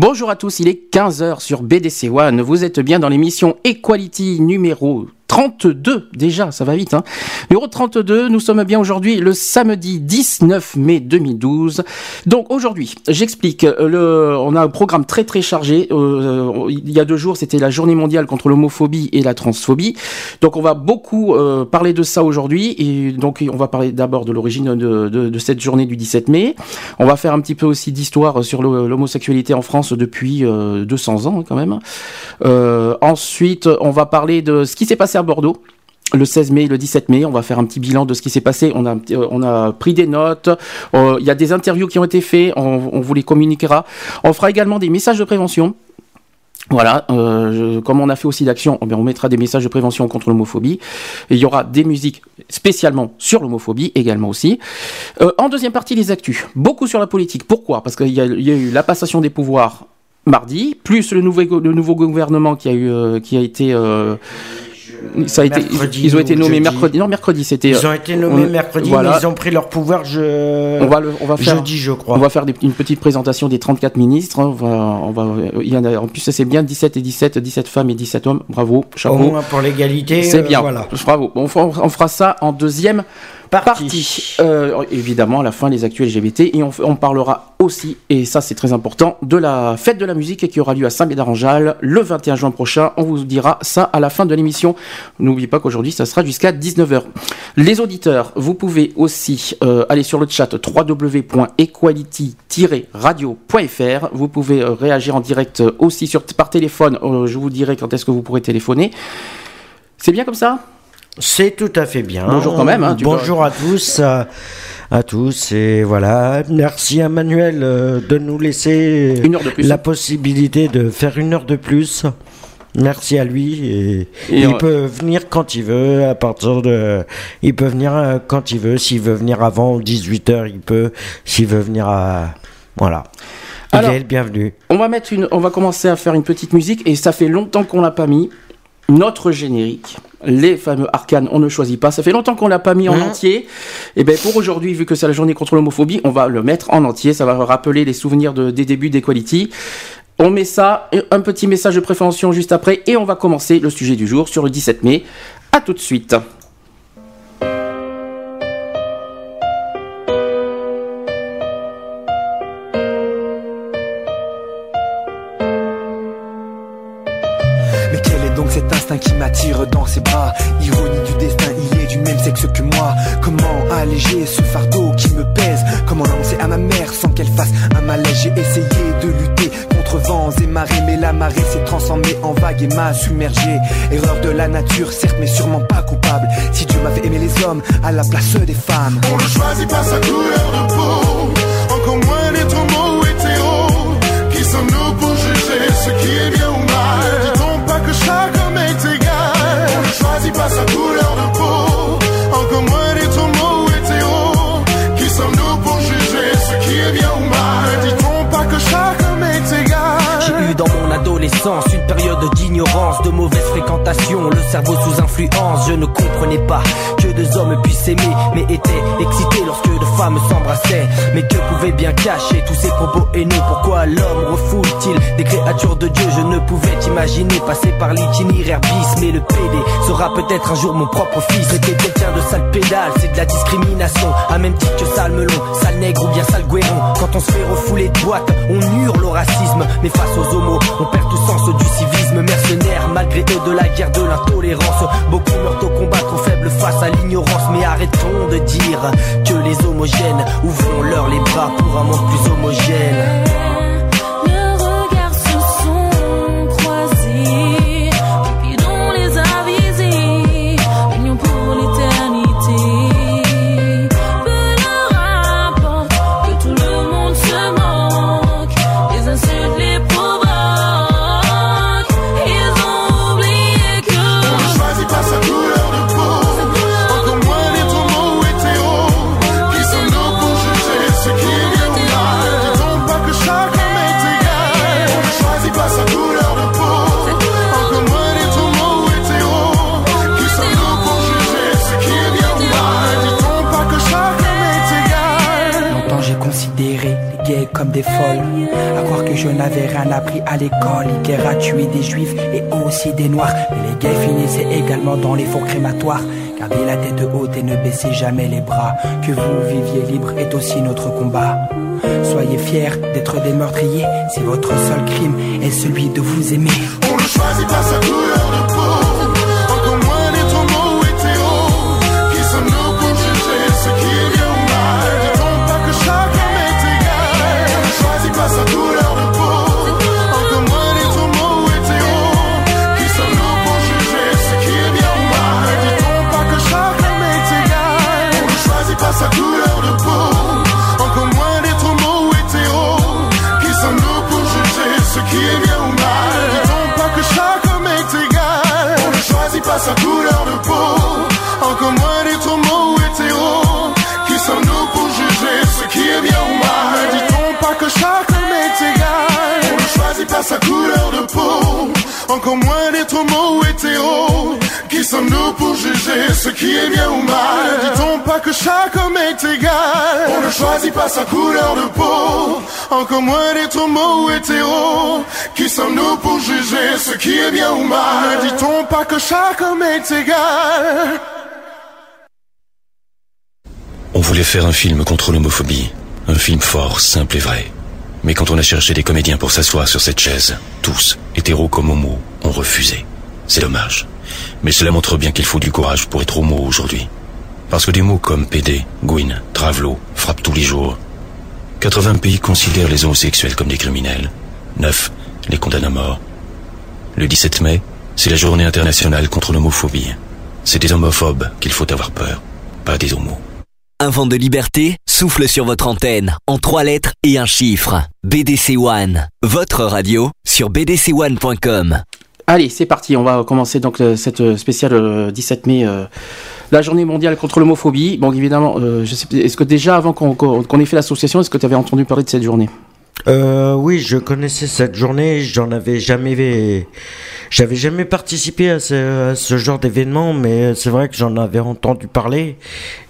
Bonjour à tous, il est 15h sur BDC One. Vous êtes bien dans l'émission Equality numéro 32 déjà, ça va vite. Hein. Numéro 32, nous sommes bien aujourd'hui le samedi 19 mai 2012. Donc aujourd'hui, j'explique, euh, le, on a un programme très très chargé. Euh, il y a deux jours, c'était la journée mondiale contre l'homophobie et la transphobie. Donc on va beaucoup euh, parler de ça aujourd'hui. Et donc on va parler d'abord de l'origine de, de, de, cette journée du 17 mai. On va faire un petit peu aussi d'histoire sur l'homosexualité en France depuis 200 ans hein, quand même. ensuite, on va parler de ce qui s'est passé Bordeaux le 16 mai le 17 mai. On va faire un petit bilan de ce qui s'est passé. On a, euh, pris des notes. Euh, il y a des interviews qui ont été faites. On, vous les communiquera. On fera également des messages de prévention. Voilà, euh, comme on a fait aussi d'action, eh on mettra des messages de prévention contre l'homophobie. Il y aura des musiques spécialement sur l'homophobie également aussi. en deuxième partie, les actus. Beaucoup sur la politique. Pourquoi? Parce qu'il y, a eu la passation des pouvoirs mardi, plus le nouveau, gouvernement qui a été ça a été, ils ont été nommés mercredi. Non, mercredi, c'était. Ils ont été nommés mercredi, mais ils ont pris leur pouvoir je... on va le, on va faire, jeudi, je crois. On va faire une petite présentation des 34 ministres. On va, on va, il y en, a, en plus, c'est bien 17 et 17, 17 femmes et 17 hommes. Bravo, chapeau. Au moins pour l'égalité. C'est bien. Euh, voilà. Bravo. On, on fera ça en deuxième partie. Euh, évidemment, à la fin, les actuels LGBT. Et on, parlera aussi, et ça c'est très important, de la fête de la musique qui aura lieu à Saint-Médard-en-Jalles le 21 juin prochain. On vous dira ça à la fin de l'émission. N'oubliez pas qu'aujourd'hui, ça sera jusqu'à 19h. Les auditeurs, vous pouvez aussi euh, aller sur le chat www.equality-radio.fr. Vous pouvez euh, réagir en direct aussi sur, par téléphone. je vous dirai quand est-ce que vous pourrez téléphoner. C'est bien comme ça? C'est tout à fait bien. Bonjour quand même. Hein, Bonjour à tous, à, tous et voilà. Merci à Manuel euh, de nous laisser la possibilité de faire une heure de plus. Merci à lui et, il peut venir quand il veut à partir de il peut venir euh, quand il veut s'il veut venir avant 18h il peut s'il veut venir à voilà. Il est le bienvenu. On va mettre une on va commencer à faire une petite musique et ça fait longtemps qu'on l'a pas mis notre générique, les fameux arcanes, on ne choisit pas. Ça fait longtemps qu'on l'a pas mis en hein entier. Et eh ben pour aujourd'hui, vu que c'est la journée contre l'homophobie, on va le mettre en entier. Ça va rappeler les souvenirs des débuts d'Equality. On met ça, un petit message de prévention juste après, et on va commencer le sujet du jour sur le 17 mai. A tout de suite. qui m'attire dans ses bras? Ironie du destin, il est du même sexe que moi. Comment alléger ce fardeau qui me pèse? Comment l'annoncer à ma mère sans qu'elle fasse un malaise? J'ai essayé de lutter contre vents et marées, mais la marée s'est transformée en vague et m'a submergé. Erreur de la nature, certes, mais sûrement pas coupable. Si Dieu m'avait aimé les hommes à la place des femmes. On ne choisit pas sa couleur de peau, encore moins les homo hétéros. Qui sommes-nous pour juger ce qui est bien ou mal? Dit-on pas que chaque choisit pas sa couleur une période d'ignorance, de mauvaise fréquentation, le cerveau sous influence. Je ne comprenais pas deux hommes puissent s'aimer, mais étaient excités lorsque deux femmes s'embrassaient. Mais que pouvaient bien cacher tous ces propos haineux? Pourquoi l'homme refoule-t-il des créatures de Dieu? Je ne pouvais imaginer passer par l'itinéraire bis, mais le PD sera peut-être un jour mon propre fils. C'était quelqu'un de sale pédale, c'est de la discrimination, à même titre que sale melon, sale nègre ou bien sale guéron. Quand on se fait refouler de boîte, on hurle au racisme, mais face aux homos, on perd tout sens du civisme mercenaire, malgré eux de la guerre de l'intolérance. Beaucoup meurent au combat trop faibles face à l'ignorance, mais arrêtons de dire que les homogènes ouvrons leur les bras pour un monde plus homogène. Appris à l'école. Hitler a tué des juifs et aussi des noirs. Mais les gays finissaient également dans les fours crématoires. Gardez la tête haute et ne baissez jamais les bras. Que vous viviez libre est aussi notre combat. Soyez fiers d'être des meurtriers si votre seul crime est celui de vous aimer. On ne choisit pas sa couleur ne pas sa couleur de peau. Encore moins d'être homo ou hétéro. Qui sommes-nous pour juger ce qui est bien ou mal? Dit-on pas que chaque homme est égal. On ne choisit pas sa couleur de peau. Encore moins d'être homo ou hétéro. Qui sommes-nous pour juger ce qui est bien ou mal? Dit-on pas que chaque homme est égal. On voulait faire un film contre l'homophobie. Un film fort, simple et vrai. Mais quand on a cherché des comédiens pour s'asseoir sur cette chaise, tous, hétéros comme homo, ont refusé. C'est dommage. Mais cela montre bien qu'il faut du courage pour être homo aujourd'hui. Parce que des mots comme PD, Gwyn, Travelo frappent tous les jours. 80 pays considèrent les homosexuels comme des criminels. 9 les condamnent à mort. Le 17 mai, c'est la journée internationale contre l'homophobie. C'est des homophobes qu'il faut avoir peur, pas des homos. Un vent de liberté souffle sur votre antenne en trois lettres et un chiffre. BDC One, votre radio sur bdc1.com. Allez, c'est parti. On va commencer donc euh, cette euh, spéciale euh, 17 mai, euh, la journée mondiale contre l'homophobie. Bon, évidemment, est-ce que déjà avant qu'on ait fait l'association, est-ce que tu avais entendu parler de cette journée? Euh, oui, je connaissais cette journée. J'en avais jamais, j'avais jamais participé à ce, à ce genre d'événement, mais c'est vrai que j'en avais entendu parler.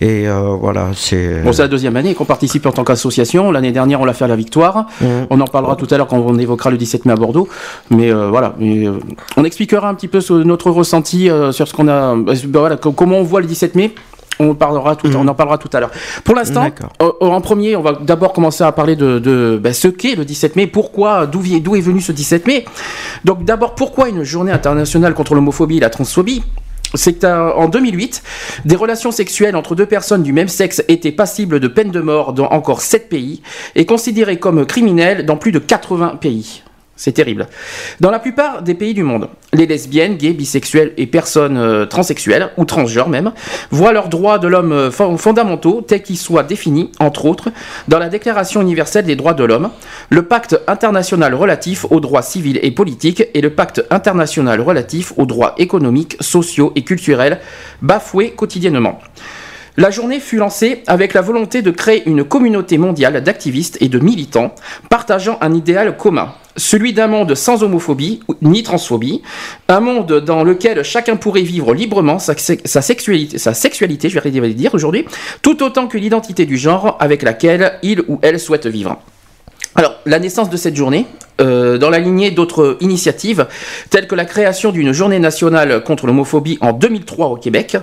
Et euh, voilà, c'est. Bon, c'est la deuxième année qu'on participe en tant qu'association. L'année dernière, on l'a fait à la Victoire. Mhm. On en parlera tout à l'heure quand on évoquera le 17 mai à Bordeaux. Mais euh, voilà, Mais, euh, on expliquera un petit peu ce- notre ressenti euh, sur ce qu'on a, euh, ben voilà, co- comment on voit le 17 mai. On, parlera tout, on en parlera tout à l'heure. Pour l'instant, euh, en premier, on va d'abord commencer à parler de, de ben, ce qu'est le 17 mai, pourquoi, d'où est venu ce 17 mai. Donc d'abord, pourquoi une journée internationale contre l'homophobie et la transphobie? C'est qu'en 2008, des relations sexuelles entre deux personnes du même sexe étaient passibles de peine de mort dans encore 7 pays et considérées comme criminelles dans plus de 80 pays. C'est terrible. Dans la plupart des pays du monde, les lesbiennes, gays, bisexuels et personnes euh, transsexuelles, ou transgenres même, voient leurs droits de l'homme euh, fon- fondamentaux tels qu'ils soient définis, entre autres, dans la Déclaration universelle des droits de l'homme, le pacte international relatif aux droits civils et politiques et le pacte international relatif aux droits économiques, sociaux et culturels, bafoués quotidiennement. La journée fut lancée avec la volonté de créer une communauté mondiale d'activistes et de militants partageant un idéal commun, celui d'un monde sans homophobie ni transphobie, un monde dans lequel chacun pourrait vivre librement sa, sa sexualité, sa sexualité, je vais dire aujourd'hui, tout autant que l'identité du genre avec laquelle il ou elle souhaite vivre. Alors, la naissance de cette journée, euh, dans la lignée d'autres initiatives, telles que la création d'une journée nationale contre l'homophobie en 2003 au Québec,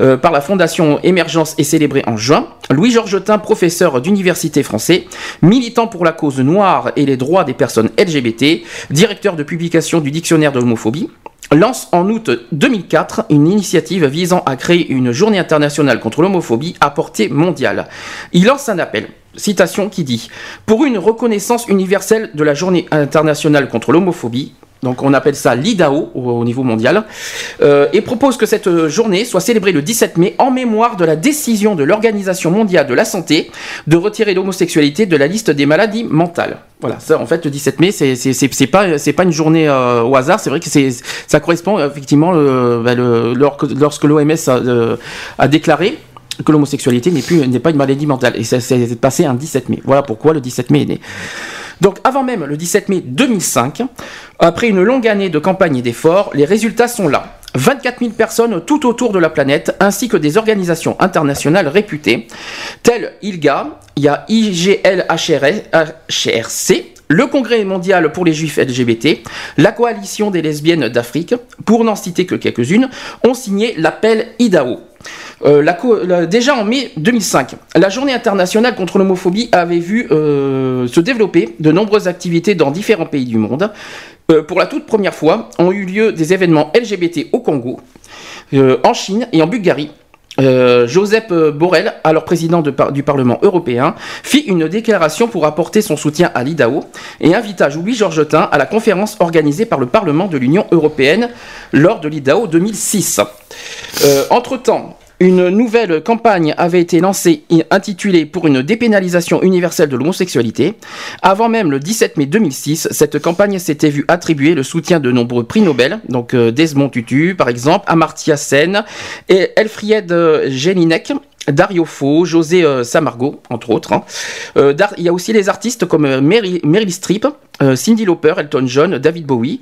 euh, par la Fondation Émergence et célébrée en juin, Louis Georgetin, professeur d'université français, militant pour la cause noire et les droits des personnes LGBT, directeur de publication du dictionnaire de l'homophobie, lance en août 2004 une initiative visant à créer une journée internationale contre l'homophobie à portée mondiale. Il lance un appel, citation qui dit Pour une reconnaissance universelle de la journée internationale contre l'homophobie, donc on appelle ça l'IDAO au, au niveau mondial, euh, et propose que cette euh, journée soit célébrée le 17 mai en mémoire de la décision de l'Organisation mondiale de la santé de retirer l'homosexualité de la liste des maladies mentales. Voilà, ça en fait le 17 mai c'est c'est pas c'est pas une journée euh, au hasard, c'est vrai que c'est ça correspond effectivement le- lorsque, l'OMS a déclaré que l'homosexualité n'est plus n'est pas une maladie mentale et ça s'est passé un 17 mai. Voilà pourquoi le 17 mai est né. Donc avant même le 17 mai 2005, après une longue année de campagne et d'efforts, les résultats sont là. 24 000 personnes tout autour de la planète, ainsi que des organisations internationales réputées, telles ILGA, il y a IGLHRC, le Congrès mondial pour les juifs LGBT, la coalition des lesbiennes d'Afrique, pour n'en citer que quelques-unes, ont signé l'appel IDAO. Euh, déjà en mai 2005, la journée internationale contre l'homophobie avait vu euh, se développer de nombreuses activités dans différents pays du monde. Euh, pour la toute première fois, ont eu lieu des événements LGBT au Congo, en Chine et en Bulgarie. Joseph Borrell, alors président du Parlement européen, fit une déclaration pour apporter son soutien à l'IDAO et invita Louis Georgetin à la conférence organisée par le Parlement de l'Union européenne lors de l'IDAO 2006. Entre-temps, une nouvelle campagne avait été lancée intitulée pour une dépénalisation universelle de l'homosexualité. Avant même le 17 mai 2006, cette campagne s'était vue attribuer le soutien de nombreux prix Nobel, donc euh, Desmond Tutu par exemple, Amartya Sen et Elfriede Jelinek. Dario Fo, José euh, Samargo, entre autres. Hein. Euh, il y a aussi les artistes comme Meryl Streep, Cindy Lauper, Elton John, David Bowie,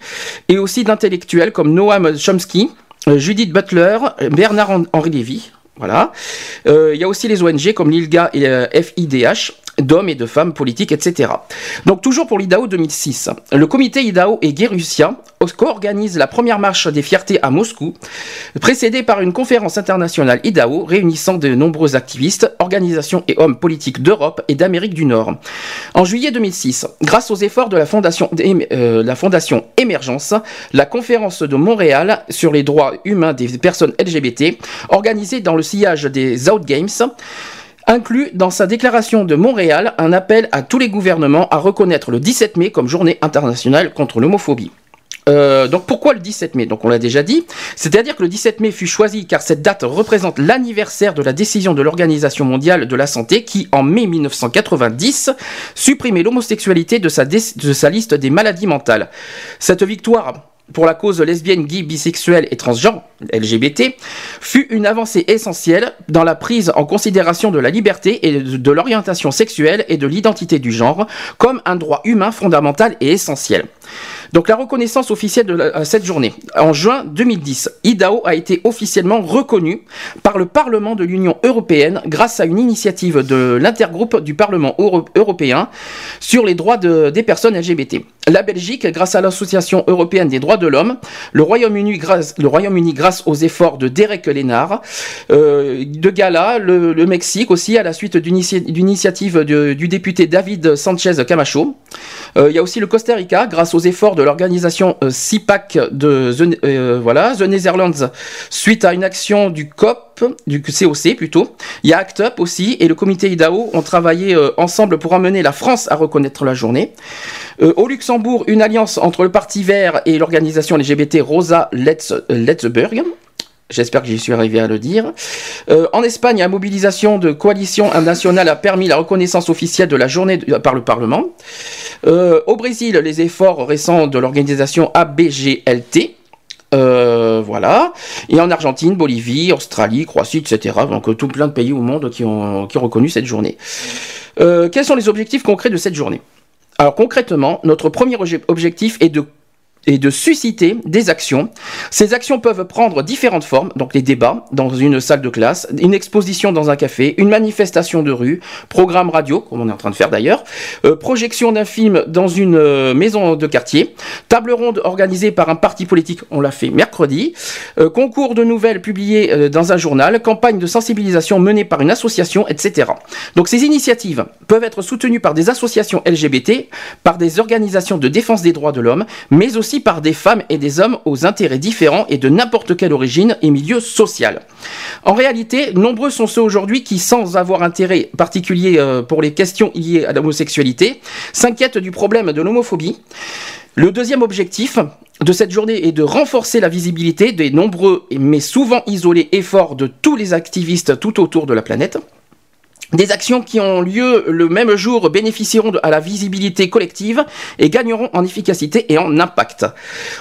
et aussi d'intellectuels comme Noam Chomsky, Judith Butler, Bernard-Henri Lévy, voilà. Euh, il y a aussi les ONG comme l'ILGA et FIDH, d'hommes et de femmes politiques, etc. Donc toujours pour l'IDAO 2006, le comité IDAO et Guérussia co-organisent la première marche des fiertés à Moscou, précédée par une conférence internationale IDAO réunissant de nombreux activistes, organisations et hommes politiques d'Europe et d'Amérique du Nord. En juillet 2006, grâce aux efforts de la Fondation, euh, la Fondation Émergence, la conférence de Montréal sur les droits humains des personnes LGBT, organisée dans le sillage des Out Games, inclut dans sa déclaration de Montréal un appel à tous les gouvernements à reconnaître le 17 mai comme journée internationale contre l'homophobie. Euh, donc pourquoi le 17 mai? Donc on l'a déjà dit. C'est-à-dire que le 17 mai fut choisi car cette date représente l'anniversaire de la décision de l'Organisation mondiale de la santé qui, en mai 1990, supprimait l'homosexualité de sa, liste des maladies mentales. Cette victoire pour la cause lesbienne, gay, bisexuelle et transgenre, LGBT, fut une avancée essentielle dans la prise en considération de la liberté et de l'orientation sexuelle et de l'identité du genre comme un droit humain fondamental et essentiel. Donc la reconnaissance officielle de cette journée. En juin 2010, IDAO a été officiellement reconnue par le Parlement de l'Union européenne grâce à une initiative de l'intergroupe du Parlement européen sur les droits des personnes LGBT. La Belgique, grâce à l'Association européenne des droits de l'homme, le Royaume-Uni grâce, Royaume grâce aux efforts de Derek Lénard, euh, de Gala, le, Mexique aussi à la suite d'une initiative du député David Sanchez Camacho. Euh, il y a aussi le Costa Rica grâce aux efforts de l'organisation euh, CIPAC de The, euh, voilà, The Netherlands suite à une action du COP, du COC plutôt. Il y a ACT UP aussi et le comité IDAO ont travaillé euh, ensemble pour amener la France à reconnaître la journée. Au Luxembourg, une alliance entre le Parti Vert et l'organisation LGBT Rosa Letz, Letzberg J'espère que j'y suis arrivé à le dire. en Espagne, la mobilisation de coalition nationale a permis la reconnaissance officielle de la journée par le Parlement. Euh, au Brésil, les efforts récents de l'organisation ABGLT. Euh, voilà. Et en Argentine, Bolivie, Australie, Croatie, etc. Donc euh, tout plein de pays au monde qui qui ont reconnu cette journée. quels sont les objectifs concrets de cette journée? Alors concrètement, notre premier objectif est de et de susciter des actions. Ces actions peuvent prendre différentes formes, donc les débats dans une salle de classe, une exposition dans un café, une manifestation de rue, programme radio, comme on est en train de faire d'ailleurs, euh, projection d'un film dans une euh, maison de quartier, table ronde organisée par un parti politique, on l'a fait mercredi, euh, concours de nouvelles publié dans un journal, campagne de sensibilisation menée par une association, etc. Donc ces initiatives peuvent être soutenues par des associations LGBT, par des organisations de défense des droits de l'homme, mais aussi par des femmes et des hommes aux intérêts différents et de n'importe quelle origine et milieu social. En réalité, nombreux sont ceux aujourd'hui qui, sans avoir intérêt particulier euh, pour les questions liées à l'homosexualité, s'inquiètent du problème de l'homophobie. Le deuxième objectif de cette journée est de renforcer la visibilité des nombreux mais souvent isolés efforts de tous les activistes tout autour de la planète. Des actions qui ont lieu le même jour bénéficieront à la visibilité collective et gagneront en efficacité et en impact.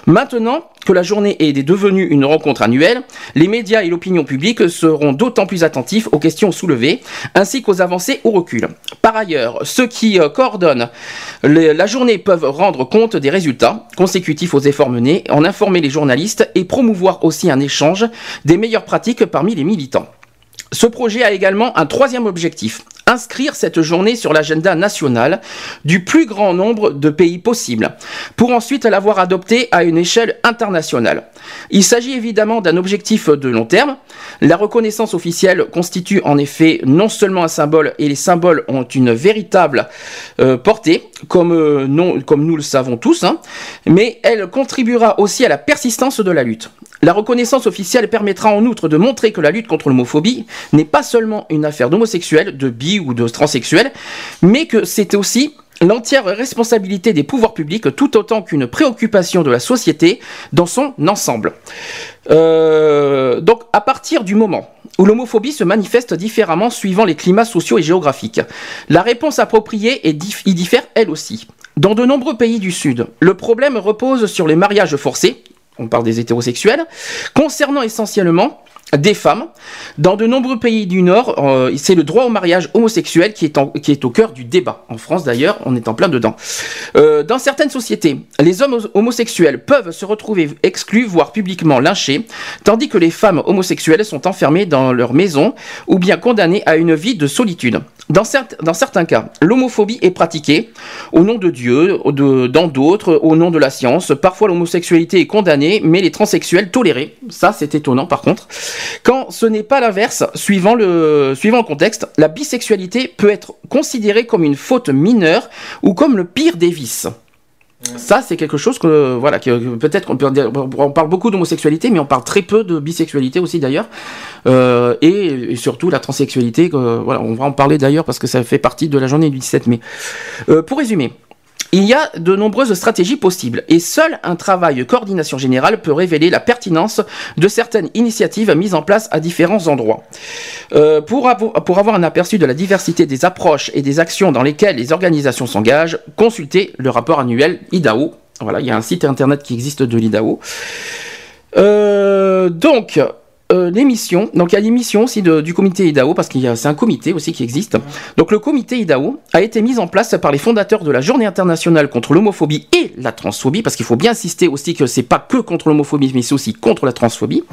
Maintenant que la journée est devenue une rencontre annuelle, les médias et l'opinion publique seront d'autant plus attentifs aux questions soulevées ainsi qu'aux avancées ou reculs. Par ailleurs, ceux qui euh, coordonnent la journée peuvent rendre compte des résultats consécutifs aux efforts menés, en informer les journalistes et promouvoir aussi un échange des meilleures pratiques parmi les militants. Ce projet a également un troisième objectif, inscrire cette journée sur l'agenda national du plus grand nombre de pays possible, pour ensuite l'avoir adoptée à une échelle internationale. Il s'agit évidemment d'un objectif de long terme. La reconnaissance officielle constitue en effet non seulement un symbole, et les symboles ont une véritable euh, portée, comme, euh, comme nous le savons tous, hein, mais elle contribuera aussi à la persistance de la lutte. La reconnaissance officielle permettra en outre de montrer que la lutte contre l'homophobie n'est pas seulement une affaire d'homosexuels, de bi ou de transsexuels, mais que c'est aussi l'entière responsabilité des pouvoirs publics tout autant qu'une préoccupation de la société dans son ensemble. Euh, donc à partir du moment où l'homophobie se manifeste différemment suivant les climats sociaux et géographiques, la réponse appropriée y diffère elle aussi. Dans de nombreux pays du Sud, le problème repose sur les mariages forcés, on parle des hétérosexuels, concernant essentiellement des femmes. Dans de nombreux pays du Nord, euh, c'est le droit au mariage homosexuel qui est, qui est, au cœur du débat. En France d'ailleurs, on est en plein dedans. Euh, dans certaines sociétés, les hommes homosexuels peuvent se retrouver exclus, voire publiquement lynchés, tandis que les femmes homosexuelles sont enfermées dans leur maison ou bien condamnées à une vie de solitude. Dans, dans certains cas, l'homophobie est pratiquée au nom de Dieu, de, dans d'autres au nom de la science. Parfois l'homosexualité est condamnée, mais les transsexuels tolérés. Ça c'est étonnant par contre. Quand ce n'est pas l'inverse, suivant le, suivant le contexte, la bisexualité peut être considérée comme une faute mineure ou comme le pire des vices. Ça, c'est quelque chose que, voilà, que, peut-être qu'on peut dire, on parle beaucoup d'homosexualité, mais on parle très peu de bisexualité aussi d'ailleurs, euh, et, surtout la transsexualité. voilà, on va en parler d'ailleurs parce que ça fait partie de la journée du 17 mai. Euh, pour résumer, il y a de nombreuses stratégies possibles et seul un travail de coordination générale peut révéler la pertinence de certaines initiatives mises en place à différents endroits. Euh, pour, pour, avoir un aperçu de la diversité des approches et des actions dans lesquelles les organisations s'engagent, consultez le rapport annuel IDAO. Voilà, il y a un site internet qui existe de l'IDAO. Euh, donc, euh, l'émission, donc il y a l'émission aussi du comité IDAO, parce a, c'est un comité aussi qui existe. Donc le comité IDAO a été mis en place par les fondateurs de la Journée internationale contre l'homophobie et la transphobie, parce qu'il faut bien insister aussi que c'est pas que contre l'homophobie, mais c'est aussi contre la transphobie.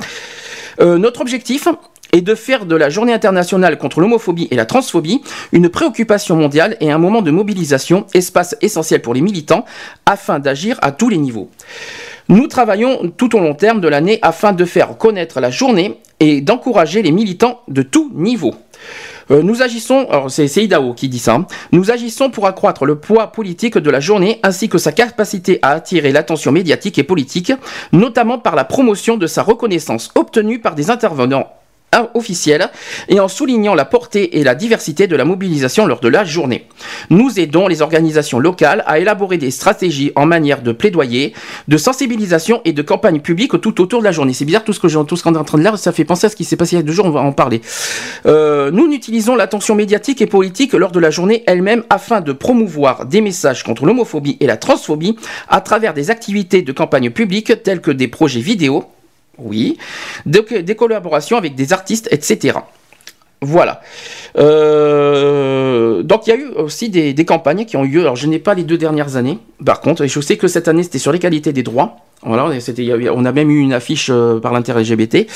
Euh, notre objectif est de faire de la Journée internationale contre l'homophobie et la transphobie une préoccupation mondiale et un moment de mobilisation, espace essentiel pour les militants, afin d'agir à tous les niveaux. Nous travaillons tout au long terme de l'année afin de faire connaître la journée et d'encourager les militants de tout niveau. Euh, nous agissons, c'est Idao qui dit ça, hein. nous agissons pour accroître le poids politique de la journée ainsi que sa capacité à attirer l'attention médiatique et politique, notamment par la promotion de sa reconnaissance obtenue par des intervenants officielle et en soulignant la portée et la diversité de la mobilisation lors de la journée. Nous aidons les organisations locales à élaborer des stratégies en manière de plaidoyer, de sensibilisation et de campagne publique tout autour de la journée. C'est bizarre tout ce que tout ce qu'on est en train de lire, ça fait penser à ce qui s'est passé il y a deux jours, on va en parler. Euh, nous utilisons l'attention médiatique et politique lors de la journée elle-même afin de promouvoir des messages contre l'homophobie et la transphobie à travers des activités de campagne publique telles que des projets vidéo, oui. des collaborations avec des artistes, etc. Voilà. Euh, donc il y a eu aussi des, campagnes qui ont eu lieu. Alors je n'ai pas les deux dernières années. Par contre, et je sais que cette année c'était sur l'égalité des droits. Voilà, on a même eu une affiche euh, par l'inter LGBT.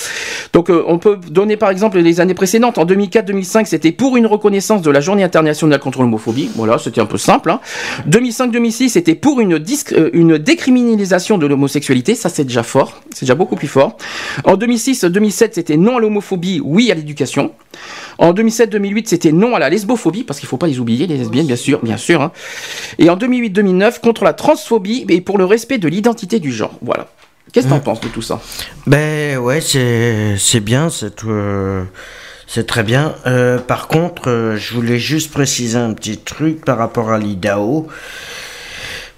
Donc euh, on peut donner par exemple les années précédentes. En 2004-2005, c'était pour une reconnaissance de la Journée internationale contre l'homophobie. Voilà, c'était un peu simple. 2005-2006, hein. c'était pour une, une décriminalisation de l'homosexualité. Ça c'est déjà fort, c'est déjà beaucoup plus fort. En 2006-2007, c'était non à l'homophobie, oui à l'éducation. En 2007-2008, c'était non à la lesbophobie, parce qu'il ne faut pas les oublier, les lesbiennes, bien sûr, bien sûr. Hein. Et en 2008-2009, contre la transphobie et pour le respect de l'identité du genre. Voilà. Qu'est-ce que tu en mmh. penses de tout ça? Ben ouais, c'est bien, c'est euh, c'est très bien. Euh, par contre, euh, je voulais juste préciser un petit truc par rapport à l'IDAO.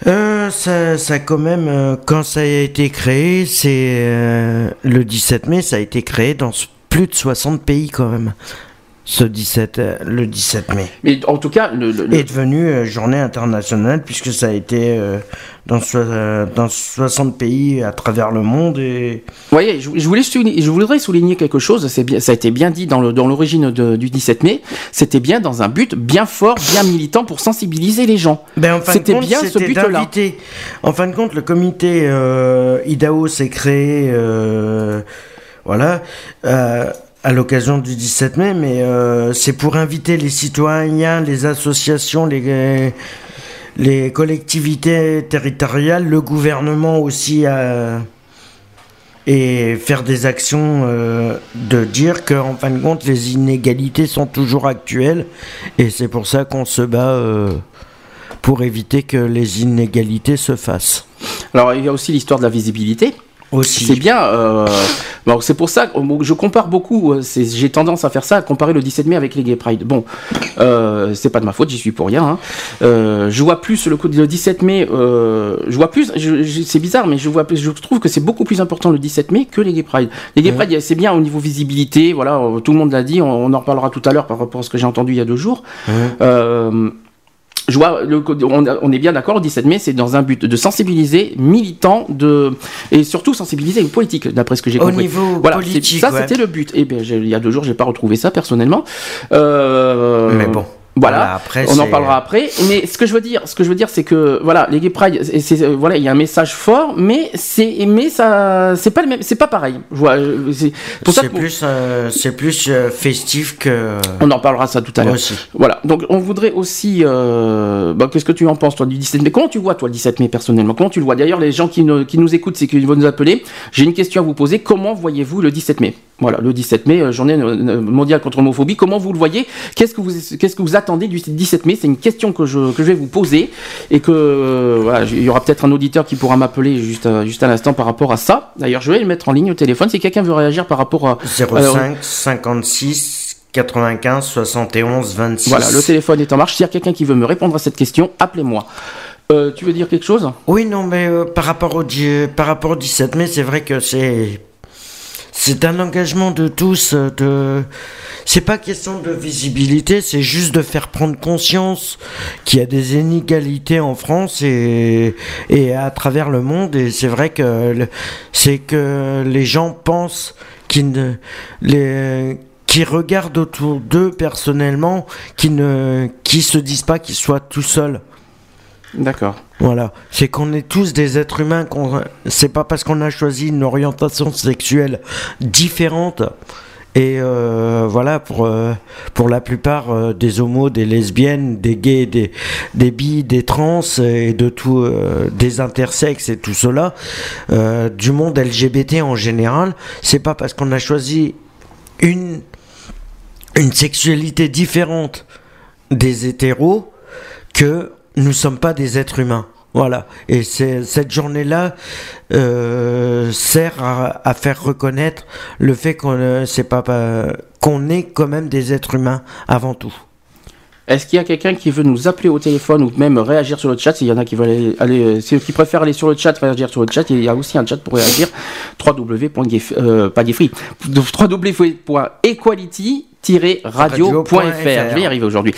ça, ça quand même, quand ça a été créé, c'est le 17 mai, ça a été créé dans plus de 60 pays quand même ce 17, euh, le 17 mai. Mais en tout cas, le, est devenu euh, journée internationale puisque ça a été euh, dans, dans 60 pays à travers le monde. Et... voyez, je, voulais je voudrais souligner quelque chose, bien, ça a été bien dit dans l'origine du 17 mai, c'était bien dans un but bien fort, bien militant pour sensibiliser les gens. Ben, c'était bien ce but-là. En fin de compte, le comité IDAO s'est créé, voilà à l'occasion du 17 mai, mais c'est pour inviter les citoyens, les associations, les, collectivités territoriales, le gouvernement aussi à et faire des actions euh, de dire qu'en fin de compte les inégalités sont toujours actuelles et c'est pour ça qu'on se bat euh, pour éviter que les inégalités se fassent. Alors il y a aussi l'histoire de la visibilité. C'est bien. Euh, c'est pour ça que je compare beaucoup. Euh, j'ai tendance à faire ça, à comparer le 17 mai avec les Gay Pride. Bon, euh, c'est pas de ma faute, j'y suis pour rien. Hein. Euh, je vois plus le, le 17 mai. Je vois plus. C'est bizarre, mais je vois. Je trouve que c'est beaucoup plus important le 17 mai que les Gay Pride. Les Gay Pride, c'est bien au niveau visibilité. Voilà, tout le monde l'a dit. On, on, en reparlera tout à l'heure par rapport à ce que j'ai entendu il y a deux jours. Je vois, le, on, est bien d'accord, le 17 mai, c'est dans un but de sensibiliser militants de, et surtout sensibiliser les politiques, d'après ce que j'ai compris. Au niveau voilà, politique. Ça, c'était le but. Et bien, il y a deux jours, j'ai pas retrouvé ça personnellement. Euh, Mais bon. Voilà, après, on en parlera après. Mais ce que je veux dire, ce que je veux dire, c'est que voilà, les gay pride, c'est voilà, il y a un message fort, mais c'est mais ça, c'est pas le même, c'est pas pareil. C'est pour ça plus, euh, c'est plus euh, festif que. On en parlera ça tout à l'heure. Voilà. Donc on voudrait aussi, euh, bah, qu'est-ce que tu en penses toi du 17 mai? Comment tu vois toi le 17 mai personnellement? Comment tu le vois? D'ailleurs, les gens qui, qui nous écoutent, c'est qu'ils vont nous appeler. J'ai une question à vous poser. Comment voyez-vous le 17 mai? Voilà, le 17 mai, journée mondiale contre l'homophobie. Comment vous le voyez? Qu'est-ce que vous, qu'est-ce que vous attendez du 17 mai? C'est une question que je, que je vais vous poser et que euh, voilà, il y aura peut-être un auditeur qui pourra m'appeler juste, euh, juste à l'instant par rapport à ça. D'ailleurs, je vais le mettre en ligne au téléphone si quelqu'un veut réagir par rapport à 05 56 95 71 26. Voilà, le téléphone est en marche. S'il y a quelqu'un qui veut me répondre à cette question, appelez-moi. Euh, tu veux dire quelque chose? Oui, non, mais par, rapport au, par rapport au 17 mai, c'est vrai que c'est c'est un engagement de tous. De, c'est pas question de visibilité, c'est juste de faire prendre conscience qu'il y a des inégalités en France et et à travers le monde. Et c'est vrai que c'est que les gens pensent qu'ils ne les qui regardent autour d'eux personnellement, qui ne qui se disent pas qu'ils soient tout seuls. D'accord. Voilà, c'est qu'on est tous des êtres humains. C'est pas parce qu'on a choisi une orientation sexuelle différente. Et euh, voilà, pour, euh, pour la plupart euh, des homos, des lesbiennes, des gays, des, des bi, des trans et de tout, des intersexes et tout cela, du monde LGBT en général, c'est pas parce qu'on a choisi une, une sexualité différente des hétéros que nous sommes pas des êtres humains. Voilà. Et cette journée-là euh, sert à, faire reconnaître le fait qu'on euh, c'est pas, qu'on est quand même des êtres humains avant tout. Est-ce qu'il y a quelqu'un qui veut nous appeler au téléphone ou même réagir sur le chat? S'il y en a qui veulent aller, qui préfèrent aller sur le chat, réagir sur le chat, il y a aussi un chat pour réagir. www.equality-radio.fr. Je vais y arriver aujourd'hui.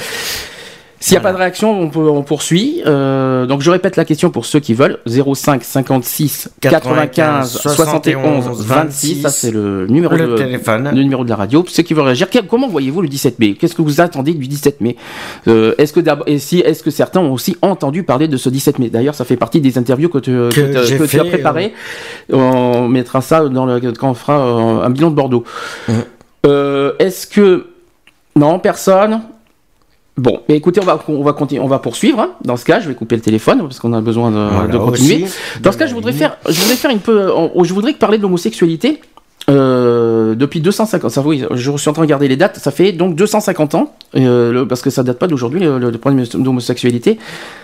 S'il n'y a pas de réaction, on, peut, on poursuit. Euh, donc je répète la question pour ceux qui veulent. 05 56 95 71 26. Ça c'est le numéro de téléphone. Le numéro de la radio. Ceux qui veulent réagir. Comment voyez-vous le 17 mai? Qu'est-ce que vous attendez du 17 mai? Euh, Est-ce que et si est-ce que certains ont aussi entendu parler de ce 17 mai? D'ailleurs, ça fait partie des interviews que tu, que, tu as préparées. Euh. On mettra ça dans le quand on fera un bilan de Bordeaux. est-ce que non, personne? Bon, mais écoutez, on va, on va continuer, on va poursuivre. Hein. Dans ce cas, je vais couper le téléphone parce qu'on a besoin de, continuer. Dans ce cas, je voudrais faire, je voudrais faire une peu, je voudrais parler de l'homosexualité. Euh, depuis 250, ça, oui, je suis en train de regarder les dates, ça fait donc 250 ans, euh, parce que ça date pas d'aujourd'hui, le, problème d'homosexualité.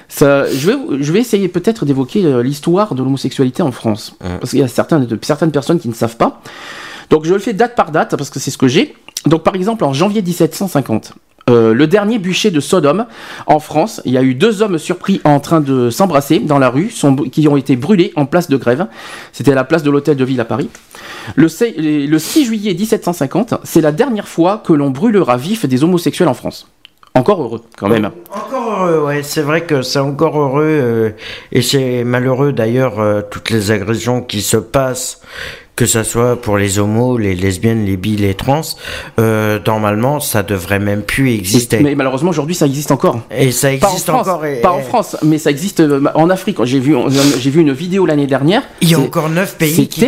Ça, je, vais, je vais essayer peut-être d'évoquer euh, l'histoire de l'homosexualité en France, parce qu'il y a certaines, certaines personnes qui ne savent pas. Donc je le fais date par date, parce que c'est ce que j'ai. Donc par exemple, en janvier 1750, euh, le dernier bûcher de Sodome en France. Il y a eu deux hommes surpris en train de s'embrasser dans la rue, qui ont été brûlés en place de grève. C'était à la place de l'hôtel de ville à Paris. Le 6, juillet 1750, c'est la dernière fois que l'on brûlera vif des homosexuels en France. Encore heureux, quand même. Encore heureux, ouais. C'est vrai que c'est encore heureux. Euh, et c'est malheureux d'ailleurs, euh, toutes les agressions qui se passent que ça soit pour les homos, les lesbiennes, les bi, les trans, euh, normalement, ça devrait même plus exister. Mais malheureusement, aujourd'hui, ça existe encore. Et ça existe pas en France, encore. Et, pas en France, mais ça existe euh, en Afrique. J'ai vu, j'ai vu une vidéo l'année dernière. Il y a encore neuf pays qui,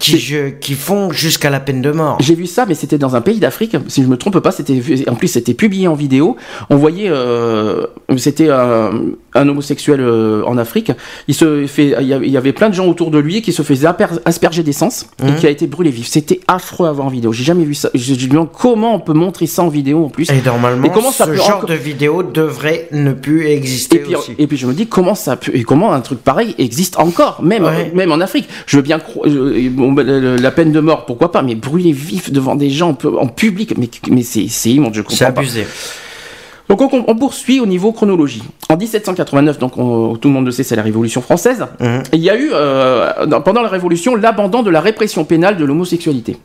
qui, je, qui, font jusqu'à la peine de mort. J'ai vu ça, mais c'était dans un pays d'Afrique. Si je me trompe pas, c'était en plus c'était publié en vidéo. On voyait, euh, c'était un, homosexuel euh, en Afrique. Il se fait, il y avait plein de gens autour de lui qui se faisaient asperger d'essence et mmh. qui a été brûlé vif. C'était affreux à voir en vidéo. J'ai jamais vu ça. Je me demande comment on peut montrer ça en vidéo en plus. Et normalement, comment ça ce genre de vidéo devrait ne plus exister et puis, aussi. Et puis je me dis comment ça peut, et comment un truc pareil existe encore, même même en Afrique. Je veux bien ben, la peine de mort, pourquoi pas, mais brûler vif devant des gens en public, mais mais c'est immonde, je comprends C'est abusé. Donc on, poursuit au niveau chronologie. En 1789, donc tout le monde le sait, c'est la Révolution française. Mmh. il y a eu euh, pendant la Révolution l'abandon de la répression pénale de l'homosexualité.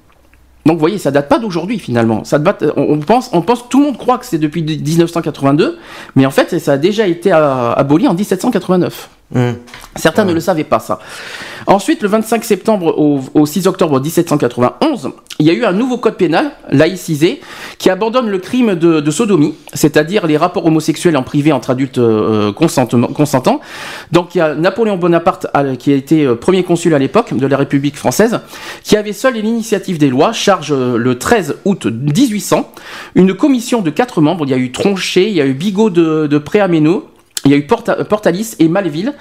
Donc vous voyez, ça date pas d'aujourd'hui finalement. Ça date, on, pense, on pense, tout le monde croit que c'est depuis 1982, mais en fait ça a déjà été aboli en 1789. Mmh. Certains ne le savaient pas ça. Ensuite, le 25 septembre au, 6 octobre 1791, il y a eu un nouveau code pénal laïcisé qui abandonne le crime de, sodomie, c'est-à-dire les rapports homosexuels en privé entre adultes euh, consentants. Donc il y a Napoléon Bonaparte qui a été euh, premier consul à l'époque de la République française, qui avait seul l'initiative des lois, charge euh, le 13 août 1800 une commission de quatre membres. Il y a eu Tronchet, il y a eu Bigot de, de Préaméno, il y a eu Portalis et Malville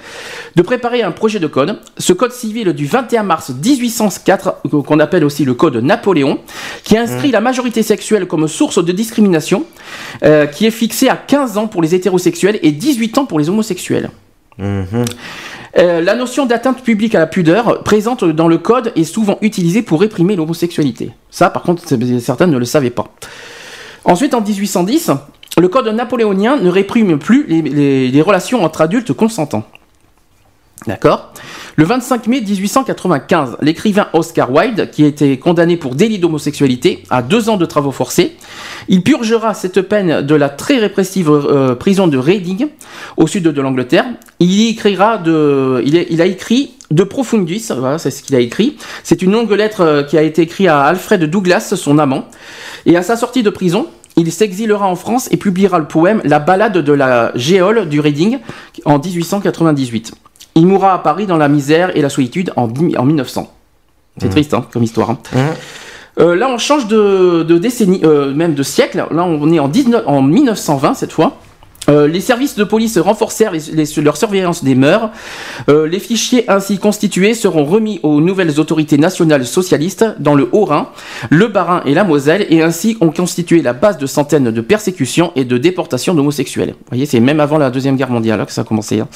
de préparer un projet de code. Ce code civil du 21 mars 1804, qu'on appelle aussi le code Napoléon, qui inscrit mmh. la majorité sexuelle comme source de discrimination, euh, qui est fixé à 15 ans pour les hétérosexuels et 18 ans pour les homosexuels. Mmh. Euh, la notion d'atteinte publique à la pudeur présente dans le code est souvent utilisée pour réprimer l'homosexualité. Ça, par contre, certains ne le savaient pas. Ensuite, en 1810, le code napoléonien ne réprime plus les, relations entre adultes consentants. D'accord? Le 25 mai 1895, l'écrivain Oscar Wilde, qui a été condamné pour délit d'homosexualité à deux ans de travaux forcés, il purgera cette peine de la très répressive euh, prison de Reading, au sud de l'Angleterre. Il écrira de, il, a écrit de Profundis, voilà, c'est ce qu'il a écrit. C'est une longue lettre euh, qui a été écrite à Alfred Douglas, son amant. Et à sa sortie de prison, il s'exilera en France et publiera le poème La balade de la géole du Reading en 1898. Il mourra à Paris dans la misère et la solitude en, 1900. C'est mmh. triste hein, comme histoire. Hein. Mmh. Euh, là, on change de, décennie, euh, même de siècle. Là, on est en, 19, en 1920 cette fois. Euh, les services de police renforcèrent leur surveillance des mœurs. Euh, les fichiers ainsi constitués seront remis aux nouvelles autorités nationales socialistes dans le Haut-Rhin, le Bas-Rhin et la Moselle, et ainsi ont constitué la base de centaines de persécutions et de déportations d'homosexuels. Vous voyez, c'est même avant la Deuxième Guerre mondiale hein, que ça a commencé. Hein.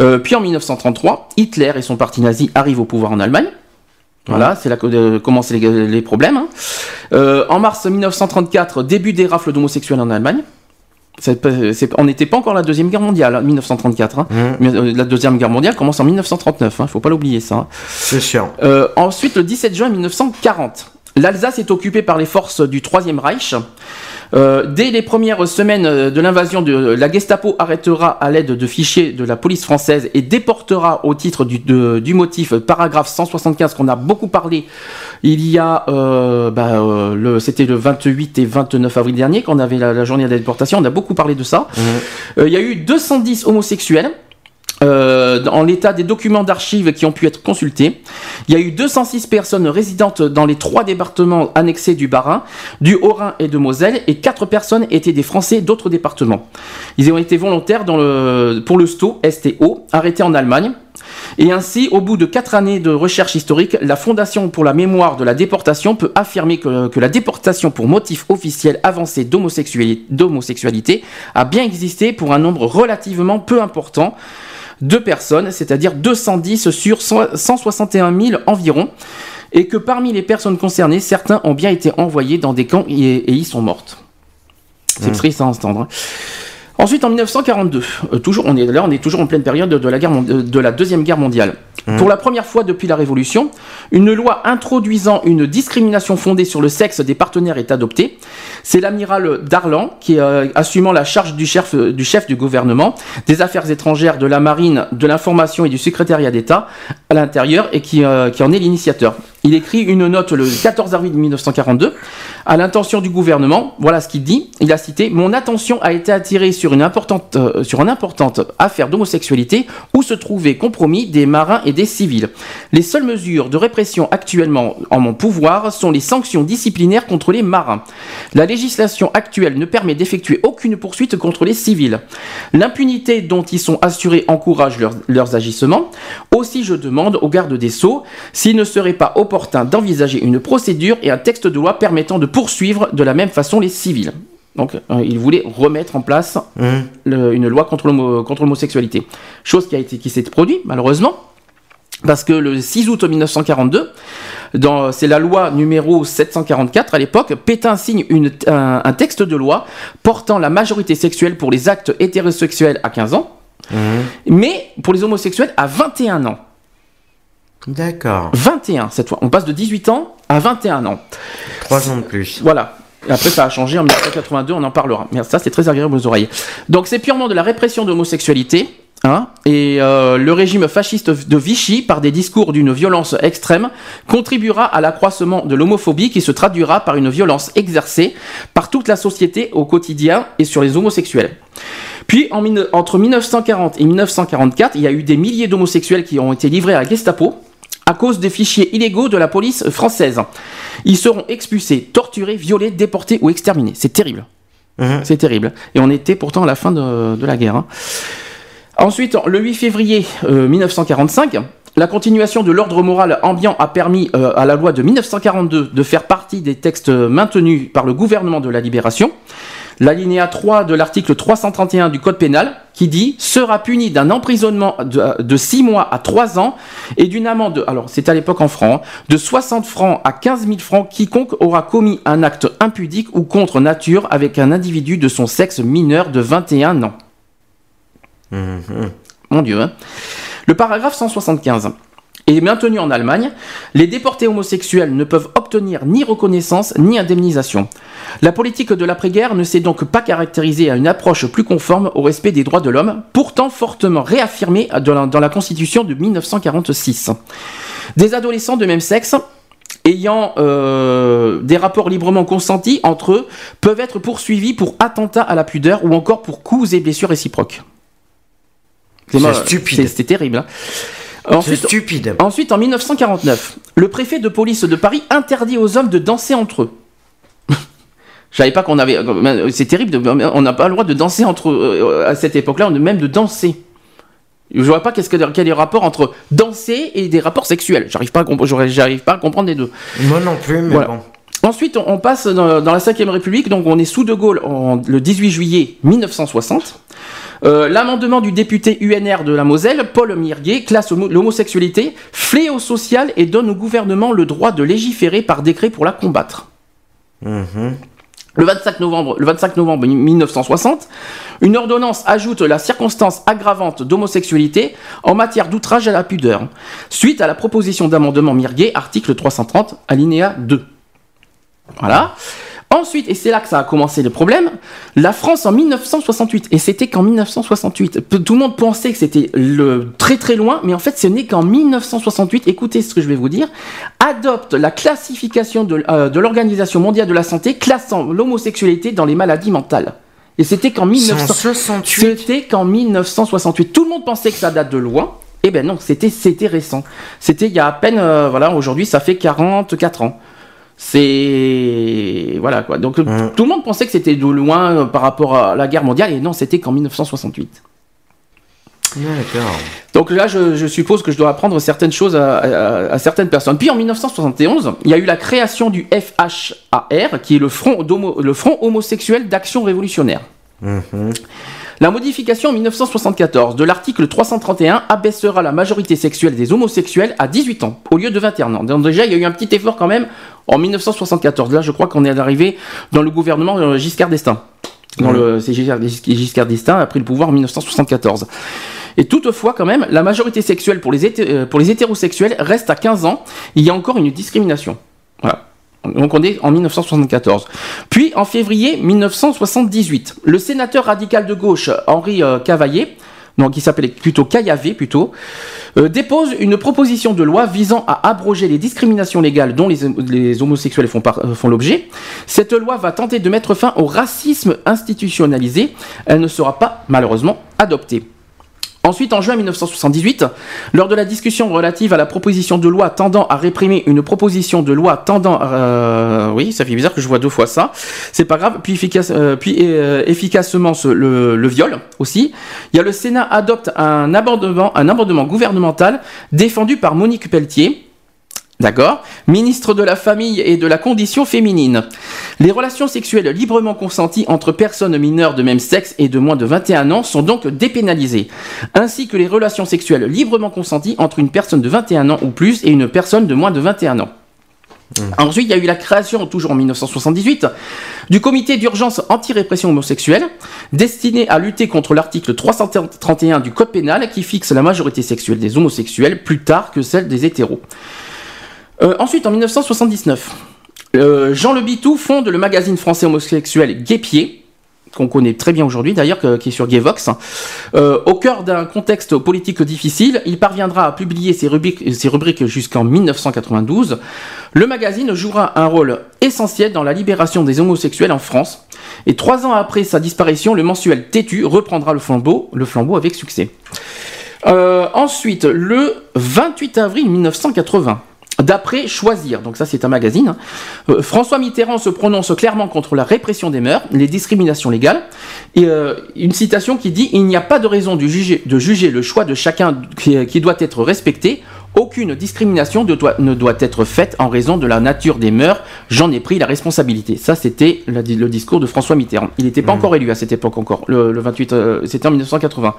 Euh, puis en 1933, Hitler et son parti nazi arrivent au pouvoir en Allemagne. Voilà, c'est là que commencent les, problèmes. Hein. en mars 1934, début des rafles d'homosexuels en Allemagne on n'était pas encore la deuxième guerre mondiale, 1934. Hein. Mmh. Euh, la deuxième guerre mondiale commence en 1939. Il ne faut pas l'oublier ça. Hein. C'est sûr. Euh, ensuite, le 17 juin 1940, l'Alsace est occupée par les forces du Troisième Reich. Euh, dès les premières semaines de l'invasion, la Gestapo arrêtera à l'aide de fichiers de la police française et déportera au titre du, du motif paragraphe 175 qu'on a beaucoup parlé il y a, euh, bah, euh, le, c'était le 28 et 29 avril dernier qu'on avait la, journée de la déportation. On a beaucoup parlé de ça. Euh, il y a eu 210 homosexuels. Euh, en l'état des documents d'archives qui ont pu être consultés. Il y a eu 206 personnes résidentes dans les trois départements annexés du Bas-Rhin, du Haut-Rhin et de Moselle, et 4 personnes étaient des Français d'autres départements. Ils ont été volontaires dans le, pour le STO, STO, arrêté en Allemagne. Et ainsi, au bout de quatre années de recherche historique, la Fondation pour la mémoire de la déportation peut affirmer que, la déportation pour motif officiel avancé d'homosexualité a bien existé pour un nombre relativement peu important de personnes, c'est-à-dire 210 sur 161 000 environ, et que parmi les personnes concernées, certains ont bien été envoyés dans des camps et, y sont mortes. C'est mmh. triste à entendre. Hein. Ensuite, en 1942, euh, toujours, on est là, on est toujours en pleine période de la, guerre, de la deuxième guerre mondiale. Mmh. Pour la première fois depuis la Révolution, une loi introduisant une discrimination fondée sur le sexe des partenaires est adoptée. C'est l'amiral Darlan qui, euh, assumant la charge du chef, du chef du gouvernement, des affaires étrangères, de la marine, de l'information et du secrétariat d'État à l'intérieur et qui, euh, qui en est l'initiateur. Il écrit une note le 14 avril 1942 à l'intention du gouvernement. Voilà ce qu'il dit. Il a cité Mon attention a été attirée sur une importante, euh, sur une importante affaire d'homosexualité où se trouvaient compromis des marins et des civils. Les seules mesures de répression actuellement en mon pouvoir sont les sanctions disciplinaires contre les marins. La législation actuelle ne permet d'effectuer aucune poursuite contre les civils. L'impunité dont ils sont assurés encourage leurs, leurs agissements. Aussi, je demande au garde des Sceaux s'il ne serait pas opportun d'envisager une procédure et un texte de loi permettant de poursuivre de la même façon les civils. Donc, euh, il voulait remettre en place Mmh. le- une loi contre l'homo- contre l'homosexualité. Chose qui a été qui s'est produite malheureusement parce que le 6 août 1942, dans- c'est la loi numéro 744 à l'époque, Pétain signe une- un, un texte de loi portant la majorité sexuelle pour les actes hétérosexuels à 15 ans, mais pour les homosexuels à 21 ans. D'accord. 21 cette fois. On passe de 18 ans à 21 ans. Trois ans de plus. Voilà. Et après, ça a changé en 1982, on en parlera. Mais ça, c'est très agréable aux oreilles. Donc, c'est purement de la répression de l'homosexualité. Hein, et euh, le régime fasciste de Vichy, par des discours d'une violence extrême, contribuera à l'accroissement de l'homophobie qui se traduira par une violence exercée par toute la société au quotidien et sur les homosexuels. Puis, en entre 1940 et 1944, il y a eu des milliers d'homosexuels qui ont été livrés à la Gestapo à cause des fichiers illégaux de la police française. Ils seront expulsés, torturés, violés, déportés ou exterminés. C'est terrible. C'est terrible. Et on était pourtant à la fin de, de la guerre. hein. Ensuite, le 8 février euh, 1945, la continuation de l'ordre moral ambiant a permis euh, à la loi de 1942 de faire partie des textes maintenus par le gouvernement de la libération. L'alinéa 3 de l'article 331 du Code pénal qui dit sera puni d'un emprisonnement de, 6 mois à 3 ans et d'une amende, alors c'était à l'époque en francs, de 60 francs à 15 000 francs quiconque aura commis un acte impudique ou contre nature avec un individu de son sexe mineur de 21 ans. Mon Dieu. hein. Le paragraphe 175 est maintenu en Allemagne. Les déportés homosexuels ne peuvent obtenir ni reconnaissance ni indemnisation. La politique de l'après-guerre ne s'est donc pas caractérisée à une approche plus conforme au respect des droits de l'homme, pourtant fortement réaffirmée dans la, dans la Constitution de 1946. Des adolescents de même sexe ayant euh, des rapports librement consentis entre eux peuvent être poursuivis pour attentat à la pudeur ou encore pour coups et blessures réciproques. C'est stupide. c'est- C'était terrible. hein. Ensuite, stupide. Ensuite, en 1949, le préfet de police de Paris interdit aux hommes de danser entre eux. Je savais pas qu'on avait. C'est terrible, de- on n'a pas le droit de danser entre eux. À cette époque-là, on même de danser. Je vois pas qu'est-ce que, quel est le rapport entre danser et des rapports sexuels. J'arrive pas à j'arrive pas à comprendre les deux. Moi non plus, mais Voilà. bon. Ensuite, on, on passe dans, dans la 5 République, donc on est sous De Gaulle en- le 18 juillet 1960. Euh, L'amendement du député UNR de la Moselle, Paul Mirguet, classe homo- l'homosexualité fléau social et donne au gouvernement le droit de légiférer par décret pour la combattre. Le 25 novembre, le 25 novembre 1960, une ordonnance ajoute la circonstance aggravante d'homosexualité en matière d'outrage à la pudeur, suite à la proposition d'amendement Mirguet, article 330, alinéa 2. Voilà. Ensuite, et c'est là que ça a commencé le problème, la France en 1968, et c'était qu'en 1968, P- tout le monde pensait que c'était le très très loin, mais en fait ce n'est qu'en 1968, écoutez ce que je vais vous dire, adopte la classification de, euh, de l'Organisation mondiale de la santé classant l'homosexualité dans les maladies mentales. Et c'était qu'en 1968. C'était qu'en 1968. Tout le monde pensait que ça date de loin. Eh ben non, c'était c'était récent. C'était il y a à peine, euh, voilà, aujourd'hui ça fait 44 ans. C'est voilà quoi. Donc tout le monde pensait que c'était de loin euh, par rapport à la guerre mondiale et non, c'était qu'en 1968. D'accord. Donc là, je, je suppose que je dois apprendre certaines choses à, à- à certaines personnes. Puis en 1971, il y a eu la création du FHAR, qui est le Front, d'homo- le Front homosexuel d'action révolutionnaire. La modification en 1974 de l'article 331 abaissera la majorité sexuelle des homosexuels à 18 ans, au lieu de 21 ans. Donc déjà, il y a eu un petit effort quand même en 1974. Là, je crois qu'on est arrivé dans le gouvernement euh, Giscard d'Estaing. Dans le, c'est Giscard, Giscard d'Estaing a pris le pouvoir en 1974. Et toutefois, quand même, la majorité sexuelle pour les, euh, pour les hétérosexuels reste à 15 ans. Il y a encore une discrimination. Voilà. Donc on est en 1974. Puis en février 1978, le sénateur radical de gauche Henri euh, Cavaillé, donc qui s'appelait plutôt Caillavé plutôt, euh, dépose une proposition de loi visant à abroger les discriminations légales dont les, homosexuels euh, font l'objet. Cette loi va tenter de mettre fin au racisme institutionnalisé. Elle ne sera pas malheureusement adoptée. Ensuite, en juin 1978, lors de la discussion relative à la proposition de loi tendant à réprimer une proposition de loi tendant, euh, oui, ça fait bizarre que je vois deux fois ça, c'est pas grave, puis, efficace, euh, euh, efficacement le, le, viol aussi, il y a le Sénat adopte un amendement, un amendement gouvernemental défendu par Monique Pelletier, D'accord Ministre de la Famille et de la Condition féminine. Les relations sexuelles librement consenties entre personnes mineures de même sexe et de moins de 21 ans sont donc dépénalisées, ainsi que les relations sexuelles librement consenties entre une personne de 21 ans ou plus et une personne de moins de 21 ans. Mmh. Ensuite, il y a eu la création, toujours en 1978, du comité d'urgence anti-répression homosexuelle, destiné à lutter contre l'article 331 du Code pénal qui fixe la majorité sexuelle des homosexuels plus tard que celle des hétéros. Euh, ensuite, en 1979, euh, Jean Le Bitou fonde le magazine français homosexuel Guépier qu'on connaît très bien aujourd'hui d'ailleurs, qui est sur Gayvox. Euh, au cœur d'un contexte politique difficile, il parviendra à publier ses rubriques, ses rubriques jusqu'en 1992. Le magazine jouera un rôle essentiel dans la libération des homosexuels en France. Et trois ans après sa disparition, le mensuel Têtu reprendra le flambeau, le flambeau avec succès. ensuite, le 28 avril 1980, D'après Choisir, donc ça c'est un magazine, hein. euh, François Mitterrand se prononce clairement contre la répression des mœurs, les discriminations légales, et euh, une citation qui dit Il n'y a pas de raison de juger, de juger le choix de chacun qui, doit être respecté. Aucune discrimination ne doit être faite en raison de la nature des mœurs. J'en ai pris la responsabilité. Ça, c'était le, discours de François Mitterrand. Il n'était pas mmh. encore élu à cette époque encore. Le, 28, euh, c'était en 1980.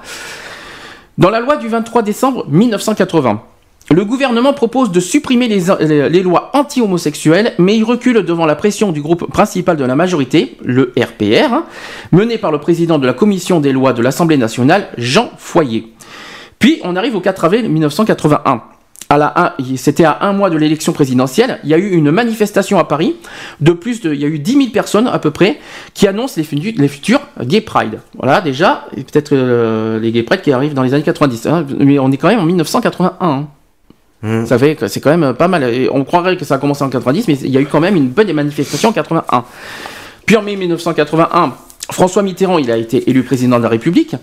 Dans la loi du 23 décembre 1980, le gouvernement propose de supprimer les, lois anti-homosexuelles, mais il recule devant la pression du groupe principal de la majorité, le RPR, hein, mené par le président de la commission des lois de l'Assemblée nationale, Jean Foyer. Puis on arrive au 4 avril 1981. C'était à un mois de l'élection présidentielle. Il y a eu une manifestation à Paris. De plus, de, il y a eu 10 000 personnes à peu près qui annoncent les, futurs Gay Pride. Voilà, déjà, peut-être euh, les Gay Pride qui arrivent dans les années 90. Hein. mais on est quand même en 1981. Hmm. Ça fait que c'est quand même pas mal. on croirait que ça a commencé en 90, mais il y a eu quand même une bonne manifestation en 81. Puis en mai 1981, François Mitterrand, il a été élu président de la République.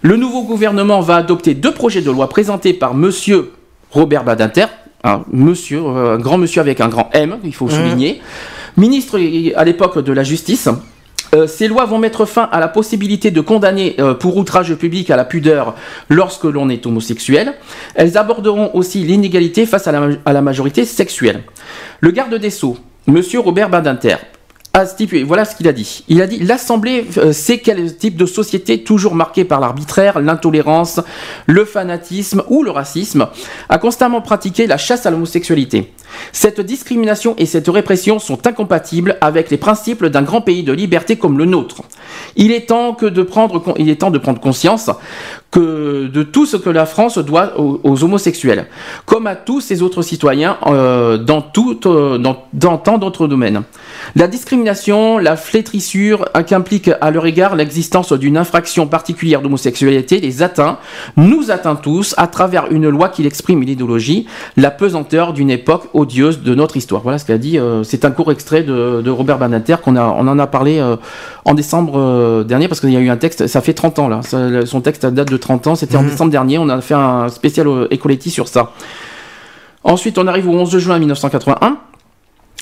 Le nouveau gouvernement va adopter deux projets de loi présentés par Monsieur Robert Badinter, un monsieur, un grand monsieur avec un grand M, il faut hmm. souligner, ministre à l'époque de la Justice. Euh, ces lois vont mettre fin à la possibilité de condamner euh, pour outrage public à la pudeur lorsque l'on est homosexuel. Elles aborderont aussi l'inégalité face à la, majorité sexuelle. Le garde des Sceaux, Monsieur Robert Badinter, voilà ce qu'il a dit. Il a dit l'Assemblée euh, sait quel type de société, toujours marquée par l'arbitraire, l'intolérance, le fanatisme ou le racisme, a constamment pratiqué la chasse à l'homosexualité. Cette discrimination et cette répression sont incompatibles avec les principes d'un grand pays de liberté comme le nôtre. Il est temps, de, prendre, conscience que de tout ce que la France doit aux, homosexuels, comme à tous ses autres citoyens euh, euh, dans, dans tant d'autres domaines. La discrimination, la flétrissure qu'implique à leur égard l'existence d'une infraction particulière d'homosexualité les atteint, nous atteint tous, à travers une loi qui exprime une idéologie, la pesanteur d'une époque odieuse de notre histoire. Voilà ce qu'a dit. Euh, c'est un court extrait de, Robert Banater qu'on a, on en a parlé en décembre dernier parce qu'il y a eu un texte. Ça fait 30 ans là. son texte date de 30 ans. C'était en mhm. décembre dernier. On a fait un spécial Ecoletti sur ça. Ensuite, on arrive au 11 juin 1981.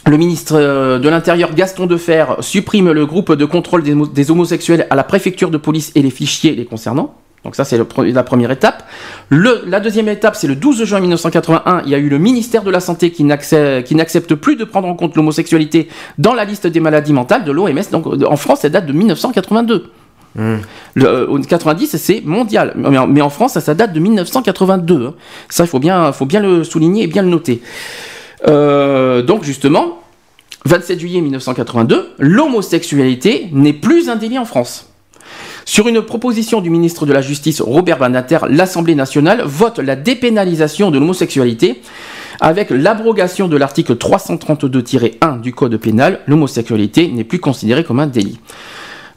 Le ministre euh, de l'Intérieur Gaston Defer supprime le groupe de contrôle des, homosexuels à la préfecture de police et les fichiers les concernant. Donc ça, c'est la première étape. la deuxième étape, c'est le 12 juin 1981. Il y a eu le ministère de la Santé qui n'accepte plus de prendre en compte l'homosexualité dans la liste des maladies mentales de l'OMS. Donc en France, ça date de 1982. Le, 90, euh, c'est mondial. Mais en France, ça, date de 1982. Hein. Ça, il faut bien, faut bien le souligner et bien le noter. Euh, donc, justement, 27 juillet 1982, l'homosexualité n'est plus un délit en France. Sur une proposition du ministre de la Justice Robert Banater, l'Assemblée nationale vote la dépénalisation de l'homosexualité avec l'abrogation de l'article 332-1 du Code pénal. L'homosexualité n'est plus considérée comme un délit.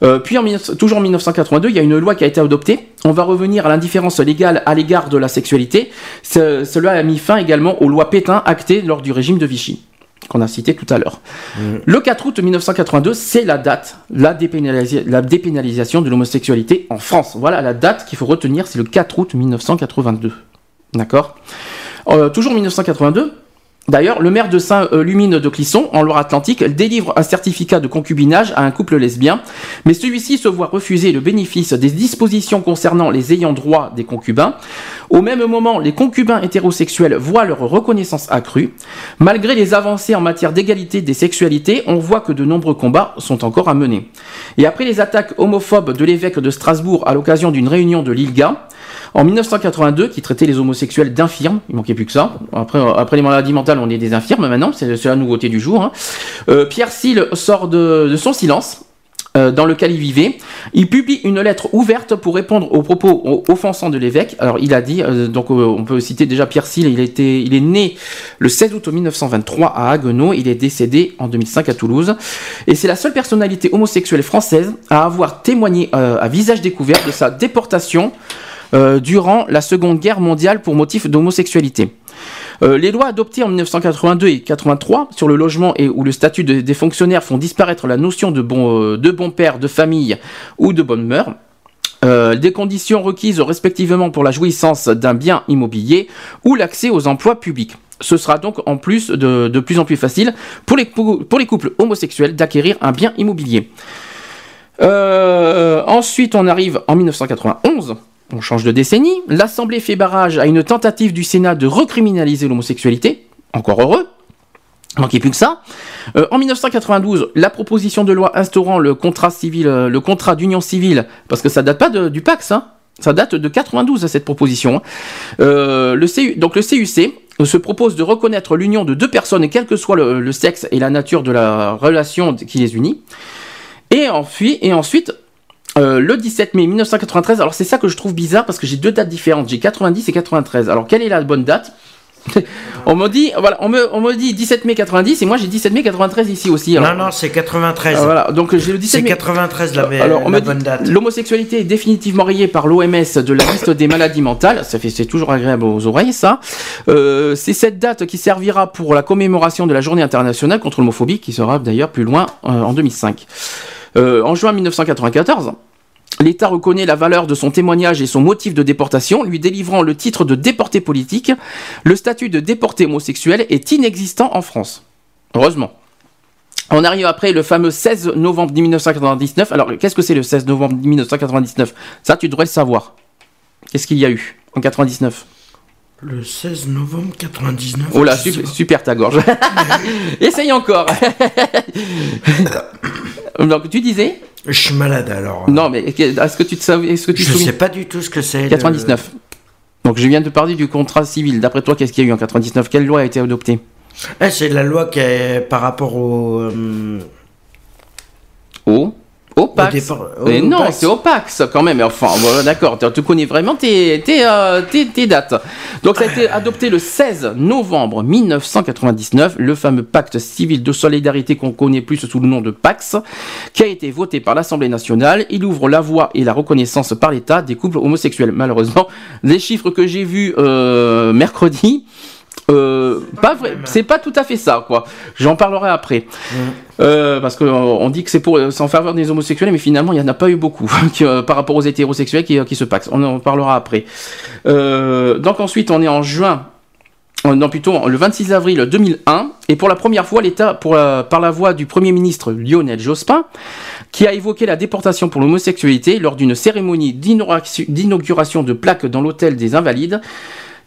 Euh, puis, en, toujours en 1982, il y a une loi qui a été adoptée. On va revenir à l'indifférence légale à l'égard de la sexualité. cela a mis fin également aux lois Pétain actées lors du régime de Vichy qu'on a cité tout à l'heure. Mm. Le 4 août 1982, c'est la date, la, la dépénalisation de l'homosexualité en France. Voilà la date qu'il faut retenir, c'est le 4 août 1982. D'accord? Euh, Toujours 1982, D'ailleurs, le maire de Saint-Lumine de Clisson, en Loire-Atlantique, délivre un certificat de concubinage à un couple lesbien, mais celui-ci se voit refuser le bénéfice des dispositions concernant les ayants droit des concubins. Au même moment, les concubins hétérosexuels voient leur reconnaissance accrue. Malgré les avancées en matière d'égalité des sexualités, on voit que de nombreux combats sont encore à mener. Et après les attaques homophobes de l'évêque de Strasbourg à l'occasion d'une réunion de l'ILGA, en 1982, qui traitait les homosexuels d'infirmes, il manquait plus que ça. Après, après les maladies mentales, on est des infirmes maintenant, c'est la nouveauté du jour. Hein. Euh, Pierre Sille sort de, son silence euh, dans lequel il vivait. Il publie une lettre ouverte pour répondre aux propos offensants de l'évêque. Alors il a dit, donc on peut citer déjà Pierre Sille, il, est né le 16 août 1923 à Haguenau, il est décédé en 2005 à Toulouse. Et c'est la seule personnalité homosexuelle française à avoir témoigné à visage découvert de sa déportation euh, durant la Seconde Guerre mondiale pour motif d'homosexualité. Euh, les lois adoptées en 1982 et 83 sur le logement et où le statut des fonctionnaires font disparaître la notion de bon, euh, père, de famille ou de bonne mœur. des conditions requises respectivement pour la jouissance d'un bien immobilier ou l'accès aux emplois publics. Ce sera donc en plus de, plus en plus facile pour les, pour les couples homosexuels d'acquérir un bien immobilier. ensuite, on arrive en 1991 on change de décennie, l'Assemblée fait barrage à une tentative du Sénat de recriminaliser l'homosexualité, encore heureux, plus que ça. Euh, en 1992, la proposition de loi instaurant le contrat civil, euh, le contrat d'union civile, parce que ça date pas du Pax, hein, ça date de 92 cette proposition. Hein. Euh, le donc le CUC se propose de reconnaître l'union de deux personnes, quel que soit le, le, sexe et la nature de la relation qui les unit. Et, ensuite, et ensuite euh, le 17 mai 1993, alors c'est ça que je trouve bizarre parce que j'ai deux dates différentes, j'ai 90 et 93. Alors quelle est la bonne date? On me dit, voilà, on me, on me dit 17 mai 90 et moi j'ai 17 mai 93 ici aussi. non, non, c'est 93. voilà, donc j'ai le 17 mai. C'est 93 la, alors, on me bonne date. L'homosexualité est définitivement rayée par l'OMS de la liste des maladies mentales. Ça fait, c'est toujours agréable aux oreilles, ça. Euh, c'est cette date qui servira pour la commémoration de la journée internationale contre l'homophobie qui sera d'ailleurs plus loin euh, en 2005. Euh, en juin 1994, L'État reconnaît la valeur de son témoignage et son motif de déportation, lui délivrant le titre de déporté politique. Le statut de déporté homosexuel est inexistant en France. Heureusement. On arrive après le fameux 16 novembre 1999. Alors, qu'est-ce que c'est le 16 novembre 1999 Ça, tu devrais le savoir. Qu'est-ce qu'il y a eu en 99 le 16 novembre 99. Oh là, super, super, ta gorge. Essaye encore. Donc tu disais? Je suis malade alors. Non, mais est-ce que tu te savais est-ce que tu Je ne sais pas du tout ce que c'est. 99. Donc je viens de parler du contrat civil. D'après toi, qu'est-ce qu'il y a eu en 99 Quelle loi a été adoptée? Eh, C'est la loi qui est par rapport au. Euh, au Opax. mais non, c'est Opax quand même. Enfin, voilà, d'accord, tu connais vraiment tes, euh, tes, tes, dates. Donc, ça a été adopté le 16 novembre 1999, le fameux pacte civil de solidarité qu'on connaît plus sous le nom de Pax, qui a été voté par l'Assemblée nationale. Il ouvre la voie et la reconnaissance par l'État des couples homosexuels. Malheureusement, les chiffres que j'ai vus euh, mercredi, euh, pas vrai, c'est pas tout à fait ça, quoi. J'en parlerai après. Euh, parce qu'on dit que c'est pour s'en faveur des homosexuels, mais finalement, il n'y en a pas eu beaucoup euh, par rapport aux hétérosexuels qui, qui se paxent. On en parlera après. donc ensuite, on est en juin non plutôt le 26 avril 2001, et pour la première fois, l'État, par la voix du Premier ministre Lionel Jospin, qui a évoqué la déportation pour l'homosexualité lors d'une cérémonie d'inauguration de plaques dans l'hôtel des Invalides,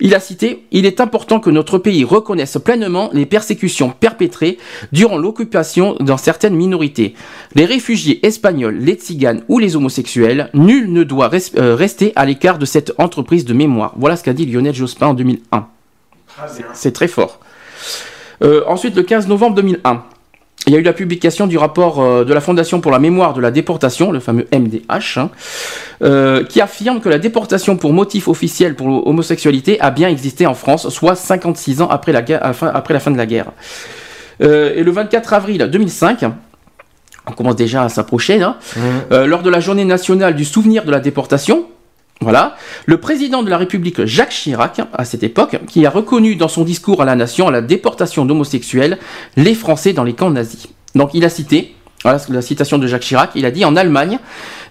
il a cité Il est important que notre pays reconnaisse pleinement les persécutions perpétrées durant l'occupation dans certaines minorités. Les réfugiés espagnols, les tziganes ou les homosexuels, nul ne doit euh, rester à l'écart de cette entreprise de mémoire. Voilà ce qu'a dit Lionel Jospin en 2001. C'est très fort. Euh, ensuite, le 15 novembre 2001, il y a eu la publication du rapport euh, de la Fondation pour la mémoire de la déportation, le fameux MDH, hein, euh, qui affirme que la déportation pour motif officiel pour l'homosexualité a bien existé en France, soit 56 ans après la, fin, après la fin de la guerre. Euh, et le 24 avril 2005, on commence déjà à s'approcher là. Euh, lors de la journée nationale du souvenir de la déportation, voilà, le président de la République Jacques Chirac, à cette époque, qui a reconnu dans son discours à la nation la déportation d'homosexuels, les Français dans les camps nazis. Donc il a cité, voilà la citation de Jacques Chirac, il a dit en Allemagne,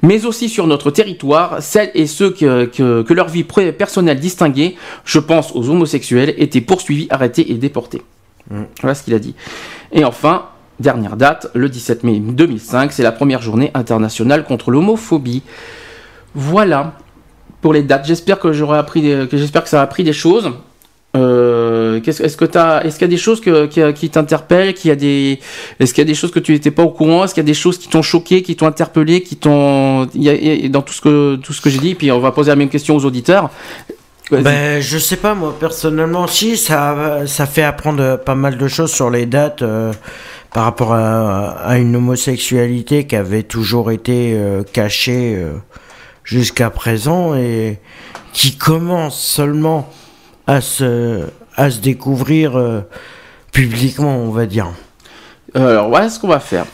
mais aussi sur notre territoire, celles et ceux que, que, leur vie personnelle distinguée, je pense aux homosexuels, étaient poursuivis, arrêtés et déportés. Mm. Voilà ce qu'il a dit. Et enfin, dernière date, le 17 mai 2005, c'est la première journée internationale contre l'homophobie. Voilà pour les dates. J'espère que j'aurai appris, que j'espère que ça a appris des choses. Euh, est-ce que as, est-ce qu'il y a des choses qui, t'interpellent, qu'il y a des, est-ce qu'il y a des choses que tu n'étais pas au courant, est-ce qu'il y a des choses qui t'ont choqué, qui t'ont interpellé, qui t'ont, dans tout ce que tout ce que j'ai dit, puis on va poser la même question aux auditeurs. Ben, je sais pas, moi, personnellement, si, ça, ça fait apprendre pas mal de choses sur les dates euh, par rapport à, une homosexualité qui avait toujours été euh, cachée jusqu'à présent et qui commence seulement à se, à se découvrir publiquement, on va dire. Alors, voilà ce qu'on va faire.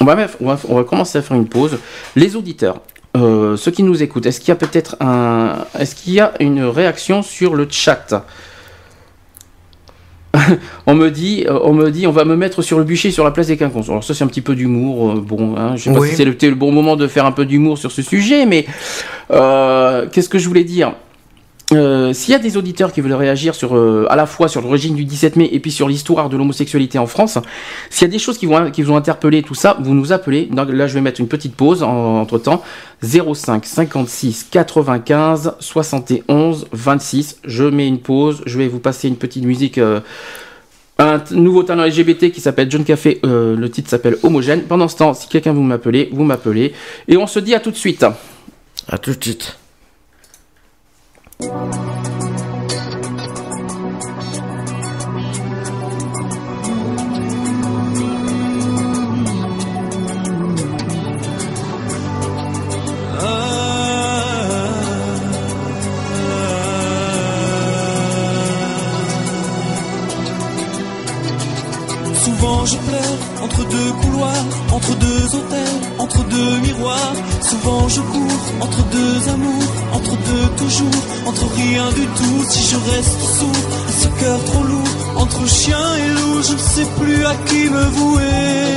On va, commencer à faire une pause. Les auditeurs, euh, ceux qui nous écoutent, est-ce qu'il y a peut-être un, est-ce qu'il y une réaction sur le chat? on me dit, euh, on me dit, on va me mettre sur le bûcher sur la place des quinconces. Alors ça c'est un petit peu d'humour. Euh, bon, hein, je sais pas si c'est le, bon moment de faire un peu d'humour sur ce sujet, mais qu'est-ce que je voulais dire? Euh, s'il y a des auditeurs qui veulent réagir euh, à la fois sur l'origine du 17 mai et puis sur l'histoire de l'homosexualité en France, s'il y a des choses qui, vous ont interpellé, tout ça, vous nous appelez. Là, je vais mettre une petite pause entre temps. 05 56 95 71 26. Je mets une pause. Je vais vous passer une petite musique. Euh, un nouveau talent LGBT qui s'appelle John Café. le titre s'appelle Homogène. Pendant ce temps, si quelqu'un vous m'appelez, vous m'appelez. Et on se dit à tout de suite. À tout de suite. Souvent entre deux hôtels, entre deux miroirs. Souvent je cours entre deux amours, entre deux toujours, entre rien du tout. Si je reste sourd à ce cœur trop lourd, entre chien et loup, je ne sais plus à qui me vouer.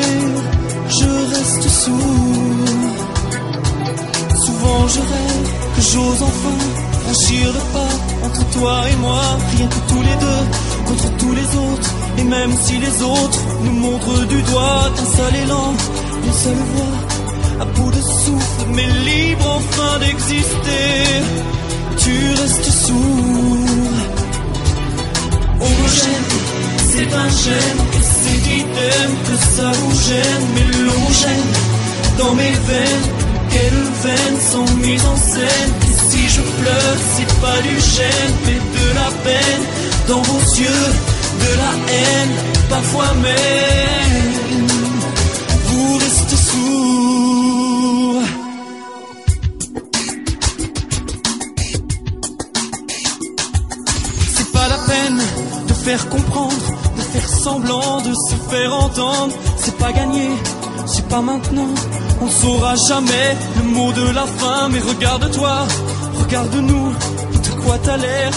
Je reste sourd. Souvent je rêve que j'ose enfin franchir le pas entre toi et moi, rien que tous les deux contre tous les autres. Et même si les autres nous montrent du doigt un seul élan, une seule voix, à bout de souffle, mais libre enfin d'exister, tu restes sourd. Homogène, c'est un gène, et c'est idem que ça vous gêne, mais l'homogène, dans mes veines, quelles veines sont mises en scène, et si je pleure, c'est pas du gêne, mais de la peine, dans vos yeux, de la haine, parfois même, vous restez sourds. C'est pas la peine de faire comprendre, de faire semblant, de se faire entendre, c'est pas gagné, c'est pas maintenant. On saura jamais le mot de la fin, mais regarde-toi, regarde-nous, de quoi t'as l'air,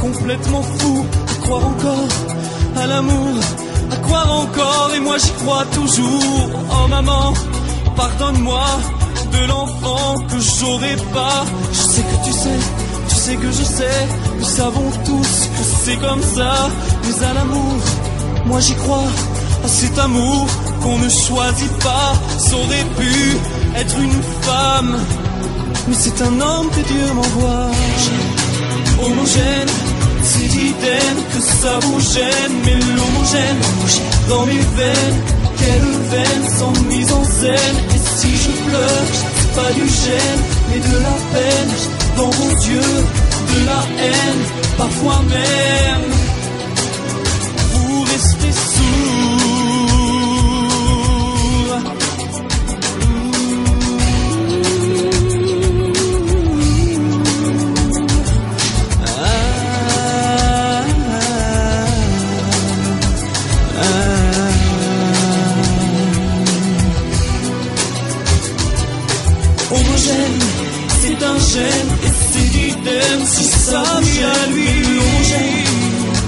complètement fou, à croire encore à l'amour, à croire encore, et moi j'y crois toujours. Oh maman, pardonne-moi de l'enfant que j'aurais pas. Je sais que tu sais, tu sais que je sais, nous savons tous que c'est comme ça. Mais à l'amour, moi j'y crois, à cet amour qu'on ne choisit pas. Ça aurait pu être une femme, mais c'est un homme que Dieu m'envoie. Homogène c'est idem que ça vous gêne, mais l'homogène dans mes veines, quelles veines sont mises en scène. Et si je pleure, pas du gêne, mais de la peine dans vos yeux, de la haine, parfois même. Vous restez sous. si sa vie à lui plongeait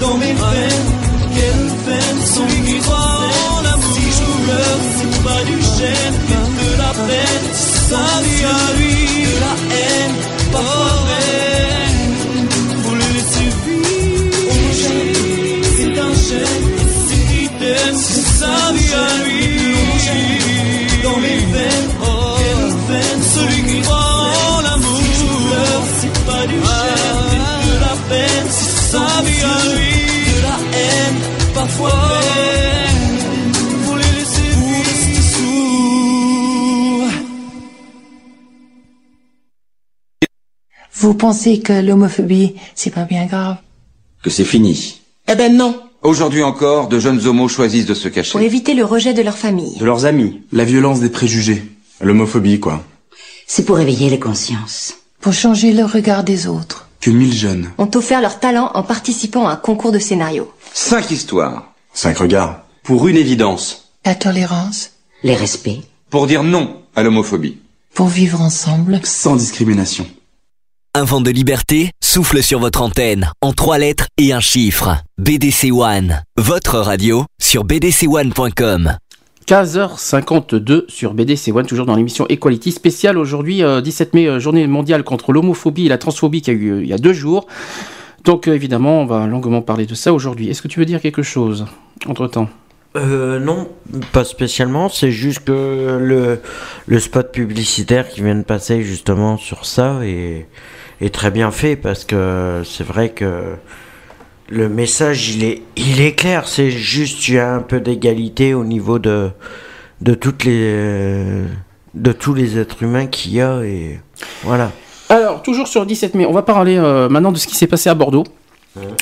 dans mes veines. Quelle peine sans lui croire en l'amour. Si je pleure, c'est pas du gêne, mais de la peine. Si sa vie à lui, de la haine, parfois vaine. Faut le vivre. C'est un gêne, c'est t'aime. Si sa vie à lui plongeait dans mes veines. De la haine, parfois les laisser sourds. Vous pensez que l'homophobie, c'est pas bien grave? Que c'est fini. Eh ben non. Aujourd'hui encore, de jeunes homos choisissent de se cacher. Pour éviter le rejet de leur famille. De leurs amis. La violence des préjugés. L'homophobie, quoi. C'est pour éveiller les consciences. Pour changer le regard des autres. Que mille jeunes. Ont offert leur talent en participant à un concours de scénario. Cinq histoires. Cinq regards. Pour une évidence. La tolérance. Les respects. Pour dire non à l'homophobie. Pour vivre ensemble. Sans discrimination. Un vent de liberté souffle sur votre antenne en trois lettres et un chiffre. BDC One, votre radio sur bdc1.com. 15h52 sur BDC One, toujours dans l'émission Equality spéciale aujourd'hui, euh, 17 mai, euh, journée mondiale contre l'homophobie et la transphobie qui a eu euh, il y a deux jours. Donc euh, évidemment, on va longuement parler de ça aujourd'hui. Est-ce que tu veux dire quelque chose entre-temps? Euh, non, pas spécialement. C'est juste que le, le spot publicitaire qui vient de passer justement sur ça est, est très bien fait parce que c'est vrai que le message il est, il est clair. C'est juste il y a un peu d'égalité au niveau de, de toutes les, de tous les êtres humains qu'il y a et voilà. Alors, toujours sur le 17 mai, on va parler euh, maintenant de ce qui s'est passé à Bordeaux.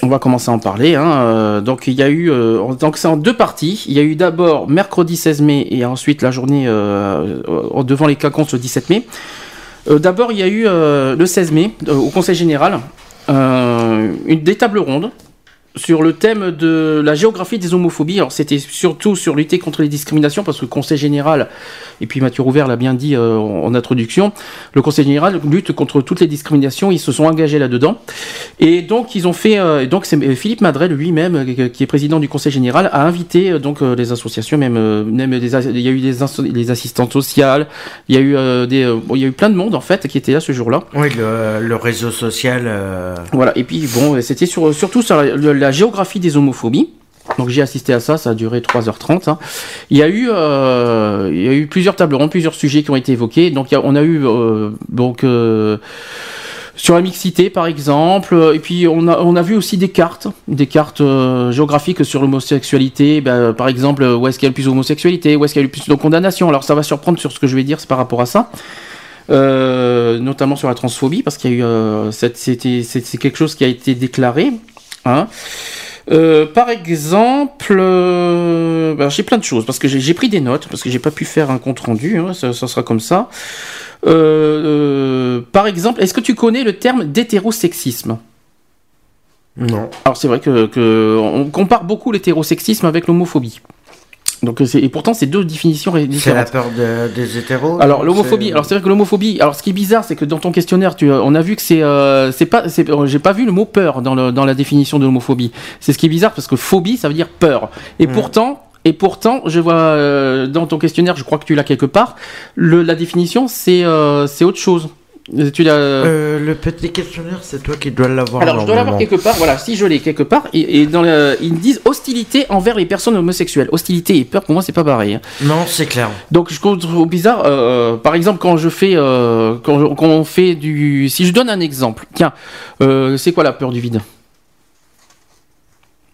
On va commencer à en parler. hein. Euh, donc il y a eu, euh, donc c'est en deux parties. Il y a eu d'abord mercredi 16 mai et ensuite la journée euh, devant les quinconces le 17 mai. Euh, d'abord il y a eu le 16 mai au Conseil général une des tables rondes sur le thème de la géographie des homophobies. Alors c'était surtout sur lutter contre les discriminations parce que le Conseil général et puis Mathieu Rouvert l'a bien dit euh, en introduction, le Conseil général lutte contre toutes les discriminations. Ils se sont engagés là-dedans et donc ils ont fait. euh, et donc c'est euh, Philippe Madrel lui-même, euh, qui est président du Conseil général, a invité donc les associations, même, même des, il y a eu des, des assistantes sociales, il y a eu euh, des, bon, il y a eu plein de monde en fait qui était là ce jour-là. Oui, le, le réseau social. Voilà, et puis bon, c'était sur, surtout sur la, le- la géographie des homophobies. Donc j'ai assisté à ça, ça a duré 3h30. hein. Il, y a eu, euh, il y a eu plusieurs tables rondes, plusieurs sujets qui ont été évoqués. Donc on a eu euh, donc euh, sur la mixité par exemple, et puis on a, on a vu aussi des cartes, des cartes géographiques sur l'homosexualité. Ben, par exemple, où est-ce qu'il y a le plus d'homosexualité, où est-ce qu'il y a le plus de condamnation. Alors ça va surprendre sur ce que je vais dire, par rapport à ça. Notamment sur la transphobie, parce qu'il y a eu, euh, c'est quelque chose qui a été déclaré. Hein. Euh, par exemple, euh, ben, j'ai plein de choses parce que j'ai, pris des notes parce que j'ai pas pu faire un compte rendu. hein, ça, ça sera comme ça. Euh, euh, par exemple, est-ce que tu connais le terme d'hétérosexisme? Non. Alors c'est vrai que, que on compare beaucoup l'hétérosexisme avec l'homophobie. Donc c'est, et pourtant c'est deux définitions ré- C'est la différentes. peur de- des hétéros. Alors l'homophobie, alors c'est vrai que l'homophobie, alors ce qui est bizarre, c'est que dans ton questionnaire, tu, on a vu que c'est, euh, c'est pas, c'est, j'ai pas vu le mot peur dans, le, dans la définition de l'homophobie. C'est ce qui est bizarre parce que phobie, ça veut dire peur. Et Mm. pourtant, et pourtant, je vois euh, dans ton questionnaire, je crois que tu l'as quelque part. Le, la définition, c'est, euh, c'est autre chose. Tu l'as. Euh, le petit questionnaire, c'est toi qui dois l'avoir. Alors, je dois l'avoir quelque part. Voilà, si je l'ai quelque part. Et, et dans le, ils disent hostilité envers les personnes homosexuelles. Hostilité et peur, pour moi, c'est pas pareil. hein. Non, c'est clair. Donc, je trouve bizarre. euh, par exemple, quand je fais, euh, quand, je- quand on fait du, si je donne un exemple, tiens, euh, c'est quoi la peur du vide?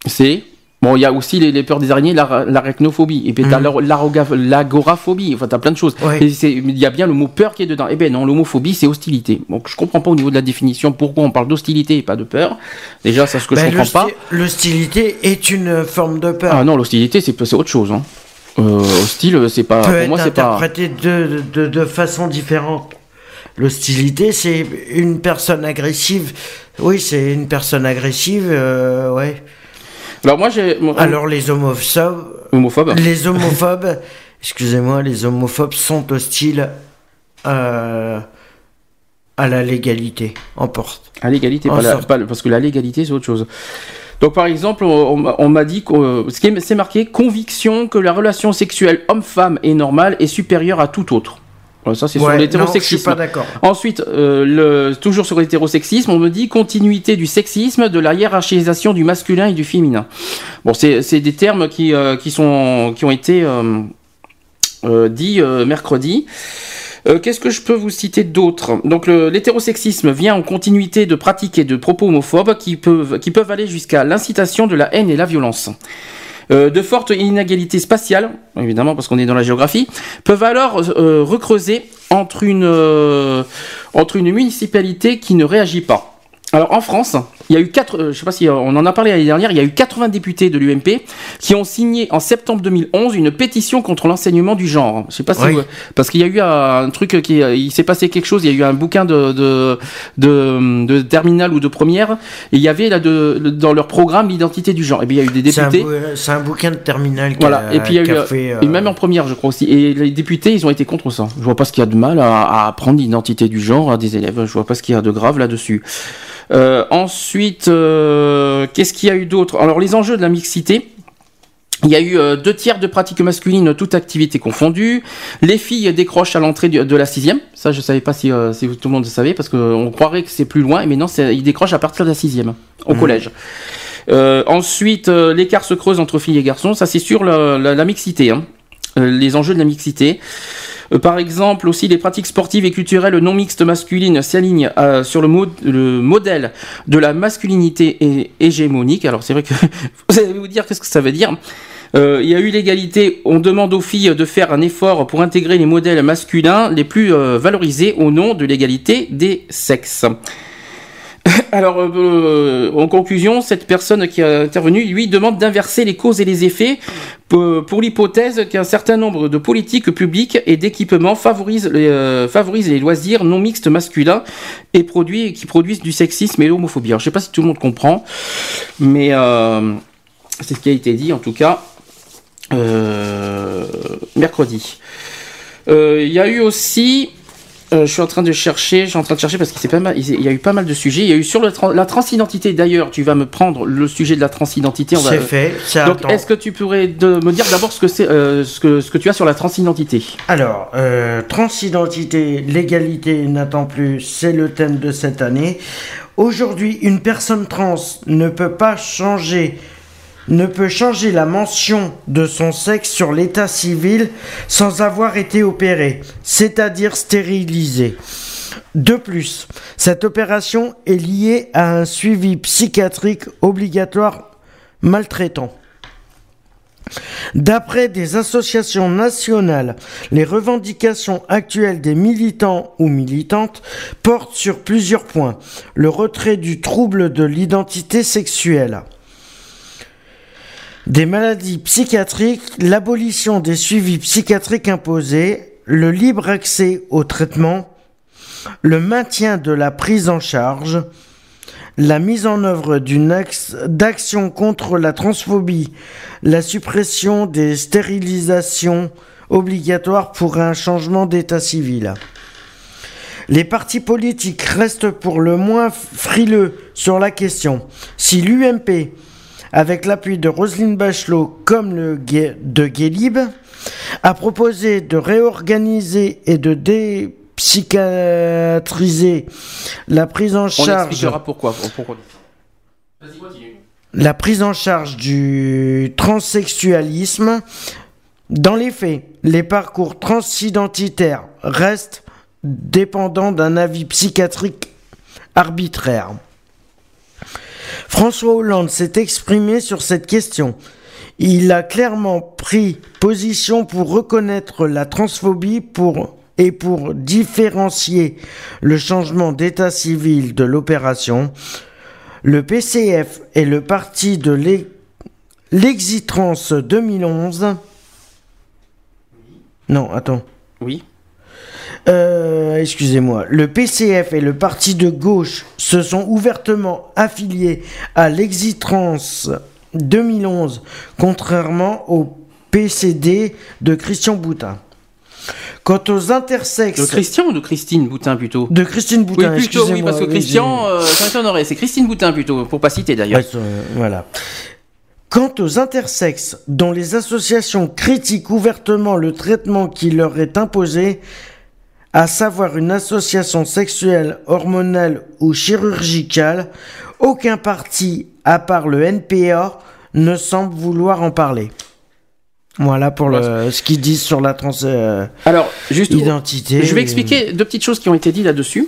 C'est Bon, il y a aussi les, les peurs des araignées, la- l'arachnophobie, et puis t'as l'aroga- l'agoraphobie, enfin t'as plein de choses. Ouais. Il y a bien le mot peur qui est dedans. Eh ben non, l'homophobie c'est hostilité. Donc je comprends pas au niveau de la définition pourquoi on parle d'hostilité et pas de peur. Déjà, c'est ce que Ben, je comprends pas. l'hosti- L'hostilité est une forme de peur. Ah non, l'hostilité c'est c'est autre chose. Hein. Euh, hostile, c'est pas. peut Pour être moi, c'est pas. interprété de, de, de façon différente. L'hostilité, c'est une personne agressive. Oui, c'est une personne agressive, euh, ouais. Alors moi j'ai. moi- Alors les homophobes, Homophobe. les homophobes, excusez-moi, les homophobes sont hostiles euh, à la légalité emporte. À l'égalité, En pas la- pas parce que la légalité c'est autre chose. Donc par exemple, on, on m'a- dit que ce qui est- c'est marqué conviction que la relation sexuelle homme-femme est normale et supérieure à tout autre. Voilà, ça c'est Ouais, sur l'hétérosexisme. pas d'accord. Ensuite, euh, le, toujours sur l'hétérosexisme, on me dit continuité du sexisme, de la hiérarchisation du masculin et du féminin. Bon, c'est des termes qui, euh, qui, sont, qui ont été euh, euh, dits euh, mercredi. Euh, Qu'est-ce que je peux vous citer d'autre? Donc l'hétérosexisme vient en continuité de pratiques et de propos homophobes qui peuvent, qui peuvent aller jusqu'à l'incitation de la haine et la violence. Euh, de fortes inégalités spatiales, évidemment parce qu'on est dans la géographie, peuvent alors euh, recreuser entre une, euh, entre une municipalité qui ne réagit pas. Alors en France, il y a eu quatre, euh, je sais pas si euh, on en a parlé l'année dernière, il y a eu 80 députés de l'UMP qui ont signé en septembre 2011 une pétition contre l'enseignement du genre. Je sais pas si Oui. vous- parce qu'il y a eu un truc qui, il s'est passé quelque chose. Il y a eu un bouquin de de, de, de terminale ou de première et il y avait là de, dans leur programme l'identité du genre. Et bien il y a eu des C'est un, députés. bou- c'est un bouquin de terminal qui Voilà, a, et puis il y a eu, a fait, euh, et même en première, je crois aussi. Et les députés, ils ont été contre ça. Je vois pas ce qu'il y a de mal à, à apprendre l'identité du genre à des élèves. Je vois pas ce qu'il y a de grave là-dessus. Euh, ensuite, euh, qu'est-ce qu'il y a eu d'autre Alors, les enjeux de la mixité. Il y a eu euh, deux tiers de pratiques masculines, toute activité confondue. Les filles décrochent à l'entrée de la sixième. Ça, je savais pas si, euh, si tout le monde le savait, parce qu'on croirait que c'est plus loin, mais non, ils décrochent à partir de la sixième, au Mhm. collège. Euh, ensuite, euh, l'écart se creuse entre filles et garçons. Ça, c'est sur la, la- la mixité, hein. Euh, les enjeux de la mixité. Euh, par exemple, aussi les pratiques sportives et culturelles non mixtes masculines s'alignent euh, sur le, mo- le modèle de la masculinité hé- hégémonique. Alors c'est vrai que vous allez vous dire qu'est-ce que ça veut dire? Euh, il y a eu l'égalité. On demande aux filles de faire un effort pour intégrer les modèles masculins les plus valorisés au nom de l'égalité des sexes. Alors, euh, en conclusion, cette personne qui a intervenu, lui, demande d'inverser les causes et les effets pour, l'hypothèse qu'un certain nombre de politiques publiques et d'équipements favorisent, les, euh, loisirs non mixtes masculins et qui produisent du sexisme et l'homophobie. Je sais pas si tout le monde comprend, mais euh, c'est ce qui a été dit, en tout cas, mercredi. Il y a eu aussi euh, je suis en train de chercher, je suis en train de chercher parce qu'il s'est pas mal, il y a eu pas mal de sujets. Il y a eu sur le tra- la transidentité d'ailleurs. Tu vas me prendre le sujet de la transidentité. C'est fait, ça Donc, est-ce que tu pourrais de- me dire d'abord ce que c'est, euh, ce que ce que tu as sur la transidentité? Alors, euh, transidentité, l'égalité n'attend plus, c'est le thème de cette année. Aujourd'hui, une personne trans ne peut pas changer, ne peut changer la mention de son sexe sur l'état civil sans avoir été opéré, c'est-à-dire stérilisé. De plus, cette opération est liée à un suivi psychiatrique obligatoire maltraitant. D'après des associations nationales, les revendications actuelles des militants ou militantes portent sur plusieurs points. Le retrait du trouble de l'identité sexuelle, des maladies psychiatriques, l'abolition des suivis psychiatriques imposés, le libre accès au traitement, le maintien de la prise en charge, la mise en œuvre d'une d'action contre la transphobie, la suppression des stérilisations obligatoires pour un changement d'état civil. Les partis politiques restent pour le moins frileux sur la question. Si l'UMP, avec l'appui de Roselyne Bachelot comme le de Guélib, a proposé de réorganiser et de dépsychiatriser la prise en On charge expliquera pourquoi. pourquoi. la prise en charge du transsexualisme. Dans les faits, les parcours transidentitaires restent dépendants d'un avis psychiatrique arbitraire. François Hollande s'est exprimé sur cette question. Il a clairement pris position pour reconnaître la transphobie pour, et pour différencier le changement d'état civil de l'opération. Le PCF est le parti de l'e- l'Exitrans 2011. Non, attends. Oui. Euh, excusez-moi. Le PCF et le parti de gauche se sont ouvertement affiliés à l'Exitrans 2011, contrairement au PCD de Christian Boutin. Quant aux intersexes. De Christian ou de Christine Boutin plutôt? De Christine Boutin, Oui, plutôt, oui, parce que oui, Christian, j'ai- euh. C'est Christine Boutin plutôt, pour pas citer d'ailleurs. Euh, voilà. Quant aux intersexes, dont les associations critiquent ouvertement le traitement qui leur est imposé, à savoir une association sexuelle, hormonale ou chirurgicale, aucun parti, à part le NPA, ne semble vouloir en parler. Voilà pour le, ce qu'ils disent sur la trans euh, Alors, juste identité. Je vais expliquer deux petites choses qui ont été dites là-dessus.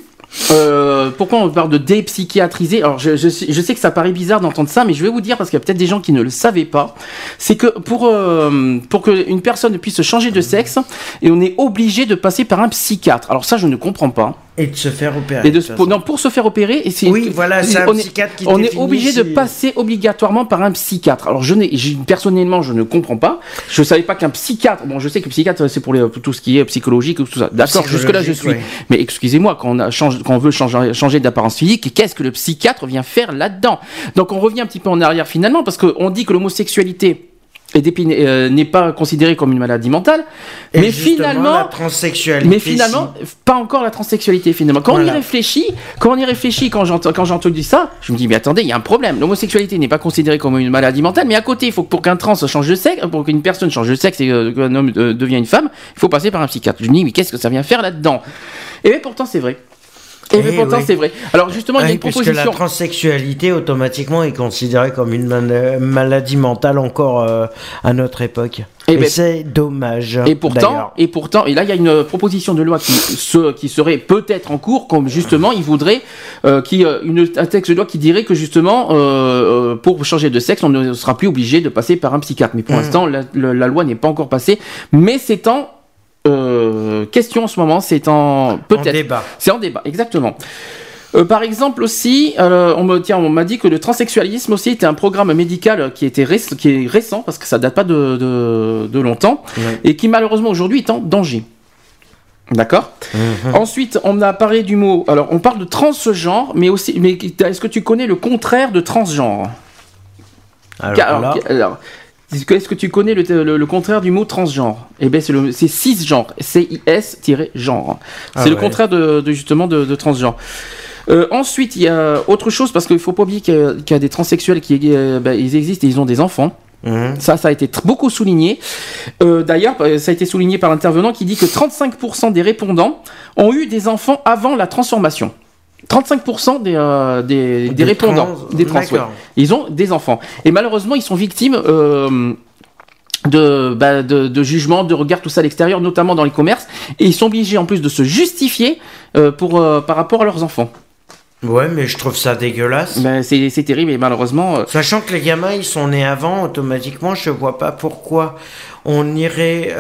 Euh, pourquoi on parle de dépsychiatriser Alors, je, je, sais- que ça paraît bizarre d'entendre ça, mais je vais vous dire parce qu'il y a peut-être des gens qui ne le savaient pas. C'est que pour euh, qu'une personne puisse changer de sexe, et on est obligé de passer par un psychiatre. Alors ça, je ne comprends pas. Et de se faire opérer. Et de, de non, pour se faire opérer, et c'est Oui, voilà, c'est un on est- psychiatre qui On est obligé de passer obligatoirement par un psychiatre. Alors je n'ai, personnellement, je ne comprends pas. Je savais pas qu'un psychiatre. Bon, je sais que psychiatre, c'est pour, pour tout ce qui est psychologique ou tout ça. D'accord, jusque là je suis. Ouais. Mais excusez-moi, quand on a change, quand on veut changer, changer d'apparence physique, qu'est-ce que le psychiatre vient faire là-dedans? Donc on revient un petit peu en arrière finalement, parce qu'on dit que l'homosexualité dépi- euh, n'est pas considérée comme une maladie mentale, Et mais finalement, la transsexualité, mais finalement, pas encore la transsexualité finalement. Quand on y réfléchit, quand on y réfléchit, quand j'entends, quand j'entends ça, je me dis mais attendez, il y a un problème. L'homosexualité n'est pas considérée comme une maladie mentale, mais à côté, il faut que pour qu'un trans change de sexe, pour qu'une personne change de sexe et euh, qu'un homme euh, devienne une femme, il faut passer par un psychiatre. Je me dis mais qu'est-ce que ça vient faire là-dedans? Et bien pourtant c'est vrai. Et bien Eh pourtant oui. c'est vrai. Alors justement, il y a une puisque la proposition. transsexualité automatiquement est considérée comme une man- maladie mentale encore euh, à notre époque. Eh Et, ben- c'est dommage. Et pourtant, et pourtant, et là il y a une proposition de loi qui, se- qui serait peut-être en cours, comme justement il voudrait, euh, qui, euh, une, un texte de loi qui dirait que justement, euh, euh, pour changer de sexe, on ne sera plus obligé de passer par un psychiatre. Mais pour Mhm. l'instant, la, la- la loi n'est pas encore passée, mais c'est en euh, question en ce moment, c'est en peut-être. débat. C'est en débat, exactement. Euh, par exemple aussi, euh, on me tiens, on m'a dit que le transsexualisme aussi était un programme médical qui était réc- qui est récent parce que ça date pas de, de, de longtemps et qui malheureusement aujourd'hui est en danger. D'accord? Mhm. Ensuite, on a parlé du mot. Alors, on parle de transgenre, mais aussi, mais est-ce que tu connais le contraire de transgenre? Alors alors, est-ce que, tu connais le, le- le contraire du mot transgenre? Eh bien, c'est cisgenre, C-I-S-genre. C'est Ah le contraire de, de, justement de, de transgenre. Euh, ensuite, il y a autre chose parce qu'il faut pas oublier qu'il y a, qu'il y a des transsexuels qui euh, ben, ils existent et ils ont des enfants. Mhm. Ça, ça a été beaucoup souligné. Euh, D'ailleurs, ça a été souligné par l'intervenant qui dit que 35% des répondants ont eu des enfants avant la transformation. 35% des, euh, des, des Des répondants, trans, des trans, ouais. ils ont des enfants. Et malheureusement, ils sont victimes euh, de, bah, de, de jugements, de regards, tout ça à l'extérieur, notamment dans les commerces. Et ils sont obligés en plus de se justifier euh, pour, par rapport à leurs enfants. Ouais, mais je trouve ça dégueulasse. Ben, c'est c'est terrible et malheureusement. Sachant que les gamins, ils sont nés avant, automatiquement, je vois pas pourquoi on irait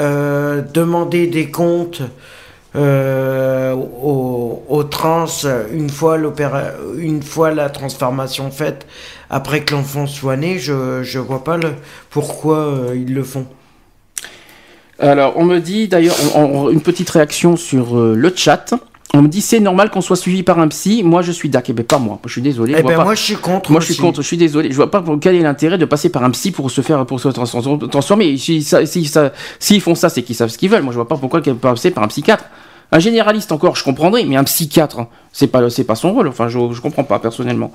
demander des comptes euh, aux, trans une fois, une fois la transformation faite, après que l'enfant soit né, je, je vois pas le, pourquoi euh, ils le font. Alors, on me dit d'ailleurs, une petite réaction sur euh, le chat. On me dit c'est normal qu'on soit suivi par un psy. Moi, je suis d'accord. Eh ben, pas moi. Je suis désolé. Eh je ben, pas- moi, je suis contre Moi, je suis contre. Je suis désolé. Je vois pas pour- quel est l'intérêt de passer par un psy pour se faire, pour se trans- transformer. Si ça, si ça, s'ils font ça, c'est qu'ils savent ce qu'ils veulent. Moi, je vois pas pourquoi passer par un psychiatre. Un généraliste encore, je comprendrais, mais un psychiatre, c'est pas, c'est pas son rôle. Enfin, je, je comprends pas personnellement.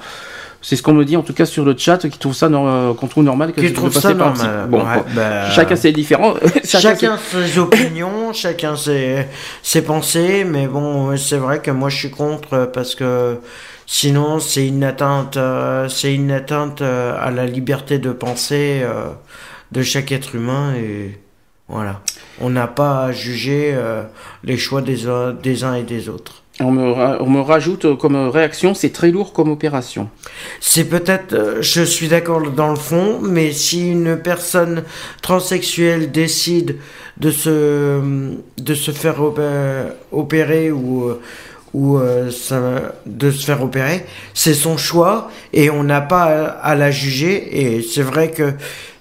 C'est ce qu'on me dit en tout cas sur le chat, qui trouve ça, euh, qu'on trouve normal que Qui trouve ça par normal, Bon, ouais, bon. bah, chacun c'est différent. Chacun, ses- ses opinions, chacun ses, ses pensées, mais bon, c'est vrai que moi je suis contre parce que sinon c'est une atteinte, euh, c'est une atteinte euh, à la liberté de penser euh, de chaque être humain et voilà. On n'a pas à juger euh, les choix des, uns- des uns et des autres. On me, on me rajoute euh, comme réaction, c'est très lourd comme opération. C'est peut-être, euh, je suis d'accord dans le fond, mais si une personne transsexuelle décide de se, de se faire opé- opérer ou, euh, ou euh, ça- de se faire opérer, c'est son choix et on n'a pas à, à la juger. Et c'est vrai que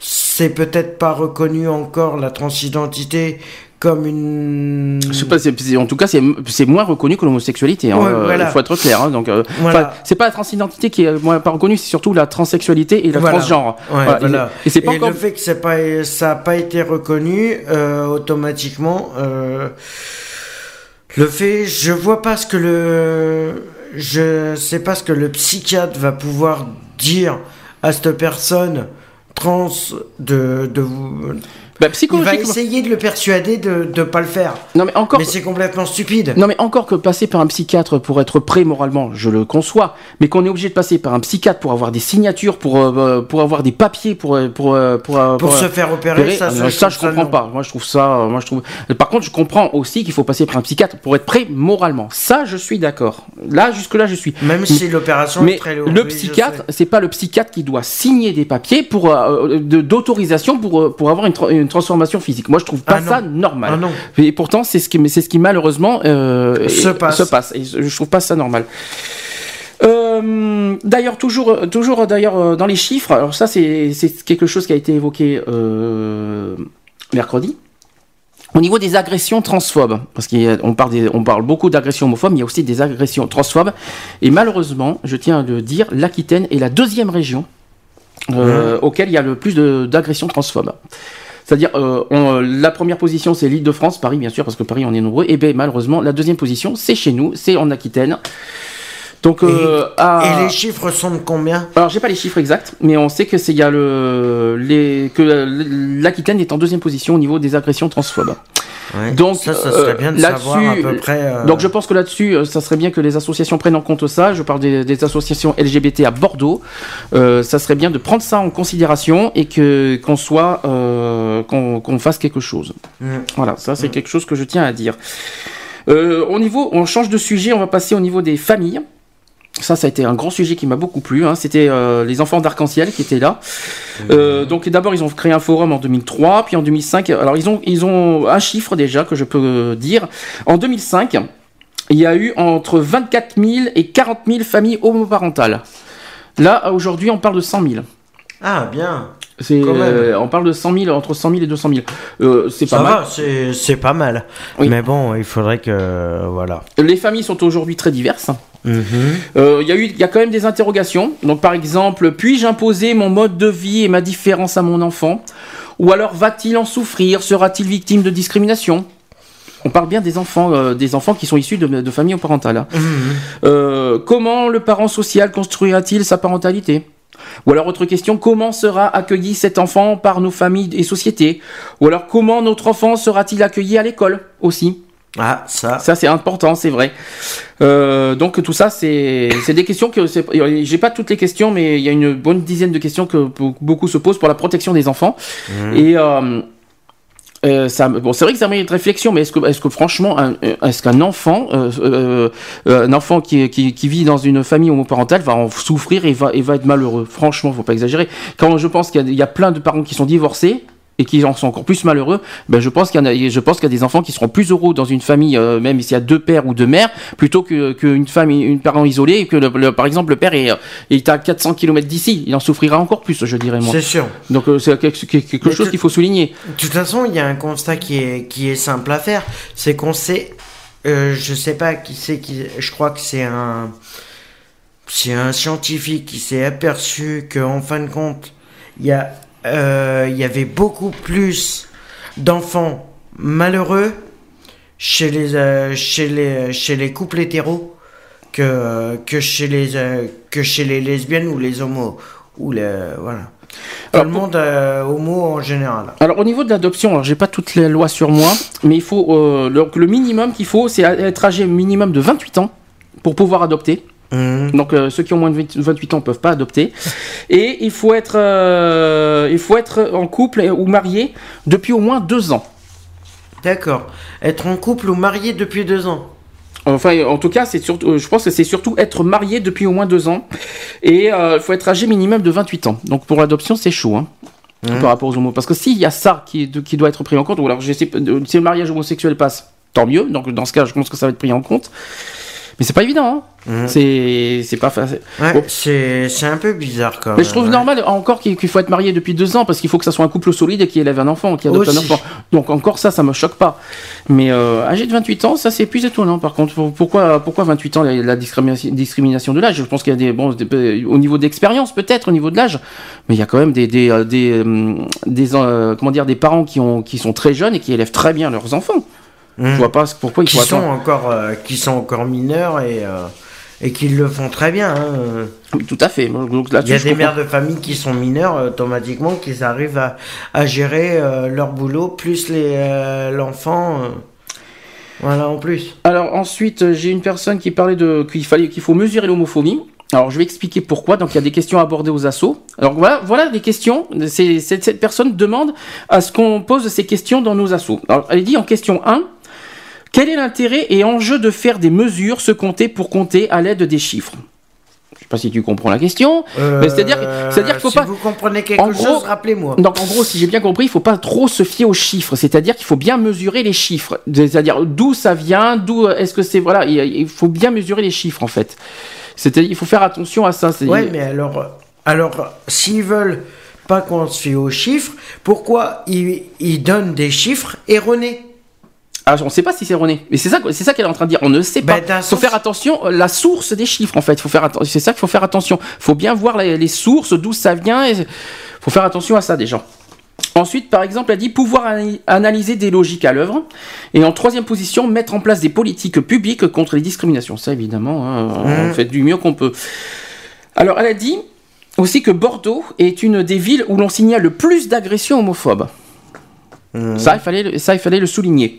c'est peut-être pas reconnu encore la transidentité comme une. Je sais pas, en tout cas, c'est moins reconnu que l'homosexualité. hein. Ouais, Euh, voilà. Il faut être clair. hein. donc, euh, Voilà. c'est pas la transidentité qui est moins pas reconnue, c'est surtout la transsexualité et le Voilà. transgenre. Ouais. Et- encore. le fait que pas, ça n'a pas été reconnu, euh, automatiquement, euh, Le fait, je vois pas ce que le, je sais pas ce que le psychiatre va pouvoir dire à cette personne trans de, de Bah, Il va essayer de le persuader de ne pas le faire. Non mais encore. Mais c'est complètement stupide. Non mais encore que passer par un psychiatre pour être prêt moralement, je le conçois, mais qu'on est obligé de passer par un psychiatre pour avoir des signatures, pour euh, pour avoir des papiers, pour euh, pour euh, pour Pour se faire opérer, ça, ça, ça, je ça comprends pas. Moi je trouve ça, moi je trouve. Par contre, je comprends aussi qu'il faut passer par un psychiatre pour être prêt moralement. Ça, je suis d'accord. Là, jusque là, je suis. Même si l'opération est très lourde, le psychiatre, c'est pas le psychiatre qui doit signer des papiers pour euh, d'autorisation pour euh, pour avoir une, une transformation physique. Moi, je trouve pas Ah ça normal. Ah non. Et pourtant, c'est ce qui, mais c'est ce qui malheureusement euh, Se passe. Et je je trouve pas ça normal. Euh, d'ailleurs, toujours, toujours d'ailleurs euh, dans les chiffres. Alors ça, c'est quelque chose qui a été évoqué euh, mercredi. Au niveau des agressions transphobes, parce qu'on parle, des- on parle beaucoup d'agressions homophobes, mais il y a aussi des agressions transphobes. Et malheureusement, je tiens à le dire, l'Aquitaine est la deuxième région euh, auquel il y a le plus de- d'agressions transphobes. C'est-à-dire, euh, on- la première position, c'est l'île de France, Paris, bien sûr, parce que Paris, on est nombreux. Et bien, malheureusement, la deuxième position, c'est chez nous, c'est en Aquitaine. Donc, euh, à- Et les chiffres sont de combien? Alors j'ai pas les chiffres exacts, mais on sait que c'est il y a le les que l'Aquitaine est en deuxième position au niveau des agressions transphobes. Ouais, Donc ça, ça serait euh, bien de là-dessus, savoir à peu près. euh, donc je pense que là-dessus, euh, ça serait bien que les associations prennent en compte ça. Je parle des, des associations LGBT à Bordeaux. Euh, ça serait bien de prendre ça en considération et que qu'on soit euh, qu'on fasse quelque chose. Mm. Voilà, ça c'est quelque chose que je tiens à dire. Euh, au niveau, on change de sujet, on va passer au niveau des familles. Ça, ça a été un grand sujet qui m'a beaucoup plu. hein. C'était euh, les enfants d'arc-en-ciel qui étaient là. Euh, donc d'abord, ils ont créé un forum en 2003, puis en 2005. Alors ils ont, ils ont un chiffre déjà que je peux euh, dire. En 2005, il y a eu entre 24 000 et 40 000 familles homoparentales. Là, aujourd'hui, on parle de 100 000. Ah, bien. Euh, on parle de 100 000, entre 100 000 et 200 000. Euh, c'est pas mal. c'est pas mal. Mais bon, il faudrait que. Voilà. Les familles sont aujourd'hui très diverses. Mhm. Euh, Il y a eu, y a quand même des interrogations. Donc, par exemple, puis-je imposer mon mode de vie et ma différence à mon enfant? Ou alors, va-t-il en souffrir? Sera-t-il victime de discrimination? On parle bien des enfants, euh, des enfants qui sont issus de, de familles parentales. hein. Euh, comment le parent social construira-t-il sa parentalité? Ou alors autre question, comment sera accueilli cet enfant par nos familles et sociétés? Ou alors comment notre enfant sera-t-il accueilli à l'école aussi? Ah, ça. Ça c'est important, c'est vrai. Euh, donc tout ça, c'est c'est des questions que j'ai pas toutes les questions, mais il y a une bonne dizaine de questions que be- beaucoup se posent pour la protection des enfants. Mhm. Et euh, euh, ça, bon, c'est vrai que ça mérite réflexion, mais est-ce que, est-ce que franchement, est-ce qu'un enfant, euh, euh, euh, un enfant qui, qui, vit dans une famille homoparentale va en souffrir et va, et va être malheureux? Franchement, faut pas exagérer. Quand je pense qu'il y a plein de parents qui sont divorcés et qui en sont encore plus malheureux, ben je pense qu'il y qu'il y a des enfants qui seront plus heureux dans une famille, euh, même s'il y a deux pères ou deux mères, plutôt que qu'une famille, une parent isolée, et que le, le- par exemple le père est, euh, est à 400 km d'ici, il en souffrira encore plus, je dirais moi. C'est sûr. Donc euh, c'est quelque, chose qu'il faut souligner. De toute façon, il y a un constat qui est, qui est simple à faire. C'est qu'on sait. euh, je sais pas qui c'est qui. Je crois que c'est un. C'est un scientifique qui s'est aperçu qu'en fin de compte, il y, a, il y avait beaucoup plus d'enfants malheureux chez les, euh, chez les, chez les couples hétéros que, que, chez les, euh, que chez les lesbiennes ou les homos. Ou les, voilà. Tout le monde euh, homo en général. Alors au niveau de l'adoption, alors j'ai pas toutes les lois sur moi, mais il faut euh, le, le minimum qu'il faut, c'est être âgé minimum de 28 ans pour pouvoir adopter. Donc euh, ceux qui ont moins de 20 28 ans peuvent pas adopter. Et il faut être, euh, il faut être en couple ou marié depuis au moins deux ans. D'accord. Être en couple ou marié depuis deux ans? Enfin, en tout cas, c'est surtout, euh, je pense que c'est surtout être marié depuis au moins deux ans. Et euh, il faut être âgé minimum de 28 ans. Donc pour l'adoption, c'est chaud. Hein, Mhm. Par rapport aux homos. Parce que s'il y a ça qui, doit être pris en compte, ou alors je sais, si le mariage homosexuel passe, tant mieux. Donc dans ce cas, je pense que ça va être pris en compte. Mais c'est pas évident. Hein. Mhm. C'est, c'est pas facile. Ouais, Bon. c'est, c'est un peu bizarre quand Mais même. je trouve ouais. normal encore qu'il faut être marié depuis deux ans parce qu'il faut que ça soit un couple solide et qui élève un enfant, qui adopte un enfant. Donc encore ça, ça me choque pas. Mais euh, âgé de 28 ans, ça c'est plus étonnant. Par contre, Pour- pourquoi pourquoi 28 ans la, la discrimination, de l'âge? Je pense qu'il y a des bon des- au niveau d'expérience peut-être au niveau de l'âge, mais il y a quand même des des euh, des, hum, des, euh, comment dire des parents qui ont qui sont très jeunes et qui élèvent très bien leurs enfants. Mmh. Je vois pas pourquoi il qui faut sont encore euh, qui sont encore mineurs et euh, et qui le font très bien. hein. Oui, tout à fait. Donc Il y a des comprends. mères de famille qui sont mineures euh, automatiquement, qu'ils arrivent à, à gérer euh, leur boulot plus les euh, l'enfant. voilà en plus. Alors ensuite, j'ai une personne qui parlait de qu'il fallait qu'il faut mesurer l'homophobie. Alors je vais expliquer pourquoi. Donc il y a des questions abordées aux assos. Alors voilà, voilà des questions. Cette personne demande à ce qu'on pose ces questions dans nos assos. Alors elle dit en question 1, quel est l'intérêt et enjeu de faire des mesures, se compter pour compter à l'aide des chiffres? Je sais pas si tu comprends la question. mais c'est-à-dire, c'est-à-dire qu'il faut Euh, si pas. vous comprenez quelque En chose, gros- rappelez-moi. Donc en gros, si j'ai bien compris, il faut pas trop se fier aux chiffres. C'est-à-dire qu'il faut bien mesurer les chiffres. C'est-à-dire d'où ça vient, d'où est-ce que c'est voilà. Il faut bien mesurer les chiffres en fait. C'est-à-dire il faut faire attention à ça. Ouais, mais alors, alors s'ils veulent pas qu'on se fie aux chiffres, pourquoi ils, ils donnent des chiffres erronés? Ah, on ne sait pas si c'est erroné. Mais c'est ça, c'est ça qu'elle est en train de dire. On ne sait pas. Il faut faire attention. euh, La source des chiffres, en fait. Faut faire C'est ça qu'il faut faire attention. Il faut bien voir les, les sources, d'où ça vient. Il faut faire attention à ça déjà. Ensuite, par exemple, elle dit pouvoir ana- analyser des logiques à l'œuvre. Et en troisième position, mettre en place des politiques publiques contre les discriminations. Ça, évidemment, hein, on Mhm. fait du mieux qu'on peut. Alors, elle a dit aussi que Bordeaux est une des villes où l'on signale le plus d'agressions homophobes. Ça, il fallait, le- ça, il fallait le souligner.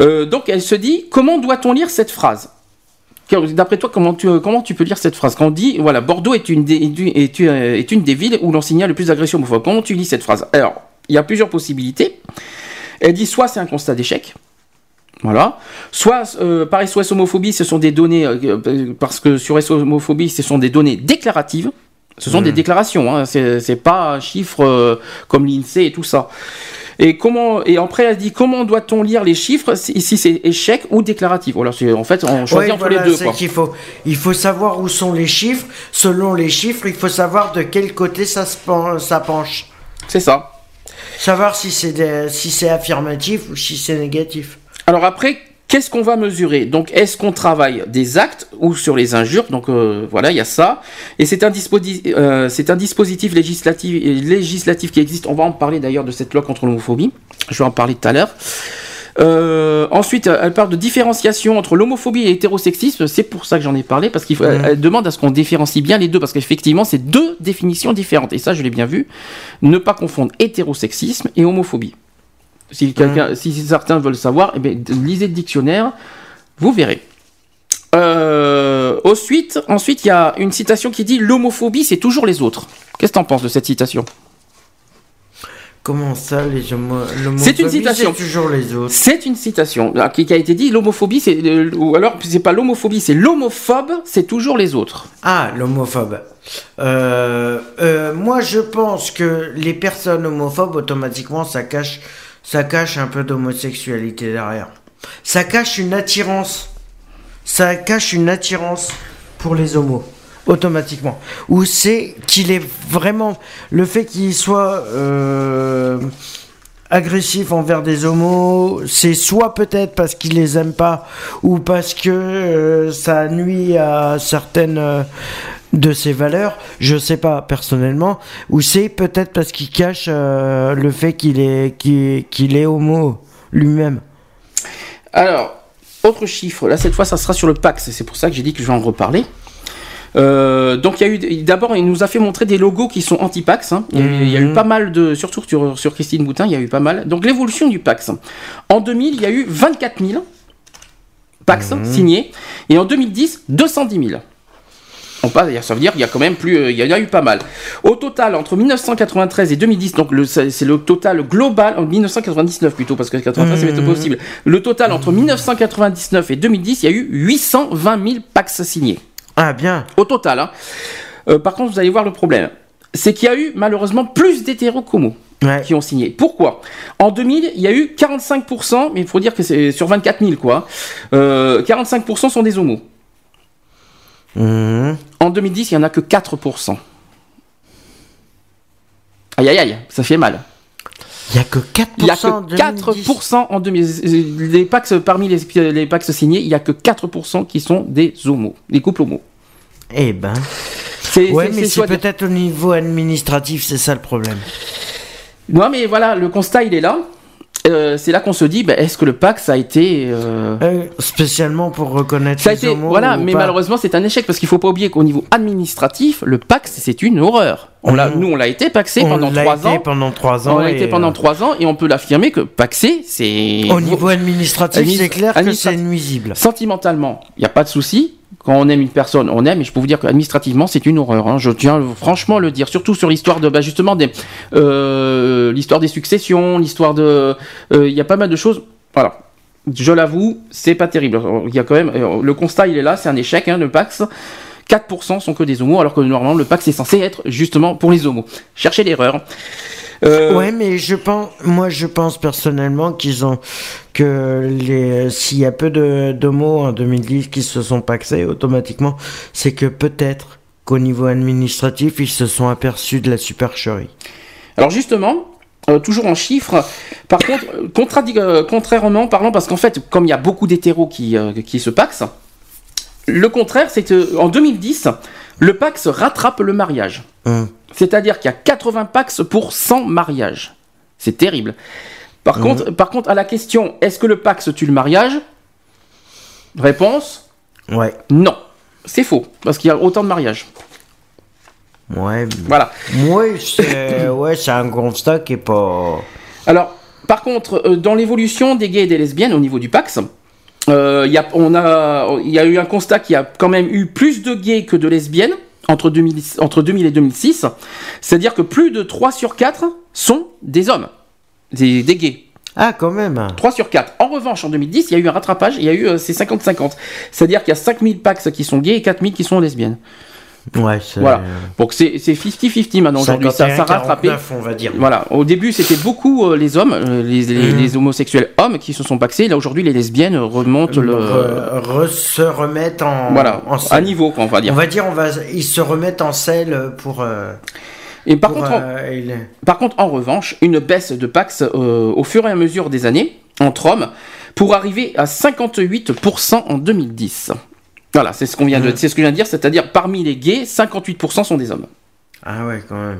Euh, donc, elle se dit comment doit-on lire cette phrase? D'après toi, comment tu, comment tu peux lire cette phrase? Quand on dit, voilà, Bordeaux est une des, est une- est une- des villes où l'on signale le plus d'agressions homophobes. Comment tu lis cette phrase? Alors, il y a plusieurs possibilités. Elle dit soit c'est un constat d'échec, voilà. Soit euh, par SOS homophobie, ce sont des données euh, euh, parce que sur SOS homophobie, ce sont des données déclaratives. Ce sont des déclarations. Hein, c'est c'est pas un chiffre euh, comme l'Insee et tout ça. Et comment et après elle dit comment doit-on lire les chiffres si, si c'est échec ou déclaratif? Voilà, en fait on choisit Ouais, entre voilà, les deux. quoi. qu'il faut, il faut savoir où sont les chiffres. Selon les chiffres, il faut savoir de quel côté ça, se pen- ça penche. C'est ça. Savoir si c'est si c'est affirmatif ou si c'est négatif. Alors après, qu'est-ce qu'on va mesurer? Donc, est-ce qu'on travaille des actes ou sur les injures? Donc euh, voilà, il y a ça. Et c'est un, euh, un dispositif législatif, législatif qui existe. On va en parler d'ailleurs de cette loi contre l'homophobie. Je vais en parler tout à l'heure. Euh, ensuite, elle parle de différenciation entre l'homophobie et l'hétérosexisme. C'est pour ça que j'en ai parlé, parce qu'elle elle demande à ce qu'on différencie bien les deux, parce qu'effectivement, c'est deux définitions différentes. Et ça, je l'ai bien vu. Ne pas confondre hétérosexisme et homophobie. Si, quelqu'un, si certains veulent savoir, eh bien, lisez le dictionnaire, vous verrez. Euh, ensuite, ensuite, il y a une citation qui dit l'homophobie, c'est toujours les autres. Qu'est-ce que tu en penses de cette citation? Comment ça, les homo C'est une citation. C'est toujours les autres? C'est une citation qui, a été dit l'homophobie, c'est euh, ou alors c'est pas l'homophobie, c'est l'homophobe, c'est toujours les autres. Ah, l'homophobe. Euh, moi, je pense que les personnes homophobes, automatiquement, ça cache, ça cache un peu d'homosexualité derrière. Ça cache une attirance. Ça cache une attirance pour les homos. Automatiquement. Ou c'est qu'il est vraiment. Le fait qu'il soit. euh, agressif envers des homos, c'est soit peut-être parce qu'il les aime pas ou parce que euh, ça nuit à certaines euh, de ses valeurs, je sais pas personnellement, ou c'est peut-être parce qu'il cache euh, le fait qu'il est qu'il qu'il est homo lui-même. Alors, autre chiffre, là cette fois ça sera sur le Pax, c'est pour ça que j'ai dit que je vais en reparler. Euh, donc il y a eu d'abord il nous a fait montrer des logos qui sont anti-Pax. hein. Il, y a eu- il y a eu Mhm. pas mal de surtout sur, sur Christine Boutin il y a eu pas mal. Donc l'évolution du Pax. En 2000 il y a eu 24 000 Pax Mhm. signés et en 2010 210 000. On passe, ça veut dire qu'il y a quand même plus, euh, il y en a eu pas mal. Au total, entre 1993 et 2010, donc c'est le total global, en 1999 plutôt, parce que 93 c'est possible. Le total entre 1999 et 2010, il y a eu 820 000 Pax signés. Ah bien. Au total. hein. Euh, par contre, vous allez voir le problème. C'est qu'il y a eu malheureusement plus d'hétéros qu'homos qui ont signé. Pourquoi? En 2000, il y a eu 45%, mais il faut dire que c'est sur 24 000 quoi. Euh, 45% sont des homos. En 2010, il n'y en a que 4%. Aïe aïe aïe, ça fait mal. Il n'y a que 4% Il n'y a en que 2010. 4% en 2000. Les Pax, parmi les, les Pax signés, il n'y a que 4% qui sont des homos, des couples homos. Eh ben. C'est- ouais, mais c'est peut-être au niveau administratif, c'est ça le problème. Non, mais voilà, le constat, il est là. Euh, c'est là qu'on se dit, bah, est-ce que le Pax a été euh, Euh, spécialement pour reconnaître ça a les été, voilà, mais pas malheureusement c'est un échec parce qu'il faut pas oublier qu'au niveau administratif, le Pax c'est une horreur. On l'a, nous on l'a été paxé pendant trois ans. pendant trois ans On l'a été pendant euh, trois ans et on peut l'affirmer que paxé c'est Au niveau administratif, Administ- c'est clair que c'est nuisible. Sentimentalement, il n'y a pas de souci. Quand on aime une personne, on aime, et je peux vous dire qu'administrativement, c'est une horreur. hein. Je tiens franchement à le dire, surtout sur l'histoire de, bah, justement, des, euh, l'histoire des successions, l'histoire de, euh, il y a pas mal de choses. Voilà, je l'avoue, c'est pas terrible. Il y a quand même, euh, le constat, il est là, c'est un échec, hein, le Pax. 4% sont que des homos, alors que normalement le Pax est censé être justement pour les homos. Cherchez l'erreur. Euh, Ouais, mais je pense, moi, je pense personnellement qu'ils ont que les s'il y a peu de d'homos en 2010 qui se sont paxés automatiquement, c'est que peut-être qu'au niveau administratif, ils se sont aperçus de la supercherie. Alors justement, euh, toujours en chiffres, par contre, euh, euh, contrairement parlant, parce qu'en fait, comme il y a beaucoup d'hétéros qui, euh, qui se paxent, le contraire, c'est qu'en 2010, le pax rattrape le mariage. Hum. C'est-à-dire qu'il y a 80 pax pour 100 mariages. C'est terrible. Par, contre, par contre, à la question, est-ce que le pax tue le mariage? Réponse Ouais. Non. C'est faux, parce qu'il y a autant de mariages. Ouais. Voilà. Ouais, c'est ouais, un constat qui est pas. Alors, par contre, euh, dans l'évolution des gays et des lesbiennes au niveau du Pax, il y, a, on a, il y a eu un constat qu'il y a quand même eu plus de gays que de lesbiennes entre 2000, entre 2000 et 2006. C'est-à-dire que plus de 3 sur 4 sont des hommes, des, des gays. Ah, quand même. 3 sur 4. En revanche, en 2010, il y a eu un rattrapage, il y a eu euh, c'est 50-50. C'est-à-dire qu'il y a 5000 Pax qui sont gays et 4000 qui sont lesbiennes. Ouais, c'est. Voilà. Donc c'est c'est 50-50 maintenant aujourd'hui. Ça, ça rattrapé. 51, 49, on va dire. Voilà. Au début, c'était beaucoup euh, les hommes, euh, les, les- Mhm. les homosexuels hommes qui se sont paxés. Là aujourd'hui, les lesbiennes remontent le. Re- re- se remettent en. voilà. en à niveau, quoi, on va dire. On va dire, on va, ils se remettent en selle pour. euh, Et par pour, contre, en- euh, il- Par contre, en revanche, une baisse de Pax euh, au fur et à mesure des années entre hommes pour arriver à 58% en 2010. Voilà, c'est ce qu'on vient de, c'est ce que je viens de dire, c'est-à-dire parmi les gays, 58% sont des hommes. Ah ouais, quand même.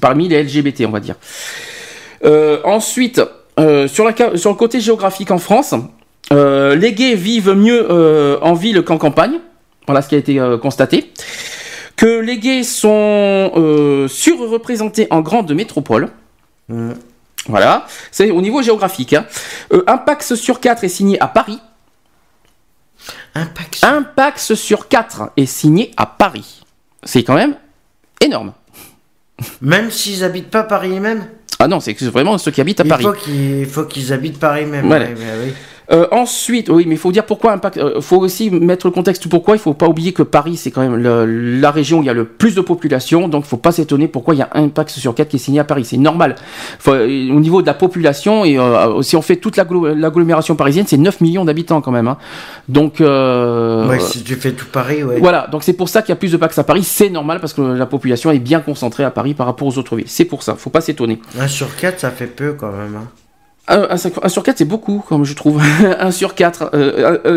Parmi les LGBT, on va dire. Euh, ensuite, euh, sur, la, ca- sur le côté géographique en France, euh, les gays vivent mieux en ville qu'en campagne. Voilà ce qui a été constaté. Que les gays sont surreprésentés en grandes métropoles. Voilà, c'est au niveau géographique. hein. Un Pax sur 4 est signé à Paris. Un Pax sur 4 est signé à Paris. C'est quand même énorme. Même s'ils habitent pas Paris même Ah non, c'est vraiment ceux qui habitent à Il Paris. faut il faut qu'ils habitent Paris même. Voilà. ouais, ouais, oui. Euh, ensuite, oui, mais il faut dire pourquoi un Pax. Il faut aussi mettre le contexte pourquoi. Il faut pas oublier que Paris, c'est quand même le- la région où il y a le plus de population. Donc, il faut pas s'étonner pourquoi il y a un Pax sur 4 qui est signé à Paris. C'est normal. Faut- euh, au niveau de la population, et euh, si on fait toute l'agglo- l'agglomération parisienne, c'est 9 millions d'habitants quand même. hein. Donc. euh, Ouais, si tu fais tout Paris, ouais. Voilà, donc c'est pour ça qu'il y a plus de Pax à Paris. C'est normal parce que la population est bien concentrée à Paris par rapport aux autres villes. C'est pour ça. Faut pas s'étonner. 1 sur 4, ça fait peu quand même. hein. Un, un cinq- un sur 4, c'est beaucoup, comme je trouve. 1 sur 4.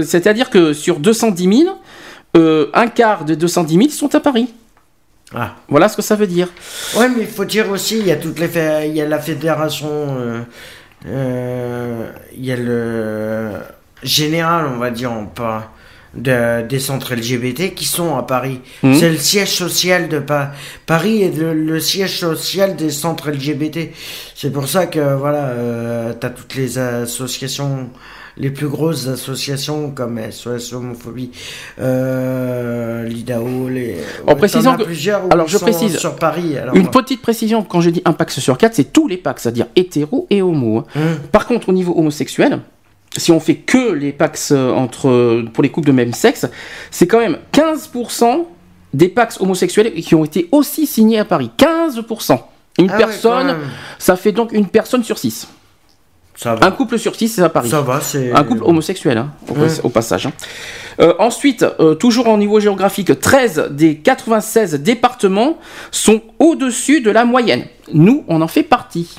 C'est-à-dire que sur 210 000, euh, un quart des 210 000 sont à Paris. Ah. Voilà ce que ça veut dire. Ouais, mais il faut dire aussi, il y a toutes les il y a la fédération, euh, euh, il y a le général, on va dire, on parle de, des centres LGBT qui sont à Paris. Mhm. C'est le siège social de Pa- Paris est le, le siège social des centres LGBT. C'est pour ça que voilà, euh, t'as toutes les associations. Les plus grosses associations comme SOS Homophobie, euh, l'IDAO, les. En ouais, précisant que- plusieurs alors je précise, sur Paris. alors, Une petite précision, quand je dis un Pax sur 4, c'est tous les Pax, c'est-à-dire hétéro et homo. hein. Hum. Par contre, au niveau homosexuel, si on fait que les Pax euh, entre, pour les couples de même sexe, c'est quand même 15% des Pax homosexuels qui ont été aussi signés à Paris. 15%. Une Ah personne, ça fait donc une personne sur 6. Ça va. Un couple sur 6, c'est à Paris. Ça va, c'est. Un couple homosexuel, hein, au, Ouais. au passage. hein. Euh, ensuite, euh, toujours au niveau géographique, 13 des 96 départements sont au-dessus de la moyenne. Nous, on en fait partie.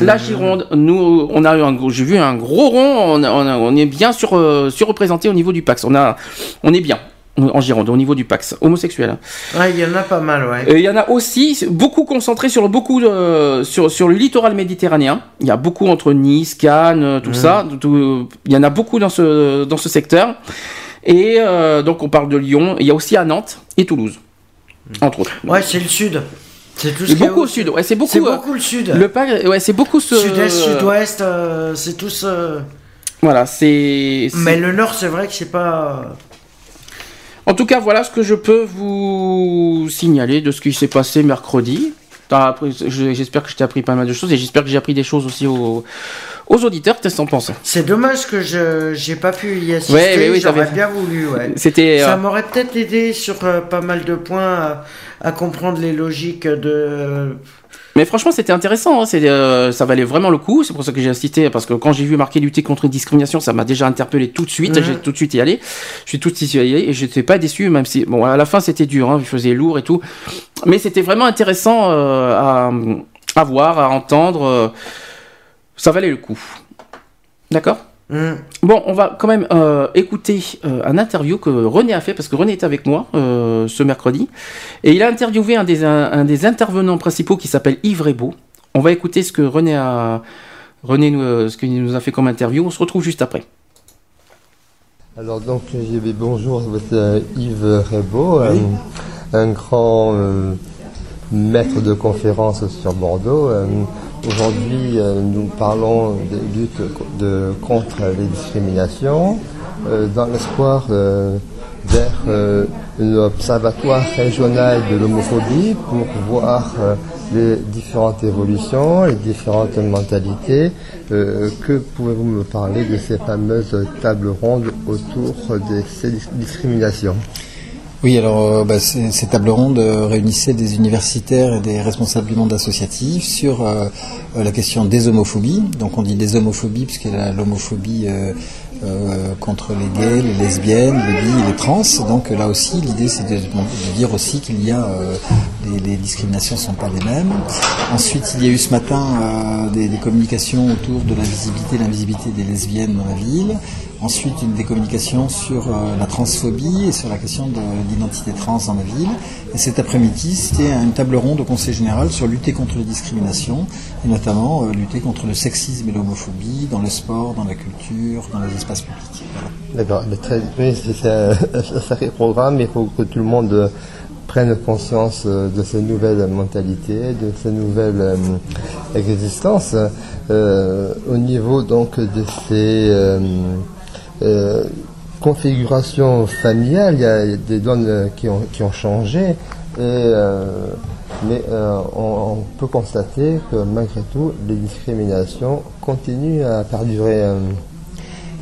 La Gironde, nous, on a eu un gros, j'ai vu un gros rond, on, a- on a- on est bien sur, euh, surreprésenté au niveau du Pax. On a, on est bien. en Gironde, au niveau du Pax, homosexuel. hein. Ouais, il y en a pas mal, ouais. Et il y en a aussi beaucoup concentrés sur beaucoup de- sur sur le littoral méditerranéen. Il y a beaucoup entre Nice, Cannes, euh, tout Mhm. ça. tout- il y en a beaucoup dans ce dans ce secteur. Et euh, donc on parle de Lyon. Il y a aussi à Nantes et Toulouse, entre autres. Ouais, c'est le sud. C'est beaucoup au sud. Ouais, c'est beaucoup. C'est euh, beaucoup le sud. Le ouais, c'est beaucoup ce. Sud-est, sud-ouest, euh, c'est tous. euh, Voilà, c'est- Mais le nord, c'est vrai que c'est pas. En tout cas, voilà ce que je peux vous signaler de ce qui s'est passé mercredi. J'espère que je t'ai appris pas mal de choses et j'espère que j'ai appris des choses aussi aux, aux auditeurs. Qu'est-ce que t'en penses? C'est dommage que je j'ai pas pu y assister. Ouais, mais oui, J'aurais bien voulu, ouais. C'était, Ça euh, m'aurait peut-être aidé sur euh, pas mal de points à, à comprendre les logiques de. Mais franchement, c'était intéressant. hein. C'est, euh, ça valait vraiment le coup. C'est pour ça que j'ai insisté parce que quand j'ai vu marquer lutter contre une discrimination, ça m'a déjà interpellé tout de suite. Mhm. J'ai tout de suite y allé. Je suis tout de suite y allé et je n'étais pas déçu, même si bon à la fin c'était dur. Hein, il faisait lourd et tout. Mais c'était vraiment intéressant euh, à, à voir, à entendre. euh, ça valait le coup. D'accord? Mhm. Bon, on va quand même euh, écouter euh, un interview que René a fait, parce que René était avec moi euh, ce mercredi, et il a interviewé un des, un, un des intervenants principaux qui s'appelle Yves Rebaud. On va écouter ce que René a, René nous, euh, ce qu'il nous a fait comme interview. On se retrouve juste après. Alors donc bonjour, c'est Yves Rebaud, un grand euh, maître de conférence sur Bordeaux. Euh, Aujourd'hui, euh, nous parlons des luttes de, contre les discriminations euh, dans l'espoir vers euh, un observatoire régional de l'homophobie pour voir les différentes évolutions, les différentes mentalités. Que pouvez-vous me parler de ces fameuses tables rondes autour de ces dis- discriminations? Oui, alors euh, bah, ces, tables rondes euh, réunissaient des universitaires et des responsables du monde associatif sur euh, la question des homophobies. Donc on dit des homophobies puisqu'il y a l'homophobie contre les gays, les lesbiennes, les bi les trans. Donc là aussi, l'idée c'est de, dire aussi qu'il y a les, les discriminations ne sont pas les mêmes. Ensuite, il y a eu ce matin des, des communications autour de la visibilité l'invisibilité des lesbiennes dans la ville. Ensuite, une des communications sur euh, la transphobie et sur la question de l'identité trans dans la ville. Et cet après-midi, c'était une table ronde au Conseil général sur lutter contre les discriminations et notamment euh, lutter contre le sexisme et l'homophobie dans le sport, dans la culture, dans les espaces publics. D'accord, très, oui, c'est un, sacré programme, il faut que tout le monde euh, prenne conscience de ces nouvelles mentalités, de ces nouvelles euh, existences. Au niveau donc de ces euh, configurations familiales, il y a des donnes qui ont, qui ont changé, et, euh, mais euh, on, peut constater que malgré tout, les discriminations continuent à perdurer.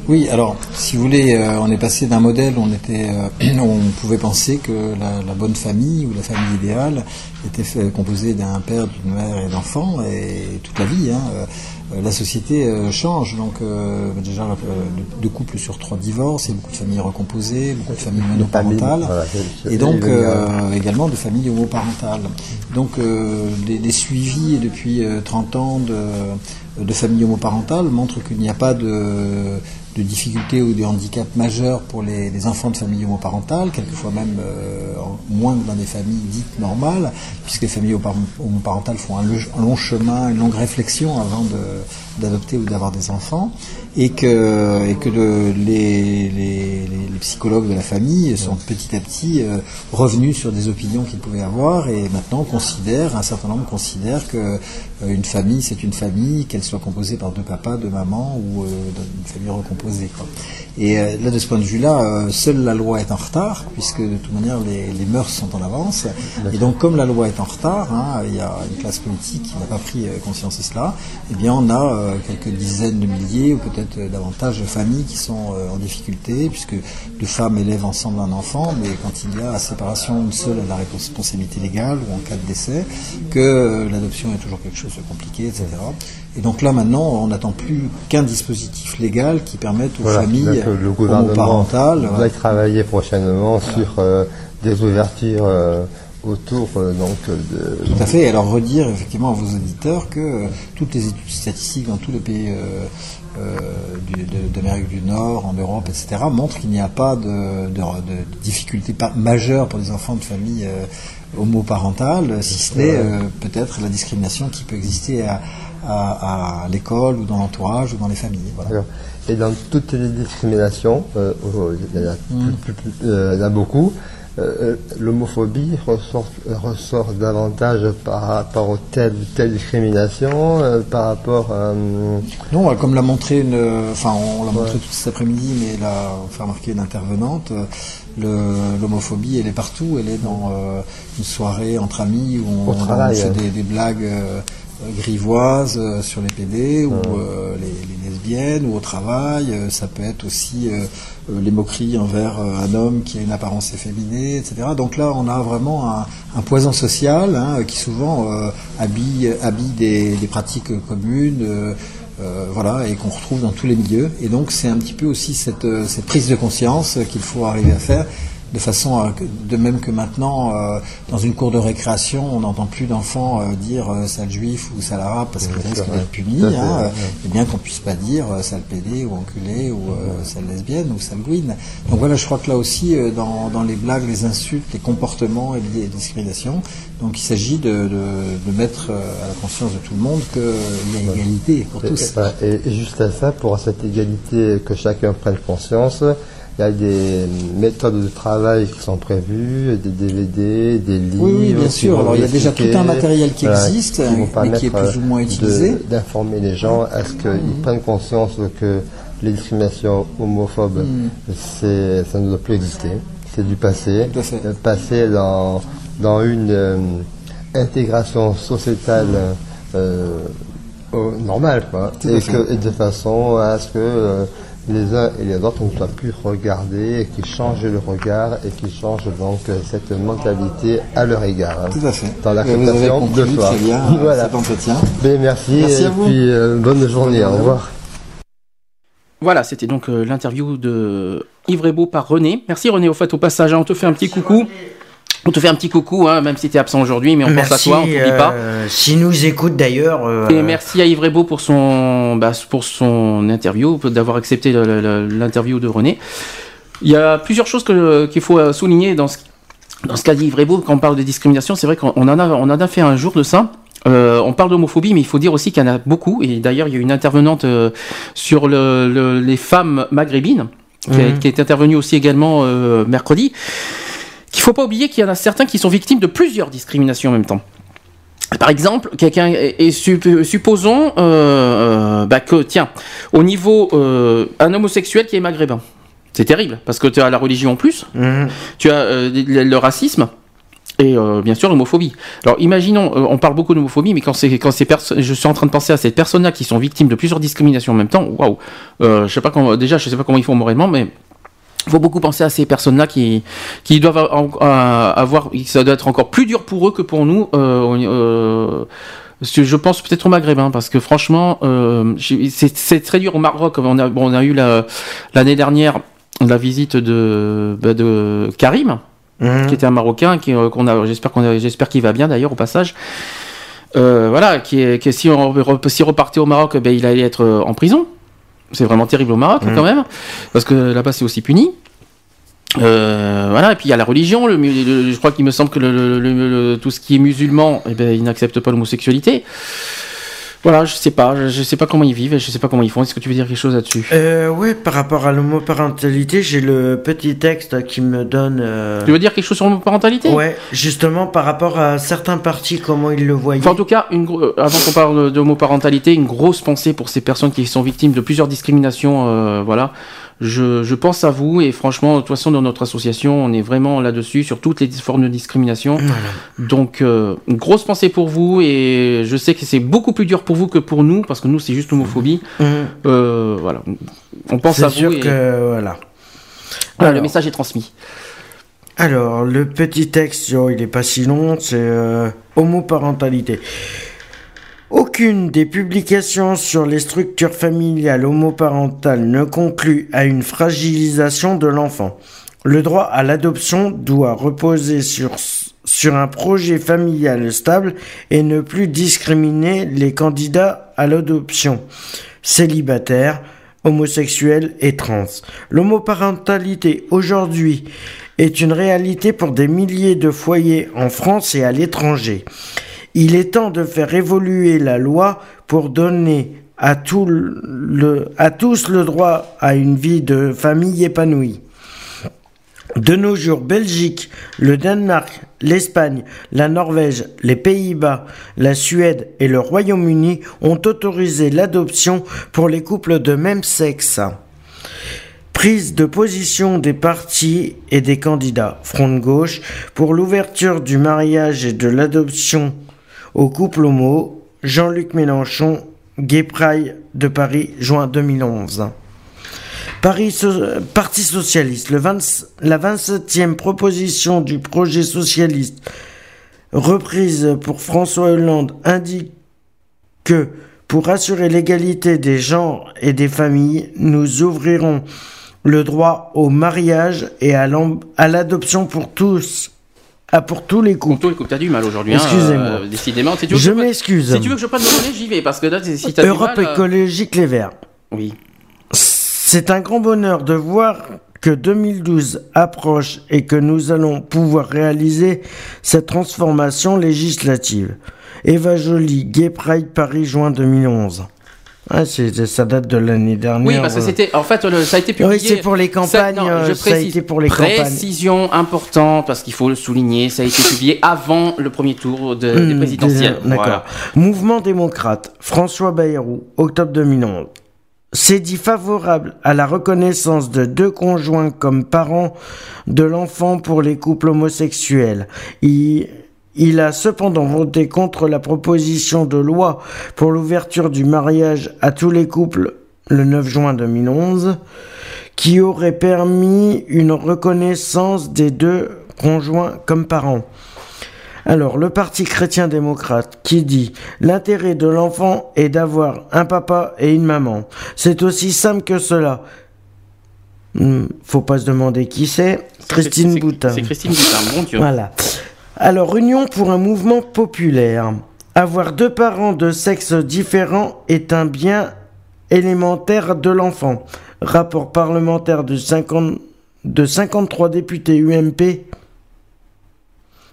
Oui, alors, si vous voulez, on est passé d'un modèle où on, était, on pouvait penser que la, bonne famille ou la famille idéale était composée d'un père, d'une mère et d'enfants, et toute la vie. hein, la société euh, change, donc euh, déjà euh, deux couples sur trois divorces, et beaucoup de familles recomposées, beaucoup de familles monoparentales, voilà, et donc euh, également de familles homoparentales. Donc euh, les, les suivis depuis euh, 30 ans de, de familles homoparentales montrent qu'il n'y a pas de, de difficultés ou de handicap majeurs pour les, enfants de familles homoparentales, quelquefois même euh, moins que dans des familles dites normales, puisque les familles homopar- homoparentales font un long chemin, une longue réflexion avant de- d'adopter ou d'avoir des enfants, et que, et que le- les, les- psychologues de la famille sont petit à petit euh, revenus sur des opinions qu'ils pouvaient avoir, et maintenant considèrent, un certain nombre considèrent que euh, une famille c'est une famille, qu'elle soit composée par deux papas, deux mamans ou euh, une famille recomposée. Quoi. Et là, de ce point de vue-là, seule la loi est en retard, puisque de toute manière les, les mœurs sont en avance. Et donc, comme la loi est en retard, hein, il y a une classe politique qui n'a pas pris conscience de cela, eh bien, on a quelques dizaines de milliers ou peut-être euh, davantage de familles qui sont euh, en difficulté, puisque deux femmes élèvent ensemble un enfant, mais quand il y a séparation, une seule a la responsabilité légale ou en cas de décès, que euh, l'adoption est toujours quelque chose de compliqué, etc. Et donc là, maintenant, on n'attend plus qu'un dispositif légal qui permette aux Voilà, familles euh, le gouvernement homoparentales va travailler prochainement sur euh, des ouvertures euh, autour euh, donc de. Tout à fait. Alors redire effectivement à vos auditeurs que euh, toutes les études statistiques dans tous les pays euh, euh, du- d'Amérique du Nord, en Europe, etc., montrent qu'il n'y a pas de, de, de difficultés majeures pour les enfants de famille euh, homoparentales, si ce n'est euh, peut-être la discrimination qui peut exister à, à, à l'école ou dans l'entourage ou dans les familles. Voilà. Et dans toutes les discriminations, euh, euh, Mm. euh, il y en a beaucoup, euh, euh, l'homophobie ressort, ressort davantage par rapport aux telle ou telle discrimination, euh, par rapport à... Non, comme l'a montré une, enfin on l'a montré tout cet après-midi, mais là on fait remarquer une intervenante, l'homophobie elle est partout, elle est dans euh, une soirée entre amis où on, Au travail, on fait des, des blagues grivoises euh, sur les PD ou euh, les, les lesbiennes ou au travail, euh, ça peut être aussi les moqueries envers euh, un homme qui a une apparence efféminée, etc. Donc là on a vraiment un, poison social hein, qui souvent euh, habille, habille des, pratiques communes. euh, euh, voilà, et qu'on retrouve dans tous les milieux. Et donc c'est un petit peu aussi cette, euh, prise de conscience euh, qu'il faut arriver à faire, de façon à, que- de même que maintenant, euh, dans une cour de récréation, on n'entend plus d'enfants euh, dire euh, sale juif ou sale arabe parce qu'ils risquent d'être punis. Hein, euh, et bien qu'on puisse pas dire euh, sale pédé ou enculé ou euh, sale lesbienne ou sale gouine. Donc voilà, je crois que là aussi, euh, dans, dans les blagues, les insultes, les comportements et les discriminations, donc il s'agit de, de, de mettre euh, à la conscience de tout le monde qu'il y a égalité pour Et, tous. et juste à ça, pour cette égalité, que chacun prenne conscience, il y a des méthodes de travail qui sont prévues, des DVD, des livres. Oui, oui, bien sûr. Alors, il y a déjà tout un matériel qui voilà, existe, qui mais qui est plus ou moins euh, utilisé. D'informer les gens à ce qu'ils Mhm. prennent conscience que les discriminations homophobes, Mhm. c'est, ça ne doit plus exister? C'est du passé. Fait. Euh, Passé dans, dans une euh, intégration sociétale euh, normale, quoi. Et, fait. que, et de façon à ce que euh, les uns et les autres ne soient plus regardés et qu'ils changent le regard et qu'ils changent donc euh, cette mentalité à leur égard. hein, Tout à fait. Dans l'acceptation de soi. bien voilà. cet entretien. Ben, merci, Merci et à vous. puis euh, bonne journée, au revoir. Voilà, c'était donc euh, l'interview de Yves Rebaud par René. Merci René, au fait, au passage, hein, on te fait un petit coucou. On te fait un petit coucou, hein, même si tu es absent aujourd'hui, mais on pense à toi, on t'oublie pas. euh, S'il nous écoute d'ailleurs. euh, Et merci à Yves Rebaud pour son, bah, pour son interview, d'avoir accepté l'interview de René. Il y a plusieurs choses qu'il faut euh, souligner dans ce, dans ce qu'a dit Yves Rebaud quand on parle de discrimination. C'est vrai qu'on en a, on en a fait un jour de ça. Euh, on parle d'homophobie, mais il faut dire aussi qu'il y en a beaucoup. Et d'ailleurs, il y a une intervenante sur le- le- les femmes maghrébines qui, a- Mhm. qui est intervenue aussi également mercredi. Qu'il faut pas oublier qu'il y en a certains qui sont victimes de plusieurs discriminations en même temps. Par exemple, quelqu'un sup- supposons euh, euh, bah, que tiens, au niveau euh, un homosexuel qui est maghrébin, c'est terrible parce que tu as la religion en plus, Mhm. tu as euh, le, racisme et bien sûr l'homophobie. Alors imaginons, on parle beaucoup d'homophobie, mais quand c'est quand ces personnes, je suis en train de penser à ces personnes-là qui sont victimes de plusieurs discriminations en même temps, waouh, je sais pas comment, déjà je sais pas comment ils font moralement, mais faut beaucoup penser à ces personnes-là qui, qui doivent en- avoir, ça doit être encore plus dur pour eux que pour nous. euh, euh, je pense peut-être au Maghrébin, parce que franchement, euh, c'est très dur au Maroc. On a, bon, on a eu la- l'année dernière la visite de, bah, de Karim, Mhm. qui était un Marocain, qui, qu'on a, j'espère qu'on j'espère qu'il va bien d'ailleurs au passage. Voilà, qui est, qui est- si on repartait au Maroc, ben, il allait être en prison. C'est vraiment terrible au Maroc Mhm. quand même, parce que là-bas c'est aussi puni. Euh, voilà, et puis il y a la religion. Le, mu- le- je crois qu'il me semble que le, le- le- le- tout ce qui est musulman, eh ben, ils n'acceptent pas l'homosexualité. Voilà, je sais pas, je, je sais pas comment ils vivent, et je sais pas comment ils font. Est-ce que tu veux dire quelque chose là-dessus? Euh, ouais, par rapport à l'homoparentalité, j'ai le petit texte qui me donne. euh, Tu veux dire quelque chose sur l'homoparentalité? Ouais, justement par rapport à certains partis, comment ils le voyaient. Enfin, en tout cas, une, euh, avant qu'on parle de- d'homoparentalité, une grosse pensée pour ces personnes qui sont victimes de plusieurs discriminations. euh, voilà, je, je pense à vous et franchement, de toute façon, dans notre association, on est vraiment là-dessus sur toutes les formes de discrimination. Donc, euh, une grosse pensée pour vous et je sais que c'est beaucoup plus dur pour vous que pour nous parce que nous, c'est juste l'homophobie. Mhm. Euh, voilà, on pense à vous. sûr et- que voilà. Voilà, le message est transmis. Alors, le petit texte, oh, il est pas si long, c'est euh, homoparentalité. Aucune des publications sur les structures familiales homoparentales ne conclut à une fragilisation de l'enfant. Le droit à l'adoption doit reposer sur, un projet familial stable et ne plus discriminer les candidats à l'adoption, célibataires, homosexuels et trans. L'homoparentalité aujourd'hui est une réalité pour des milliers de foyers en France et à l'étranger. Il est temps de faire évoluer la loi pour donner à, tous le droit à une vie de famille épanouie. De nos jours, Belgique, le Danemark, l'Espagne, la Norvège, les Pays-Bas, la Suède et le Royaume-Uni ont autorisé l'adoption pour les couples de même sexe. Prise de position des partis et des candidats Front de gauche pour l'ouverture du mariage et de l'adoption aux couples homo, Jean-Luc Mélenchon, Gay de Paris, juin 2011. Paris Parti socialiste, le 20, la 27e proposition du projet socialiste reprise pour François Hollande indique que pour assurer l'égalité des genres et des familles, nous ouvrirons le droit au mariage et à l'adoption pour tous. Ah, pour tous les coups. Pour tous les coups, t'as du mal aujourd'hui. Hein, Excusez-moi. euh, décidément. Si tu veux Je m'excuse. Si tu veux que je prenne le j'y vais. Parce que là, si t'as du Europe mal, euh, écologique Les Verts. Oui. C'est un grand bonheur de voir que 2012 approche et que nous allons pouvoir réaliser cette transformation législative. Eva Joly, Gay Pride Paris, juin 2011. Ah, ça date de l'année dernière. Oui, parce que euh. c'était, en fait, le- ça a été publié. Oui, c'est pour les campagnes, Ça, non, euh, je ça a précise. été pour les campagnes. Précision importante, parce qu'il faut le souligner, ça a été publié avant le premier tour de- des Hmm, présidentielles. D'accord. Voilà. Mouvement démocrate, François Bayrou, octobre 2011. C'est dit favorable à la reconnaissance de deux conjoints comme parents de l'enfant pour les couples homosexuels. Il, il a cependant voté contre la proposition de loi pour l'ouverture du mariage à tous les couples le 9 juin 2011, qui aurait permis une reconnaissance des deux conjoints comme parents. Alors, le Parti chrétien-démocrate qui dit l'intérêt de l'enfant est d'avoir un papa et une maman. C'est aussi simple que cela. Hmm, faut pas se demander qui c'est. Christine Boutin. c'est Christine Boutin, mon Dieu. Voilà. Alors, Union pour un mouvement populaire. Avoir deux parents de sexe différent est un bien élémentaire de l'enfant. Rapport parlementaire de, 50 de 53 députés UMP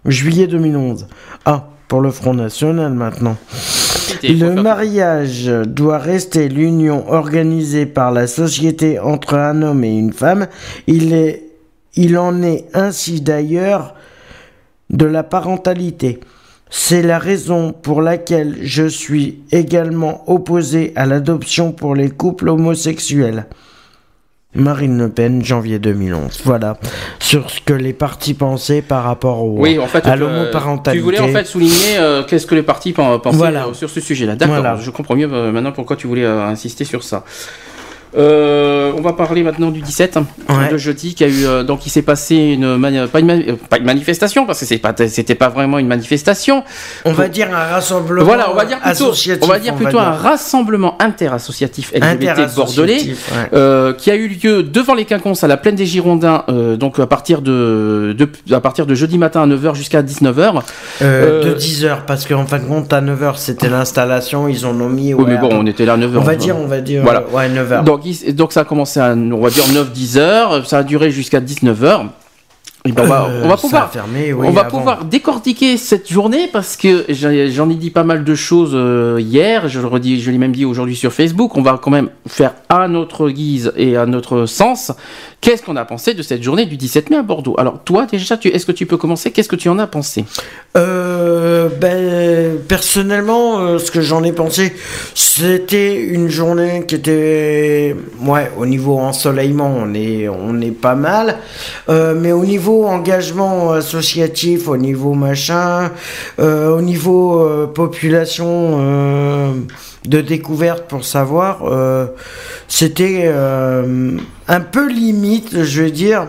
Juillet 2011. Ah, pour le Front National maintenant. Le mariage doit rester l'union organisée par la société entre un homme et une femme. Il, est, il en est ainsi d'ailleurs de la parentalité. C'est la raison pour laquelle je suis également opposé à l'adoption pour les couples homosexuels. Marine Le Pen, janvier 2011. Voilà sur ce que les partis pensaient par rapport au, Oui, en fait, à euh, l'homoparentalité. tu voulais en fait souligner euh, qu'est-ce que les partis pen- pensaient Voilà. euh, sur ce sujet-là. D'accord, Voilà. je comprends mieux maintenant pourquoi tu voulais euh, insister sur ça. Euh, on va parler maintenant du 17, Ouais. le jeudi, qui a eu euh, donc il s'est passé une mani- pas, une mani- euh, pas une manifestation parce que c'est pas c'était pas vraiment une manifestation. On va dire un rassemblement Voilà, on va dire plutôt, on va dire plutôt un rassemblement interassociatif LGBT Interassociatif, bordelais ouais. euh, qui a eu lieu devant les quinconces à la plaine des Girondins, euh, donc à partir de, de- à partir de jeudi matin à 9h jusqu'à 19h. Euh, Euh, De 10h, parce qu'en fin de compte, à 9h, c'était l'installation, ils en ont mis. Oui, ouais, mais bon, on était là à 9h. On va dire, on va dire, Voilà. euh, ouais, 9h. Donc, donc ça a commencé à, on va dire 9-10 heures, ça a duré jusqu'à 19 heures. Ben, on va, Euh, on va ça pouvoir, fermé, oui, on va avant. pouvoir décortiquer cette journée parce que j'en ai dit pas mal de choses euh, hier. Je le redis, je l'ai même dit aujourd'hui sur Facebook. On va quand même faire à notre guise et à notre sens. Qu'est-ce qu'on a pensé de cette journée du 17 mai à Bordeaux? Alors toi déjà, tu, est-ce que tu peux commencer? Qu'est-ce que tu en as pensé? Euh, ben, personnellement, euh, ce que j'en ai pensé, c'était une journée qui était, ouais, au niveau ensoleillement, on est, on est pas mal, Euh, mais au niveau engagement associatif, au niveau machin, euh, au niveau euh, population euh, de découverte pour savoir, euh, c'était euh, un peu limite, je veux dire,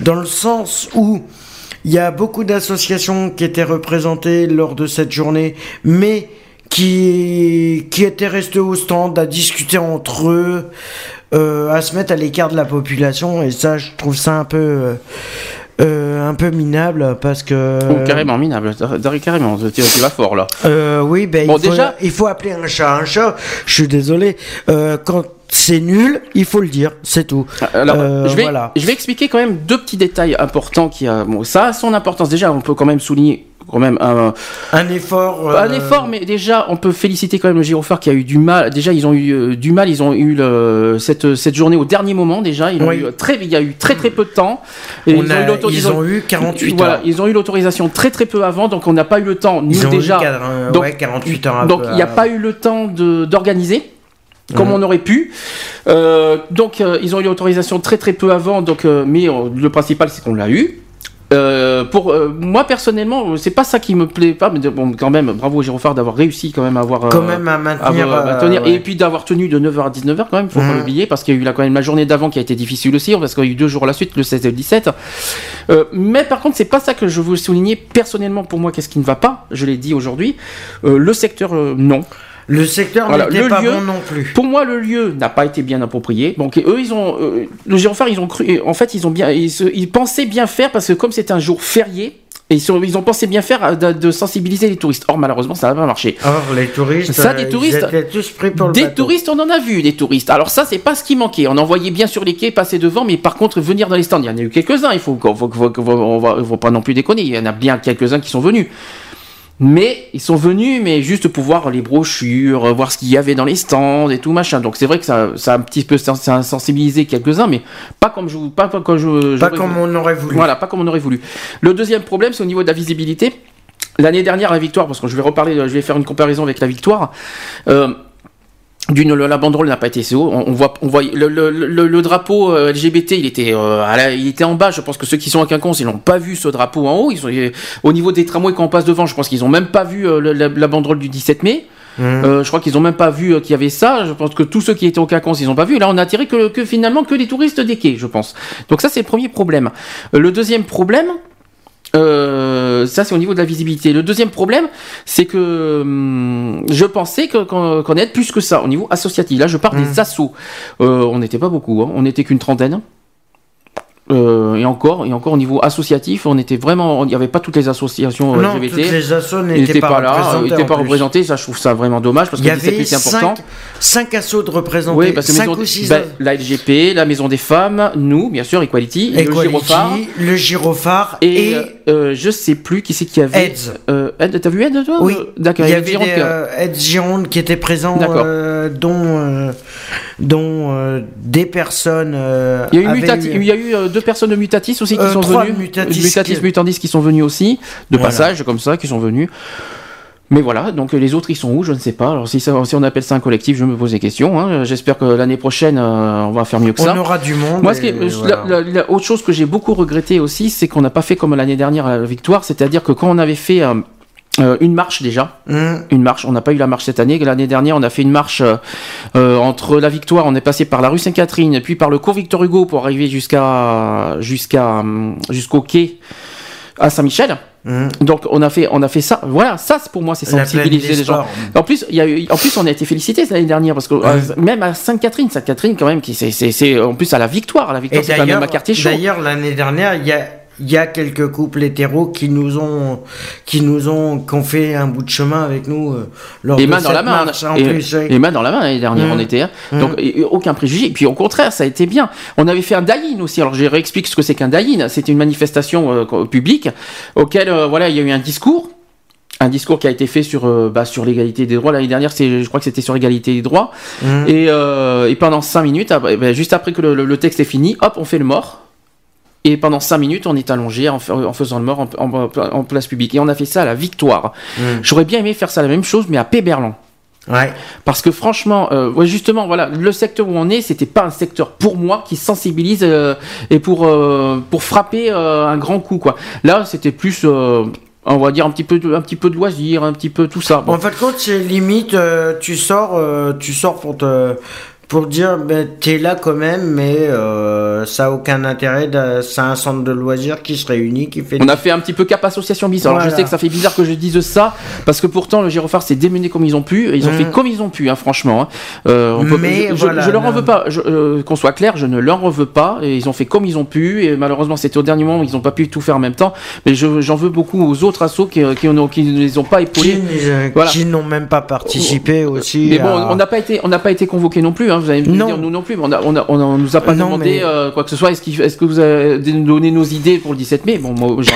dans le sens où il y a beaucoup d'associations qui étaient représentées lors de cette journée, mais qui, étaient restés au stand à discuter entre eux, euh, à se mettre à l'écart de la population, et ça, je trouve ça un peu, euh, euh, un peu minable parce que. Oh, carrément minable. Carrément, tu, tu vas fort là. Euh, oui, ben, Bon, il, faut, déjà- il faut appeler un chat un chat. Je suis désolé. Euh, quand c'est nul, il faut le dire, c'est tout. Alors, Euh, je, vais, voilà. je vais expliquer quand même deux petits détails importants qui a. Bon, ça a son importance. Déjà, on peut quand même souligner quand même un, Un effort. un euh, effort, mais déjà, on peut féliciter quand même le gyrophare qui a eu du mal. Déjà, ils ont eu euh, du mal. Ils ont eu le- cette, cette journée au dernier moment. Déjà, ils ont eu très, il y a eu très très peu de temps. Et On a- l'auto- ils ont eu 48 voilà, heures. Ils ont eu l'autorisation très très peu avant, donc on n'a pas eu le temps. Nous Ils ont déjà. eu euh, donc, ouais, 48 heures. donc il n'y a pas eu le temps d'organiser comme Mhm. on aurait pu. Euh, donc euh, ils ont eu l'autorisation très très peu avant, donc euh, mais euh, le principal c'est qu'on l'a eu. Euh, pour euh, moi personnellement, c'est pas ça qui me plaît pas, mais bon quand même bravo gyrophare d'avoir réussi quand même à avoir euh, Quand même à maintenir, à euh, tenir. ouais. et puis d'avoir tenu de 9h à 19h quand même, faut pas Mhm. l'oublier parce qu'il y a eu là quand même la journée d'avant qui a été difficile aussi parce qu'il y a eu deux jours à la suite, le 16 et le 17. Euh, mais par contre, c'est pas ça que je veux souligner personnellement pour moi qu'est-ce qui ne va pas, je l'ai dit aujourd'hui. Euh, le secteur euh, non. Le secteur Voilà, n'était pas lieu- bon non plus. Pour moi, le lieu n'a pas été bien approprié. Donc eux, ils ont euh, le ils ont cru. En fait, ils ont bien, ils, se- ils pensaient bien faire parce que comme c'est un jour férié. et Ils, sont- ils ont pensé bien faire euh, de, de sensibiliser les touristes. Or, malheureusement, ça n'a pas marché. Or, les touristes. Ça, euh, des ils touristes- étaient tous pris pour le Des bateau. touristes, on en a vu, des touristes. Alors ça, c'est pas ce qui manquait. On en voyait bien sur les quais passer devant, mais par contre, venir dans les stands, il y en a eu quelques-uns. Il faut, faut, faut, faut- on va, pas non plus déconner. Il y en a bien quelques-uns qui sont venus. Mais ils sont venus, mais juste pour voir les brochures, voir ce qu'il y avait dans les stands et tout machin. Donc c'est vrai que ça, ça a un petit peu sens- ça a sensibilisé quelques-uns, mais pas comme je, pas, pas comme je, Pas comme on aurait voulu. Voilà, pas comme on aurait voulu. Le deuxième problème, c'est au niveau de la visibilité. L'année dernière, la victoire, parce que je vais reparler, je vais faire une comparaison avec la victoire. Euh, d'une, la banderole n'a pas été assez haut. On, on voit, on voit le, le- le- le drapeau euh, LGBT, il était, euh, à la- il était en bas. Je pense que ceux qui sont à Quinconce, ils n'ont pas vu ce drapeau en haut. Ils sont, au niveau des tramways quand on passe devant, je pense qu'ils n'ont même pas vu euh, la, la banderole du 17 mai. Euh, je crois qu'ils n'ont même pas vu euh, qu'il y avait ça. Je pense que tous ceux qui étaient au Quinconce, ils n'ont pas vu. Là, on a attiré que, que finalement que les touristes des quais, je pense. Donc ça, c'est le premier problème. Euh, le deuxième problème, euh, ça c'est au niveau de la visibilité. Le deuxième problème, c'est que hum, je pensais qu'on être plus que ça au niveau associatif. Là, je parle des assos. Euh, on n'était pas beaucoup, hein. on n'était qu'une trentaine. Euh, et encore, et encore au niveau associatif, on était vraiment, il n'y avait pas toutes les associations euh, Non, LGBT. toutes les assos n'étaient étaient pas là, représentées ils n'étaient en pas plus. représentés. Ça, je trouve ça vraiment dommage parce que y le 17 avait c'est important. 5, assos de représentés. Oui, parce que 5 maison- ou 6 ben, la LGP, la Maison des Femmes, nous, bien sûr, Equality, le Equality, le gyrophare et, et, euh, euh, je sais plus qui c'est qui avait. Eds. Euh, Ed, t'as vu Ed toi Oui, D'accord. il y Ed avait Gironde des, Ed Gironde qui était présent, D'accord. Euh, dont, euh, dont euh, des personnes. euh, Il y a eu, avaient Mutati- il y a eu deux personnes de Mutatis aussi qui sont venues. Mutatis Mutatis, qui- Mutandis qui sont venus aussi, de Voilà. passage comme ça, qui sont venus. Mais voilà, donc les autres ils sont où Je ne sais pas. Alors si, ça- si on appelle ça un collectif, je me pose des questions. hein. J'espère que l'année prochaine euh, on va faire mieux que ça. On aura du monde. Moi, ce qui et est- voilà. la, la- la autre chose que j'ai beaucoup regretté aussi, c'est qu'on n'a pas fait comme l'année dernière à la victoire, c'est-à-dire que quand on avait fait euh, euh, une marche déjà, Hum, une marche, on n'a pas eu la marche cette année. L'année dernière, on a fait une marche euh, euh, entre la victoire, on est passé par la rue Sainte-Catherine, puis par le cours Victor Hugo pour arriver jusqu'à jusqu'à hum, jusqu'au quai à Saint-Michel. hum. Donc on a fait on a fait ça. Voilà, ça c'est pour moi c'est La sensibiliser les gens. En plus, il y a eu, en plus on a été félicité l'année dernière parce que euh, même à Sainte-Catherine, Sainte-Catherine quand même qui c'est c'est c'est en plus à la victoire, la Et victoire c'est quand même un quartier chaud. d'ailleurs, l'année dernière, il y a, il y a quelques couples hétéros qui nous ont, qui nous ont, qui ont fait un bout de chemin avec nous euh, lors les de mains dans cette la main, marche, a- en et- plus, les mains dans la main l'année dernière on était. hein. Mhm. Donc et- et aucun préjugé. Puis au contraire, ça a été bien. On avait fait un die-in aussi. Alors je réexplique ce que c'est qu'un die-in. C'était une manifestation euh, publique auquel euh, voilà il y a eu un discours. Un discours qui a été fait sur euh, bah, sur l'égalité des droits l'année dernière, c'est je crois que c'était sur l'égalité des droits. Mhm. Et, euh, et pendant cinq minutes, ben, juste après que le- le texte est fini, hop, on fait le mort. Et pendant cinq minutes, on est allongé en, fa- en faisant le mort en, en- en place publique. Et on a fait ça à la victoire. Mhm. J'aurais bien aimé faire ça la même chose, mais à Péberlan. Ouais. Parce que franchement, euh, ouais, justement, voilà, le secteur où on est, c'était pas un secteur pour moi qui sensibilise euh, et pour euh, pour frapper un grand coup quoi. Là, c'était plus, on va dire un petit peu de, un petit peu de loisir, un petit peu tout ça. Bon. En fait, quand c'est limite, tu sors, tu sors pour te, pour dire, ben, t'es là quand même, mais euh, ça a aucun intérêt. C'est un centre de loisirs qui se réunit, qui fait. On a fait un petit peu cap association bis. Alors je sais que ça fait bizarre que je dise ça parce que pourtant le Gyrophare s'est démené comme ils ont pu. Et ils ont Mm. fait comme ils ont pu, hein, franchement. hein. Euh, on peut- Mais je, je- voilà, je leur en veux pas. je- euh, qu'on soit clair, je ne leur en veux pas. Et ils ont fait comme ils ont pu. Et malheureusement, c'était au dernier moment, ils n'ont pas pu tout faire en même temps. Mais je- j'en veux beaucoup aux autres assos qui, qui, ont- qui ne les ont pas épaulés. Voilà. qui n'ont même pas participé aussi. Mais bon, à- on n'a pas été, on n'a pas été convoqué non plus. Hein, vous allez me Non. dire nous non plus. Mais on, a, on, a- on, nous a pas Non, demandé mais- euh, quoi que ce soit. Est-ce, que vous avez donné nos idées pour le 17 mai? Bon, moi, j'en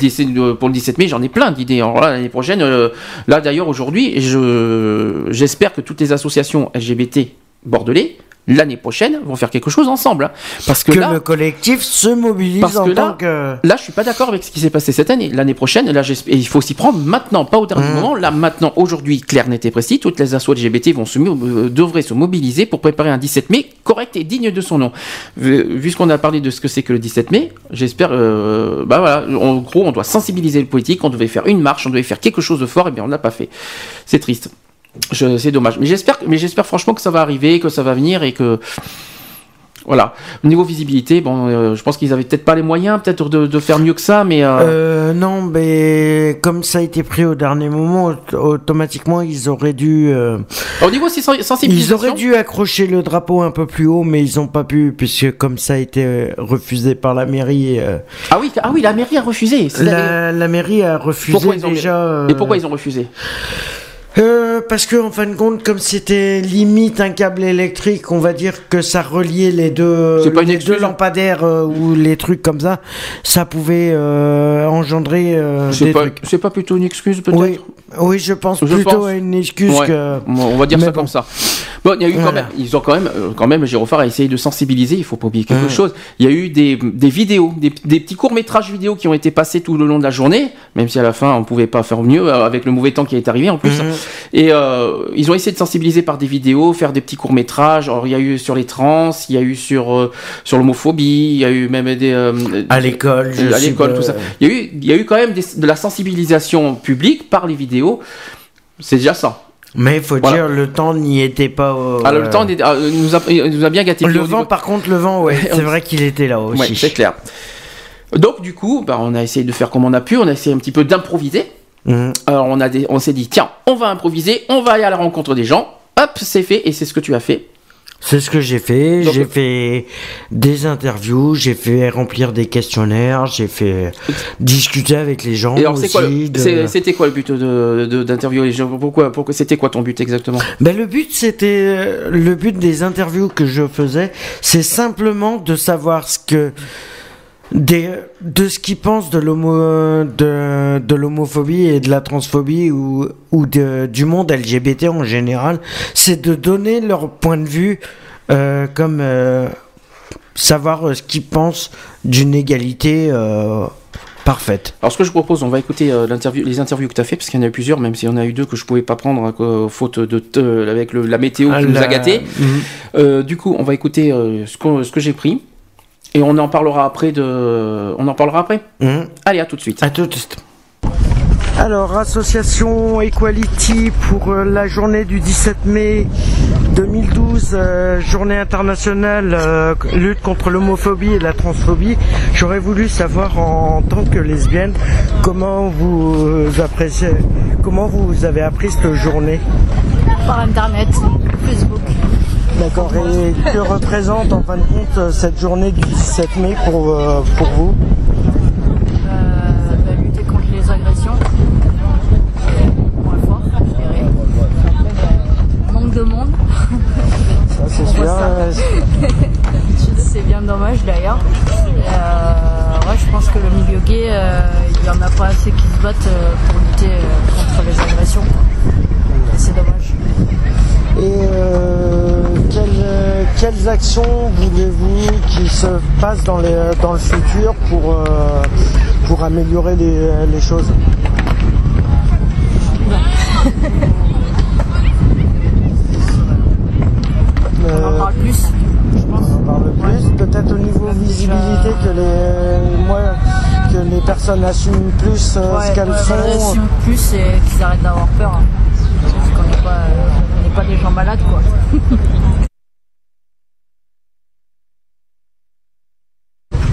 des, des- pour le 17 mai, j'en ai plein d'idées. Alors là, l'année prochaine, euh, là d'ailleurs aujourd'hui, je, j'espère que toutes les associations LGBT bordelais l'année prochaine vont faire quelque chose ensemble. hein. parce que, que là, le collectif se mobilise parce en que tant là, que. là, je suis pas d'accord avec ce qui s'est passé cette année. L'année prochaine, là, et il faut s'y prendre maintenant, pas au dernier Mmh. moment. Là, maintenant, aujourd'hui, clair, net et précis, toutes les assos LGBT vont se, euh, devraient se mobiliser pour préparer un 17 mai correct et digne de son nom. Vu, ce qu'on a parlé de ce que c'est que le 17 mai, j'espère, euh, bah voilà, en gros, on doit sensibiliser le politique, on devait faire une marche, on devait faire quelque chose de fort, et bien on l'a pas fait. C'est triste. C'est dommage. Mais j'espère, mais j'espère franchement que ça va arriver, que ça va venir et que. Voilà. Au niveau visibilité, bon, euh, je pense qu'ils avaient peut-être pas les moyens, peut-être de, de faire mieux que ça, mais. euh, Euh, non, mais comme ça a été pris au dernier moment, aut- automatiquement ils auraient dû. Au niveau sen- Ils sensibilisation. auraient dû accrocher le drapeau un peu plus haut, mais ils n'ont pas pu, puisque comme ça a été refusé par la mairie. Ah oui, ah oui, la mairie a refusé. La, la mairie a refusé Pourquoi ils ont- déjà. euh, Et pourquoi ils ont refusé? Parce que en fin de compte, comme c'était limite un câble électrique, on va dire que ça reliait les deux, les excuse. lampadaires euh, ou les trucs comme ça, ça pouvait euh, engendrer euh, des pas, trucs. c'est pas plutôt une excuse peut-être Oui, oui, je pense Je plutôt pense. à une excuse Ouais. que. On va dire Mais ça bon. comme ça. Bon, il y a eu quand même, ils ont quand même, euh, quand même, Girophare a essayé de sensibiliser. Il faut pas oublier quelque chose. Il y a eu des, des vidéos, des, des petits courts métrages vidéo qui ont été passés tout le long de la journée, même si à la fin on pouvait pas faire mieux avec le mauvais temps qui est arrivé en plus. Mhm. Et euh, ils ont essayé de sensibiliser par des vidéos, faire des petits courts métrages. Alors il y a eu sur les trans, il y a eu sur euh, sur l'homophobie, il y a eu même des euh, À l'école, à l'école, tout ça. Il y a eu, il y a eu quand même des- de la sensibilisation publique par les vidéos. C'est déjà ça. Mais il faut Voilà. dire, le temps n'y était pas. euh, Ah, le temps nous, a, il nous a bien gâté. Le vent, par contre, le vent, ouais, c'est vrai qu'il était là aussi. Ouais, c'est clair. Donc du coup, bah, on a essayé de faire comme on a pu, on a essayé un petit peu d'improviser. Mhm. Alors on, a des- on s'est dit, tiens, on va improviser, on va aller à la rencontre des gens. Hop, c'est fait, et c'est ce que tu as fait. C'est ce que j'ai fait. J'ai fait des interviews, j'ai fait remplir des questionnaires, j'ai fait discuter avec les gens Et alors, c'est quoi, de- c'était quoi le but de, de- d'interviewer les gens? Pourquoi, pourquoi C'était quoi ton but exactement? Ben, le but, c'était le but des interviews que je faisais, c'est simplement de savoir ce que des, de ce qu'ils pensent de l'homo de, de l'homophobie et de la transphobie ou, ou de, du monde LGBT en général, c'est de donner leur point de vue euh, comme euh, savoir euh, ce qu'ils pensent d'une égalité euh, parfaite. Alors ce que je propose, on va écouter l'interview, les interviews que tu as fait, parce qu'il y en a eu plusieurs, même s'il y en a eu deux que je pouvais pas prendre cause- faute de te- avec le- la météo Ah, qui nous la- a gâtés. Mhm. Du coup, on va écouter ce, qu'on- ce que j'ai pris. Et on en parlera après de. On en parlera après Mhm. Allez, à tout de suite. À tout de suite. Alors, association Equality pour euh, la journée du 17 mai 2012, euh, journée internationale euh, lutte contre l'homophobie et la transphobie. J'aurais voulu savoir en tant que lesbienne comment vous appréciez, comment vous avez appris cette journée? Par internet, Facebook. D'accord. Et que représente en fin de compte euh, cette journée du 17 mai pour, euh, pour vous Euh, bah, lutter contre les agressions. Point fort, je dirais. Manque de monde. Ça, c'est sûr. euh, c'est bien dommage d'ailleurs. Euh, ouais, je pense que le milieu gay, euh, il y en a pas assez qui se battent euh, pour lutter euh, contre les agressions. C'est dommage. Et euh, euh, quelles actions voulez-vous qu'il se passe dans, les, dans le futur pour, euh, pour améliorer les, les choses? On en parle plus, je pense. On en parle plus, peut-être au niveau visibilité que les, moi, que les personnes assument plus euh, ce qu'elles ouais, font. qu'elles assument plus et qu'ils arrêtent d'avoir peur. hein. Parce qu'on n'est pas, euh, on n'est pas des gens malades quoi.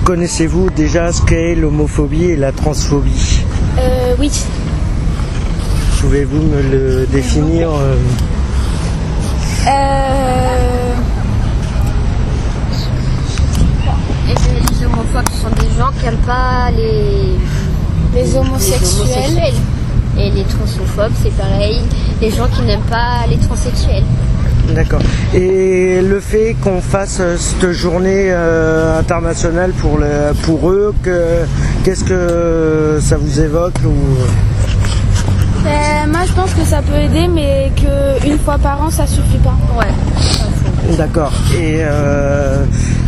connaissez-vous déjà ce qu'est l'homophobie et la transphobie Euh, oui. Pouvez-vous me le définir euh, Euh... Les homophobes sont des gens qui n'aiment pas les... Les homosexuels. Et les transophobes, c'est pareil, les gens qui n'aiment pas les transsexuels. D'accord. Et le fait qu'on fasse euh, cette journée euh, internationale pour, eux, que, qu'est-ce que ça vous évoque. Euh, moi, je pense que ça peut aider, mais qu'une fois par an, ça suffit pas. Ouais. D'accord. Et euh,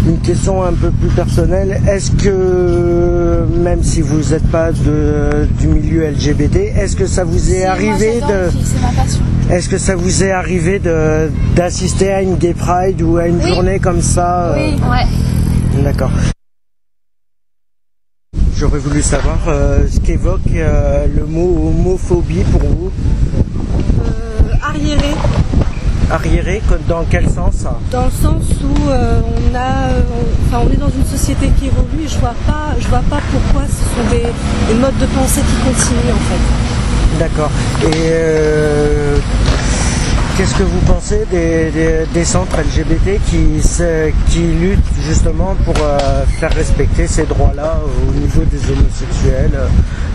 une question un peu plus personnelle, est-ce que, même si vous n'êtes pas de, du milieu LGBT, est-ce que ça vous est arrivé de... C'est ma passion. Est-ce que ça vous est arrivé de, d'assister à une Gay Pride ou à une Oui. journée comme ça euh, Oui. Ouais. D'accord. J'aurais voulu savoir euh, ce qu'évoque euh, le mot homophobie pour vous. arriéré, Arriéré, que- dans quel sens dans le sens où euh, on a, euh, on, enfin, on est dans une société qui évolue et je vois pas, je vois pas pourquoi ce sont des, des modes de pensée qui continuent en fait. D'accord. Et euh, qu'est-ce que vous pensez des, centres LGBT qui, qui luttent justement pour euh, faire respecter ces droits-là au niveau des homosexuels, euh,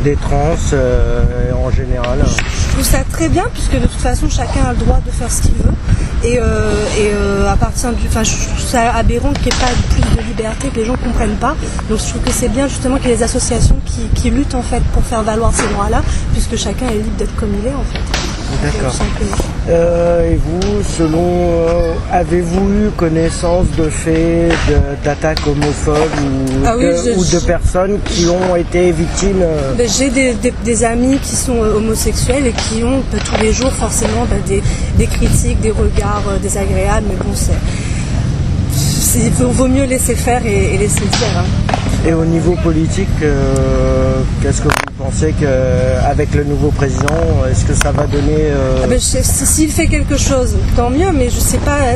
des trans euh, en général? Je trouve ça très bien puisque de toute façon chacun a le droit de faire ce qu'il veut et, et à partir du, je trouve ça aberrant qu'il n'y ait pas plus de liberté que les gens comprennent pas. Donc je trouve que c'est bien justement qu'il y ait des associations qui, qui luttent en fait pour faire valoir ces droits-là puisque chacun est libre d'être comme il est en fait. D'accord. Euh, et vous, selon, euh, avez-vous eu connaissance de faits d'attaques homophobes ou, Ah oui, de, je- ou de personnes qui ont été victimes euh, Ben, J'ai des, des- des amis qui sont homosexuels et qui ont ben, tous les jours forcément ben, des, des critiques, des regards désagréables, mais bon, c'est. Il vaut, vaut mieux laisser faire et, et laisser dire. hein. Et au niveau politique, euh, qu'est-ce que vous pensez qu'avec le nouveau président, est-ce que ça va donner... euh, Ah ben, S'il fait quelque chose, tant mieux, mais je sais pas. euh,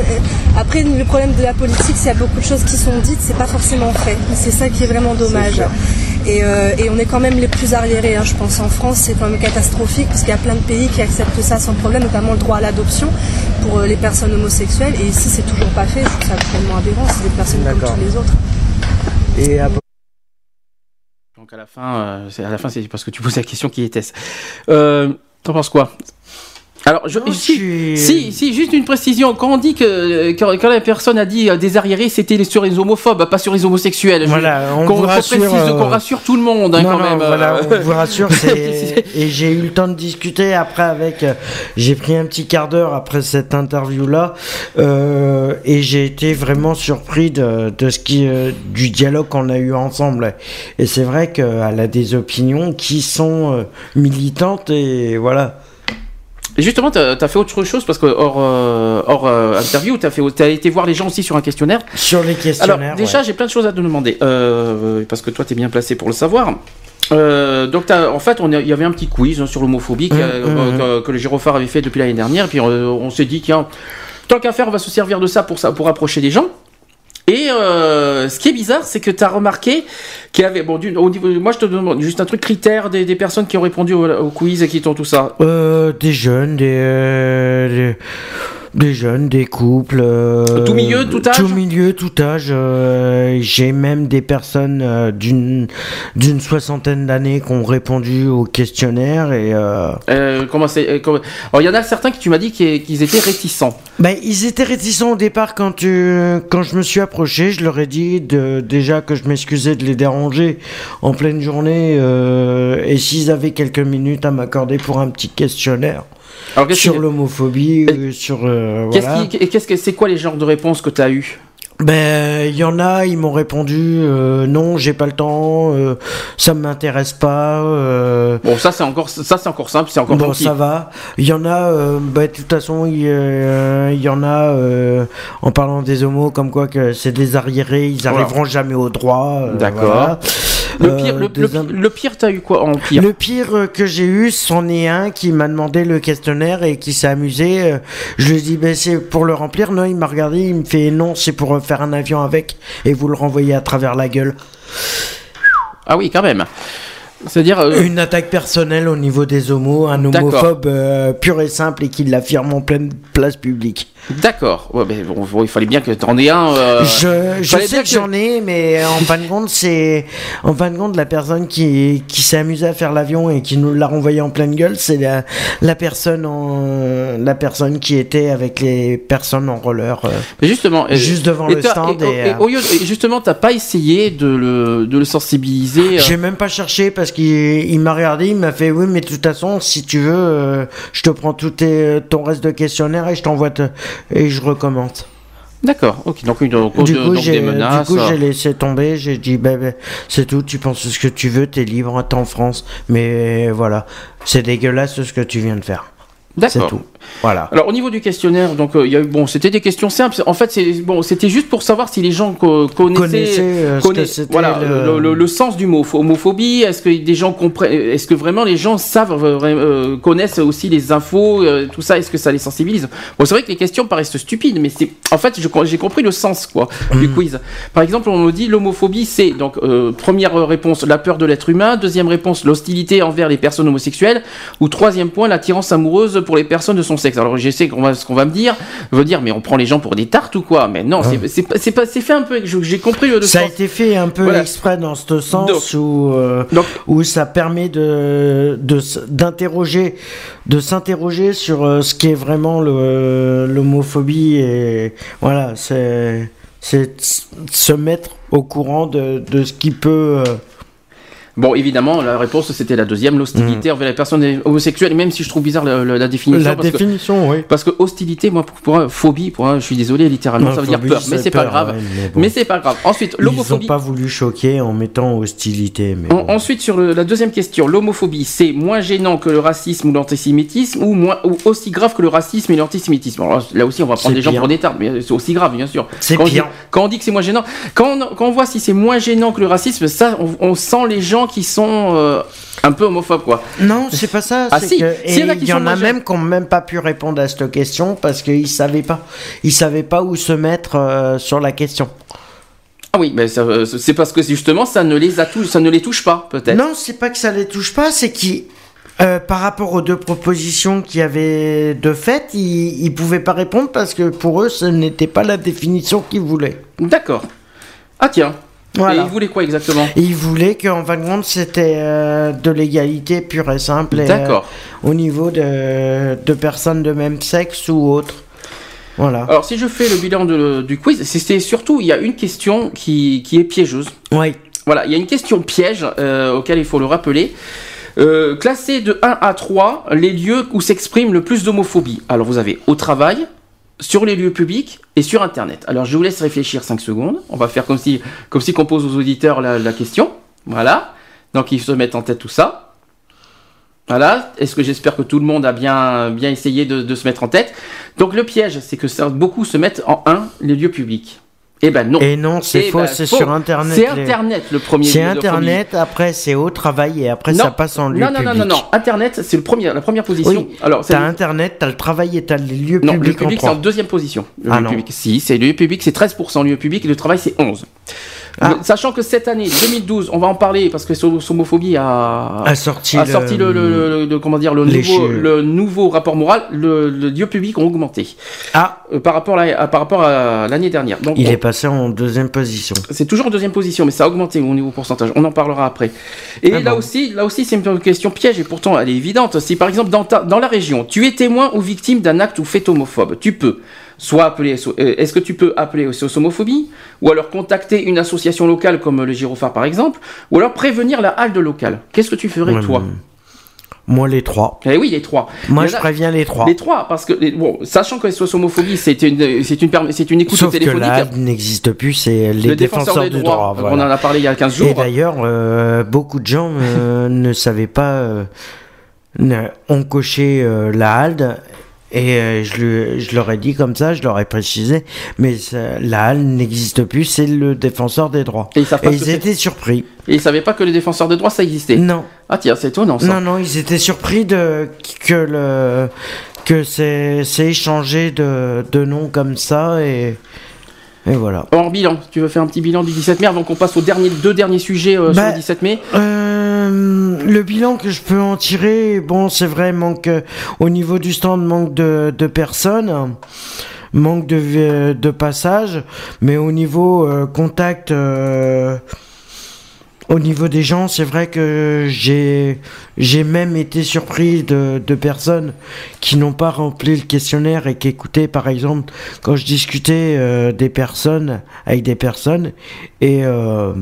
Après, le problème de la politique, c'est qu'il y a beaucoup de choses qui sont dites, c'est pas forcément fait. C'est ça qui est vraiment dommage. Et, euh, et on est quand même les plus arriérés, hein, je pense. En France, c'est quand même catastrophique parce qu'il y a plein de pays qui acceptent ça sans problème, notamment le droit à l'adoption pour euh, les personnes homosexuelles. Et ici, c'est toujours pas fait. Je trouve ça complètement aberrant. C'est des personnes comme tous les autres. Et à peu- Donc à la fin, euh, c'est à la fin, c'est parce que tu poses la question qui était. Euh, T'en penses quoi? Alors, je, si, si, si, juste une précision. Quand on dit que quand, quand la personne a dit euh, des arriérés, c'était sur les homophobes, pas sur les homosexuels. Voilà, on qu'on rassure, précise, euh, qu'on rassure tout le monde hein, non, quand non, même. voilà, euh. on vous rassure. c'est- et j'ai eu le temps de discuter après avec. euh, j'ai pris un petit quart d'heure après cette interview-là, euh, et j'ai été vraiment surpris de, de ce qui, euh, du dialogue qu'on a eu ensemble. Et c'est vrai qu'elle a des opinions qui sont militantes et voilà. Et justement, tu as, fait autre chose parce que hors, euh, hors euh, interview, tu as, as été voir les gens aussi sur un questionnaire. Sur les questionnaires. Alors, déjà, ouais. j'ai plein de choses à te demander euh, parce que toi, tu es bien placé pour le savoir. Euh, donc, en fait, il y avait un petit quiz hein, sur l'homophobie que, Hum, hum, que- que le gyrophare avait fait depuis l'année dernière. Et puis, on s'est dit, tiens, tant qu'à faire, on va se servir de ça pour, ça, pour approcher des gens. Et euh, ce qui est bizarre, c'est que tu as remarqué qu'il y avait, bon, d'une- au niveau, moi je te demande juste un truc critère des, des personnes qui ont répondu au, au quiz et qui t'ont tout ça. Euh, des jeunes, des, euh, des, des jeunes, des couples. euh, Tout milieu, tout âge Tout milieu, tout âge. euh, J'ai même des personnes euh, d'une d'une soixantaine d'années qui ont répondu au questionnaire et. comment c'est comment- il y en a certains qui tu m'as dit qu'ils étaient réticents. Ben, ils étaient réticents au départ quand, tu, quand je me suis approché. Je leur ai dit de, déjà que je m'excusais de les déranger en pleine journée et s'ils avaient quelques minutes à m'accorder pour un petit questionnaire Alors, sur l'homophobie, euh, sur euh, Qu'est-ce voilà. que c'est quoi les genres de réponses que tu as eu Ben, il y en a, ils m'ont répondu euh, non, j'ai pas le temps, euh, ça ne m'intéresse pas. euh, Bon, ça c'est encore ça c'est encore simple, c'est encore Bon, tranquille. ça va. Il y en a, bah, de toute façon, il, y en a, en parlant des homos, comme quoi que c'est des arriérés, ils Voilà. arriveront jamais au droit. D'accord. voilà. Le pire, le, le, le pire, t'as eu quoi en pire? Le pire euh, que j'ai eu, c'en est un qui m'a demandé le questionnaire et qui s'est amusé. Euh, Je lui ai dit, ben, c'est pour le remplir. Non, il m'a regardé, il me fait, non, c'est pour euh, faire un avion avec et vous le renvoyez à travers la gueule. Ah oui, quand même. C'est-à-dire. euh, Une attaque personnelle au niveau des homos, un homophobe euh, pur et simple et qui l'affirme en pleine place publique. D'accord. Ouais, mais bon, bon, il fallait bien que t'en aies un. euh, Je, sais que j'en ai, mais en fin de compte, c'est en fin de compte la personne qui, qui s'est amusée à faire l'avion et qui nous l'a renvoyé en pleine gueule, c'est la, la personne en la personne qui était avec les personnes en roller. Mais justement, juste devant le stand. Et, Et, et- justement, t'as pas essayé de le, de le sensibiliser. J'ai même pas cherché parce qu'il il m'a regardé, il m'a fait oui, mais de toute façon, si tu veux, euh, je te prends tout tes, ton reste de questionnaire et je t'envoie te- et je recommence. D'accord. Ok. Donc, Du de- coup, donc j'ai du coup, j'ai laissé tomber. J'ai dit, ben, c'est tout. Tu penses ce que tu veux. T'es libre. T'es en France. Mais voilà, c'est dégueulasse ce que tu viens de faire. C'est D'accord. tout. Voilà. Alors au niveau du questionnaire, donc euh, il y a eu- bon, c'était des questions simples. En fait, c'est bon, c'était juste pour savoir si les gens co- connaissaient, euh, connaissaient- voilà, le- le... le- le sens du mot homophobie. Est-ce que des gens comprennent Est-ce que vraiment les gens savent euh, connaissent aussi les infos, tout ça Est-ce que ça les sensibilise? Bon, c'est vrai que les questions paraissent stupides, mais c'est en fait j'ai compris le sens quoi Mm. du quiz. Par exemple, on me dit l'homophobie, c'est donc première réponse la peur de l'être humain, deuxième réponse l'hostilité envers les personnes homosexuelles, ou troisième point l'attirance amoureuse pour les personnes de son sexe. Alors je sais qu'on va, ce qu'on va me dire, veut dire mais on prend les gens pour des tartes ou quoi? Mais non, c'est- c'est pas- c'est c'est fait un peu. J'ai compris le, Ça a été fait un peu Voilà. exprès dans ce sens Donc- où, euh, où ça permet de d'interroger, de s'interroger sur euh, ce qu'est vraiment le- l'homophobie et voilà, c'est c'est se mettre au courant de, de ce qui peut. euh, Bon, évidemment, la réponse c'était la deuxième, l'hostilité envers les personnes homosexuelles. Même si je trouve bizarre la, la- la définition. La parce que- définition, oui. Parce que hostilité, moi, pour, pour un phobie, pour je suis désolé, littéralement, ça veut dire peur. Mais c'est pas grave. ouais, mais bon. mais c'est pas grave. Ensuite, Ils n'ont l'homophobie. pas voulu choquer en mettant hostilité, mais En- Ensuite, sur le- la deuxième question, l'homophobie, c'est moins gênant que le racisme ou l'antisémitisme ou, moins, ou aussi grave que le racisme et l'antisémitisme? Alors, Là aussi, on va prendre des gens pour des tartes, mais c'est aussi grave, bien sûr. C'est quand quand on dit que c'est moins gênant, quand on, quand on voit si c'est moins gênant que le racisme, ça, on, on sent les gens qui sont euh, un peu homophobes, quoi. Non, c'est pas ça. Ah si, que- y il y en a même qui n'ont même pas pu répondre à cette question parce qu'ils savaient pas. Ils savaient pas où se mettre euh, sur la question. Ah oui, mais euh, c'est parce que justement, ça ne les, a tou- ça ne les touche pas, peut-être. Non, c'est pas que ça les touche pas, c'est qu'ils, euh, par rapport aux deux propositions qu'il y avait de fait, ils, ils pouvaient pas répondre parce que pour eux, ce n'était pas la définition qu'ils voulaient. D'accord. Ah tiens. Voilà. Et ils voulaient quoi exactement? Et ils voulaient qu'en fin de compte, c'était euh, de l'égalité pure et simple. D'accord. euh, au niveau de, de personnes de même sexe ou autre. Voilà. Alors, si je fais le bilan de- du quiz, c'est- c'est surtout, il y a une question qui, qui est piégeuse. Oui. Voilà, il y a une question piège euh, auquel il faut le rappeler. Euh, de 1 à 3 les lieux où s'exprime le plus d'homophobie. Alors, vous avez au travail, sur les lieux publics et sur Internet. Alors, je vous laisse réfléchir 5 secondes. On va faire comme si, comme si qu'on pose aux auditeurs la, question. Voilà. Donc, ils se mettent en tête tout ça. Voilà, est-ce que j'espère que tout le monde a bien, bien essayé de, se mettre en tête? Donc le piège, c'est que beaucoup se mettent en 1 les lieux publics. Eh ben non. Et non, c'est Eh faux, ben, c'est sur Internet. C'est Internet le premier C'est Internet, après c'est au travail et après Non. ça passe en lieu Non, non, non, public. non, non, Internet, c'est le premier, la première position. Oui, Alors, t'as Internet, t'as le travail et t'as les lieux non, le publics public, c'est en deuxième position. Le Ah lieu non. public, si, c'est le lieu public, c'est 13%, le lieu public, et le travail, c'est 11. Ah. Sachant que cette année, 2012, on va en parler parce que So- Somophobie a, A sorti a le- sorti le, le- le- le- comment dire, le, nouveau, chiffres. le nouveau rapport moral, le, lieu public ont augmenté. Ah. par rapport à, à- par rapport à l'année dernière. Donc, Il on- est passé en deuxième position. c'est toujours en deuxième position, mais ça a augmenté au niveau pourcentage. On en parlera après. Et Ah là bon. aussi, là aussi, c'est une question piège et pourtant elle est évidente. Si par exemple dans, ta- dans la région, tu es témoin ou victime d'un acte ou fait homophobe, tu peux soit appeler. Euh, Est-ce que tu peux appeler SOS homophobie ou alors contacter une association locale comme le Girophare par exemple, ou alors prévenir la halte locale. Qu'est-ce que tu ferais toi Moi, les trois. Eh oui, les trois. Moi, je préviens les trois. Les trois, parce que bon, sachant que SOS homophobie, c'est une, c'est une, c'est une écoute Sauf que téléphonique. là, n'existe plus, c'est les Le défenseurs, des du droit. On voilà. en a parlé il y a 15 Et jours. d'ailleurs, euh, beaucoup de gens euh, ne savaient pas, euh, ont coché euh, la HALD Et euh, je, lui- je leur ai dit comme ça, je leur ai précisé, mais ça- la halle n'existe plus, c'est le défenseur des droits. Et ils, savent pas étaient surpris. Et ils savaient pas que les défenseurs des droits ça existait. Non. Ah tiens, c'est étonnant ça. Non, non, ils étaient surpris de que le que c'est c'est échangé de, de noms comme ça et et voilà. En bilan, tu veux faire un petit bilan du 17 mai avant qu'on passe aux derniers, deux derniers sujets euh, sur Bah, le 17 mai? Euh, le bilan que je peux en tirer, bon, c'est vrai, manque euh, au niveau du stand, manque de, personnes, manque de, euh, de passage, mais au niveau euh, contact, euh, au niveau des gens, c'est vrai que j'ai même été surpris de, de personnes qui n'ont pas rempli le questionnaire et qui écoutaient, par exemple, quand je discutais euh, des personnes avec des personnes et euh,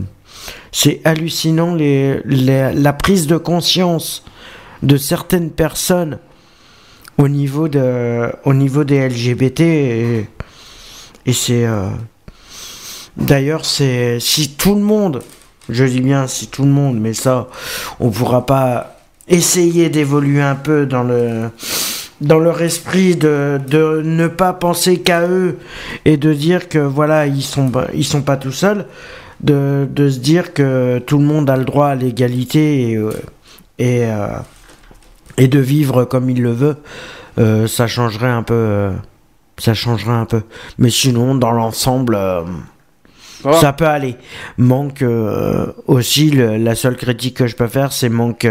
c'est hallucinant la prise de conscience de certaines personnes au niveau de au niveau des LGBT et, c'est euh, d'ailleurs si tout le monde je dis bien si tout le monde mais ça on pourra pas essayer d'évoluer un peu dans le dans leur esprit de, ne pas penser qu'à eux et de dire que voilà ils sont sont pas tout seuls de, de se dire que tout le monde a le droit à l'égalité et, euh, et, euh, et de vivre comme il le veut, euh, ça changerait un peu. euh, ça changerait un peu. Mais sinon, dans l'ensemble, euh, ça peut aller. Manque aussi, le- la seule critique que je peux faire, c'est manque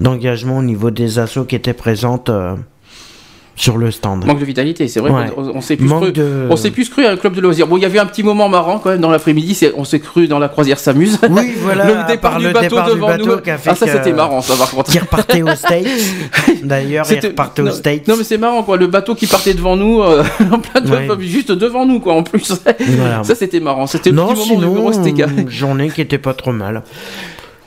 d'engagement au niveau des assos qui étaient présentes sur le stand. Manque de vitalité, c'est vrai. Ouais. On, s'est plus de- On s'est plus cru à un club de loisirs. Bon, il y avait un petit moment marrant quand même dans l'après-midi. On s'est cru dans la croisière s'amuse. Oui, voilà, le départ part du le bateau départ du devant nous. ah, ça c'était marrant, ça par contre. Qui repartait aux States. D'ailleurs, il repartait aux non, States. Non mais c'est marrant quoi, le bateau qui partait devant nous, euh, en plein de Ouais. juste devant nous quoi en plus. Voilà. Ça c'était marrant, c'était le non, petit moment sinon, ga- une journée qui était pas trop mal.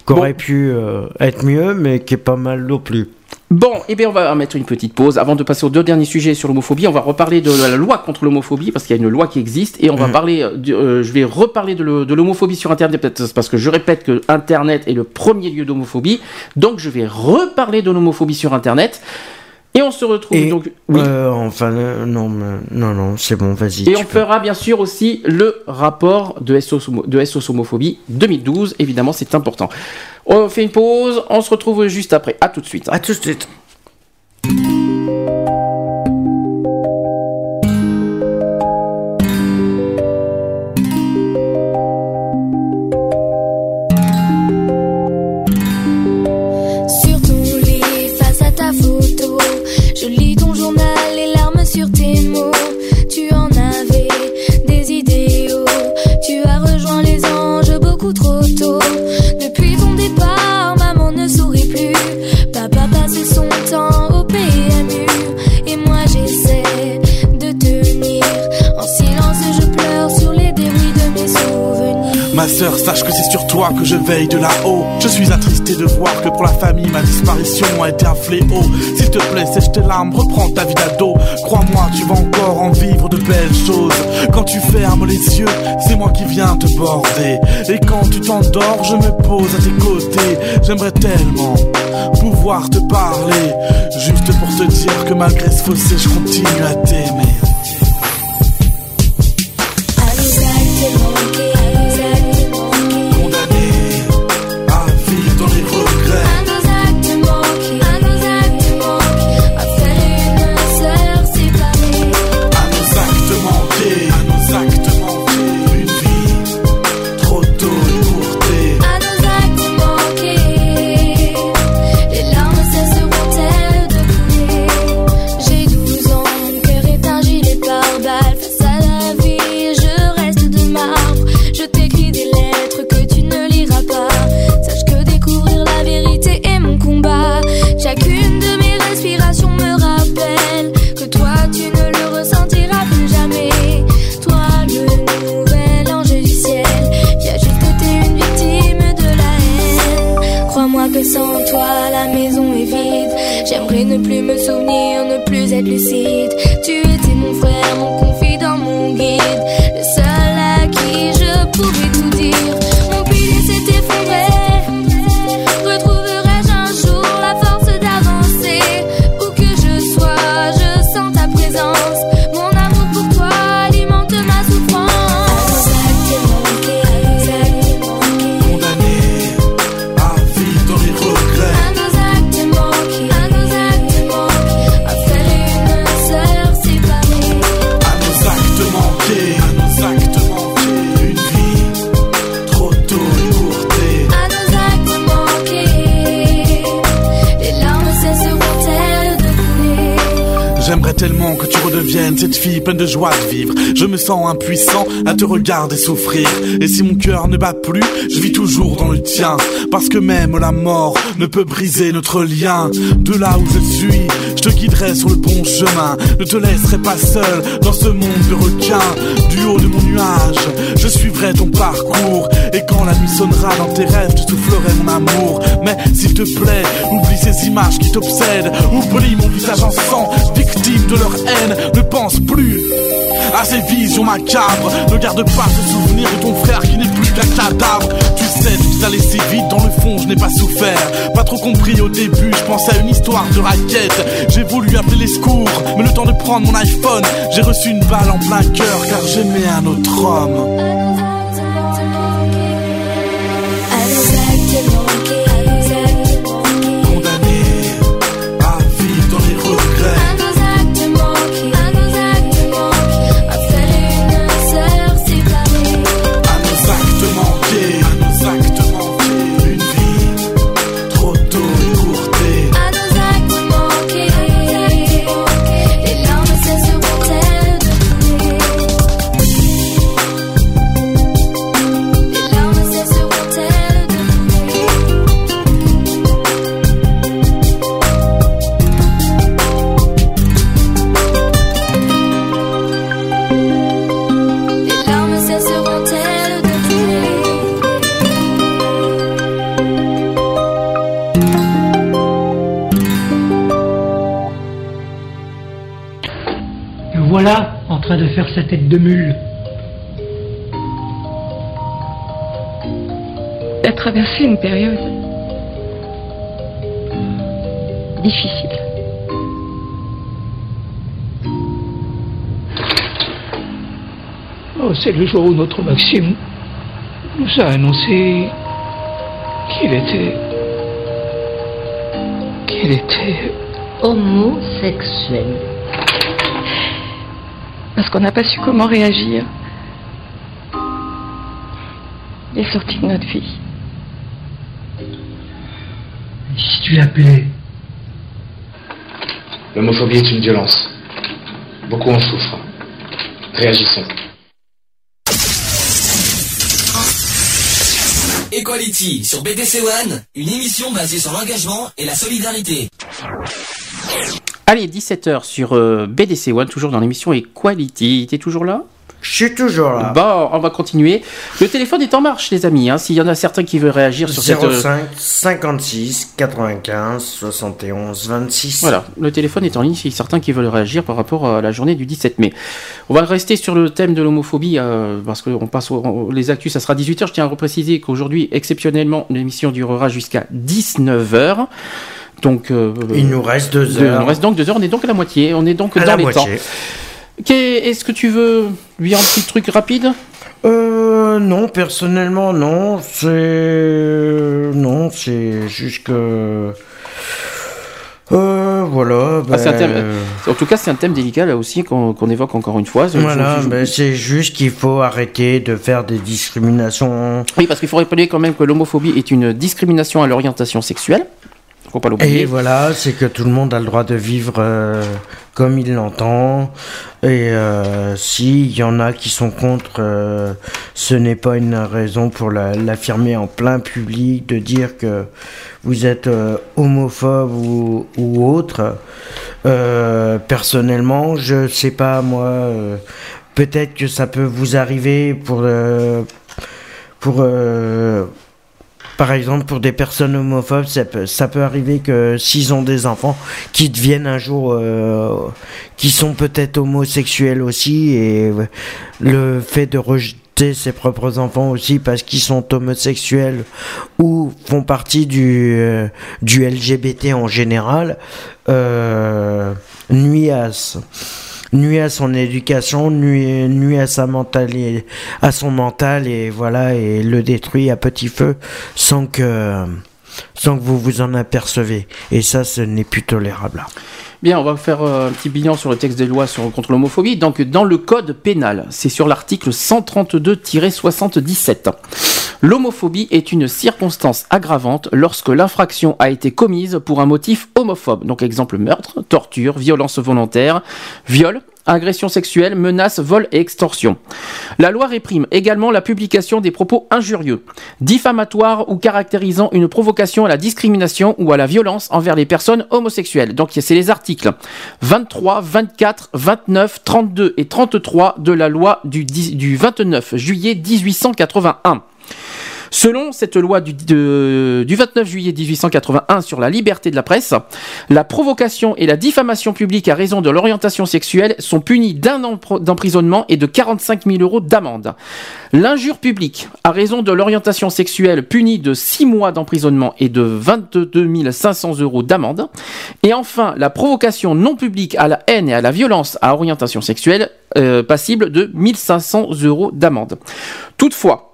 Qui aurait pu euh, être mieux, mais qui est pas mal non plus. Bon, eh bien on va mettre une petite pause avant de passer aux deux derniers sujets sur l'homophobie. On va reparler de la loi contre l'homophobie parce qu'il y a une loi qui existe et on va Mhm. parler. euh, euh, je vais reparler de, l'homophobie sur Internet peut-être parce que je répète que Internet est le premier lieu d'homophobie. Donc je vais reparler de l'homophobie sur Internet et on se retrouve Et, donc. Oui. euh, enfin, euh, non, mais- non, non, c'est bon, vas-y. Et on peux. fera bien sûr aussi le rapport de SOS, homo- de SOS Homophobie 2012. Évidemment, c'est important. On fait une pause. On se retrouve juste après. À tout de suite. À tout de suite. Sache que c'est sur toi que je veille de là-haut. Je suis attristé de voir que pour la famille, ma disparition a été un fléau. S'il te plaît, sèche tes larmes, reprends ta vie d'ado. Crois-moi, tu vas encore en vivre de belles choses. Quand tu fermes les yeux, c'est moi qui viens te border. Et quand tu t'endors, je me pose à tes côtés. J'aimerais tellement pouvoir te parler. Juste pour te dire que malgré ce fossé, je continue à t'aimer. Redeviennes cette fille pleine de joie de vivre. Je me sens impuissant à te regarder souffrir. Et si mon cœur ne bat plus, je vis toujours dans le tien. Parce que même la mort ne peut briser notre lien. De là où je suis, je te guiderai sur le bon chemin. Ne te laisserai pas seul dans ce monde de requins. Du haut de mon nuage, je suivrai ton parcours. Et quand la nuit sonnera dans tes rêves, je soufflerai mon amour. Mais s'il te plaît, oublie ces images qui t'obsèdent. Oublie mon visage en sang, victime de leur haine. Ne pense plus à ces visions macabres. Ne garde pas ce souvenir de ton frère qui n'est plus qu'un cadavre. Tu sais, tu t'as laissé vite dans le fond, je n'ai pas souffert. Pas trop compris au début, je pensais à une histoire de raquette. J'ai voulu appeler les secours, mais le temps de prendre mon iPhone, j'ai reçu une balle en plein cœur car j'aimais un autre homme. Train de faire sa tête de mule. a traversé une période difficile. Oh, c'est le jour où notre Maxime nous a annoncé qu'il était. qu'il était. Homosexuel. Qu'on n'a pas su comment réagir. Il est sorti de notre vie. Si tu l'appelais? L'homophobie est une violence. Beaucoup en souffrent. Réagissons. Equality sur BDC One, une émission basée sur l'engagement et la solidarité. Allez, 17h sur euh, BDC One, toujours dans l'émission Equality. T'es toujours là? Je suis toujours là. Bon, on va continuer. Le téléphone est en marche, les amis. hein, S'il y en a certains qui veulent réagir sur cette. euh, 05 56 95 71 26. Voilà, le téléphone est en ligne s'il y a certains qui veulent réagir par rapport à la journée du 17 mai. On va rester sur le thème de l'homophobie euh, parce que on passe au- les actus, ça sera 18h. Je tiens à repréciser qu'aujourd'hui, exceptionnellement, l'émission durera jusqu'à 19h. Donc, euh, Il nous reste deux heures. Il nous reste donc deux heures. On est donc à la moitié. On est donc À dans la les moitié. temps. Est-ce que tu veux lui un petit truc rapide? Euh, non, personnellement, non. C'est. Non, c'est juste que. Euh, voilà. Ah, ben, thème- En tout cas, c'est un thème délicat là aussi qu'on évoque encore une fois. Voilà, je- ben, c'est juste qu'il faut arrêter de faire des discriminations. Oui, parce qu'il faut rappeler quand même que l'homophobie est une discrimination à l'orientation sexuelle. Faut pas l'oublier. Et voilà, c'est que tout le monde a le droit de vivre euh, comme il l'entend. Et euh, s'il y en a qui sont contre, euh, ce n'est pas une raison pour la- l'affirmer en plein public, de dire que vous êtes euh, homophobe ou, ou autre. Personnellement, je sais pas, moi, peut-être que ça peut vous arriver pour... pour par exemple, pour des personnes homophobes, ça peut, ça peut arriver que s'ils ont des enfants, qui deviennent un jour, euh, qui sont peut-être homosexuels aussi, et le fait de rejeter ses propres enfants aussi parce qu'ils sont homosexuels ou font partie du, euh, du LGBT en général, euh, nuit à, s- nuit à son éducation, nuit, à sa mentale, et- à son mental et voilà et le détruit à petit feu sans que sans que vous vous en apercevez et ça ce n'est plus tolérable. Bien, on va faire euh, un petit bilan sur le texte des lois sur, contre l'homophobie. Donc, dans le code pénal, c'est sur l'article 132-77. L'homophobie est une circonstance aggravante lorsque l'infraction a été commise pour un motif homophobe. Donc exemple meurtre, torture, violence volontaire, viol, agression sexuelle, menace, vol et extorsion. La loi réprime également la publication des propos injurieux, diffamatoires ou caractérisant une provocation à la discrimination ou à la violence envers les personnes homosexuelles. Donc c'est les articles 23, 24, 29, 32 et 33 de la loi du, du 29 juillet 1881. Selon cette loi du, 29 juillet 1881 sur la liberté de la presse, la provocation et la diffamation publique à raison de l'orientation sexuelle sont punies d'un an d'emprisonnement et de 45 000 euros d'amende. L'injure publique à raison de l'orientation sexuelle punie de 6 mois d'emprisonnement et de 22 500 euros d'amende. Et enfin, la provocation non publique à la haine et à la violence à orientation sexuelle euh, passible de 1500 euros d'amende. Toutefois,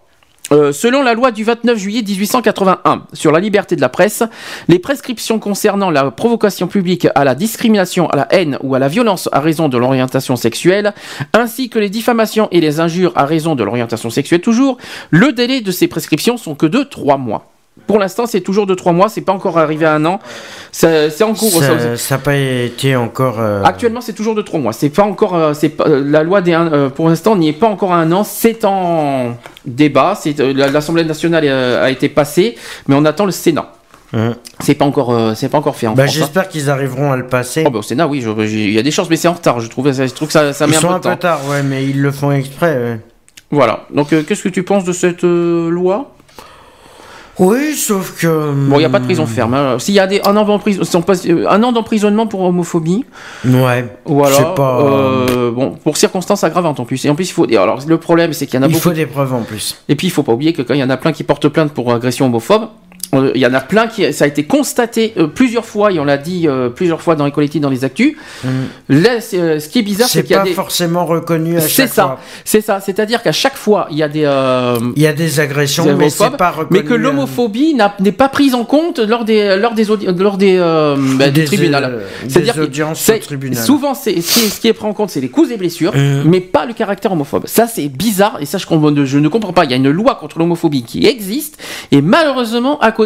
euh, selon la loi du 29 juillet 1881 sur la liberté de la presse, les prescriptions concernant la provocation publique à la discrimination, à la haine ou à la violence à raison de l'orientation sexuelle, ainsi que les diffamations et les injures à raison de l'orientation sexuelle toujours, le délai de ces prescriptions sont que de trois mois. Pour l'instant, c'est toujours de trois mois, c'est pas encore arrivé à un an. C'est en cours. Ça n'a pas été encore. Euh, Actuellement, c'est toujours de trois mois. C'est pas encore. Euh, c'est la loi des. Euh, pour l'instant, n'y est pas encore à un an. C'est en débat. C'est l'Assemblée nationale a été passée, mais on attend le Sénat. Hum. C'est pas encore, c'est pas encore fait en bah, France. Hein. J'espère qu'ils arriveront à le passer. Oh, bah, au Sénat, oui, il y a des chances, mais c'est en retard. Je trouve, je trouve que ça, ça met Ils un sont peu un de temps. peu tard, ouais, mais ils le font exprès. Voilà. Donc, qu'est-ce que tu penses de cette loi? Oui, sauf que. Bon, il n'y a pas de prison ferme. hein. S'il y a des, un, an d'emprisonnement, un an d'emprisonnement pour homophobie. Ouais. Voilà. Pas. euh, bon, pour circonstances aggravantes en plus. Et en plus, il faut. Alors, le problème, c'est qu'il y en a Il beaucoup. faut des preuves en plus. Et puis, il faut pas oublier que quand il y en a plein qui portent plainte pour agression homophobe, euh, il y en a plein qui. Ça a été constaté euh, plusieurs fois, et on l'a dit euh, plusieurs fois dans Equality, dans les actus. Là, c'est, euh, ce qui est bizarre, c'est qu'il y a pas des. forcément reconnu à C'est chaque ça, fois. c'est ça. C'est-à-dire qu'à chaque fois, il y a des. euh, Il y a des agressions, des mais c'est pas reconnu. mais que l'homophobie n'est pas prise en compte lors des lors des lors des, euh, bah, Des, euh, C'est-à-dire que audiences c'est- au tribunal. Souvent, c'est ce qui, est, pris en compte, c'est les causes et blessures, mais pas le caractère homophobe. Ça, c'est bizarre et ça, je, je ne comprends pas. Il y a une loi contre l'homophobie qui existe et malheureusement, à côté,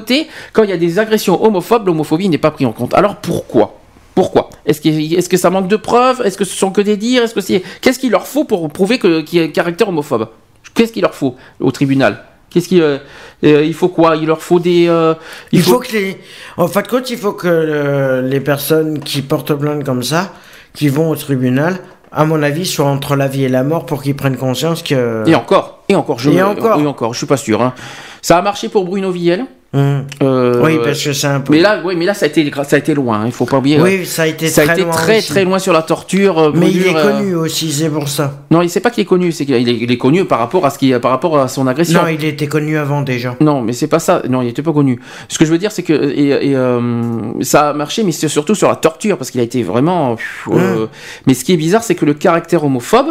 quand il y a des agressions homophobes, l'homophobie n'est pas prise en compte. Alors pourquoi? Pourquoi? Est-ce que, est que ça manque de preuves? Est-ce que ce sont que des dires? Est-ce que c'est qu'est-ce qu'il leur faut pour prouver qu'il y a un caractère homophobe? Qu'est-ce qu'il leur faut au tribunal? Qu'est-ce qu'il euh, euh, il faut quoi? Il leur faut des euh, Il faut que les. En fin de compte, il faut que euh, les personnes qui portent plainte comme ça, qui vont au tribunal, à mon avis, soient entre la vie et la mort pour qu'ils prennent conscience que. Et encore, et encore, je Et me- encore. et encore, je suis pas sûr. hein. Ça a marché pour Bruno Villel. Hum. Euh, Oui, parce que c'est un peu. Mais là, oui, mais là, ça a été, ça a été loin. hein, Il faut pas oublier. Oui, euh, ça a été ça très a été loin très, aussi. très loin sur la torture. euh, Mais il est euh, connu aussi, c'est pour ça. Non, il sait pas qu'il est connu. C'est qu'il est, il est connu par rapport à ce qui, par rapport à son agression. Non, il était connu avant déjà. Non, mais c'est pas ça. Non, il était pas connu. Ce que je veux dire, c'est que et, et, ça a marché, mais c'est surtout sur la torture parce qu'il a été vraiment. pff, Mmh. Mais ce qui est bizarre, c'est que le caractère homophobe,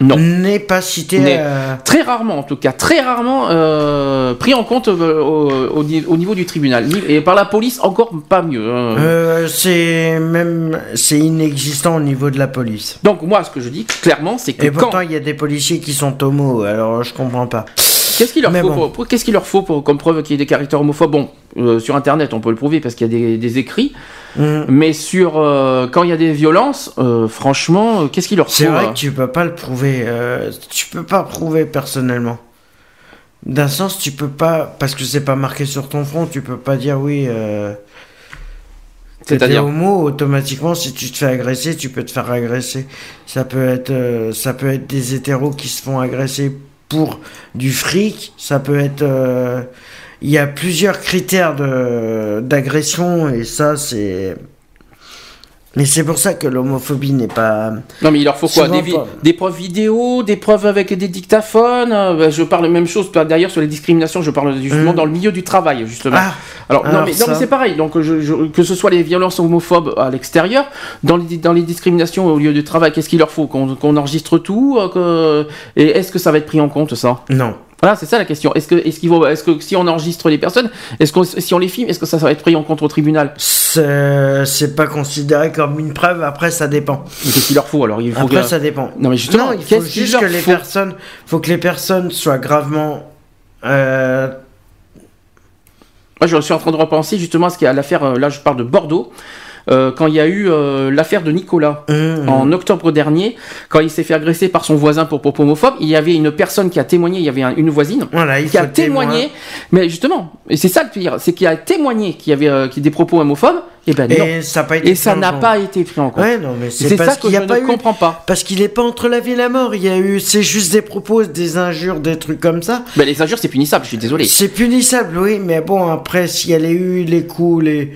non. N'est pas cité. Euh, Très rarement, en tout cas, très rarement euh, pris en compte euh, au, au ni- au niveau du tribunal. Et par la police, encore pas mieux. hein. euh, c'est même c'est inexistant au niveau de la police. Donc moi, ce que je dis clairement, c'est que Et quand pourtant, il y a des policiers qui sont homo, alors je comprends pas. Qu'est-ce qu'il leur, bon. qu'est-ce qu'il leur faut pour- comme preuve qu'il y ait des caractères homophobes? Bon, euh, sur Internet, on peut le prouver parce qu'il y a des, des écrits. Mhm. Mais sur euh, quand il y a des violences, euh, franchement, qu'est-ce qu'il leur faut C'est vrai que tu peux pas le prouver. tu peux pas prouver personnellement. D'un sens, tu peux pas parce que c'est pas marqué sur ton front. Tu peux pas dire oui. C'est-à-dire? homo automatiquement. Si tu te fais agresser, tu peux te faire agresser. Ça peut être, ça peut être des hétéros qui se font agresser pour du fric. Ça peut être. euh, Il y a plusieurs critères d'agression et ça c'est. Mais c'est pour ça que l'homophobie n'est pas. Non, mais il leur faut quoi? Des, pas. des preuves vidéo, des preuves avec des dictaphones? euh, bah, je parle même chose d'ailleurs sur les discriminations. Je parle justement Mhm. dans le milieu du travail justement. Ah, alors, non, mais, non, ça. mais c'est pareil. Donc je- je- que ce soit les violences homophobes à l'extérieur, dans les, dans les discriminations au lieu du travail, qu'est-ce qu'il leur faut? Qu'on qu'on enregistre tout euh, que- Et est-ce que ça va être pris en compte ça? Non. Voilà, c'est ça la question. Est-ce que, est-ce qu'il vaut- est-ce que si on enregistre les personnes, est-ce que si on les filme, est-ce que ça, ça va être pris en compte au tribunal? C'est pas considéré comme une preuve, après ça dépend. Mais Qu'est-ce qu'il leur faut alors? Il faut Après que- ça dépend. Non mais justement, Non, il faut juste que les faut personnes, faut que les personnes soient gravement Euh, Moi, je suis en train de repenser justement à ce qu'il y a l'affaire. euh, Là, je parle de Bordeaux. Euh, quand il y a eu euh, l'affaire de Nicolas Mmh. en octobre dernier, quand il s'est fait agresser par son voisin pour propos homophobes, il y avait une personne qui a témoigné, il y avait un- une voisine Voilà, qui a témoin. témoigné, mais justement, et c'est ça le pire, c'est qu'il a témoigné qu'il y avait euh, y des propos homophobes, et ben non. Et ça n'a pas été Et ça pris en n'a compte. pas été pris en compte. Ouais, non, mais c'est ça que qu'il y je ne eu- comprends pas. Parce qu'il est pas entre la vie et la mort. Il y a eu, c'est juste des propos, des injures, des trucs comme ça. Ben, les injures, c'est punissable, je suis désolé. C'est punissable, oui, mais bon, après, s'il y a eu les coups, les.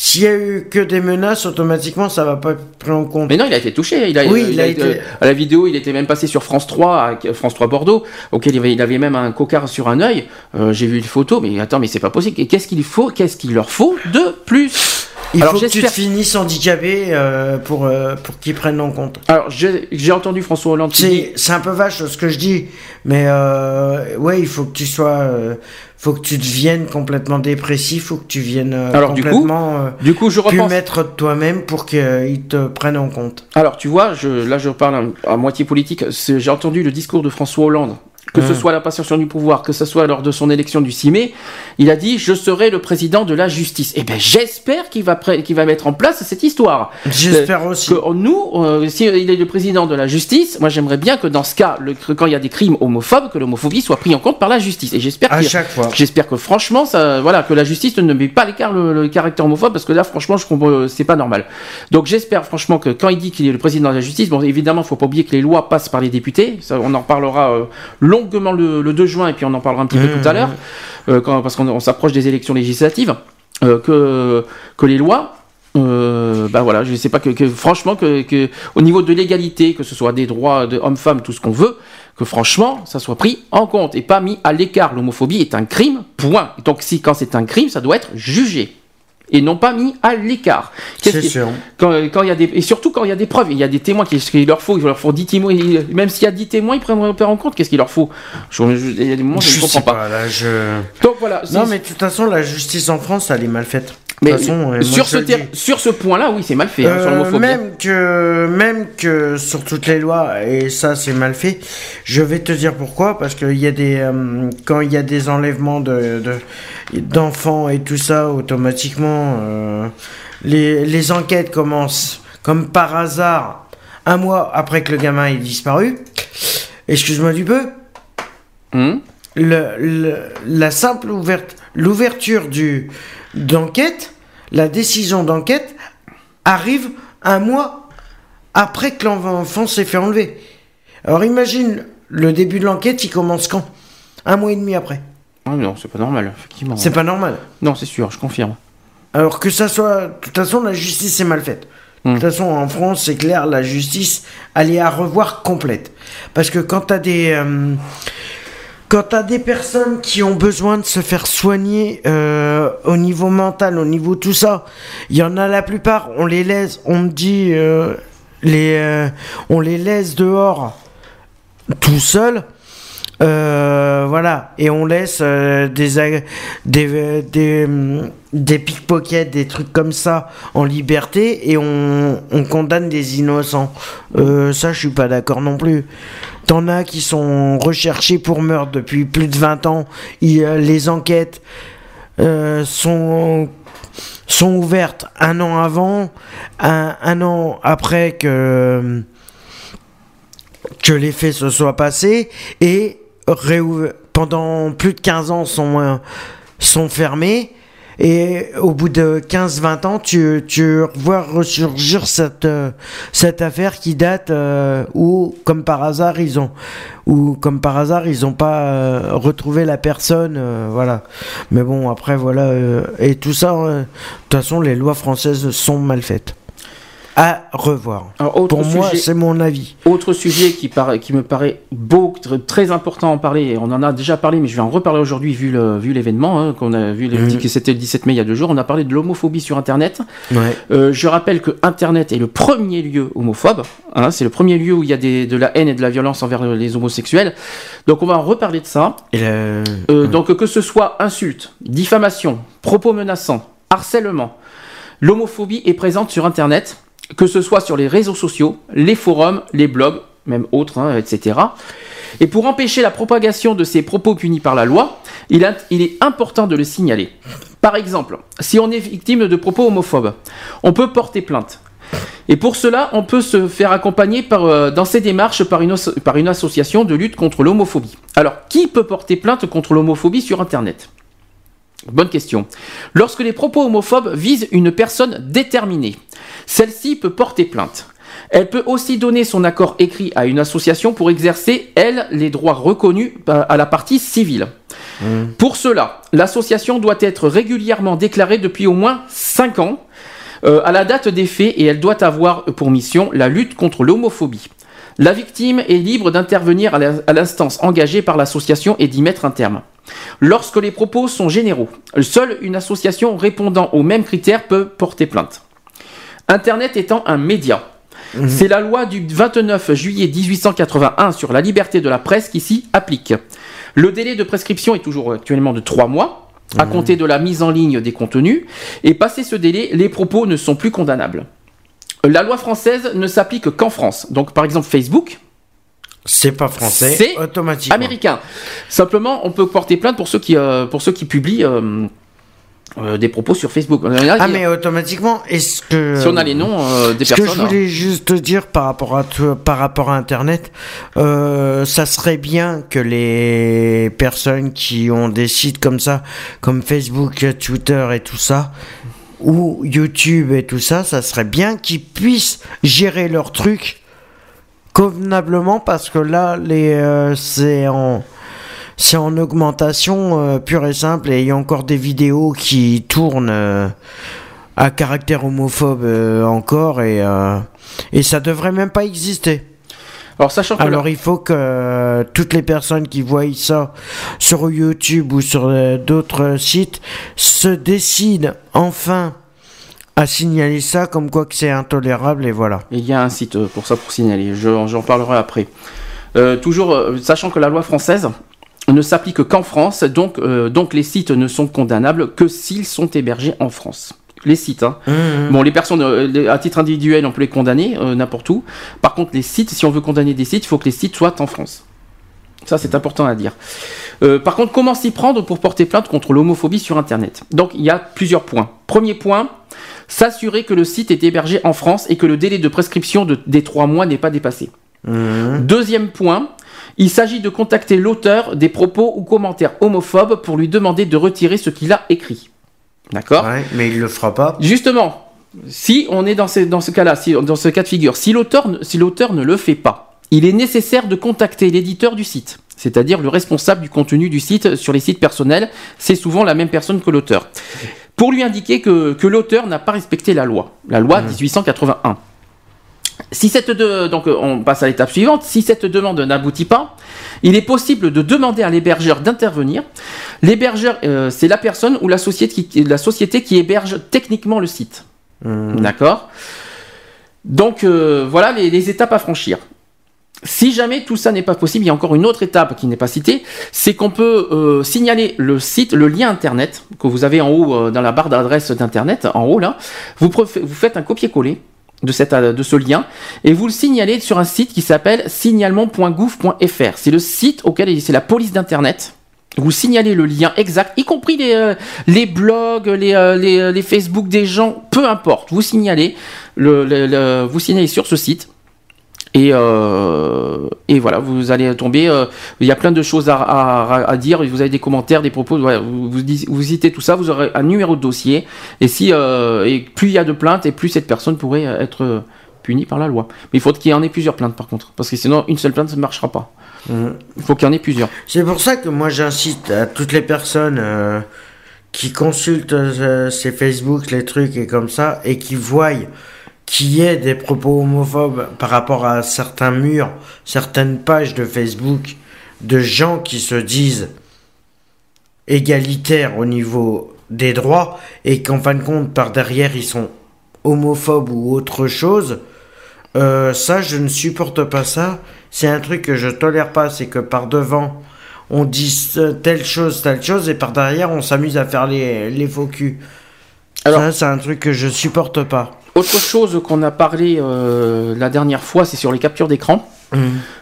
S'il y a eu que des menaces, automatiquement, ça va pas être pris en compte. Mais non, il a été touché. Il a, Oui, il il a été- à la vidéo, il était même passé sur France 3, à France 3 Bordeaux, auquel il avait, il avait même un cocard sur un œil. Euh, J'ai vu une photo, mais attends, mais c'est pas possible. Et Qu'est-ce qu'il faut, qu'est-ce qu'il leur faut de plus Il Alors faut que tu te finisses handicapé euh, pour, euh, pour qu'ils prennent en compte. Alors j'ai entendu François Hollande dit- C'est un peu vache ce que je dis, mais euh, ouais, il faut que tu sois, euh, faut que tu deviennes complètement dépressif, faut que tu viennes euh, Alors, du coup- complètement euh, du coup, je repense- de toi-même pour qu'ils te prennent en compte. Alors, tu vois, je, là, je parle à, à moitié politique. J'ai entendu le discours de François Hollande. Que ce Hum. soit la passation du pouvoir, que ce soit lors de son élection du 6 mai, il a dit Je serai le président de la justice. Eh ben, j'espère qu'il va, qu'il va mettre en place cette histoire. J'espère Euh, aussi. Que nous, euh, si il est le président de la justice, moi j'aimerais bien que dans ce cas, le- que quand il y a des crimes homophobes, que l'homophobie soit pris en compte par la justice. Et j'espère. J'espère que franchement, ça, voilà, que la justice ne met pas l'écart le, le caractère homophobe, parce que là, franchement, je euh, c'est pas normal. Donc, j'espère franchement que quand il dit qu'il est le président de la justice, bon, évidemment, faut pas oublier que les lois passent par les députés. Ça, on en reparlera euh, longuement le, le 2 juin, et puis on en parlera un petit peu Mmh. tout à l'heure, euh, quand- parce qu'on on s'approche des élections législatives, euh, que que les lois. Euh, bah voilà, je sais pas que, que franchement que, que au niveau de l'égalité, que ce soit des droits de hommes-femmes, tout ce qu'on veut, que franchement ça soit pris en compte et pas mis à l'écart. L'homophobie est un crime, point. Donc si quand c'est un crime, ça doit être jugé et non pas mis à l'écart. Qu'est-ce C'est sûr. Quand, quand il y a des et surtout quand il y a des preuves, il y a des témoins qui- qu'il leur faut, il leur faut 10 témoins, même s'il y a 10 témoins, ils prennent en compte qu'est-ce qu'il leur faut. Je- je- il y a des moments je ne comprends pas. pas, là, je... Donc voilà. Non, mais de toute façon, la justice en France, elle est mal faite. De mais façon, euh, sur, ce ter- sur ce point-là, oui, c'est mal fait hein, Euh, l'homophobie. même que même que sur toutes les lois et ça c'est mal fait. Je vais te dire pourquoi parce qu'il y a des euh, quand il y a des enlèvements de de- d'enfants et tout ça automatiquement euh, les les enquêtes commencent comme par hasard un mois après que le gamin ait disparu. Excuse-moi du peu. Hum Le, le- la simple l'ouverture du d'enquête, la décision d'enquête arrive un mois après que l'enfant s'est fait enlever. Alors imagine, le début de l'enquête, il commence quand? Un mois et demi après. Ah non, c'est pas normal, effectivement. C'est pas normal. Non, c'est sûr, je confirme. Alors que ça soit... De toute façon, la justice est mal faite. De toute façon, en France, c'est clair, la justice, elle est à revoir complète. Parce que quand t'as des... euh, quand t'as des personnes qui ont besoin de se faire soigner euh, au niveau mental, au niveau tout ça, il y en a la plupart, on les laisse, on me dit, euh, les, euh, on les laisse dehors tout seuls. Voilà, et on laisse des, des, des, pickpockets, des trucs comme ça en liberté et on, on condamne des innocents. Ça, je suis pas d'accord non plus. T'en as qui sont recherchés pour meurtre depuis plus de 20 ans. Il- euh, les enquêtes euh, sont sont ouvertes un an avant, un, an après que que les faits se soient passés et pendant plus de 15 ans sont, euh, sont fermés. Et au bout de 15-20 ans, tu, tu vois ressurgir cette, euh, cette affaire qui date euh, où, comme par hasard, ils ont, ou comme par hasard, ils ont pas euh, retrouvé la personne, euh, voilà. Mais bon, après, voilà, et tout ça, de toute façon, les lois françaises sont mal faites. À revoir. Alors, Pour moi, c'est mon avis. Autre sujet qui, me paraît tr- très important à en parler, et on en a déjà parlé, mais je vais en reparler aujourd'hui vu l'événement, hein, qu'on a vu, les- que c'était le 17 mai il y a deux jours, on a parlé de l'homophobie sur Internet. Ouais. Euh, je rappelle que Internet est le premier lieu homophobe, hein, c'est le premier lieu où il y a des- de la haine et de la violence envers les homosexuels. Donc on va en reparler de ça. Et le- Euh, Donc que ce soit insulte, diffamation, propos menaçants, harcèlement, l'homophobie est présente sur Internet, que ce soit sur les réseaux sociaux, les forums, les blogs, même autres, hein, etc. Et pour empêcher la propagation de ces propos punis par la loi, il, est important de le signaler. Par exemple, si on est victime de propos homophobes, on peut porter plainte. Et pour cela, on peut se faire accompagner euh, dans ces démarches par une, par une association de lutte contre l'homophobie. Alors, qui peut porter plainte contre l'homophobie sur Internet? Bonne question. Lorsque les propos homophobes visent une personne déterminée, celle-ci peut porter plainte. Elle peut aussi donner son accord écrit à une association pour exercer, elle, les droits reconnus à la partie civile. Mmh. Pour cela, l'association doit être régulièrement déclarée depuis au moins 5 ans euh, à la date des faits et elle doit avoir pour mission la lutte contre l'homophobie. La victime est libre d'intervenir à l'instance engagée par l'association et d'y mettre un terme. Lorsque les propos sont généraux, seule une association répondant aux mêmes critères peut porter plainte. Internet étant un média, mhm. c'est la loi du 29 juillet 1881 sur la liberté de la presse qui s'y applique. Le délai de prescription est toujours actuellement de 3 mois, à mhm. compter de la mise en ligne des contenus, et passé ce délai, les propos ne sont plus condamnables. La loi française ne s'applique qu'en France. Donc par exemple Facebook, c'est pas français, c'est automatiquement américain. Simplement, on peut porter plainte pour ceux qui, euh, pour ceux qui publient euh, euh, des propos sur Facebook. Ah, mais automatiquement, est-ce que. Si on a les noms des personnes. Ce que je voulais hein. juste dire par rapport à, par rapport à Internet, ça serait bien que les personnes qui ont des sites comme ça, comme Facebook, Twitter et tout ça, ou YouTube et tout ça, ça serait bien qu'ils puissent gérer leur truc convenablement parce que là, les, euh, c'est en c'est en augmentation euh, pure et simple et il y a encore des vidéos qui tournent euh, à caractère homophobe encore et, et ça devrait même pas exister. Alors, sachant que Alors il faut que toutes les personnes qui voient ça sur YouTube ou sur d'autres sites se décident enfin à signaler ça comme quoi que c'est intolérable et voilà. Il y a un site euh, pour ça pour signaler, j'en parlerai après. Euh, toujours, euh, sachant que la loi française ne s'applique qu'en France, donc, donc les sites ne sont condamnables que s'ils sont hébergés en France. Les sites, hein. Mmh, mmh. Bon, les personnes à titre individuel, on peut les condamner n'importe où. Par contre, les sites, si on veut condamner des sites, il faut que les sites soient en France. Ça, c'est important à dire. par contre, comment s'y prendre pour porter plainte contre l'homophobie sur Internet? Donc, il y a plusieurs points. Premier point, S'assurer que le site est hébergé en France et que le délai de prescription des trois mois n'est pas dépassé. Mmh. Deuxième point, il s'agit de contacter l'auteur des propos ou commentaires homophobes pour lui demander de retirer ce qu'il a écrit. D'accord? Mais il le fera pas. Justement, si on est dans ce, dans ce cas-là, dans ce cas de figure, si l'auteur si ne le fait pas, il est nécessaire de contacter l'éditeur du site, c'est-à-dire le responsable du contenu du site sur les sites personnels. C'est souvent la même personne que l'auteur pour lui indiquer que, l'auteur n'a pas respecté la loi, la loi 1881. Mmh. Si cette donc on passe à l'étape suivante. Si cette demande n'aboutit pas, il est possible de demander à l'hébergeur d'intervenir. L'hébergeur, euh, c'est la personne ou la société, qui, la société qui héberge techniquement le site. Mmh. D'accord? Donc euh, voilà les, étapes à franchir. Si jamais tout ça n'est pas possible, il y a encore une autre étape qui n'est pas citée, c'est qu'on peut euh, signaler le site, le lien internet que vous avez en haut euh, dans la barre d'adresse d'internet, en haut là. Vous, faites un copier-coller euh, de ce lien et vous le signalez sur un site qui s'appelle signalement.gouv.fr. C'est le site auquel c'est la police d'internet. Vous signalez le lien exact, y compris les, blogs, les, Facebook des gens, peu importe. Vous signalez, le, vous signalez sur ce site et, euh, et voilà, vous allez tomber. Euh, il y a plein de choses à, dire. Vous avez des commentaires, des propos. vous, vous, citez tout ça. Vous aurez un numéro de dossier. Et si euh, et plus il y a de plaintes, et plus cette personne pourrait être punie par la loi. Mais il faut qu'il y en ait plusieurs plaintes par contre, parce que sinon une seule plainte ça ne marchera pas. Mmh. Il faut qu'il y en ait plusieurs. C'est pour ça que moi j'incite à toutes les personnes qui consultent ces Facebook, les trucs et comme ça, et qui voient qu'il y ait des propos homophobes par rapport à certains murs, certaines pages de Facebook, de gens qui se disent égalitaires au niveau des droits et qu'en fin de compte, par derrière, ils sont homophobes ou autre chose, euh, ça, je ne supporte pas ça. C'est un truc que je tolère pas, c'est que par devant, on dit telle chose, telle chose, et par derrière, on s'amuse à faire les, les faux culs. Alors, ça, c'est un truc que je supporte pas. Autre chose qu'on a parlé euh, la dernière fois, c'est sur les captures d'écran.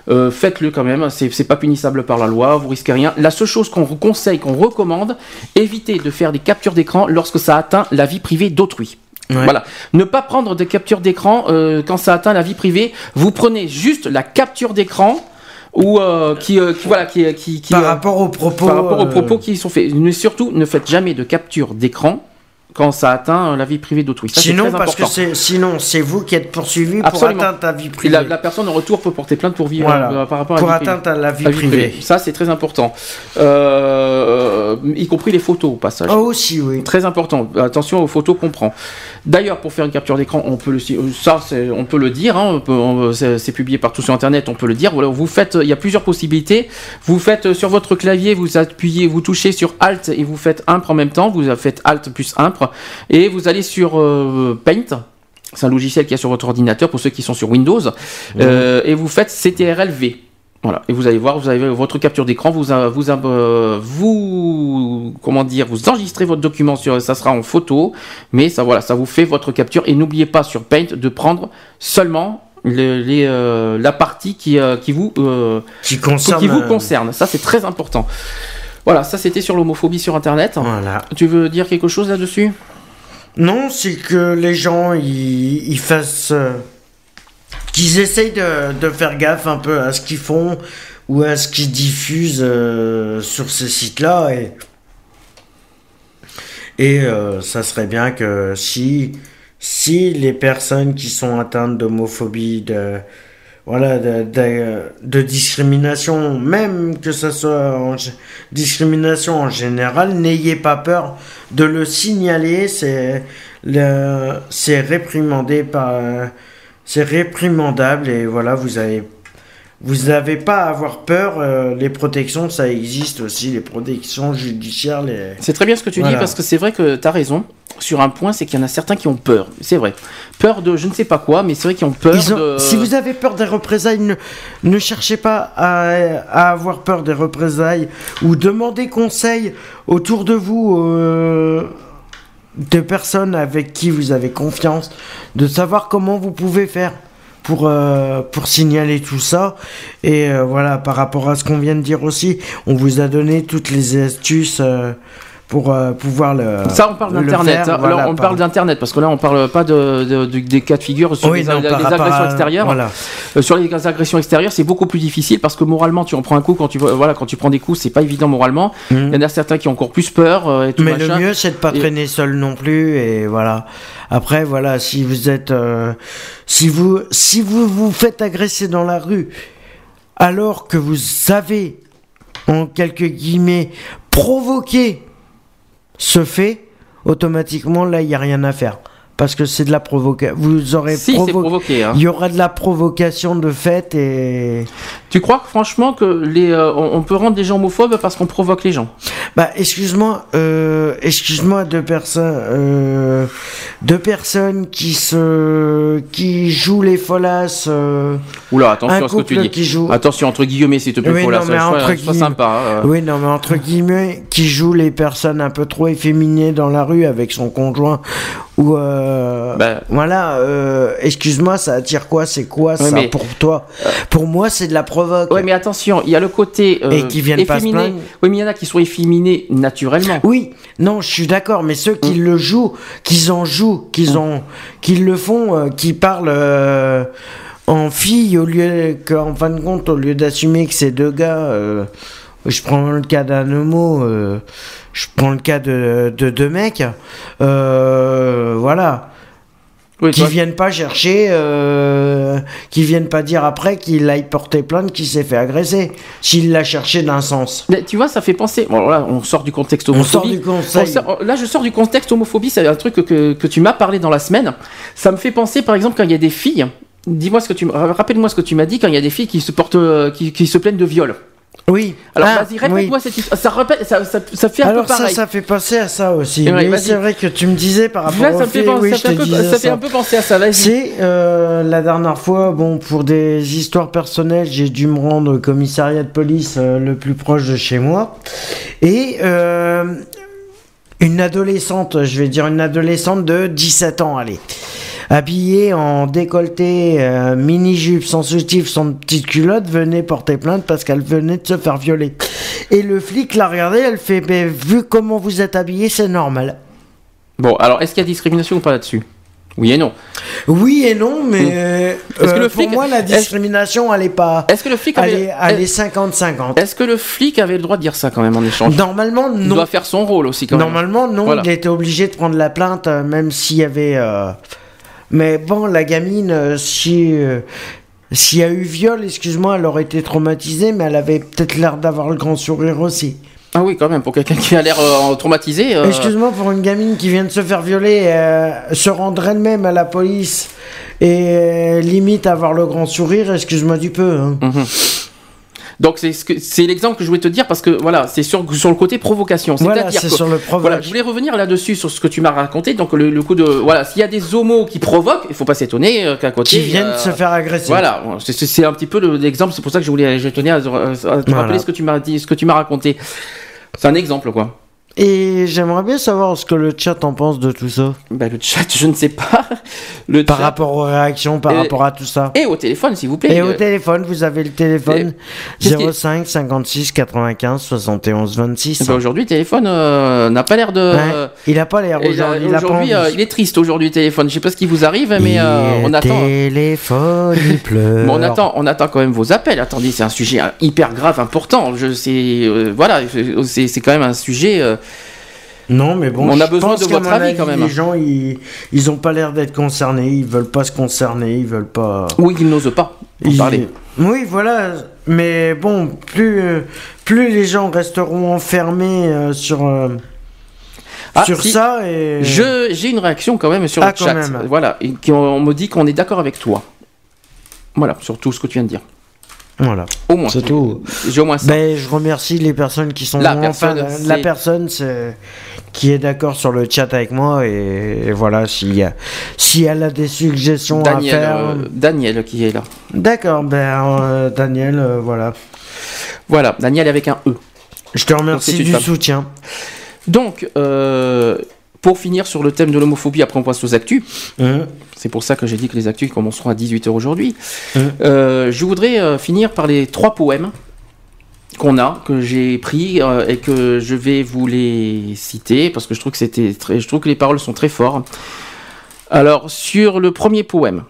euh, faites-le quand même. C'est pas punissable par la loi, vous risquez rien. La seule chose qu'on vous conseille, qu'on recommande, évitez de faire des captures d'écran lorsque ça atteint la vie privée d'autrui. Ouais. Voilà. Ne pas prendre de capture d'écran euh, quand ça atteint la vie privée. Vous prenez juste la capture d'écran ou euh, qui, euh, qui- voilà qui, qui, qui, Par rapport aux propos, par rapport aux propos qui sont faits. Mais surtout, ne faites jamais de capture d'écran quand ça atteint euh, la vie privée d'autrui. Ça, Sinon, parce que important. sinon c'est vous qui êtes poursuivi pour atteinte à vie privée. La, la personne en retour peut porter plainte pour vivre Voilà. euh, par rapport à Pour la vie atteinte privée. à la vie La privée. Ça, c'est très important. Euh, y compris les photos au passage. Oh, aussi, oui. Très important. Attention aux photos qu'on prend. D'ailleurs, pour faire une capture d'écran, on peut le, ça, c'est- on peut le dire. hein, c'est publié partout sur Internet. On peut le dire. Voilà, vous faites. Il y a plusieurs possibilités. Vous faites euh, sur votre clavier, vous appuyez, vous touchez sur Alt et vous faites impr en même temps. Vous faites Alt plus et vous allez sur euh, Paint. C'est un logiciel qui est sur votre ordinateur pour ceux qui sont sur Windows. Euh, et vous faites CTRL-V. Voilà. Et vous allez voir, vous avez votre capture d'écran, vous, a- vous, a- euh, vous, comment dire, vous enregistrez votre document sur, ça sera en photo, mais ça, voilà, ça vous fait votre capture. Et n'oubliez pas sur Paint de prendre seulement les, euh, la partie qui, euh, qui vous, Qui concerne, qui vous concerne. Ça, c'est très important. Voilà, ça c'était sur l'homophobie sur Internet. Voilà. Tu veux dire quelque chose là-dessus? Non, c'est que les gens ils, ils fassent. euh, qu'ils essayent de, de faire gaffe un peu à ce qu'ils font ou à ce qu'ils diffusent euh, sur ces sites-là. Et, et euh, ça serait bien que si, si les personnes qui sont atteintes d'homophobie, de. Voilà, de, de, discrimination, même que ce soit discrimination en général, n'ayez pas peur de le signaler, c'est le, c'est réprimandé par, c'est réprimandable et voilà, vous avez, vous n'avez pas à avoir peur, euh, les protections, ça existe aussi, les protections judiciaires, les... C'est très bien ce que tu dis parce que c'est vrai que tu as raison sur un point, c'est qu'il y en a certains qui ont peur. C'est vrai. Peur de je ne sais pas quoi, mais c'est vrai qu'ils ont peur Ils ont- de. Si vous avez peur des représailles, ne, ne cherchez pas à, à avoir peur des représailles ou demandez conseil autour de vous euh, de personnes avec qui vous avez confiance, de savoir comment vous pouvez faire pour, euh, pour signaler tout ça. Et euh, voilà, par rapport à ce qu'on vient de dire aussi, on vous a donné toutes les astuces euh, pour euh, pouvoir le Ça, on parle le d'internet. hein. voilà, on par- parle d'internet parce que là, on parle pas de, de- de- des cas de figure sur Oui, les, non, agressions extérieures. voilà. Euh, sur les agressions extérieures, c'est beaucoup plus difficile parce que moralement, tu en prends un coup quand tu voilà quand tu prends des coups, c'est pas évident moralement. Il y en a certains qui ont encore plus peur. euh, et tout. Mais le mieux, c'est de pas Et- traîner seul non plus. Et voilà. Après, voilà, si vous êtes, si vous, si vous vous faites agresser dans la rue, alors que vous avez, en quelques guillemets, provoqué ce fait, automatiquement, là, il y a rien à faire. Parce que c'est de la provocation. Vous aurez Si, provo- provoqué, hein. Il y aura de la provocation de fait et. Tu crois que, franchement que les, euh, on, peut rendre des gens homophobes parce qu'on provoque les gens? Bah, excuse-moi, euh, excuse-moi, deux personnes, euh, deux personnes qui se, qui jouent les folasses. euh, Oula, attention à ce que tu dis. qui joue. Attention entre guillemets, s'il te plaît, Oui, la- non, mais sois- entre sympa. hein. Oui, non, mais entre guillemets, qui joue les personnes un peu trop efféminées dans la rue avec son conjoint ou euh, Bah. voilà. euh, excuse-moi, ça attire quoi C'est quoi ça mais- pour toi Pour moi, c'est de la provoque. Ouais, mais attention, il y a le côté euh, Et qui viennent pas se efféminé. plaindre. Oui, mais il y en a qui sont efféminés naturellement. Oui, non, je suis d'accord, mais ceux qui le jouent, qu'ils en jouent, qu'ils ont, qu'ils le font, euh, qui parlent euh, en fille au lieu qu'en fin de compte, au lieu d'assumer que c'est deux gars, euh, je prends le cas d'un homo, euh, je prends le cas de, de deux mecs, euh, voilà. qui toi- viennent pas chercher, euh, qui viennent pas dire après qu'il aille porter plainte qu'il s'est fait agresser, s'il l'a cherché d'un sens. Mais tu vois, ça fait penser. Bon, là, on sort du contexte On homophobie. sort du. On sort- là, je sors du contexte homophobie. C'est un truc que, tu m'as parlé dans la semaine. Ça me fait penser, par exemple, quand il y a des filles. Dis-moi ce que tu. Rappelle-moi ce que tu m'as dit quand il y a des filles qui se portent, euh, qui, qui se plaignent de viol. Oui. Alors Ah, vas-y, répète-moi cette histoire. Ça, répète, ça, ça, ça fait un Alors peu ça, pareil. ça fait penser à ça aussi. Ouais, Oui, vas-y. c'est vrai que tu me disais par rapport Là, au ça me fait oui, ça fait un peu- disais ça fait un peu penser à ça. C'est euh, la dernière fois, bon, pour des histoires personnelles, j'ai dû me rendre au commissariat de police euh, le plus proche de chez moi. Et euh, une adolescente, je vais dire une adolescente de 17 ans, allez. Habillé en décolleté, euh, mini-jupe, sans soutif, sans petite culotte, venait porter plainte parce qu'elle venait de se faire violer. Et le flic l'a regardé, elle fait, Ben, vu comment vous êtes habillé, c'est normal. Bon, alors est-ce qu'il y a discrimination ou pas là-dessus? Oui et non. Oui et non, mais Mm. euh, que euh, le pour flic- moi, la discrimination, elle est pas. Est-ce que le flic Elle avait. est, elle est 50-50. Est-ce que le flic avait le droit de dire ça quand même en échange? Normalement, Il non. doit faire son rôle aussi quand même. Normalement, non, Voilà. il était obligé de prendre la plainte, même s'il y avait. euh, Mais bon, la gamine, euh, si. euh, S'il y a eu viol, excuse-moi, elle aurait été traumatisée, mais elle avait peut-être l'air d'avoir le grand sourire aussi. Ah oui, quand même, pour quelqu'un qui a l'air euh, traumatisé. euh, Excuse-moi, pour une gamine qui vient de se faire violer, euh, se rendre elle-même à la police et limite avoir le grand sourire, excuse-moi du peu. hein. Mhm. Donc c'est ce l'exemple que je voulais te dire parce que voilà c'est sur sur le côté provocation. Voilà, c'est sur le provoque. Voilà, je voulais revenir là-dessus sur ce que tu m'as raconté. Donc le, le coup de voilà s'il y a des homos qui provoquent, il faut pas s'étonner euh, qu'à côté Qui viennent euh, se faire agresser. Voilà, c'est- un petit peu le- l'exemple. C'est pour ça que je voulais je tenais à, à te Voilà. rappeler ce que tu m'as dit, ce que tu m'as raconté. C'est un exemple quoi. Et j'aimerais bien savoir ce que le chat en pense de tout ça. Ben, le chat, je ne sais pas. Le par chat- rapport aux réactions, par Et- rapport à tout ça. Et au téléphone, s'il vous plaît. Et au téléphone, vous avez le téléphone qui- 05 56 95 71 26. ben, aujourd'hui, le téléphone euh, n'a pas l'air de. Ouais, il a pas l'air Et, euh, aujourd'hui. Il, euh, il est triste aujourd'hui téléphone. Je sais pas ce qui vous arrive, mais on Le attend. téléphone, il pleure. Bon, on attend, on attend quand même vos appels. Attendez, c'est un sujet hyper grave, important. Je sais, voilà, c'est c'est quand même un sujet. Non, mais bon, On a je besoin pense de votre avis, quand même. Les gens, ils, ils ont pas l'air d'être concernés. Ils veulent pas se concerner. Ils veulent pas. Oui, ils n'osent pas en Ils- parler. Oui, voilà. Mais bon, plus, plus les gens resteront enfermés euh, sur, euh, Ah, sur si. ça. Et... Je, j'ai une réaction quand même sur Ah, le chat. même. Voilà, et qui- on me dit qu'on est d'accord avec toi. Voilà, sur tout ce que tu viens de dire. Voilà. Au moins. C'est tout. J'ai au moins ça. Ben, je remercie les personnes qui sont La personne, c'est- la personne c'est- qui est d'accord sur le chat avec moi et, et voilà si si elle a des suggestions Daniel, à faire. euh, Daniel qui est là. D'accord, ben euh, Daniel, euh, voilà. Voilà, Daniel avec un E. Je te remercie du femme. soutien. Donc, pour finir sur le thème de l'homophobie, après on passe aux actus. Hein C'est pour ça que j'ai dit que les actus commenceront à 18h aujourd'hui. Hein je voudrais finir par les trois poèmes qu'on a, que j'ai pris euh, et que je vais vous les citer parce que je trouve que les paroles sont très fortes. Alors sur le premier poème,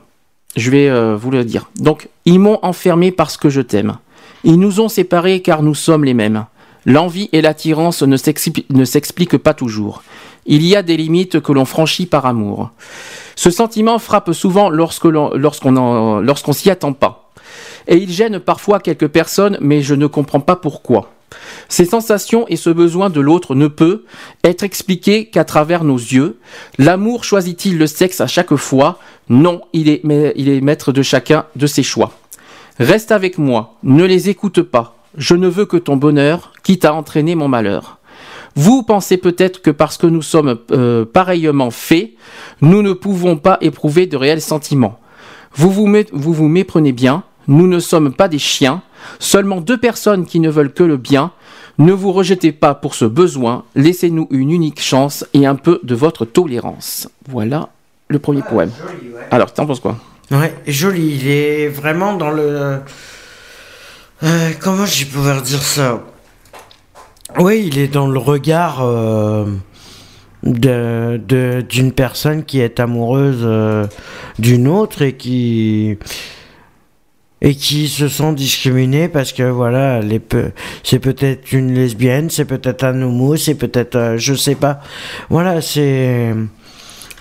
je vais euh, vous le dire. Donc ils m'ont enfermé parce que je t'aime. Ils nous ont séparés car nous sommes les mêmes. L'envie et l'attirance ne s'expli- ne s'expliquent pas toujours. Il y a des limites que l'on franchit par amour. Ce sentiment frappe souvent lorsqu'on s'y attend pas. Et il gêne parfois quelques personnes, mais je ne comprends pas pourquoi. Ces sensations et ce besoin de l'autre ne peut être expliqué qu'à travers nos yeux. L'amour choisit-il le sexe à chaque fois? Non, il est, maître de chacun de ses choix. Reste avec moi, ne les écoute pas. Je ne veux que ton bonheur, quitte à entraîner mon malheur. Vous pensez peut-être que parce que nous sommes euh, pareillement faits, nous ne pouvons pas éprouver de réels sentiments. Vous vous méprenez bien, nous ne sommes pas des chiens, seulement deux personnes qui ne veulent que le bien. Ne vous rejetez pas pour ce besoin, laissez-nous une unique chance et un peu de votre tolérance. Voilà le premier poème. Alors, t'en penses quoi Ouais, joli. Il est vraiment dans le. Euh, comment je pouvoir dire ça? Oui, il est dans le regard euh, de de- d'une personne qui est amoureuse euh, d'une autre et qui et qui se sent discriminée parce que voilà, peu- c'est peut-être une lesbienne, c'est peut-être un homo, c'est peut-être euh, je sais pas. Voilà, c'est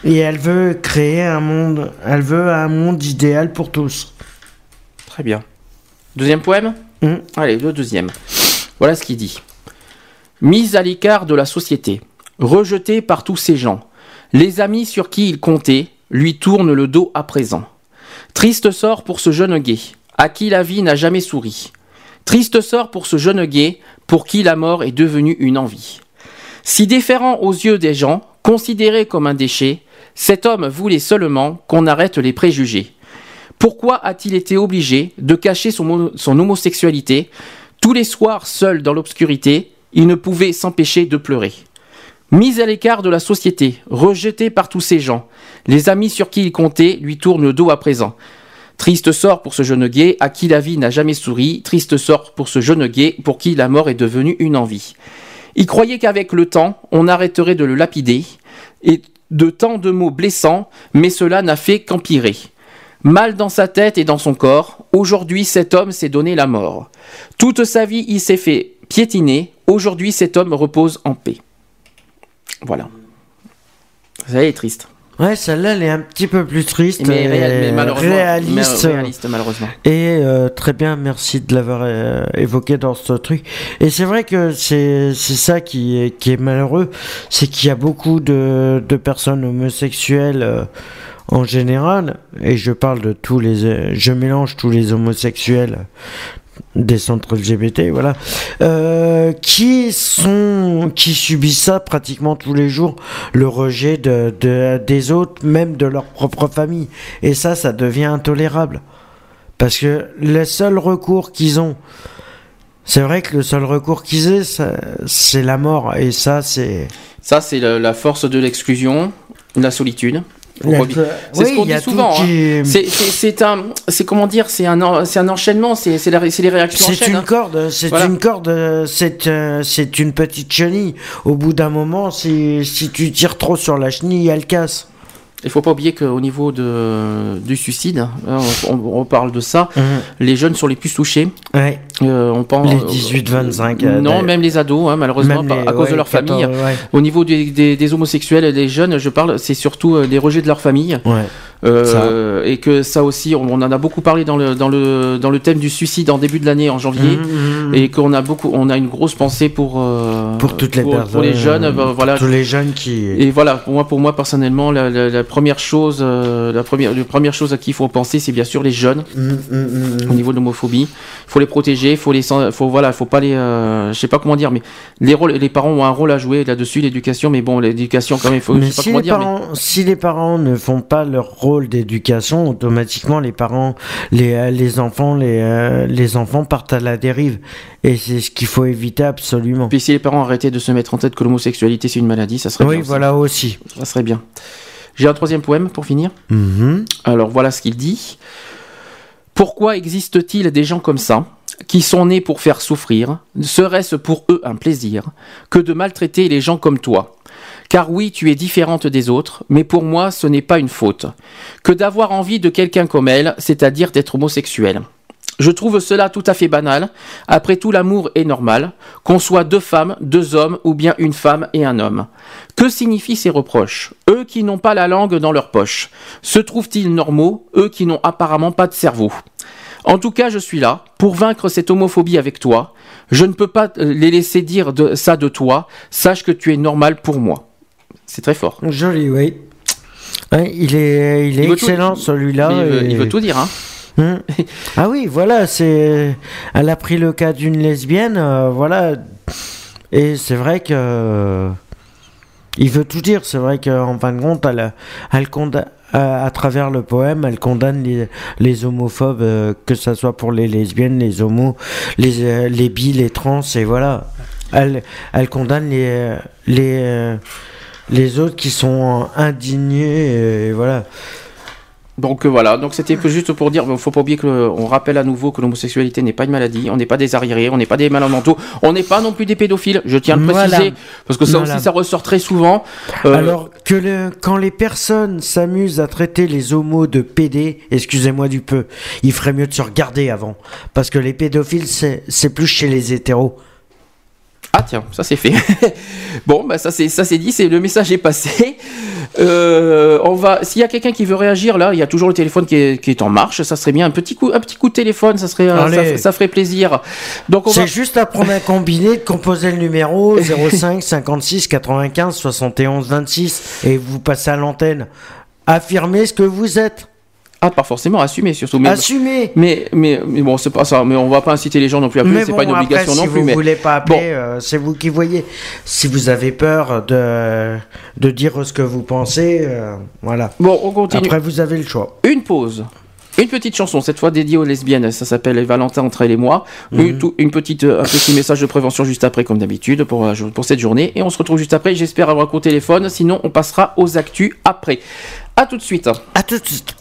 et elle veut créer un monde, elle veut un monde idéal pour tous. Très bien. Deuxième poème? Hmm. Allez, le deuxième. Voilà ce qu'il dit. Mise à l'écart de la société, rejeté par tous ces gens, les amis sur qui il comptait lui tournent le dos à présent. Triste sort pour ce jeune gay, à qui la vie n'a jamais souri. Triste sort pour ce jeune gay, pour qui la mort est devenue une envie. Si déférent aux yeux des gens, considéré comme un déchet, cet homme voulait seulement qu'on arrête les préjugés. Pourquoi a-t-il été obligé de cacher son homosexualité? Tous les soirs, seul dans l'obscurité, il ne pouvait s'empêcher de pleurer. Mis à l'écart de la société, rejeté par tous ces gens, les amis sur qui il comptait lui tournent le dos à présent. Triste sort pour ce jeune gay à qui la vie n'a jamais souri, triste sort pour ce jeune gay pour qui la mort est devenue une envie. Il croyait qu'avec le temps, on arrêterait de le lapider, et de tant de mots blessants, mais cela n'a fait qu'empirer. Mal dans sa tête et dans son corps, aujourd'hui cet homme s'est donné la mort. Toute sa vie il s'est fait piétiner, aujourd'hui cet homme repose en paix. Voilà. Ça est triste. Ouais, celle-là, elle est un petit peu plus triste. Mais, et réal- mais malheureusement- réaliste. réaliste, malheureusement. Et euh, très bien, merci de l'avoir euh, évoqué dans ce truc. Et c'est vrai que c'est c'est ça qui est, qui est malheureux, c'est qu'il y a beaucoup de, de personnes homosexuelles euh, en général, et je parle de tous les... Je mélange tous les homosexuels des centres LGBT, voilà, euh, qui sont, qui subissent ça pratiquement tous les jours, le rejet de, de- des autres, même de leur propre famille. Et ça, ça devient intolérable. Parce que le seul recours qu'ils ont, c'est vrai que le seul recours qu'ils aient, c'est la mort. Et ça, c'est. Ça, c'est la force de l'exclusion, la solitude. C'est oui, ce qu'on dit souvent. qui- hein. C'est- un, c'est comment dire, c'est un, c'est un enchaînement, c'est les réactions. C'est chaîne, une hein. corde, c'est Voilà. une corde, c'est euh, c'est une petite chenille. Au bout d'un moment, si, si tu tires trop sur la chenille, elle casse. Il faut pas oublier qu'au niveau de, du suicide, hein, on, on- on parle de ça, les jeunes sont les plus touchés. Ouais. Euh, on pense, Les 18-25, euh, non, d'ailleurs. même les ados, hein, malheureusement, les- à cause ouais, de leur 14, famille. ouais. Au niveau des, des- des homosexuels et des jeunes, je parle, c'est surtout euh, les rejets de leur famille. Ouais. Euh, et que ça aussi, on, on en a beaucoup parlé dans le, dans, le, dans le thème du suicide en début de l'année, en janvier, Mhm, mhm. et qu'on a beaucoup, on a une grosse pensée pour euh, Pour toutes les pour, personnes. pour les jeunes, euh, bah, voilà. Tous les jeunes qui. Et voilà, pour moi, pour moi personnellement, la, la- la première chose, euh, la première, la première chose à qui il faut penser, c'est bien sûr les jeunes. Au niveau de l'homophobie, il faut les protéger, il faut les, faut voilà, faut pas les, euh, je sais pas comment dire, mais les rôles, les parents ont un rôle à jouer là-dessus, l'éducation, mais bon, l'éducation quand même, il faut, Mais je sais pas si comment les, dire, mais- parents, si les parents ne font pas leur rôle d'éducation, automatiquement les parents, les, euh, les enfants, les, euh, les enfants partent à la dérive. Et c'est ce qu'il faut éviter absolument. Puis si les parents arrêtaient de se mettre en tête que l'homosexualité c'est une maladie, ça serait Oui, bien. aussi. voilà aussi. Ça serait bien. J'ai un troisième poème pour finir. Mhm. Alors voilà ce qu'il dit. Pourquoi existe-t-il des gens comme ça, qui sont nés pour faire souffrir, serait-ce pour eux un plaisir, que de maltraiter les gens comme toi? Car oui, tu es différente des autres, mais pour moi ce n'est pas une faute, que d'avoir envie de quelqu'un comme elle, c'est-à-dire d'être homosexuel. Je trouve cela tout à fait banal. Après tout, l'amour est normal, qu'on soit deux femmes, deux hommes ou bien une femme et un homme. Que signifient ces reproches? Eux qui n'ont pas la langue dans leur poche. Se trouvent-ils normaux? Eux qui n'ont apparemment pas de cerveau. En tout cas, je suis là pour vaincre cette homophobie avec toi. Je ne peux pas euh, les laisser dire de, ça de toi. Sache que tu es normal pour moi. C'est très fort. Joli, oui. Ouais, il est, il est Il veut tout- excellent celui-là. Il veut, et- il veut tout dire, hein. Hmm. ah oui, voilà, c'est. Elle a pris le cas d'une lesbienne, euh, voilà. Et c'est vrai que. Il veut tout dire. C'est vrai qu'en fin de compte, elle, elle à, à travers le poème, elle condamne les, homophobes, euh, que ce soit pour les lesbiennes, les homos, les, euh, les bi, les trans, et voilà. Elle, condamne les, euh, les, euh, les autres qui sont indignés, et voilà. Donc euh, voilà, donc c'était juste pour dire, il faut pas oublier que le- on rappelle à nouveau que l'homosexualité n'est pas une maladie, on n'est pas des arriérés, on n'est pas des malades mentaux, on n'est pas non plus des pédophiles. Je tiens à le Voilà. préciser parce que ça Voilà. aussi ça ressort très souvent. Euh, Alors que le- quand les personnes s'amusent à traiter les homos de PD, excusez-moi du peu, il ferait mieux de se regarder avant. Parce que les pédophiles, c'est c'est plus chez les hétéros. Ah tiens, ça c'est fait. bon, bah ça c'est ça c'est dit, c'est le message est passé. Euh, on va, s'il y a quelqu'un qui veut réagir là, il y a toujours le téléphone qui est, qui est en marche. Ça serait bien un petit coup, un petit coup de téléphone, ça serait, euh, ça, ça ferait plaisir. Donc va. C'est juste à prendre un combiné, de composer le numéro 05 56 95 71 26 et vous passez à l'antenne. Affirmez ce que vous êtes. Ah, pas forcément assumer surtout. Mais, assumer. Mais mais bon, c'est pas ça. Mais on va pas inciter les gens non plus à appeler. C'est pas une obligation après, non si plus. Si vous mais... voulez pas appeler, euh, c'est vous qui voyez. Si vous avez peur de de dire ce que vous pensez, euh, voilà. Bon, on continue. Après, vous avez le choix. Une pause. Une petite chanson, cette fois dédiée aux lesbiennes, ça s'appelle Valentin entre elle et moi. Mhm. Une, petite, euh, un petit message de prévention juste après, comme d'habitude, pour, pour cette journée. Et on se retrouve juste après, j'espère avoir un coup de téléphone, sinon on passera aux actus après. A tout de suite. A tout de suite.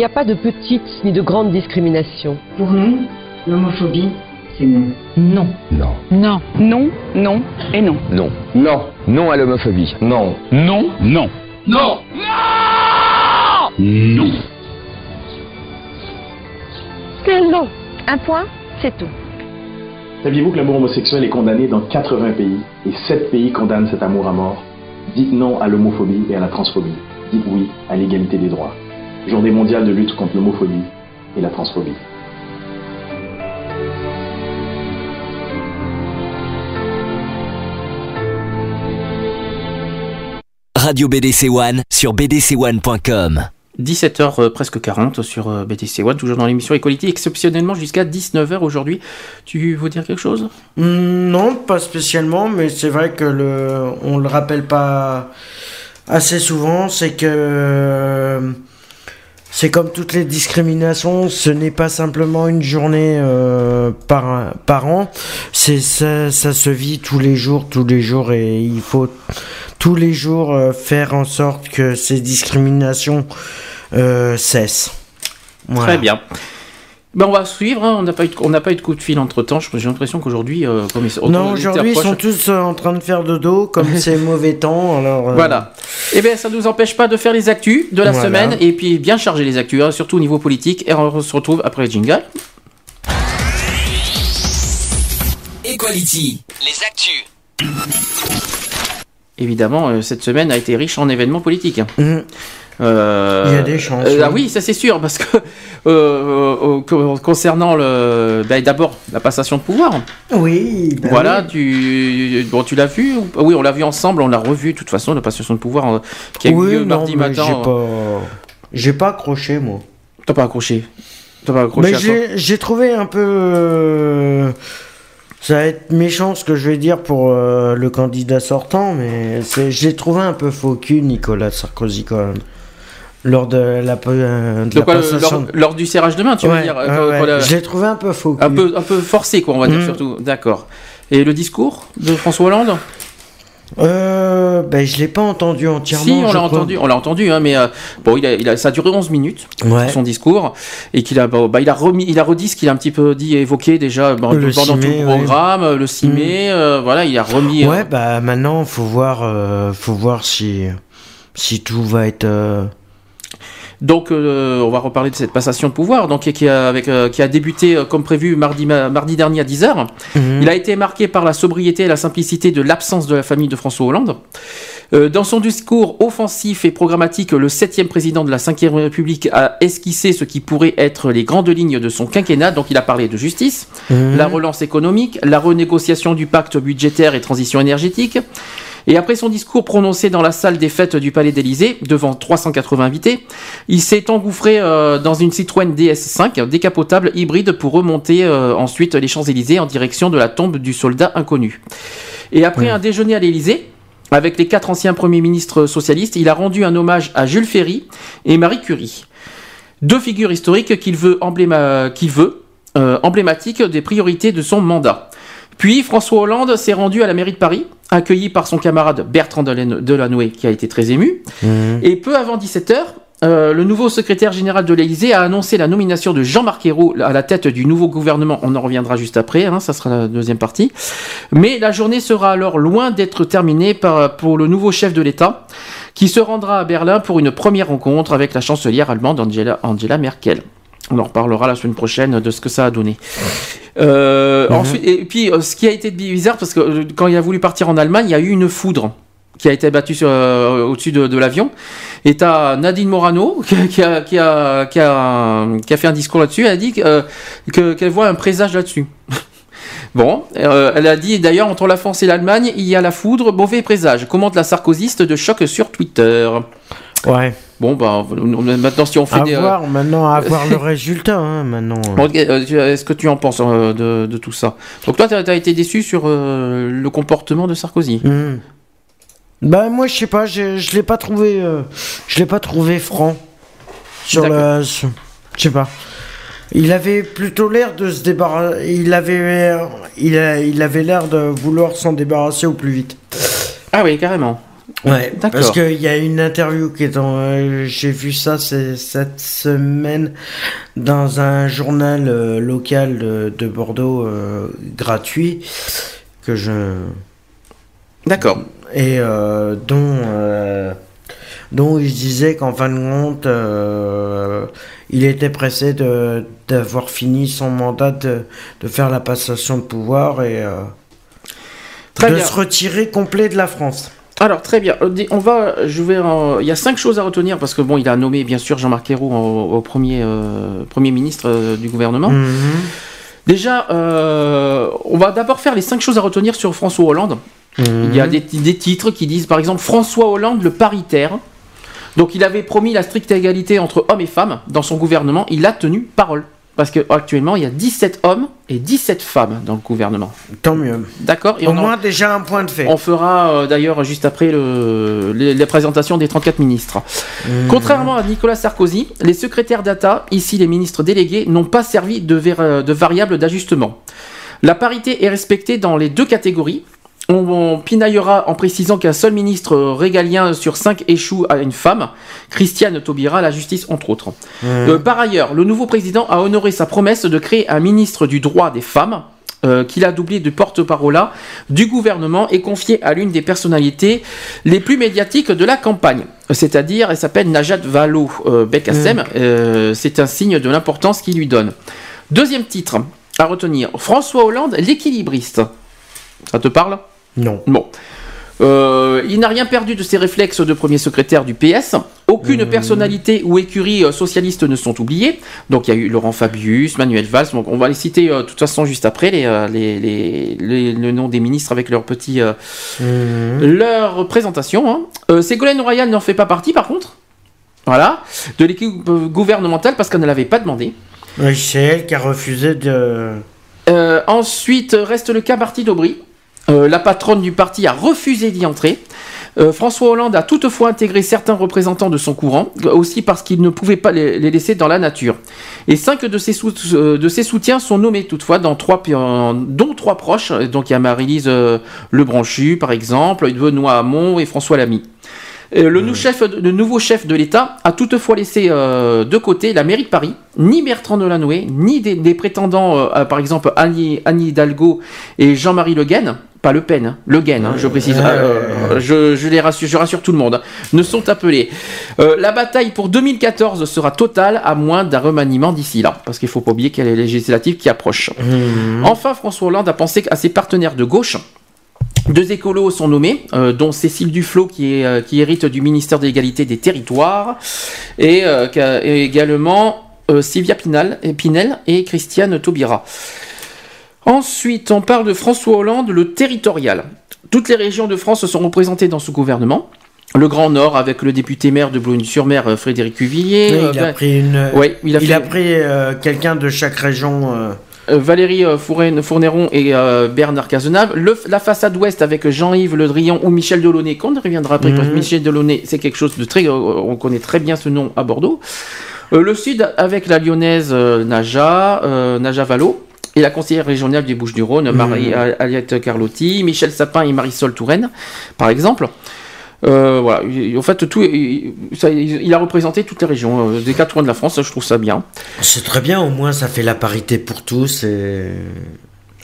Il n'y a pas de petite ni de grande discrimination. Pour nous, l'homophobie, c'est non. Non. Non. Non. Non, non et non. Non. Non. Non à l'homophobie. Non. Non. Non. Non. Non. Non. C'est non. Un point, c'est tout. Saviez-vous que l'amour homosexuel est condamné dans 80 pays et 7 pays condamnent cet amour à mort? Dites non à l'homophobie et à la transphobie. Dites oui à l'égalité des droits. Journée mondiale de lutte contre l'homophobie et la transphobie. Radio BDC One sur bdc1.com. 17h euh, presque 40 sur euh, BTC One, toujours dans l'émission Equality, exceptionnellement jusqu'à 19h aujourd'hui. Tu veux dire quelque chose? Mm, non, pas spécialement, mais c'est vrai que le, on le rappelle pas assez souvent, c'est que euh, c'est comme toutes les discriminations, ce n'est pas simplement une journée euh, par, par an, c'est ça, ça se vit tous les jours, tous les jours, et il faut tous les jours euh, faire en sorte que ces discriminations euh, cessent. Très bien. Ben, on va suivre, hein. on n'a pas, eu de- on n'a pas eu de coup de fil entre temps. J'ai l'impression qu'aujourd'hui, euh, comme ils- Non, aujourd'hui ils sont tous euh, en train de faire dodo, comme c'est mauvais temps. Alors, euh, Voilà. Eh bien, ça ne nous empêche pas de faire les actus de la Voilà. semaine et puis bien charger les actus, hein, surtout au niveau politique. Et on se retrouve après le jingle. Equality. Les actus. Évidemment, euh, cette semaine a été riche en événements politiques. Mhm. Euh, Il y a des chances, euh, oui. ah oui, ça c'est sûr, parce que euh, co- concernant le, ben, d'abord la passation de pouvoir. Oui. bah voilà, oui. tu, bon, tu l'as vu ou- Oui, on l'a vu ensemble, on l'a revu de toute façon la passation de pouvoir qui a eu Oui, lieu non, mardi matin. J'ai pas, j'ai pas accroché moi. T'as pas accroché T'as pas accroché Mais j'ai, trouvé un peu. Ça va être méchant ce que je vais dire pour euh, le candidat sortant, mais je l'ai trouvé un peu faux cul, Nicolas Sarkozy, quand même. Lors de la, euh, de De la lors, lors du serrage de main, tu Ouais, veux dire euh, ouais, la- Je l'ai trouvé un peu faux un peu, un peu forcé, quoi, on va dire Mm. surtout. D'accord. Et le discours de François Hollande? Euh, ben, je l'ai pas entendu entièrement. Si, on l'a entendu, on l'a entendu, hein, mais euh, bon, il a, il a, ça a duré 11 minutes Ouais. son discours et qu'il a, bah, bah, il a remis, il a redit ce qu'il a un petit peu dit, évoqué déjà bah, Le pendant 6 tout le programme, euh, le 6 Mm. mai, euh, voilà, il a remis. Ouais, euh, bah maintenant, faut voir, euh, faut voir si, si tout va être. Donc, euh, on va reparler de cette passation de pouvoir, donc qui a, avec, euh, qui a débuté euh, comme prévu mardi, ma- mardi dernier à 10h. Mhm. Il a été marqué par la sobriété et la simplicité de l'absence de la famille de François Hollande. Euh, dans son discours offensif et programmatique, le septième président de la Ve République a esquissé ce qui pourrait être les grandes lignes de son quinquennat. Donc il a parlé de justice, Mhm. la relance économique, la renégociation du pacte budgétaire et transition énergétique. Et après son discours prononcé dans la salle des fêtes du Palais d'Élysée, devant 380 invités, il s'est engouffré euh, dans une Citroën DS5 décapotable hybride pour remonter euh, ensuite les Champs-Élysées en direction de la tombe du soldat inconnu. Et après un déjeuner à l'Élysée, avec les quatre anciens premiers ministres socialistes, il a rendu un hommage à Jules Ferry et Marie Curie. Deux figures historiques qu'il veut, embléma- qu'il veut euh, emblématiques des priorités de son mandat. Puis François Hollande s'est rendu à la mairie de Paris, accueilli par son camarade Bertrand Delan- Delanoë, qui a été très ému. Mhm. Et peu avant 17h, euh, le nouveau secrétaire général de l'Élysée a annoncé la nomination de Jean-Marc Ayrault à la tête du nouveau gouvernement. On en reviendra juste après, hein, ça sera la deuxième partie. Mais la journée sera alors loin d'être terminée par, pour le nouveau chef de l'État, qui se rendra à Berlin pour une première rencontre avec la chancelière allemande Angela, Angela Merkel. On en reparlera la semaine prochaine de ce que ça a donné. Euh, Mhm. ensuite, et puis, euh, ce qui a été bizarre, parce que euh, quand il a voulu partir en Allemagne, il y a eu une foudre qui a été battue sur, euh, au-dessus de, de l'avion. Et t'as Nadine Morano qui, a- qui a, qui, a, qui, a, qui a fait un discours là-dessus. Elle a dit que, euh, que- qu'elle voit un présage là-dessus. Bon, euh, elle a dit d'ailleurs entre la France et l'Allemagne, il y a la foudre, mauvais présage. Commente la sarkoziste de choc sur Twitter. Ouais. Bon, bah, maintenant si on fait À des. euh, voir, maintenant, à voir le résultat, hein, maintenant. Euh, Est-ce que tu en penses euh, de, de tout ça? Donc toi, tu as, été déçu sur euh, le comportement de Sarkozy? Mhm. Bah moi je sais pas, je, l'ai pas trouvé, je l'ai pas trouvé franc sur le, sur- je sais pas. Il avait plutôt l'air de se débarrasser, il avait, il, a- il avait l'air de vouloir s'en débarrasser au plus vite. Ah oui, carrément. Ouais, parce qu'il y a une interview qui est dans, euh, j'ai vu ça cette semaine dans un journal euh, local de, de Bordeaux euh, gratuit que je. D'accord. Et euh, dont dont il disait qu'en fin de compte il était pressé d'avoir fini son mandat de, de faire la passation de pouvoir et de bien. se retirer complet de la France. Alors très bien. Euh, On va, je vais. en- Il y a cinq choses à retenir parce que bon, il a nommé bien sûr Jean-Marc Ayrault au, au premier euh, premier ministre euh, du gouvernement. Mhm. Déjà, euh, on va d'abord faire les cinq choses à retenir sur François Hollande. Il y a des, des titres qui disent par exemple François Hollande le paritaire. Donc il avait promis la stricte égalité entre hommes et femmes dans son gouvernement. Il a tenu parole. Parce qu'actuellement, il y a 17 hommes et 17 femmes dans le gouvernement. Tant mieux. D'accord Au moins, déjà un point de fait. On fera euh, d'ailleurs juste après le, les- la présentation des 34 ministres. Mmh. Contrairement à Nicolas Sarkozy, les secrétaires d'État, ici les ministres délégués, n'ont pas servi de, ver- de variable d'ajustement. La parité est respectée dans les deux catégories. On, pinaillera en précisant qu'un seul ministre régalien sur cinq échoue à une femme, Christiane Taubira, la justice entre autres. Euh, par ailleurs, le nouveau président a honoré sa promesse de créer un ministre du droit des femmes, euh, qu'il a doublé de porte-parole du gouvernement et confié à l'une des personnalités les plus médiatiques de la campagne. C'est-à-dire, elle s'appelle Najat Vallaud euh. Euh, C'est un signe de l'importance qu'il lui donne. Deuxième titre à retenir François Hollande, l'équilibriste. Ça te parle? Non. Bon. Euh, il n'a rien perdu de ses réflexes de premier secrétaire du PS. Aucune personnalité ou écurie euh, socialiste ne sont oubliées. Donc il y a eu Laurent Fabius, Manuel Valls. Donc on va les citer euh, de toute façon juste après les, euh, les, les- les- le nom des ministres avec leur petit euh, leur présentation. hein. Euh, Ségolène Royal n'en fait pas partie par contre. Voilà, de l'équipe euh, gouvernementale parce qu'elle ne l'avait pas demandé. Oui, c'est elle qui a refusé de. Euh, ensuite, reste le cas Marty Daubry. Euh, la patronne du parti a refusé d'y entrer. Euh, François Hollande a toutefois intégré certains représentants de son courant, aussi parce qu'il ne pouvait pas les, les laisser dans la nature. Et cinq de ses, sou- euh, de ses soutiens sont nommés toutefois, dans trois, dont trois proches. Donc il y a Marie-Lise Lebranchu, par exemple, Benoît Hamon et François Lamy. Le, nou- chef, le nouveau chef de l'État a toutefois laissé euh, de côté la mairie de Paris, ni Bertrand Delanoë, ni des, des prétendants, euh, par exemple Annie, Annie Hidalgo et Jean-Marie Le Guen, pas Le Pen, hein, Le Guen, hein, je précise, euh, je, je les rassure, je rassure tout le monde, hein, ne sont appelés. Euh, la bataille pour 2014 sera totale à moins d'un remaniement d'ici là, parce qu'il faut pas oublier qu'il y a les législatives qui approchent. Enfin, François Hollande a pensé à ses partenaires de gauche. Deux écolos sont nommés, euh, dont Cécile Duflot qui, est, euh, qui hérite du ministère de l'égalité des territoires, et, euh, également Sylvia Pinal, Pinel et Christiane Taubira. Ensuite, on parle de François Hollande, le territorial. Toutes les régions de France sont représentées dans ce gouvernement. Le Grand Nord avec le député maire de Boulogne-sur-Mer, euh, Frédéric Cuvillier. Oui, Euh, il a ben- pris une. Ouais, il a fait- pris euh, quelqu'un de chaque région. euh, Euh, Valérie euh, Fourneron et euh, Bernard Cazenave. Le- la façade ouest avec Jean-Yves Le Drian ou Michel Delaunay, qu'on reviendra après, parce que Mhm. Michel Delaunay, c'est quelque chose de très. euh, on connaît très bien ce nom à Bordeaux. Euh, le sud avec la lyonnaise euh, Naja, euh, Naja Vallot. Et la conseillère régionale des Bouches-du-Rhône, Marie Aliette Carlotti, Michel Sapin et Marisol Touraine, par exemple. Euh, voilà, Il- en fait, tout, il, ça- il a représenté toutes les régions, euh, des quatre coins de la France, je trouve ça bien. C'est très bien, au moins ça fait la parité pour tous et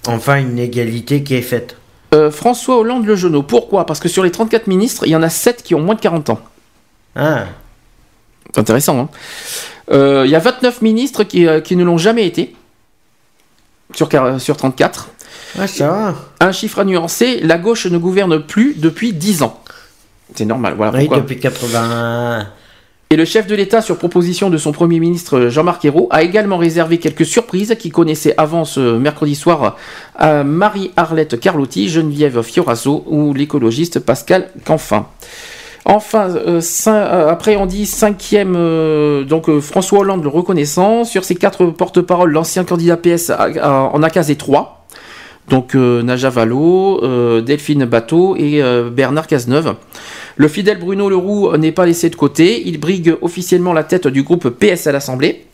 enfin une égalité qui est faite. Euh, François Hollande Le Genou. Pourquoi? Parce que sur les 34 ministres, il y en a 7 qui ont moins de 40 ans. Ah. C'est intéressant. hein. Euh, il y a 29 ministres qui, qui ne l'ont jamais été. Sur, quar- sur 34. Ah, ça va. Un chiffre à nuancer, la gauche ne gouverne plus depuis 10 ans. C'est normal, voilà Oui, pourquoi. depuis 80. Et le chef de l'État, sur proposition de son Premier ministre Jean-Marc Ayrault, a également réservé quelques surprises qui connaissaient avant ce mercredi soir à Marie-Arlette Carlotti, Geneviève Fioraso ou l'écologiste Pascal Canfin. Enfin, euh, euh, après on dit cinquième, euh, donc François Hollande le reconnaissant. Sur ses quatre porte-paroles, l'ancien candidat PS en a casé trois. Donc Naja euh, Delphine Bateau et Bernard Cazeneuve. Le fidèle Bruno Leroux n'est pas laissé de côté. Il brigue officiellement la tête du groupe PS à l'Assemblée.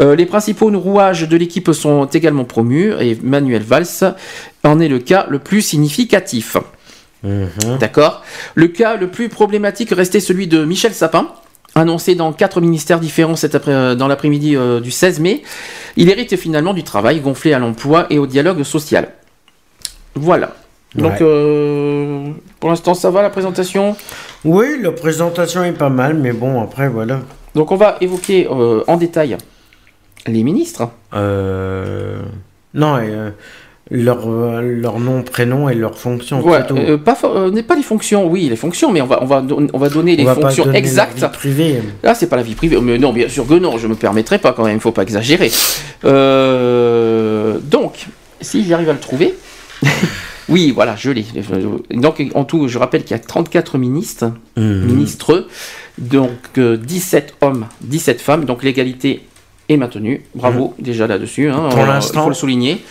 Les principaux rouages de l'équipe sont également promus et Manuel Valls en est le cas le plus significatif. D'accord Le cas le plus problématique restait celui de Michel Sapin, annoncé dans quatre ministères différents cet après, euh, dans l'après-midi euh, du 16 mai. Il hérite finalement du travail gonflé à l'emploi et au dialogue social. Voilà. Donc, Ouais. euh, pour l'instant, ça va la présentation? Oui, la présentation est pas mal, mais bon, après, voilà. Donc, on va évoquer euh, en détail les ministres. Euh... Non, et, leur, euh, leur nom, prénom et leur fonction. Ouais, euh, pas, euh, n'est pas les fonctions, oui, les fonctions, mais on va, on va, on va donner les On va pas fonctions donner exactes. vie privée. Là, c'est pas la vie privée. Mais non, bien sûr que non, je me permettrai pas quand même, il faut pas exagérer. Euh, donc, si j'arrive à le trouver. Oui, voilà, je l'ai. Donc, en tout, je rappelle qu'il y a 34 ministres, Mhm. ministres, donc euh, 17 hommes, 17 femmes, donc l'égalité est maintenue. Bravo, déjà là-dessus. hein, Pour euh, l'instant. faut le souligner.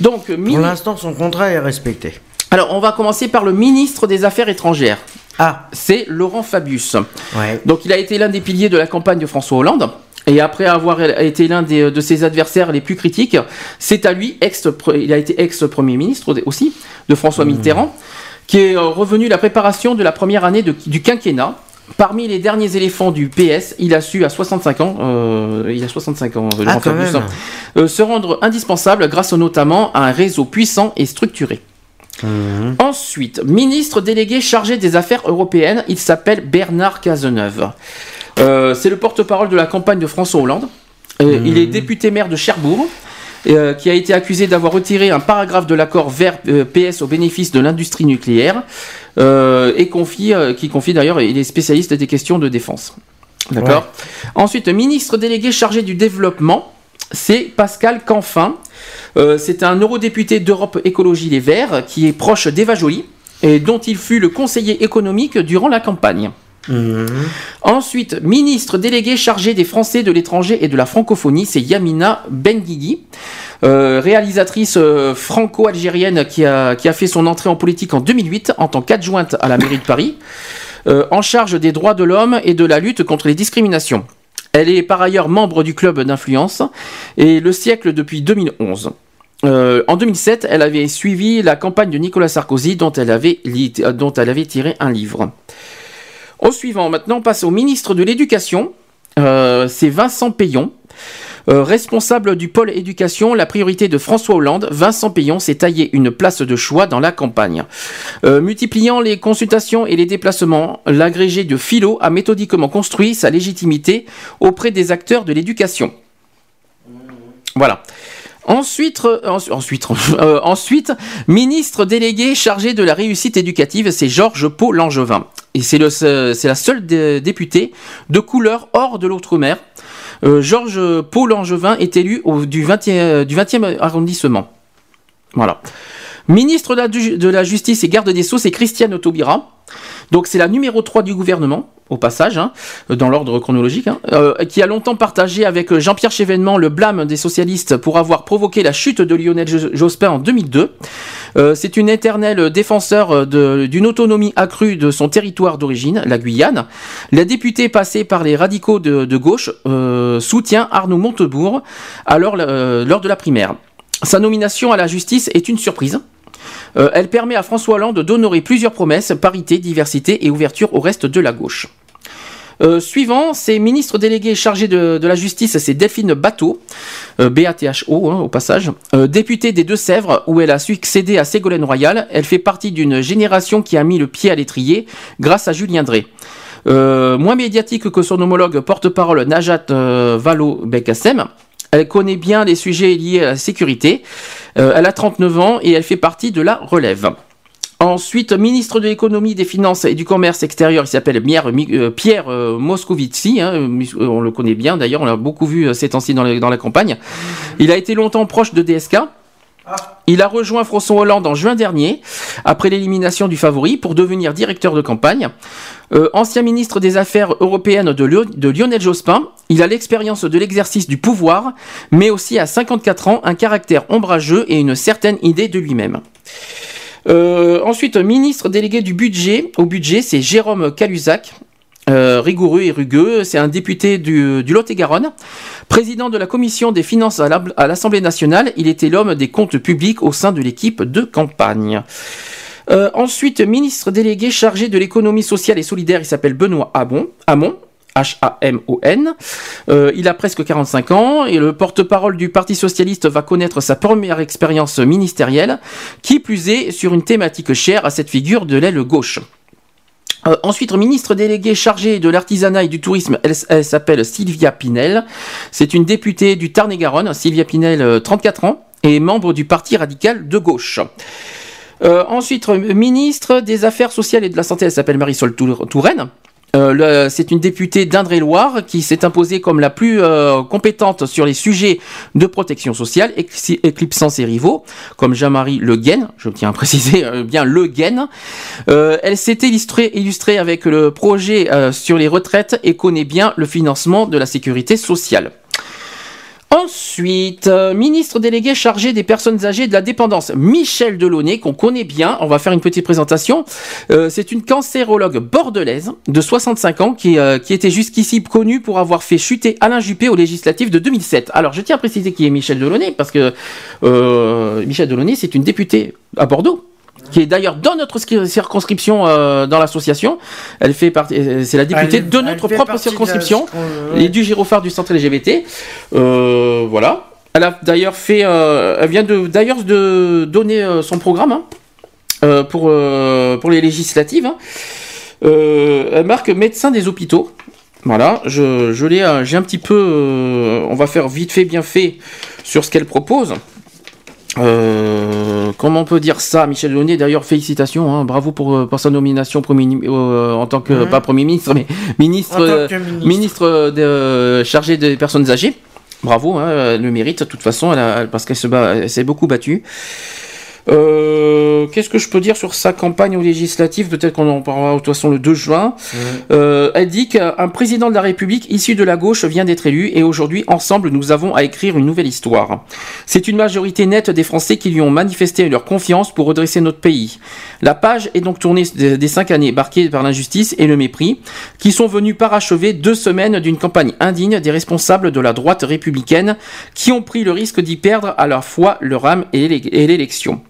Donc, Pour l'instant, son contrat est respecté. alors, on va commencer par le ministre des Affaires étrangères. Ah. C'est Laurent Fabius. Ouais. Donc, il a été l'un des piliers de la campagne de François Hollande. Et après avoir été l'un de ses adversaires les plus critiques, c'est à lui, ex, il a été ex-premier ministre aussi, de François Mitterrand, qui est euh, revenu la préparation de la première année de- du quinquennat. Parmi les derniers éléphants du PS, il a su à 65 ans, euh, il a 65 ans, Laurent Ah, euh, se rendre indispensable grâce notamment à un réseau puissant et structuré. Ensuite, ministre délégué chargé des affaires européennes, il s'appelle Bernard Cazeneuve. Euh, c'est le porte-parole de la campagne de François Hollande. Euh, Il est député maire de Cherbourg. Euh, qui a été accusé d'avoir retiré un paragraphe de l'accord vert euh, PS au bénéfice de l'industrie nucléaire euh, et confie, qui confie d'ailleurs, il est spécialiste des questions de défense. D'accord Ensuite, ministre délégué chargé du développement, c'est Pascal Canfin. C'est un eurodéputé d'Europe Écologie Les Verts qui est proche d'Eva Joly et dont il fut le conseiller économique durant la campagne. Ensuite, ministre délégué chargé des Français de l'étranger et de la francophonie, c'est Yamina Benguigui, euh, réalisatrice euh, franco-algérienne qui a, fait son entrée en politique en 2008 en tant qu'adjointe à la mairie de Paris, euh, en charge des droits de l'homme et de la lutte contre les discriminations. Elle est par ailleurs membre du club d'influence et le siècle depuis 2011. Euh, en 2007, elle avait suivi la campagne de Nicolas Sarkozy dont elle avait tiré un livre. Au suivant, maintenant, on passe au ministre de l'Éducation. Euh, c'est Vincent Payon. Euh, responsable du pôle éducation, la priorité de François Hollande, Vincent Payon s'est taillé une place de choix dans la campagne. Euh, multipliant les consultations et les déplacements, l'agrégé de philo a méthodiquement construit sa légitimité auprès des acteurs de l'éducation. Voilà. Ensuite, euh, ensu- ensuite, euh, ministre délégué chargé de la réussite éducative, c'est Georges Pau Langevin. Et c'est la seule dé- députée de couleur hors de l'outre-mer. Euh, Georges Pau Langevin est élu du 20e, du 20e arrondissement. Voilà. Ministre de la, Justice et garde des Sceaux, c'est Christiane Taubira. Donc c'est la numéro 3 du gouvernement, au passage, hein, dans l'ordre chronologique, hein, euh, qui a longtemps partagé avec Jean-Pierre Chevènement le blâme des socialistes pour avoir provoqué la chute de Lionel Jo- Jospin en 2002. Euh, c'est une éternelle défenseur de- d'une autonomie accrue de son territoire d'origine, la Guyane. La députée passée par les radicaux de, gauche euh, soutient Arnaud Montebourg alors, euh, lors de la primaire. Sa nomination à la justice est une surprise. Euh, elle permet à François Hollande d'honorer plusieurs promesses, parité, diversité et ouverture au reste de la gauche. Euh, suivant, c'est ministre délégué chargé de, la justice, c'est Delphine Bateau, euh, B-A-T-H-O hein, au passage, députée des Deux-Sèvres où elle a succédé à Ségolène Royal. Elle fait partie d'une génération qui a mis le pied à l'étrier grâce à Julien Drey. Moins médiatique que son homologue porte-parole Najat Vallaud-Belkacem, elle connaît bien les sujets liés à la sécurité. Euh, elle a 39 ans et elle fait partie de la relève. Ensuite, ministre de l'économie, des finances et du commerce extérieur, il s'appelle Pierre, euh, Pierre euh, Moscovici, hein, on le connaît bien d'ailleurs, on l'a beaucoup vu ces temps-ci dans la campagne. Il a été longtemps proche de DSK. Il a rejoint François Hollande en juin dernier, après l'élimination du favori, pour devenir directeur de campagne. Euh, ancien ministre des Affaires européennes de, Lio- de Lionel Jospin, il a l'expérience de l'exercice du pouvoir, mais aussi à 54 ans, un caractère ombrageux et une certaine idée de lui-même. Euh, ensuite, ministre délégué du budget, au budget, c'est Jérôme Calusac. Euh, rigoureux et rugueux, c'est un député du, Lot-et-Garonne. Président de la commission des finances à l'Assemblée nationale, il était l'homme des comptes publics au sein de l'équipe de campagne. Euh, ensuite, ministre délégué chargé de l'économie sociale et solidaire, il s'appelle Benoît Hamon. Hamon H-A-M-O-N. Euh, il a presque 45 ans et le porte-parole du Parti Socialiste va connaître sa première expérience ministérielle, qui plus est sur une thématique chère à cette figure de l'aile gauche. Euh, ensuite, ministre délégué chargé de l'artisanat et du tourisme, elle, elle s'appelle Sylvia Pinel. C'est une députée du Tarn-et-Garonne, Sylvia Pinel, euh, 34 ans, et membre du Parti radical de gauche. Euh, ensuite, euh, ministre des Affaires sociales et de la Santé, elle s'appelle Marisol Tour- Touraine. Euh, c'est une députée d'Indre-et-Loire qui s'est imposée comme la plus euh, compétente sur les sujets de protection sociale, éclipsant ses rivaux, comme Jean-Marie Le Guen, je tiens à préciser euh, bien Le Guen. elle s'est illustrée, illustrée avec le projet sur les retraites et connaît bien le financement de la sécurité sociale. Ensuite, euh, ministre délégué chargé des personnes âgées de la dépendance, Michel Delaunay, qu'on connaît bien. On va faire une petite présentation. Euh, c'est une cancérologue bordelaise de 65 ans qui, euh, qui était jusqu'ici connue pour avoir fait chuter Alain Juppé au législatif de 2007. Alors, je tiens à préciser qui est Michel Delaunay parce que Michel Delaunay, c'est une députée à Bordeaux qui est d'ailleurs dans notre circonscription euh, dans l'association. Elle fait partie, euh, c'est la députée de notre propre circonscription et du gyrophare du centre LGBT. Euh, voilà. Elle a d'ailleurs fait, elle vient de d'ailleurs de donner son programme hein, pour pour les législatives. Hein. elle marque médecin des hôpitaux. Voilà, je, je l'ai, j'ai un petit peu, on va faire vite fait, bien fait sur ce qu'elle propose. Euh, comment on peut dire ça Michel Launay, d'ailleurs, félicitations, hein, bravo pour, euh, pour, sa nomination premier, euh, en tant que, mhm. pas Premier ministre, mais ministre, ministre. de, chargé des personnes âgées. Bravo, hein, elle le mérite, de toute façon, elle parce qu'elle s'est beaucoup battue. Euh, qu'est-ce que je peux dire sur sa campagne aux législatives Peut-être qu'on en parlera de toute façon le 2 juin. Euh, elle dit qu'un président de la République issu de la gauche vient d'être élu et aujourd'hui, ensemble, nous avons à écrire une nouvelle histoire. C'est une majorité nette des Français qui lui ont manifesté leur confiance pour redresser notre pays. La page est donc tournée des cinq années marquées par l'injustice et le mépris, qui sont venus parachever deux semaines d'une campagne indigne des responsables de la droite républicaine qui ont pris le risque d'y perdre à la fois leur âme et l'élection.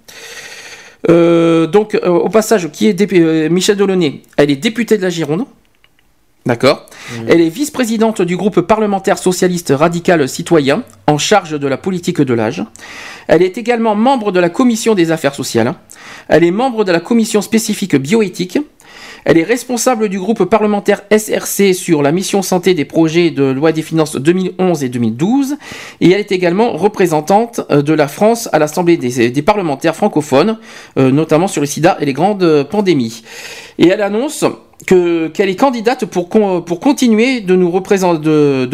Euh, donc, euh, au passage, qui est euh, Michel Delaunay Elle est députée de la Gironde. D'accord Elle est vice-présidente du groupe parlementaire socialiste radical citoyen en charge de la politique de l'âge. Elle est également membre de la commission des affaires sociales. Elle est membre de la commission spécifique bioéthique. Elle est responsable du groupe parlementaire SRC sur la mission santé des projets de loi des finances 2011 et 2012. Et elle est également représentante euh, de la France à l'Assemblée des, parlementaires francophones, euh, notamment sur le sida et les grandes pandémies. Et elle annonce que qu'elle est candidate pour continuer de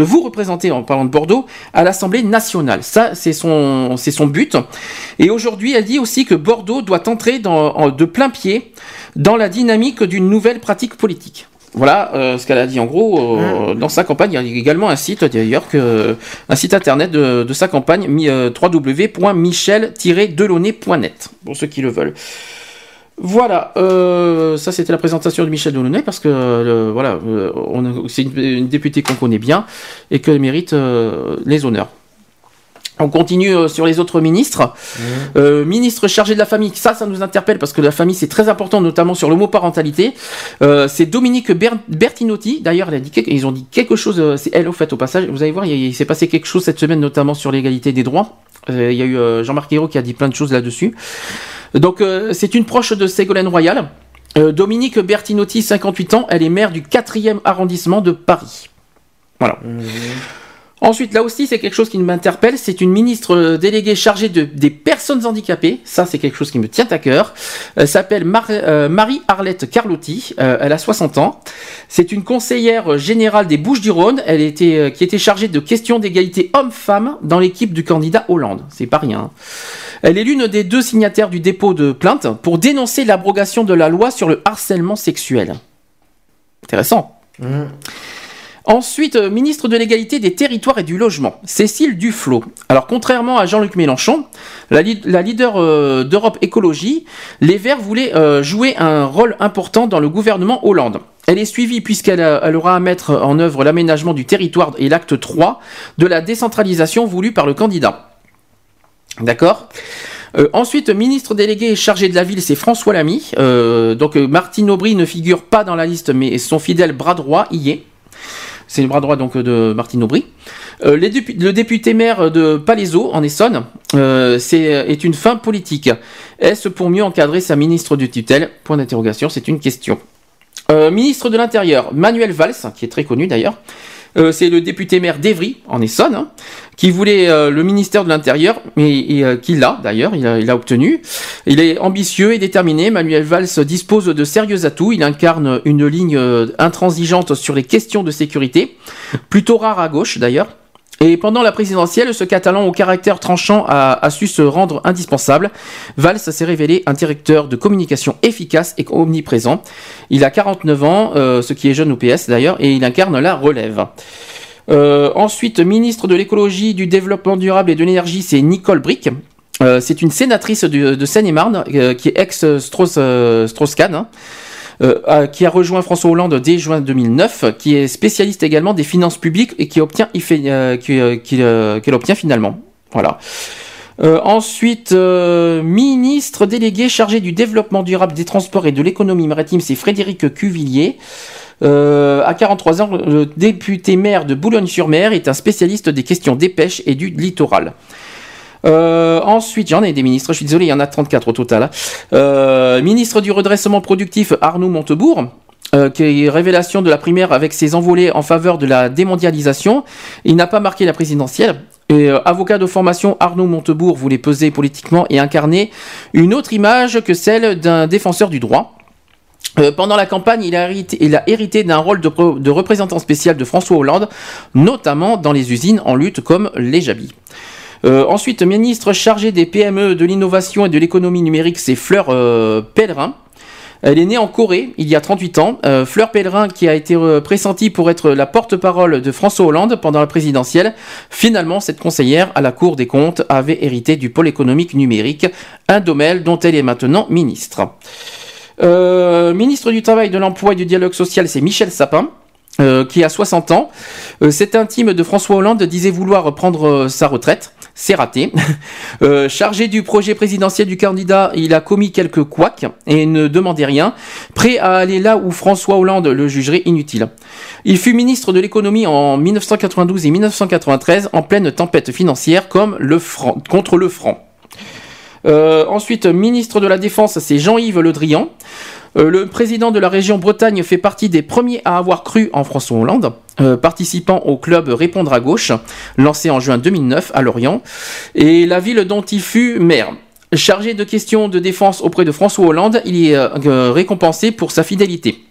vous représenter en parlant de Bordeaux à l'Assemblée nationale. Ça c'est son but. Et aujourd'hui, elle dit aussi que Bordeaux doit entrer de plein pied dans la dynamique d'une nouvelle pratique politique. Voilà euh, ce qu'elle a dit en gros euh, mmh. dans sa campagne. Il y a également un site d'ailleurs que un site internet de, de sa campagne euh, www.michel-delaunay.net pour ceux qui le veulent. Voilà, euh, ça c'était la présentation de Michel Delaunay parce que euh, voilà, euh, c'est une, députée qu'on connaît bien et qu'elle mérite les honneurs. On continue sur les autres ministres. Mmh. ministre chargé de la famille, ça, ça nous interpelle parce que la famille c'est très important, notamment sur l'homoparentalité. c'est Dominique Bertinotti. D'ailleurs, ils ont dit quelque chose. c'est elle au fait au passage. Vous allez voir, il, il s'est passé quelque chose cette semaine, notamment sur l'égalité des droits. il y a eu Jean-Marc Ayrault qui a dit plein de choses là-dessus. Donc euh, c'est une proche de Ségolène Royal. Euh, Dominique Bertinotti, 58 ans, elle est maire du 4e arrondissement de Paris. Voilà. Mmh. Ensuite, là aussi, c'est quelque chose qui m'interpelle. C'est une ministre euh, déléguée chargée de, des personnes handicapées. Ça, c'est quelque chose qui me tient à cœur. Elle s'appelle Marie-Arlette Carlotti. elle a 60 ans. C'est une conseillère générale des Bouches-du-Rhône. Elle était, qui était chargée de questions d'égalité homme-femme dans l'équipe du candidat Hollande. C'est pas rien. Elle est l'une des deux signataires du dépôt de plainte pour dénoncer l'abrogation de la loi sur le harcèlement sexuel. Intéressant. Mmh. Ensuite, euh, ministre de l'égalité des territoires et du logement, Cécile Duflot. Alors, contrairement à Jean-Luc Mélenchon, la, leader euh, d'Europe Écologie, les Verts voulaient euh, jouer un rôle important dans le gouvernement Hollande. Elle est suivie puisqu'elle aura à mettre en œuvre l'aménagement du territoire et l'acte 3 de la décentralisation voulue par le candidat. D'accord? Ensuite, ministre délégué chargé de la ville, c'est François Lamy. Donc Martine Aubry ne figure pas dans la liste, mais son fidèle bras droit y est. C'est le bras droit donc de Martine Aubry. le député maire de Palaiseau en Essonne c'est, est une fin politique. Est-ce pour mieux encadrer sa ministre de tutelle? Point d'interrogation, c'est une question. ministre de l'Intérieur, Manuel Valls, qui est très connu d'ailleurs. Euh, c'est le député maire d'Evry, en Essonne, hein, qui voulait euh, le ministère de l'Intérieur, mais euh, qui l'a d'ailleurs, il a, obtenu. Il est ambitieux et déterminé. Manuel Valls dispose de sérieux atouts. Il incarne une ligne intransigeante sur les questions de sécurité, plutôt rare à gauche d'ailleurs. Et pendant la présidentielle, ce Catalan au caractère tranchant a, su se rendre indispensable. Valls s'est révélé un directeur de communication efficace et omniprésent. Il a 49 ans, euh, ce qui est jeune au PS d'ailleurs, et il incarne la relève. Euh, ensuite, ministre de l'écologie, du développement durable et de l'énergie, c'est Nicole Brick. Euh, c'est une sénatrice de, Seine-et-Marne qui est ex-Strauss-Kahn. Hein. Euh, qui a rejoint François Hollande dès juin 2009, qui est spécialiste également des finances publiques et qui obtient, euh, euh, qu'elle obtient finalement. Voilà. ensuite, ministre délégué chargé du développement durable des transports et de l'économie maritime, c'est Frédéric Cuvillier. à 43 ans, le député maire de Boulogne-sur-Mer est un spécialiste des questions des pêches et du littoral. Euh, ensuite, j'en ai des ministres, je suis désolé, il y en a 34 au total. Hein. Euh, ministre du redressement productif, Arnaud Montebourg. Euh, qui est révélation de la primaire avec ses envolées en faveur de la démondialisation. Il n'a pas marqué la présidentielle. Et, avocat de formation, Arnaud Montebourg voulait peser politiquement et incarner une autre image que celle d'un défenseur du droit. pendant la campagne, il a hérité, d'un rôle de, de, représentant spécial de François Hollande, notamment dans les usines en lutte comme les Jabis. Euh, ensuite, ministre chargé des PME, de l'innovation et de l'économie numérique, c'est Fleur euh, Pellerin. Elle est née en Corée il y a 38 ans. Euh, Fleur Pellerin, qui a été pressentie pour être la porte-parole de François Hollande pendant la présidentielle, finalement, cette conseillère à la Cour des comptes avait hérité du pôle économique numérique, un domaine dont elle est maintenant ministre. ministre du Travail, de l'Emploi et du Dialogue Social, c'est Michel Sapin. Qui a 60 ans. cet intime de François Hollande disait vouloir prendre sa retraite c'est raté. Euh, chargé du projet présidentiel du candidat, il a commis quelques couacs et ne demandait rien, prêt à aller là où François Hollande le jugerait inutile. Il fut ministre de l'économie en 1992 et 1993 en pleine tempête financière comme le franc, contre le franc. Euh, ensuite, ministre de la Défense, c'est Jean-Yves Le Drian. Euh, le président de la région Bretagne fait partie des premiers à avoir cru en François Hollande, euh, participant au club Répondre à gauche, lancé en juin 2009 à Lorient, et la ville dont il fut maire. Chargé de questions de défense auprès de François Hollande, il est euh, récompensé pour sa fidélité.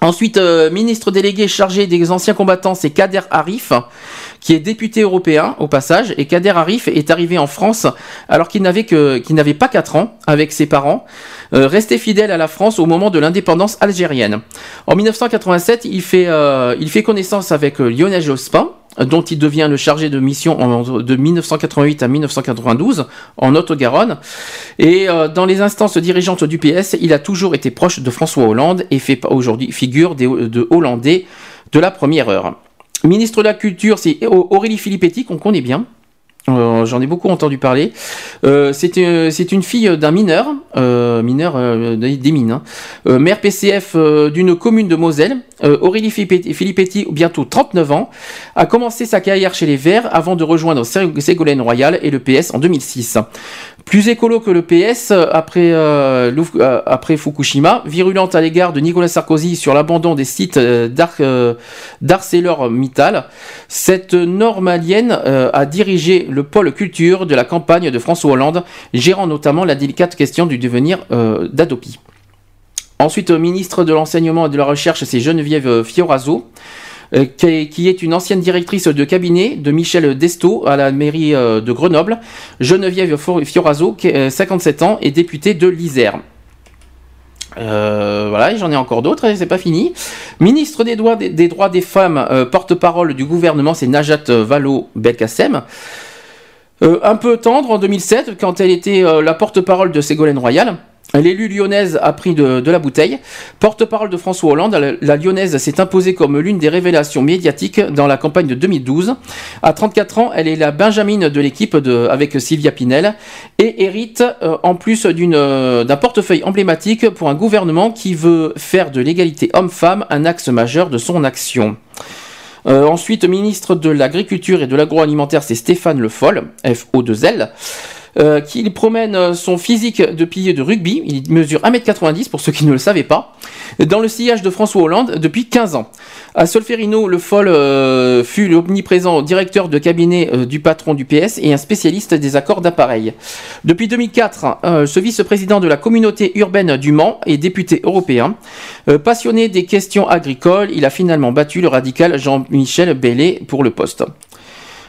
Ensuite, ministre délégué chargé des anciens combattants, c'est Kader Arif, qui est député européen au passage. Et Kader Arif est arrivé en France alors qu'il n'avait pas 4 ans avec ses parents. Euh, resté fidèle à la France au moment de l'indépendance algérienne. En 1987, il fait, euh, il fait connaissance avec euh, Lionel Jospin, dont il devient le chargé de mission de 1988 à 1992 en Haute-Garonne. Et dans les instances dirigeantes du PS, il a toujours été proche de François Hollande et fait aujourd'hui figure de Hollandais de la première heure. Ministre de la Culture, c'est Aurélie Filippetti, qu'on connaît bien, euh, J'en ai beaucoup entendu parler. Euh, c'est une fille d'un mineur, euh, mineur euh, des mines, hein. Euh, maire PCF d'une commune de Moselle. Aurélie Filippetti, bientôt 39 ans, a commencé sa carrière chez les Verts avant de rejoindre Ségolène Royal et le PS en 2006. Plus écolo que le PS après, euh, euh, après Fukushima, virulente à l'égard de Nicolas Sarkozy sur l'abandon des sites euh, d'ArcelorMittal, cette normalienne a dirigé le pôle culture de la campagne de François Hollande, gérant notamment la délicate question du devenir d'Adopi. Ensuite, ministre de l'Enseignement et de la Recherche, c'est Geneviève Fioraso. Euh, qui est une ancienne directrice de cabinet de Michel Desto à la mairie euh, de Grenoble, Geneviève Fioraso, qui a 57 ans, et députée de l'Isère. Euh, voilà, j'en ai encore d'autres, et c'est pas fini. Ministre des, droits des, droits des femmes, porte-parole du gouvernement, c'est Najat Vallaud-Belkacem. Un peu tendre en 2007, quand elle était la porte-parole de Ségolène Royal. L'élu lyonnaise a pris de, la bouteille. Porte-parole de François Hollande, la, lyonnaise s'est imposée comme l'une des révélations médiatiques dans la campagne de 2012. À 34 ans, elle est la Benjamine de l'équipe avec Sylvia Pinel et hérite euh, en plus euh, d'un portefeuille emblématique pour un gouvernement qui veut faire de l'égalité homme-femme un axe majeur de son action. Euh, ensuite, ministre de l'Agriculture et de l'Agroalimentaire, c'est Stéphane Le Foll, FO2L. Euh, qu'il promène son physique de pilier de rugby, il mesure 1m90 pour ceux qui ne le savaient pas, dans le sillage de François Hollande depuis 15 ans. À Solferino, le Foll euh, fut l'omniprésent directeur de cabinet euh, du patron du PS et un spécialiste des accords d'appareil. Depuis 2004, euh, ce vice-président de la communauté urbaine du Mans et député européen. passionné des questions agricoles, il a finalement battu le radical Jean-Michel Bellet pour le poste.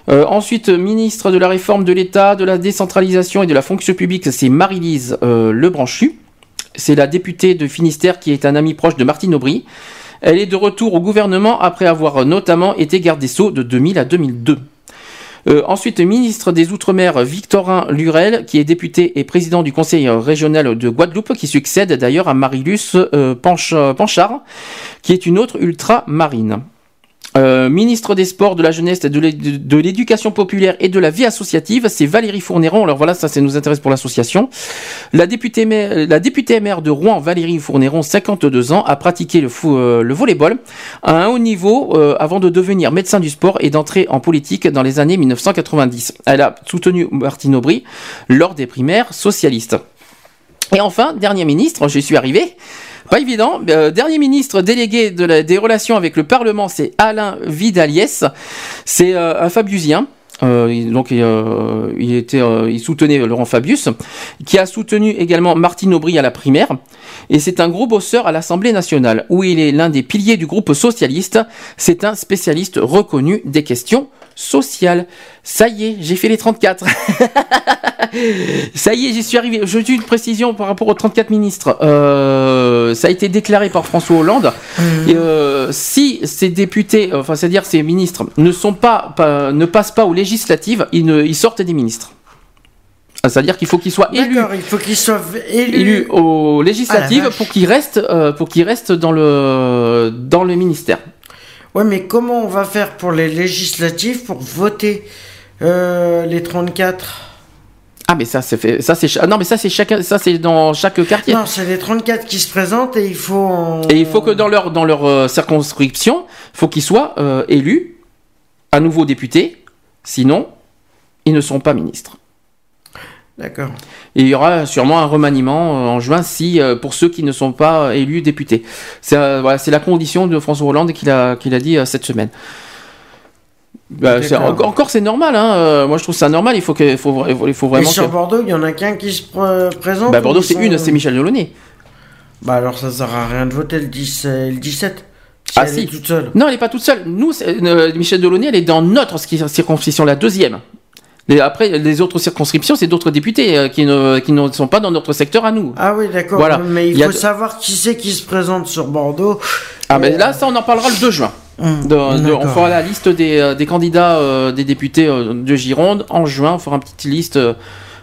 Euh, ensuite, ministre de la réforme de l'État, de la décentralisation et de la fonction publique, c'est Marie-Lise euh, Lebranchu. C'est la députée de Finistère qui est un ami proche de Martine Aubry. Elle est de retour au gouvernement après avoir notamment été garde des Sceaux de 2000 à 2002. Euh, ensuite, ministre des Outre-mer Victorin Lurel, qui est député et président du conseil régional de Guadeloupe, qui succède d'ailleurs à Marilus Panchard, qui est une autre ultra-marine. Euh, ministre des Sports, de la Jeunesse, de l'Éducation populaire et de la vie associative, c'est Valérie Fournéron. Alors voilà, ça, ça nous intéresse pour l'association. La députée, la députée maire de Rouen, Valérie Fournéron, 52 ans, a pratiqué le, fou, euh, le volleyball à un haut niveau euh, avant de devenir médecin du sport et d'entrer en politique dans les années 1990. Elle a soutenu Martine Aubry lors des primaires socialistes. Et enfin, dernier ministre, j'y suis arrivé. Pas évident. Euh, dernier ministre délégué de des relations avec le Parlement, c'est Alain Vidaliès. C'est euh, un Fabiusien. Euh, il il soutenait Laurent Fabius, qui a soutenu également Martine Aubry à la primaire. Et c'est un gros bosseur à l'Assemblée nationale, où il est l'un des piliers du groupe socialiste. C'est un spécialiste reconnu des questions sociales. Ça y est, j'ai fait les 34. ça y est, j'y suis arrivé. Je dis une précision par rapport aux 34 ministres. Euh, ça a été déclaré par François Hollande. Mmh. Euh, si ces députés, enfin c'est-à-dire ces ministres, ne sont pas, ne passent pas aux législatives, ils, ne, ils sortent des ministres. Ah, c'est-à-dire qu'il faut qu'ils soient élus. il faut qu'ils soient élus, élus aux législatives pour qu'ils restent, euh, pour qu'ils restent dans le dans le ministère. Ouais, mais comment on va faire pour les législatives pour voter euh, les 34 ah mais ça c'est fait ça c'est non mais ça c'est chacun ça c'est dans chaque quartier. Non, c'est les 34 qui se présentent et il faut Et il faut que dans leur dans leur euh, circonscription, faut qu'ils soient euh, élus à nouveau députés, sinon ils ne sont pas ministres. D'accord. Et il y aura sûrement un remaniement en juin si pour ceux qui ne sont pas élus députés. C'est voilà, c'est la condition de François Hollande qu'il a qu'il a dit cette semaine. Bah, encore, c'est normal. Hein. Euh, moi, je trouve ça normal. Il faut que, faut, il faut vraiment. Et sur Bordeaux, il y en a qu'un qui se présente. Bah, Bordeaux, c'est une, c'est Michel Delaunay. Bah alors, ça sert à rien de voter le, 10, le 17. Si ah elle si. Est toute seule. Non, elle n'est pas toute seule. Nous, euh, Michel Delaunay, elle est dans notre circonscription, la deuxième. Et après, les autres circonscriptions, c'est d'autres députés euh, qui, ne, qui ne sont pas dans notre secteur à nous. Ah oui, d'accord. Voilà. Mais il, faut savoir qui c'est qui se présente sur Bordeaux. Ah, mais là, ça, on en parlera le 2 juin. Hum, on fera la liste des, euh, des candidats euh, des députés euh, de Gironde en juin. On fera une petite liste.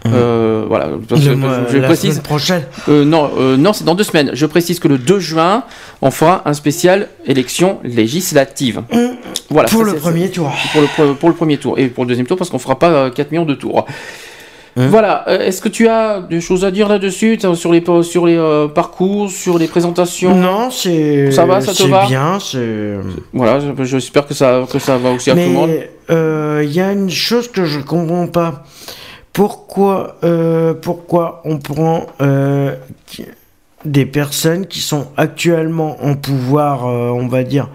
Hum. voilà. je, précise. prochaine. non, non, c'est dans deux semaines. Je précise que le 2 juin, on fera un spécial élection législative. Hum. Voilà. Pour le premier tour. Pour le, pour le premier tour et pour le deuxième tour parce qu'on fera pas 4 millions de tours. Hein? Voilà. Euh, est-ce que tu as des choses à dire là-dessus sur les sur les euh, parcours, sur les présentations? Non, c'est ça va, ça te va? bien. C'est voilà. J'espère que ça que ça va aussi à tout le monde. Mais euh, il y a une chose que je comprends pas. Pourquoi pourquoi on prend des personnes qui sont actuellement en pouvoir, on va dire,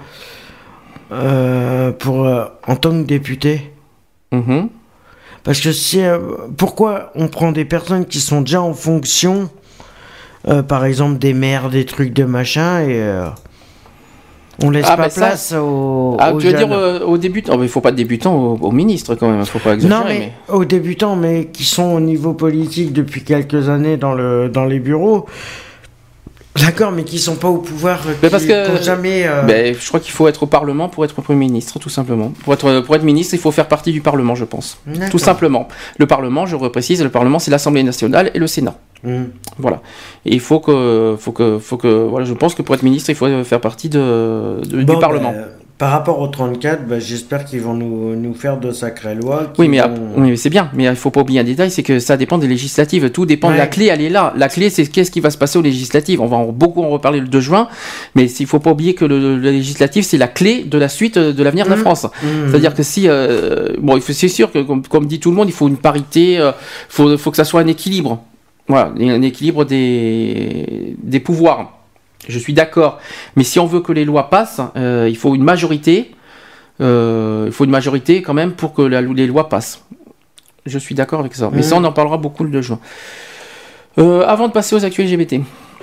pour en tant que député? Mm parce que euh, pourquoi on prend des personnes qui sont déjà en fonction, euh, par exemple des maires, des trucs de machin, et euh, on laisse ah, pas place aux, ah, tu veux dire aux débutants Il faut pas de débutants aux, ministres quand même, faut pas exagérer. Non, mais, aux débutants, mais qui sont au niveau politique depuis quelques années dans, le, dans les bureaux. D'accord, mais qui sont pas au pouvoir, mais parce que jamais. Euh, ben, je crois qu'il faut être au Parlement pour être Premier ministre, tout simplement. Pour être, pour être ministre, il faut faire partie du Parlement, je pense. Tout simplement. Le Parlement, je reprécise, le Parlement, c'est l'Assemblée nationale et le Sénat. Hmm. Voilà. Et il faut que, faut que, faut que, voilà, je pense que pour être ministre, il faut faire partie de, du Parlement. Ben, par rapport au 34, bah, j'espère qu'ils vont nous, nous, faire de sacrées lois. Oui, mais, oui, c'est bien, mais il faut pas oublier un détail, c'est que ça dépend des législatives. Tout dépend de la clé, elle est là. La clé, c'est qu'est-ce qui va se passer aux législatives. On va en, beaucoup en reparler le 2 juin, mais il faut pas oublier que le, législatif, c'est la clé de la suite de l'avenir de la mmh. France. Mmh. C'est-à-dire que si, euh, bon, c'est sûr que comme, dit tout le monde, il faut une parité, il euh, faut, faut que ça soit un équilibre. Voilà, un équilibre des, des pouvoirs. Je suis d'accord. Mais si on veut que les lois passent, euh, il faut une majorité. Euh, il faut une majorité quand même pour que les lois passent. Je suis d'accord avec ça. Mais ça, on en parlera beaucoup le 2 juin. Euh, avant de passer aux actuels LGBT,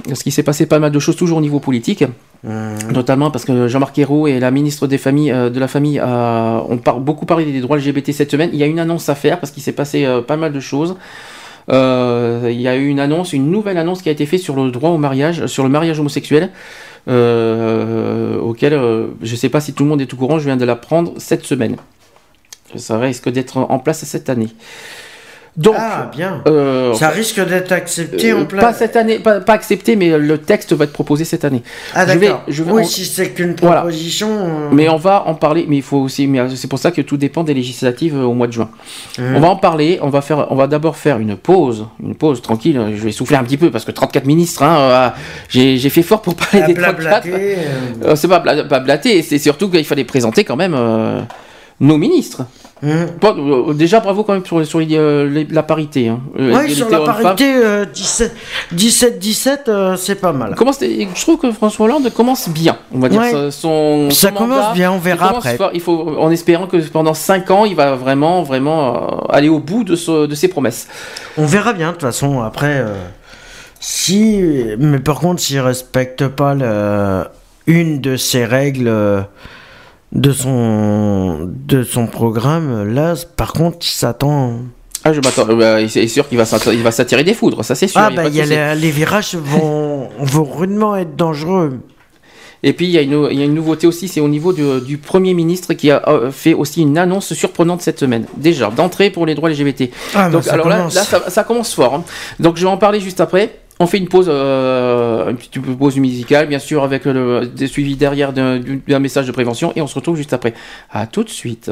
parce qu'il s'est passé pas mal de choses toujours au niveau politique, notamment parce que Jean-Marc Ayrault et la ministre des familles, de la famille ont beaucoup parlé des droits LGBT cette semaine. Il y a une annonce à faire parce qu'il s'est passé pas mal de choses. Euh, il y a eu une annonce, une nouvelle annonce qui a été faite sur le droit au mariage, sur le mariage homosexuel. Euh, auquel euh, je ne sais pas si tout le monde est au courant, je viens de l'apprendre cette semaine. Ça risque d'être en place cette année. Donc, ah, bien. Euh, ça risque d'être accepté euh, en plein. Pas cette année, pas, accepté, mais le texte va être proposé cette année. Ah d'accord. Je vais, oui, si c'est qu'une proposition. Euh, mais on va en parler. Mais il faut aussi. Mais c'est pour ça que tout dépend des législatives au mois de juin. Mmh. On va en parler. On va faire. On va d'abord faire une pause, une pause tranquille. Je vais souffler un petit peu parce que 34 ministres. Hein, j'ai fait fort pour parler des 34. c'est pas, pas blaté. C'est surtout qu'il fallait présenter quand même nos ministres. Mmh. Euh, déjà, bravo quand même sur, sur euh, la parité. Hein. Euh, oui, sur la parité 17-17, c'est pas mal. Comment je trouve que François Hollande commence bien. On va dire son, Ça commence bien, on verra après. il faut, en espérant que pendant 5 ans, il va vraiment, vraiment aller au bout de, de ses promesses. On verra bien, de toute façon, après. si, mais par contre, s'il respecte pas le, une de ces règles de son, de son programme, là, par contre, il s'attend. Ah, je m'attends. Euh, c'est sûr qu'il va s'attirer des foudres, ça c'est sûr. Ah, bah, y a les, virages vont, vont rudement être dangereux. Et puis il y, a une, il y a une nouveauté aussi, c'est au niveau du, Premier ministre qui a euh, fait aussi une annonce surprenante cette semaine. Déjà, d'entrée pour les droits LGBT. Ah, Donc, alors là, là ça, commence fort. Hein. Donc je vais en parler juste après. On fait une pause, euh, une petite pause musicale, bien sûr, avec le, des suivis derrière d'un message de prévention, et on se retrouve juste après. À tout de suite.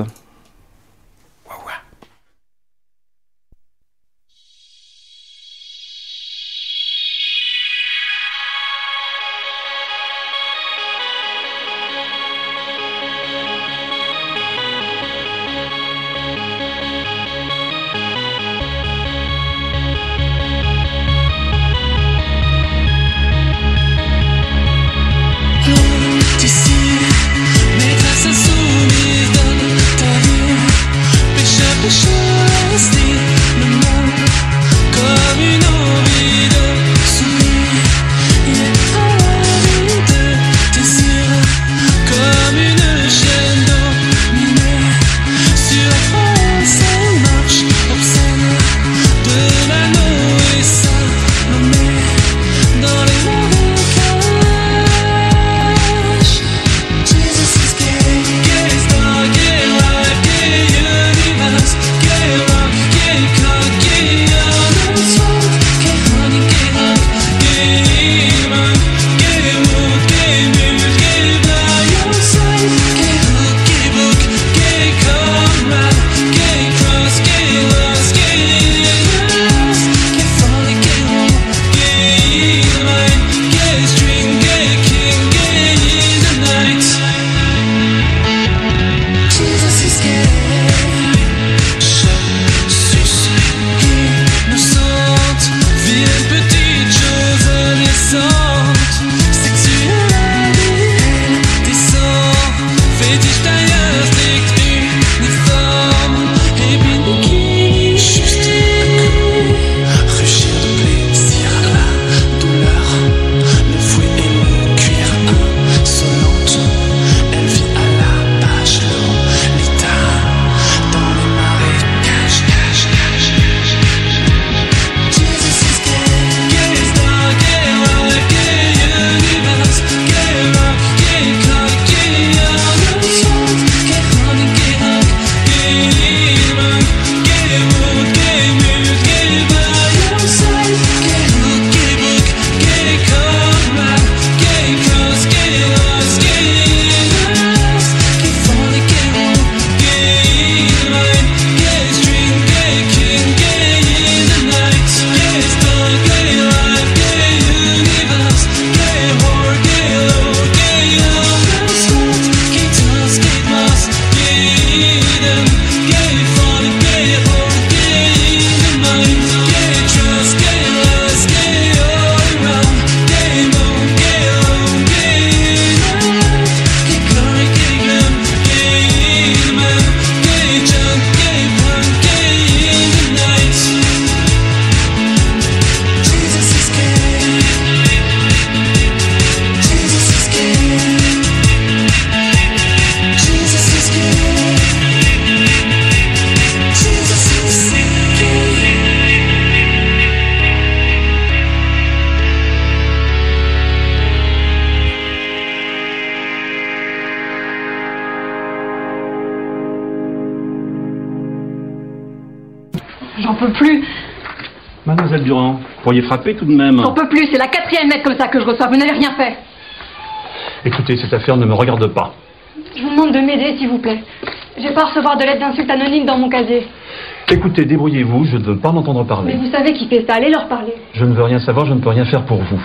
Frapper tout de même. J'en peux plus, c'est la quatrième lettre comme ça que je reçois. Vous n'avez rien fait. Écoutez, cette affaire ne me regarde pas. Je vous demande de m'aider, s'il vous plaît. J'ai pas à recevoir de lettres d'insultes anonymes dans mon casier. Écoutez, débrouillez-vous, je ne veux pas en entendre parler. Mais vous savez qui fait ça, allez leur parler. Je ne veux rien savoir, je ne peux rien faire pour vous.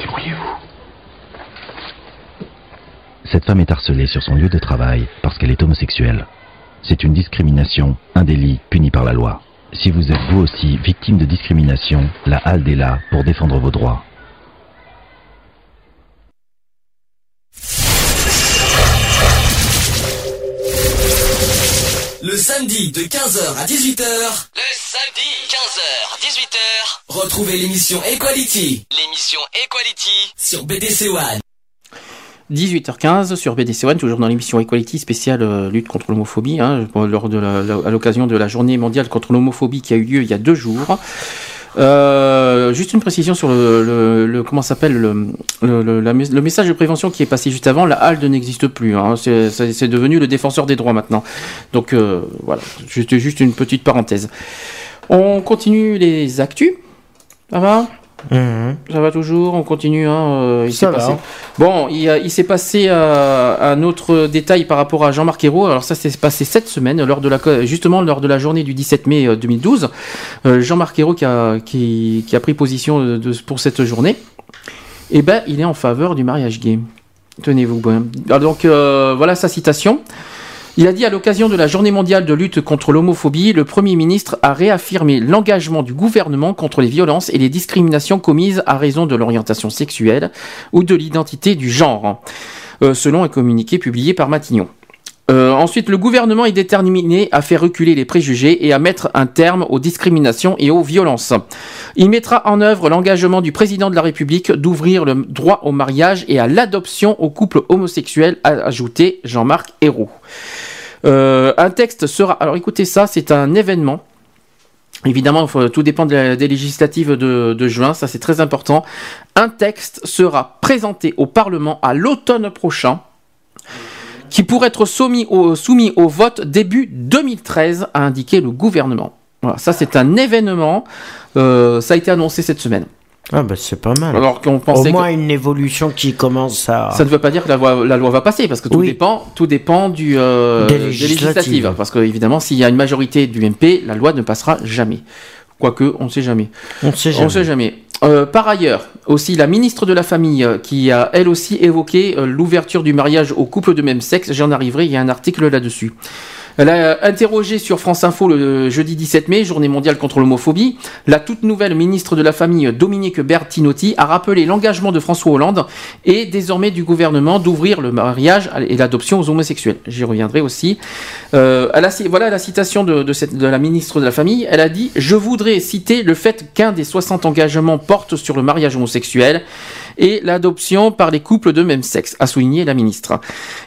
Débrouillez-vous. Cette femme est harcelée sur son lieu de travail parce qu'elle est homosexuelle. C'est une discrimination, un délit puni par la loi. Si vous êtes vous aussi victime de discrimination, la HALD est là pour défendre vos droits. Le samedi de 15h à 18h. Le samedi 15h 18h. Retrouvez l'émission Equality. L'émission Equality sur BDC One. 18h15 sur BDC One, toujours dans l'émission Equality spéciale euh, lutte contre l'homophobie, hein, lors de à l'occasion de la journée mondiale contre l'homophobie qui a eu lieu il y a deux jours. Euh, juste une précision sur le, comment s'appelle le, le, message de prévention qui est passé juste avant. La HALD n'existe plus. Hein, c'est devenu le défenseur des droits maintenant. Donc euh, voilà, juste, juste une petite parenthèse. On continue les actus. Ça va? Mhm. Ça va toujours, on continue. Hein, euh, il Ça passé... Bon, il, il s'est passé euh, un autre détail par rapport à Jean-Marc Ayrault. Alors ça s'est passé cette semaine, lors de la, justement lors de la journée du 17 mai 2012. Euh, Jean-Marc Ayrault qui a, qui, qui a pris position de, pour cette journée. Eh ben, il est en faveur du mariage gay. Tenez-vous bien. donc voilà sa citation. Il a dit à l'occasion de la journée mondiale de lutte contre l'homophobie, le Premier ministre a réaffirmé l'engagement du gouvernement contre les violences et les discriminations commises à raison de l'orientation sexuelle ou de l'identité du genre, euh, selon un communiqué publié par Matignon. Euh, ensuite, le gouvernement est déterminé à faire reculer les préjugés et à mettre un terme aux discriminations et aux violences. Il mettra en œuvre l'engagement du président de la République d'ouvrir le droit au mariage et à l'adoption aux couples homosexuels, a ajouté Jean-Marc Ayrault. Euh, un texte sera. Alors écoutez ça, c'est un événement. Évidemment, tout dépend des législatives de, juin, ça c'est très important. Un texte sera présenté au Parlement à l'automne prochain, qui pourrait être soumis au, soumis au vote début 2013, a indiqué le gouvernement. Voilà, ça c'est un événement, euh, ça a été annoncé cette semaine. Ah bah c'est pas mal. Alors qu'on pensait Au moins une évolution qui commence à. Ça ne veut pas dire que la loi, la loi va passer parce que tout dépend, tout dépend du euh, des, législatives. Parce que évidemment, s'il y a une majorité du MP, la loi ne passera jamais. Quoique, on ne sait jamais. On ne sait jamais. On sait jamais. Euh, par ailleurs, aussi la ministre de la Famille euh, qui a elle aussi évoqué euh, l'ouverture du mariage aux couples de même sexe. J'en arriverai, il y a un article là-dessus. Elle a interrogé sur France Info le jeudi 17 mai, journée mondiale contre l'homophobie. La toute nouvelle ministre de la Famille, Dominique Bertinotti, a rappelé l'engagement de François Hollande et désormais du gouvernement d'ouvrir le mariage et l'adoption aux homosexuels. J'y reviendrai aussi. Euh, voilà la citation de, la ministre de la Famille. Elle a dit « Je voudrais citer le fait qu'un des 60 engagements porte sur le mariage homosexuel et l'adoption par les couples de même sexe, a souligné la ministre.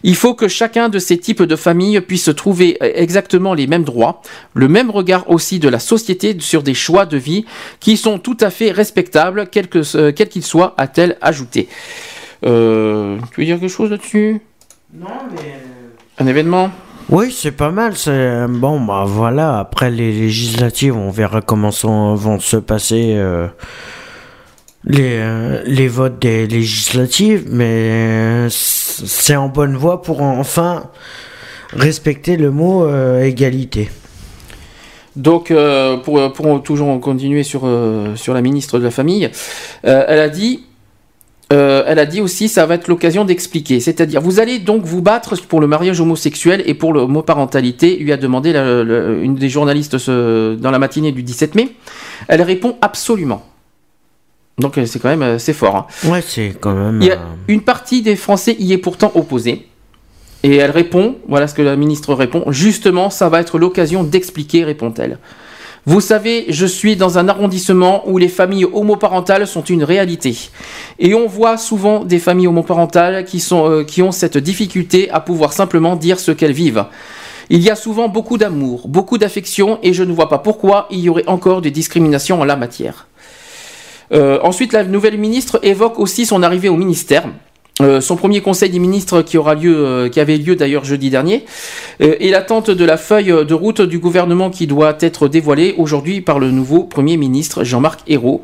Il faut que chacun de ces types de familles puisse trouver exactement les mêmes droits, le même regard aussi de la société sur des choix de vie qui sont tout à fait respectables, quels euh, qu'ils soient, a-t-elle ajouté. Euh, tu veux dire quelque chose là-dessus? Non, mais... Euh, Un événement? Oui, c'est pas mal. C'est bon, bah voilà. Après les législatives, on verra comment vont se passer euh, les, euh, les votes des législatives, mais c'est en bonne voie pour enfin respecter le mot euh, égalité. Donc, euh, pour, toujours continuer sur, sur la ministre de la Famille, elle a dit. elle a dit aussi, ça va être l'occasion d'expliquer. C'est-à-dire, vous allez donc vous battre pour le mariage homosexuel et pour l'homoparentalité, lui a demandé une des journalistes dans la matinée du 17 mai. Elle répond absolument. Donc euh, c'est quand même euh, c'est fort. Hein. Ouais, c'est quand même. Il y a euh, une partie des Français y est pourtant opposée. Et elle répond, voilà ce que la ministre répond, justement, ça va être l'occasion d'expliquer, répond-elle. Vous savez, je suis dans un arrondissement où les familles homoparentales sont une réalité. Et on voit souvent des familles homoparentales qui, sont, qui ont cette difficulté à pouvoir simplement dire ce qu'elles vivent. Il y a souvent beaucoup d'amour, beaucoup d'affection, et je ne vois pas pourquoi il y aurait encore des discriminations en la matière. Euh, ensuite, la nouvelle ministre évoque aussi son arrivée au ministère. Euh, son premier conseil des ministres qui euh, avait lieu d'ailleurs jeudi dernier, et l'attente de la feuille de route du gouvernement qui doit être dévoilée aujourd'hui par le nouveau premier ministre Jean-Marc Ayrault.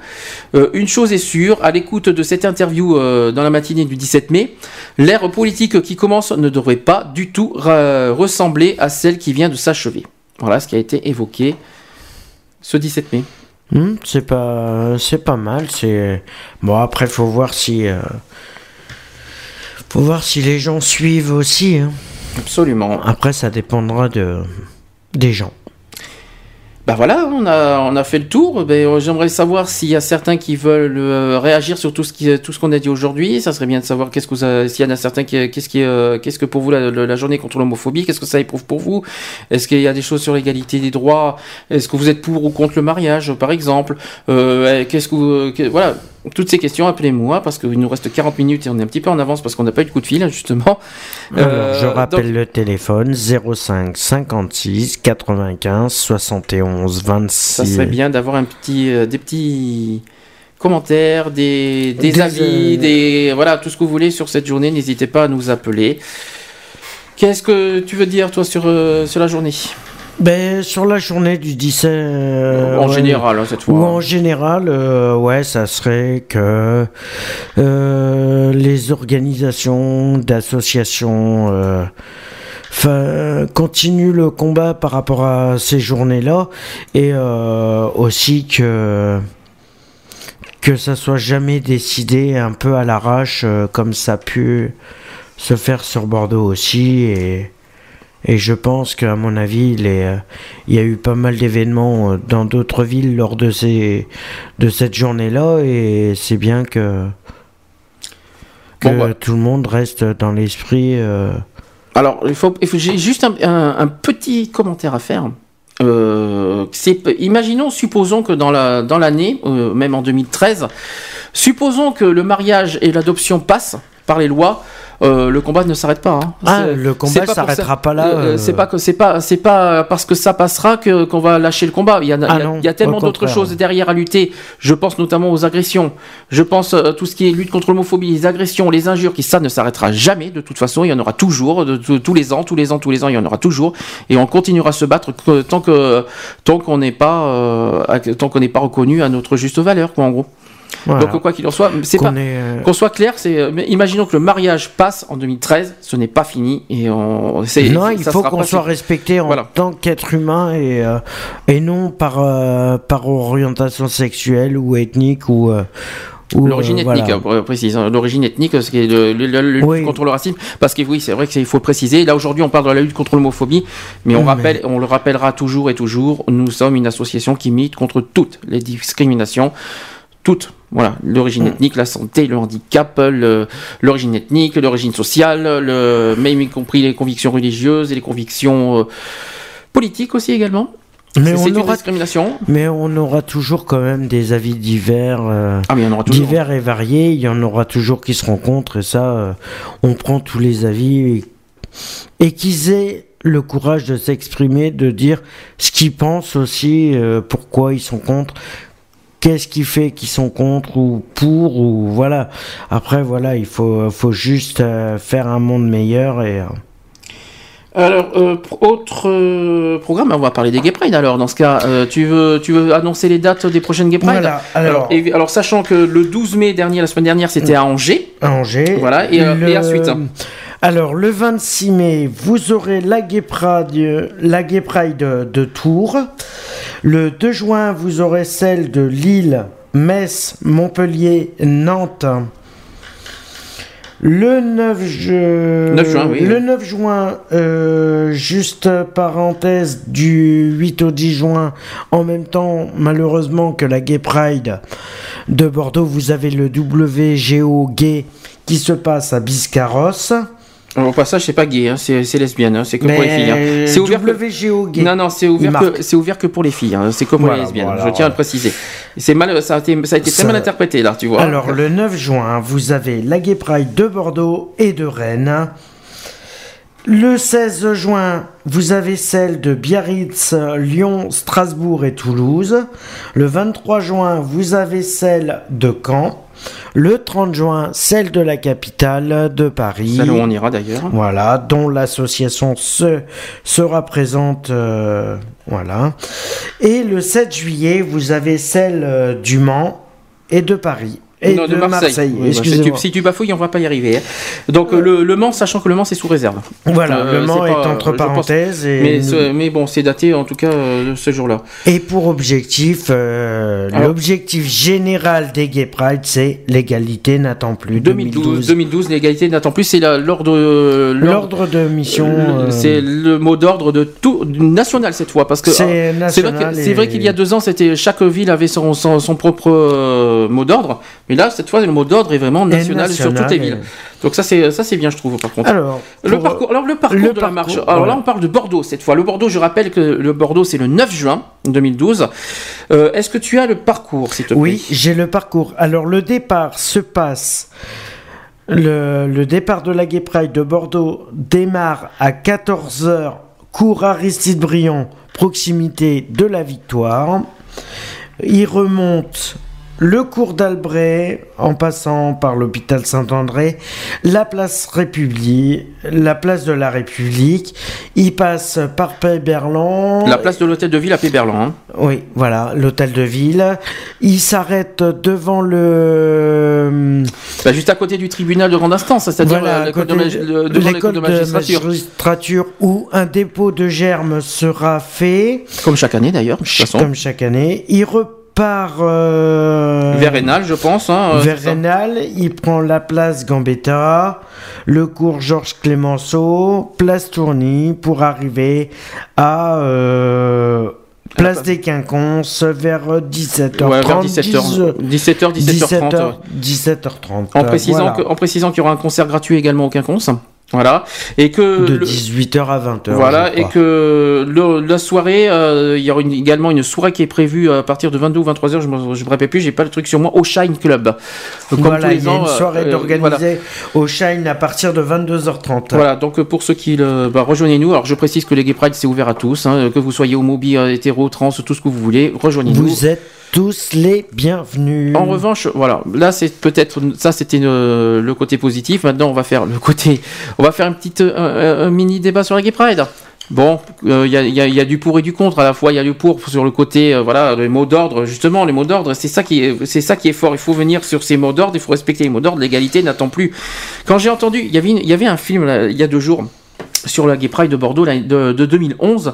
une chose est sûre, à l'écoute de cette interview dans la matinée du 17 mai, l'ère politique qui commence ne devrait pas du tout ressembler à celle qui vient de s'achever. Voilà ce qui a été évoqué ce 17 mai. Hmm, c'est pas, c'est pas mal. C'est bon. Après, faut voir si faut voir si les gens suivent aussi. Hein. Absolument. Après, ça dépendra de, des gens. Bah voilà, on a, on a fait le tour. Ben, euh, J'aimerais savoir s'il y a certains qui veulent euh, réagir sur tout ce qui, tout qu'on a dit aujourd'hui. Ça serait bien de savoir qu'est-ce que s'il y en a certains qui, qu'est-ce qui, euh, qu'est-ce que pour vous la, la journée contre l'homophobie, qu'est-ce que ça éprouve pour vous? Est-ce qu'il y a des choses sur l'égalité des droits? Est-ce que vous êtes pour ou contre le mariage, par exemple? Qu'est-ce que, vous, voilà, toutes ces questions, appelez-moi parce qu'il nous reste 40 minutes et on est un petit peu en avance parce qu'on n'a pas eu de coup de fil justement. Alors, je rappelle le téléphone 05 56 95 71 26. Ça serait bien d'avoir un petit, euh, des petits commentaires, des, des, avis, euh, des voilà tout ce que vous voulez sur cette journée. N'hésitez pas à nous appeler. Qu'est-ce que tu veux dire toi sur, euh, sur la journée? Ben, sur la journée du 17. Euh, en général, hein, cette fois. Ou en général, euh, ouais, ça serait que euh, les organisations d'associations continuent le combat par rapport à ces journées-là et aussi que que ça soit jamais décidé un peu à l'arrache comme ça a pu se faire sur Bordeaux aussi et et je pense qu'à mon avis, il, euh, il y a eu pas mal d'événements euh, dans d'autres villes lors de, ces, de cette journée-là. Et c'est bien que, que tout le monde reste dans l'esprit. Euh, Alors, il faut, j'ai juste un, petit commentaire à faire. Euh, imaginons, supposons que dans la dans l'année, même en 2013, supposons que le mariage et l'adoption passent par les lois. Euh, le combat ne s'arrête pas. Hein. Ah, le combat ne s'arrêtera pas là. Euh, c'est pas que c'est pas c'est pas parce que ça passera que qu'on va lâcher le combat. Il y a, ah il y a, tellement d'autres choses derrière à lutter. Je pense notamment aux agressions. Je pense à euh, tout ce qui est lutte contre l'homophobie, les agressions, les injures, qui ça ne s'arrêtera jamais. De toute façon, il y en aura toujours, de, tous les ans, tous les ans, tous les ans, il y en aura toujours, et on continuera à se battre tant que tant qu'on n'est pas tant qu'on n'est pas reconnu à notre juste valeur, quoi, en gros. Donc quoi qu'il en soit, c'est pas euh, qu'on soit clair, c'est euh, imaginons que le mariage passe en 2013, ce n'est pas fini et on Non, il faut qu'on soit respecté en tant qu'être humain et euh, et non par par orientation sexuelle ou ethnique ou L'origine ethnique, voilà. précise. Hein. L'origine ethnique, ce qui est le, lutte contre le racisme, parce que oui, c'est vrai qu'il faut préciser. Là aujourd'hui, on parle de la lutte contre l'homophobie, mais on rappelle, on le rappellera toujours et toujours. Nous sommes une association qui milite contre toutes les discriminations, toutes voilà, l'origine mm. ethnique, la santé, le handicap, l'origine ethnique, l'origine sociale, le, même y compris les convictions religieuses et les convictions euh, politiques aussi également. Mais on aura discrimination. Mais on aura toujours quand même des avis divers, euh, ah, divers et variés. Il y en aura toujours qui se rencontrent et ça, euh, on prend tous les avis et, et qu'ils aient le courage de s'exprimer, de dire ce qu'ils pensent aussi, pourquoi ils sont contre qu'est-ce qui fait qu'ils sont contre ou pour ou voilà. Après voilà, il faut faut juste euh, faire un monde meilleur et euh. alors, euh, autre programme, on va parler des Gay Pride alors. Dans ce cas, tu, veux, tu veux annoncer les dates des prochaines Gay Pride? Voilà, alors, alors, sachant que le 12 mai dernier, la semaine dernière, c'était à Angers. À Angers. Voilà, et, et ensuite. Alors, le 26 mai, vous aurez la Gay Pride, la Gay Pride de Tours. Le 2 juin, vous aurez celle de Lille, Metz, Montpellier, Nantes. Le 9, juin, le 9 juin euh, juste parenthèse, du 8 au 10 juin, en même temps, malheureusement, que la Gay Pride de Bordeaux, vous avez le WGO Gay qui se passe à Biscarrosse. Au passage, c'est pas gay, hein, c'est lesbienne, hein, c'est que pour les filles. Hein. C'est ouvert WGO gay. Non, non, c'est ouvert, que, c'est ouvert que pour les filles. c'est comme pour les lesbiennes. je tiens à le préciser. C'est mal, ça a été, ça a été très mal interprété là, tu vois. Alors le 9 juin, vous avez la Gay Pride de Bordeaux et de Rennes. Le 16 juin, vous avez celle de Biarritz, Lyon, Strasbourg et Toulouse. Le 23 juin, vous avez celle de Caen. Le 30 juin, celle de la capitale de Paris. Celle où on ira d'ailleurs. Voilà, dont l'association se, sera présente. Euh, voilà. Et le 7 juillet, vous avez celle euh, du Mans et de Paris et de, Marseille. Bah, si, tu, bafouilles, on va pas y arriver. Hein. Donc euh, le, Mans, sachant que le Mans c'est sous réserve. Voilà, euh, le Mans est, entre parenthèses. mais, bon, c'est daté en tout cas euh, ce jour-là. Et pour objectif, l'objectif général des Gay Pride, c'est l'égalité n'attend plus. 2012, 2012, l'égalité n'attend plus. C'est l'ordre. L'ordre de mission. C'est le mot d'ordre de tout national cette fois, parce que c'est vrai, vrai qu'il y a deux ans, c'était chaque ville avait son, son, son propre mot d'ordre. Mais là, cette fois, le mot d'ordre est vraiment national, sur toutes les villes. Donc ça, c'est ça, c'est bien, je trouve, par contre. Alors, le parcours, alors le parcours de la marche. Alors là, on parle de Bordeaux cette fois. Le Bordeaux, je rappelle que le Bordeaux, c'est le 9 juin 2012. Euh, est-ce que tu as le parcours, s'il te plaît? Oui, j'ai le parcours. Alors le départ se passe. Le, le départ de la Gay Pride de Bordeaux démarre à 14h, cours Aristide Briand, proximité de la Victoire. Il remonte le cours d'Albret, en passant par l'hôpital Saint-André, la place République, la place de la République. Il passe par Péberlan. La place de l'hôtel de ville à Péberlan. Hein. Oui, voilà, l'hôtel de ville. Il s'arrête devant le. Bah, juste à côté du tribunal de grande instance, c'est-à-dire l'école de, magistrature. magistrature. où un dépôt de germes sera fait. Comme chaque année d'ailleurs. Comme chaque année. Il par euh, vers Rénal, je pense. Hein, euh, vers Rénal, il prend la place Gambetta, le cours Georges Clémenceau, place Tourny pour arriver à euh, Place des Quinconces vers 17h30. Ouais, vers 17h, 17h, 17h30. 17h30. En précisant, précisant qu'il y aura un concert gratuit également au Quinconce. Voilà. Et que de 18h à 20h. Voilà. Et que la soirée, euh, il y aura également une soirée qui est prévue à partir de 22 ou 23h. Je me, je me rappelle plus. J'ai pas le truc sur moi. Au Shine Club. Comme voilà, il y a une soirée euh, d'organiser au Shine à partir de 22h30. Voilà. Donc pour ceux qui le, bah, rejoignez-nous. Alors je précise que les Gay Pride c'est ouvert à tous. Hein, que vous soyez homo, hétéro, trans, tout ce que vous voulez. Rejoignez-nous. Vous êtes tous les bienvenus. En revanche, voilà, là c'est peut-être ça c'était le côté positif. Maintenant on va faire le côté, on va faire un petit un, mini débat sur la Gay Pride. Bon, il euh, y, a, du pour et du contre à la fois. Il y a du pour sur le côté, euh, voilà, les mots d'ordre. Justement, les mots d'ordre, c'est ça qui est, c'est ça qui est fort. Il faut venir sur ces mots d'ordre. Il faut respecter les mots d'ordre. L'égalité n'attend plus. Quand j'ai entendu, il y avait, il y avait un film il y a deux jours sur la Gay Pride de Bordeaux de, de 2011.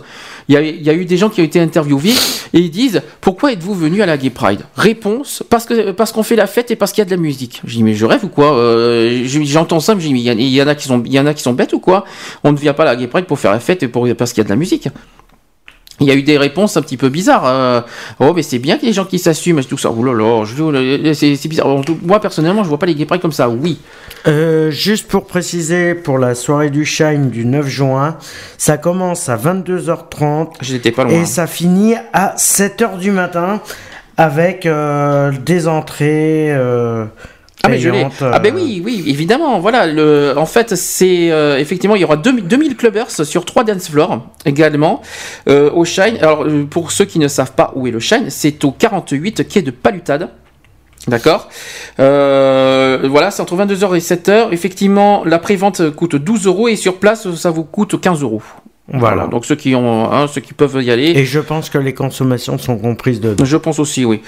Il y, a, eu des gens qui ont été interviewés et ils disent pourquoi êtes-vous venu à la Gay Pride? Réponse parce que parce qu'on fait la fête et parce qu'il y a de la musique. Je dis mais je rêve ou quoi euh, J'entends ça, mais il y, en a qui sont y en a qui sont bêtes ou quoi? On ne vient pas à la Gay Pride pour faire la fête et pour parce qu'il y a de la musique il y a eu des réponses un petit peu bizarres. Euh, oh, mais c'est bien qu'il y ait des gens qui s'assument, tout ça. Oh là là, c'est bizarre. Moi, personnellement, je vois pas les gay pride comme ça, oui. Euh, juste pour préciser, pour la soirée du Shine du 9 juin, ça commence à 22h30. J'étais pas loin. Et ça finit à 7h du matin avec euh, des entrées. Ah, mais je ah ben oui, oui, évidemment. Voilà, le, en fait, c'est euh, effectivement, il y aura 2000, clubbers sur trois dance floors également euh, au Shine. Alors, euh, pour ceux qui ne savent pas où est le Shine, c'est au 48 quai de Palutade. D'accord? Voilà, c'est entre 22h et 7h. Effectivement, la prévente coûte 12 euros et sur place, ça vous coûte 15 euros. Voilà. Donc ceux qui ont, hein, ceux qui peuvent y aller. Et je pense que les consommations sont comprises de. Je pense aussi, oui.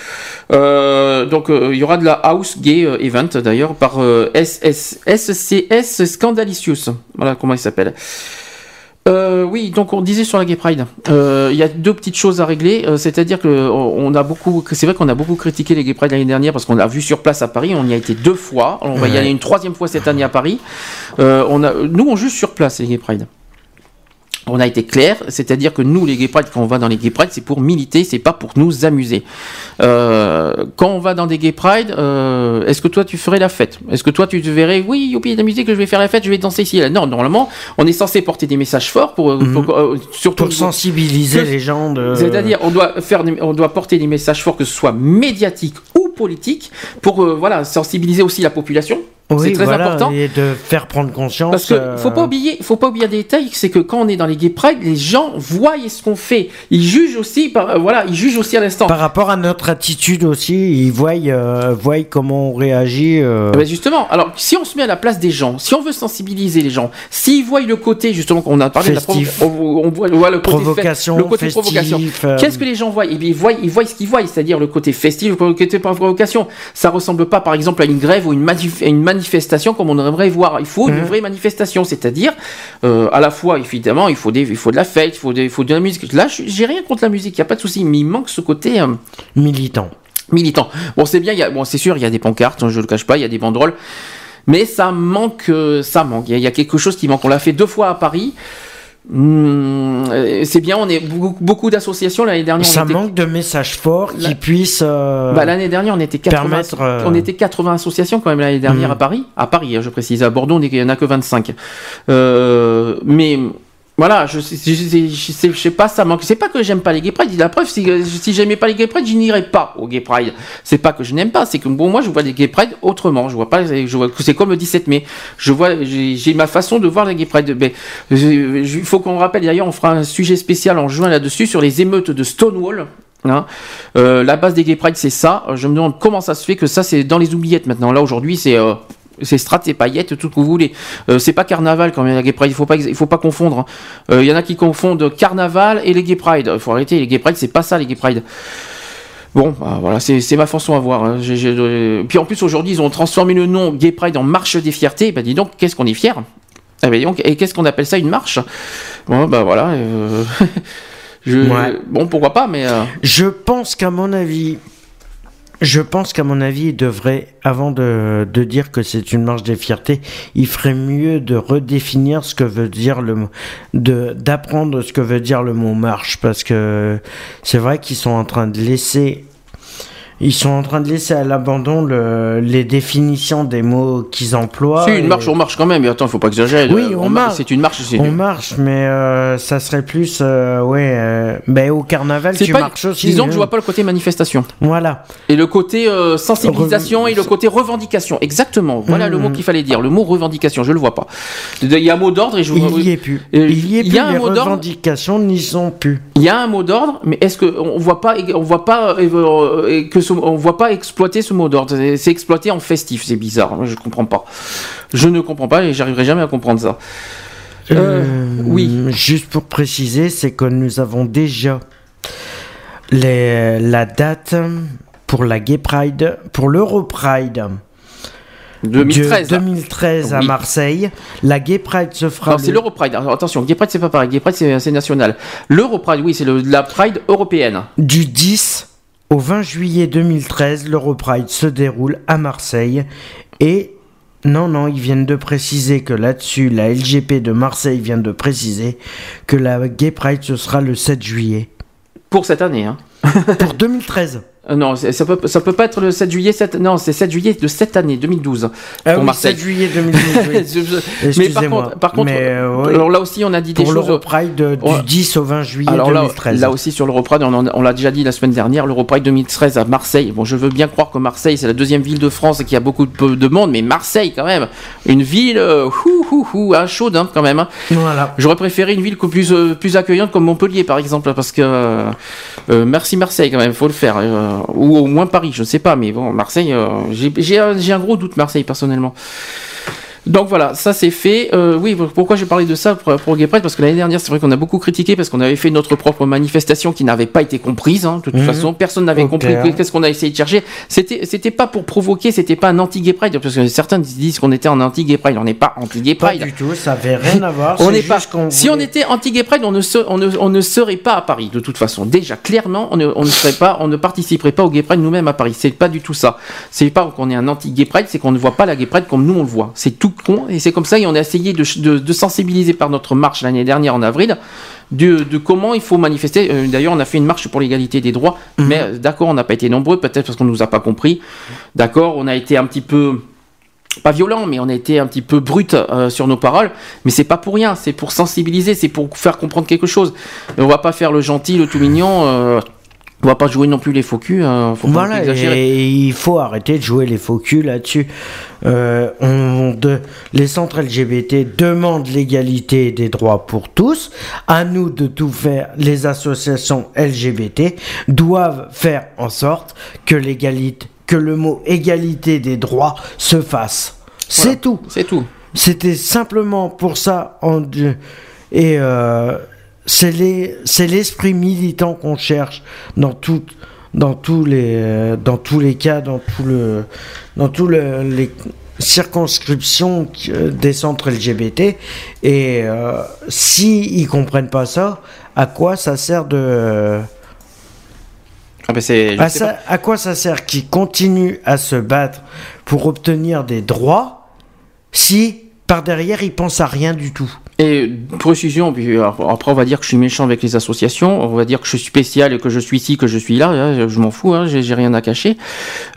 Euh, donc euh, il y aura de la House Gay euh, Event d'ailleurs par SS, SCS Scandalicious. Voilà comment il s'appelle. oui, donc on disait sur la Gay Pride, il y a deux petites choses à régler, c'est-à-dire que on a beaucoup, c'est vrai qu'on a beaucoup critiqué les Gay Pride l'année dernière parce qu'on l'a vu sur place à Paris, on y a été deux fois, on va y aller une troisième fois cette année à Paris. on a, nous on juge sur place les Gay Pride on a été clair, c'est-à-dire que nous, les gay pride, quand on va dans les gay pride, c'est pour militer, c'est pas pour nous amuser. Euh, quand on va dans des gay pride, euh, est-ce que toi tu ferais la fête? Est-ce que toi tu te verrais, oui, youpi, la musique, je vais faire la fête, je vais danser ici là? Non, normalement, on est censé porter des messages forts pour, mhm. euh, surtout pour sensibiliser les gens. De... C'est-à-dire, on doit faire, on doit porter des messages forts, que ce soit médiatique ou politique, pour voilà sensibiliser aussi la population c'est très important. Et de faire prendre conscience. Parce que faut pas oublier, faut pas oublier un détail, c'est que quand on est dans les gay pride, les gens voient ce qu'on fait. Ils jugent aussi, par, voilà, ils jugent aussi à l'instant. Par rapport à notre attitude aussi, ils voient, voient comment on réagit. Eh ben, justement, alors si on se met à la place des gens, si on veut sensibiliser les gens, s'ils voient le côté justement qu'on a parlé Festif. de la on, on, voit, le côté provocation, le côté festif, provocation. euh, Qu'est-ce que les gens voient? Eh bien, ils voient, ils voient ce qu'ils voient, c'est-à-dire le côté festif, le côté provocation. Ça ressemble pas, par exemple, à une grève ou une, manif- une manifestation comme on aimerait voir. Il faut une Mhm. vraie manifestation, c'est-à-dire euh, à la fois, évidemment, il faut des, il faut de la fête, il faut, des, il faut de la musique. Là, j'ai rien contre la musique, il y a pas de souci, mais il manque ce côté. euh, militant. militant. Bon, c'est bien, il y a, bon, c'est sûr, il y a des pancartes, hein, je le cache pas, il y a des banderoles, mais ça manque, euh, ça manque. Il y, a- il y a quelque chose qui manque. On l'a fait deux fois à Paris. Hum, euh, c'est bien, on est beaucoup, beaucoup d'associations l'année dernière. on Ça était- manque de messages forts qui La- puissent. euh, bah, l'année dernière, on était 80, permettre, euh, on était 80 associations quand même l'année dernière Mhm. à Paris. À Paris, hein, je précise. À Bordeaux, on est- il n'y en a que 25. Euh, mais voilà, je, sais- je, sais- je, sais- pas, ça manque. C'est pas que j'aime pas les Gay Pride. La preuve, si, si j'aimais pas les Gay Pride, je n'irais pas au Gay Pride. C'est pas que je n'aime pas, c'est que bon, moi, je vois les Gay Pride autrement. Je vois pas, je vois que c'est comme le 17 mai. Je vois, j'ai ma façon de voir les Gay Pride. Mais je- il faut qu'on rappelle. D'ailleurs, on fera un sujet spécial en juin là-dessus sur les émeutes de Stonewall. Hein. Euh, la base des Gay Pride, c'est ça. Je me demande comment ça se fait que ça, c'est dans les oubliettes maintenant. Là, aujourd'hui, c'est. euh, c'est strat, c'est paillettes, tout ce que vous voulez. Euh, c'est pas carnaval quand même la Gay Pride, il faut pas, il faut pas confondre. hein. Euh, Il y en a qui confondent carnaval et les Gay Pride. Il faut arrêter, les Gay Pride, c'est pas ça les Gay Pride. Bon, bah, voilà, c'est ma façon à voir. hein. Euh, Puis en plus aujourd'hui, ils ont transformé le nom Gay Pride en marche des fiertés. Bah dis donc, qu'est-ce qu'on est fier Eh ben, donc, et qu'est-ce qu'on appelle ça une marche? Bon, bah voilà. euh, je- Ouais. Bon, pourquoi pas, mais. Je pense qu'à mon avis, je pense qu'à mon avis, il devrait, avant de, de dire que c'est une marche des fiertés, il ferait mieux de redéfinir ce que veut dire le de d'apprendre ce que veut dire le mot marche, parce que c'est vrai qu'ils sont en train de laisser ils sont en train de laisser à l'abandon le- les définitions des mots qu'ils emploient. Si, une et- marche, on marche quand même, mais attends, faut pas exagérer. Oui, Euh, on marche. C'est une marche, c'est On une- marche, mais euh, ça serait plus, euh, ouais, euh, ben au carnaval C'est tu pas, marches aussi. disons que hein. je vois pas le côté manifestation. Voilà. Et le côté sensibilisation et le côté revendication. Exactement. Voilà le mot Mhm. qu'il fallait dire. Le mot revendication, je le vois pas. Il y a un mot d'ordre et je Il y est plus. Il y est il plus. y a un les mot d'ordre. revendications n'y sont plus. Il y a un mot d'ordre, mais est-ce que on voit pas, on voit pas que ce- on voit pas exploiter ce mot d'ordre C'est- exploité en festif, c'est bizarre. Moi, Je comprends pas. Je ne comprends pas et j'arriverai jamais à comprendre ça. Euh, oui. Juste pour préciser, c'est que nous avons déjà les, la date pour la Gay Pride, pour l'Europride. 2013. de 2013 à Oui. Marseille. La Gay Pride se fera. Non, c'est l'Europride. Alors, attention, Gay Pride, c'est pas pareil. Gay Pride, c'est national. L'Europride, oui, c'est le- la Pride européenne. Du 10 au 20 juillet 2013, l'Europride se déroule à Marseille. Et non, non, ils viennent de préciser que là-dessus, la LGP de Marseille vient de préciser que la Gay Pride, ce sera le 7 juillet. Pour cette année, hein. Pour 2013. Euh, Non, ça peut, ça peut pas être le 7 juillet. cette- non, c'est 7 juillet de cette année, 2012. Ah pour oui, Marseille. 7 juillet 2012. oui. Mais par contre, par contre euh, alors là aussi, on a dit des choses. l'Europride euh, du Ouais. 10 au 20 juillet Alors là, 2013. là aussi sur l'Europride, on, on l'a déjà dit la semaine dernière, l'Europride 2013 à Marseille. Bon, je veux bien croire que Marseille c'est la deuxième ville de France et qu'il y a beaucoup de, de monde, mais Marseille quand même, une ville euh, hou, hou, hou, hein, chaude hein, quand même. hein. Voilà. J'aurais préféré une ville plus euh, plus accueillante comme Montpellier par exemple, parce que merci Marseille quand même, faut le faire, ou au moins Paris, je ne sais pas, mais bon Marseille, euh, j'ai- un gros doute Marseille personnellement. Donc voilà, ça c'est fait. Euh, oui, pourquoi j'ai parlé de ça pour, pour Gay Pride Parce que l'année dernière, c'est vrai qu'on a beaucoup critiqué parce qu'on avait fait notre propre manifestation qui n'avait pas été comprise. hein. De toute Mhm. façon, personne n'avait compris qu'est-ce qu'on a essayé de chercher. C'était, c'était pas pour provoquer, c'était pas un anti-Gay Pride parce que certains disent qu'on était en anti-Gay Pride. On n'est pas anti-Gay Pas Pride. du tout, ça avait rien à voir. On n'est pas. qu'on Si on était anti-gay pride, on ne, se- on, ne, on ne serait pas à Paris de toute façon. Déjà, clairement, on ne, on ne serait pas, on ne participerait pas au gay pride nous-mêmes à Paris. C'est pas du tout ça. C'est pas qu'on est un anti-gay pride, c'est qu'on ne voit pas la gay pride comme nous on le voit. C'est tout con et c'est comme ça. Et on a essayé de, de, de sensibiliser par notre marche l'année dernière en avril. De, de comment il faut manifester. Euh, D'ailleurs, on a fait une marche pour l'égalité des droits, mais euh, d'accord, on n'a pas été nombreux, peut-être parce qu'on nous a pas compris. D'accord, on a été un petit peu pas violent, mais on a été un petit peu brut euh, sur nos paroles. Mais c'est pas pour rien, c'est pour sensibiliser, c'est pour faire comprendre quelque chose. On va pas faire le gentil, le tout mignon. euh, on va pas jouer non plus les faux culs. Hein, faut voilà, et il faut arrêter de jouer les faux culs là-dessus. Euh, on, de, les centres LGBT demandent l'égalité des droits pour tous. À nous de tout faire. Les associations LGBT doivent faire en sorte que l'égalité, que le mot égalité des droits se fasse. C'est tout. C'est tout. C'était simplement pour ça. En, et euh, c'est l'esprit militant qu'on cherche dans tout, dans tous les dans tous les cas dans tout le dans tous les circonscriptions des centres LGBT et euh, si ils comprennent pas ça à quoi ça sert de ah ben à, à quoi ça sert qu'ils continuent à se battre pour obtenir des droits si par derrière ils pensent à rien du tout et précision, puis après on va dire que je suis méchant avec les associations, on va dire que je suis spécial et que je suis ici, que je suis là, hein, je m'en fous, hein, j'ai rien à cacher.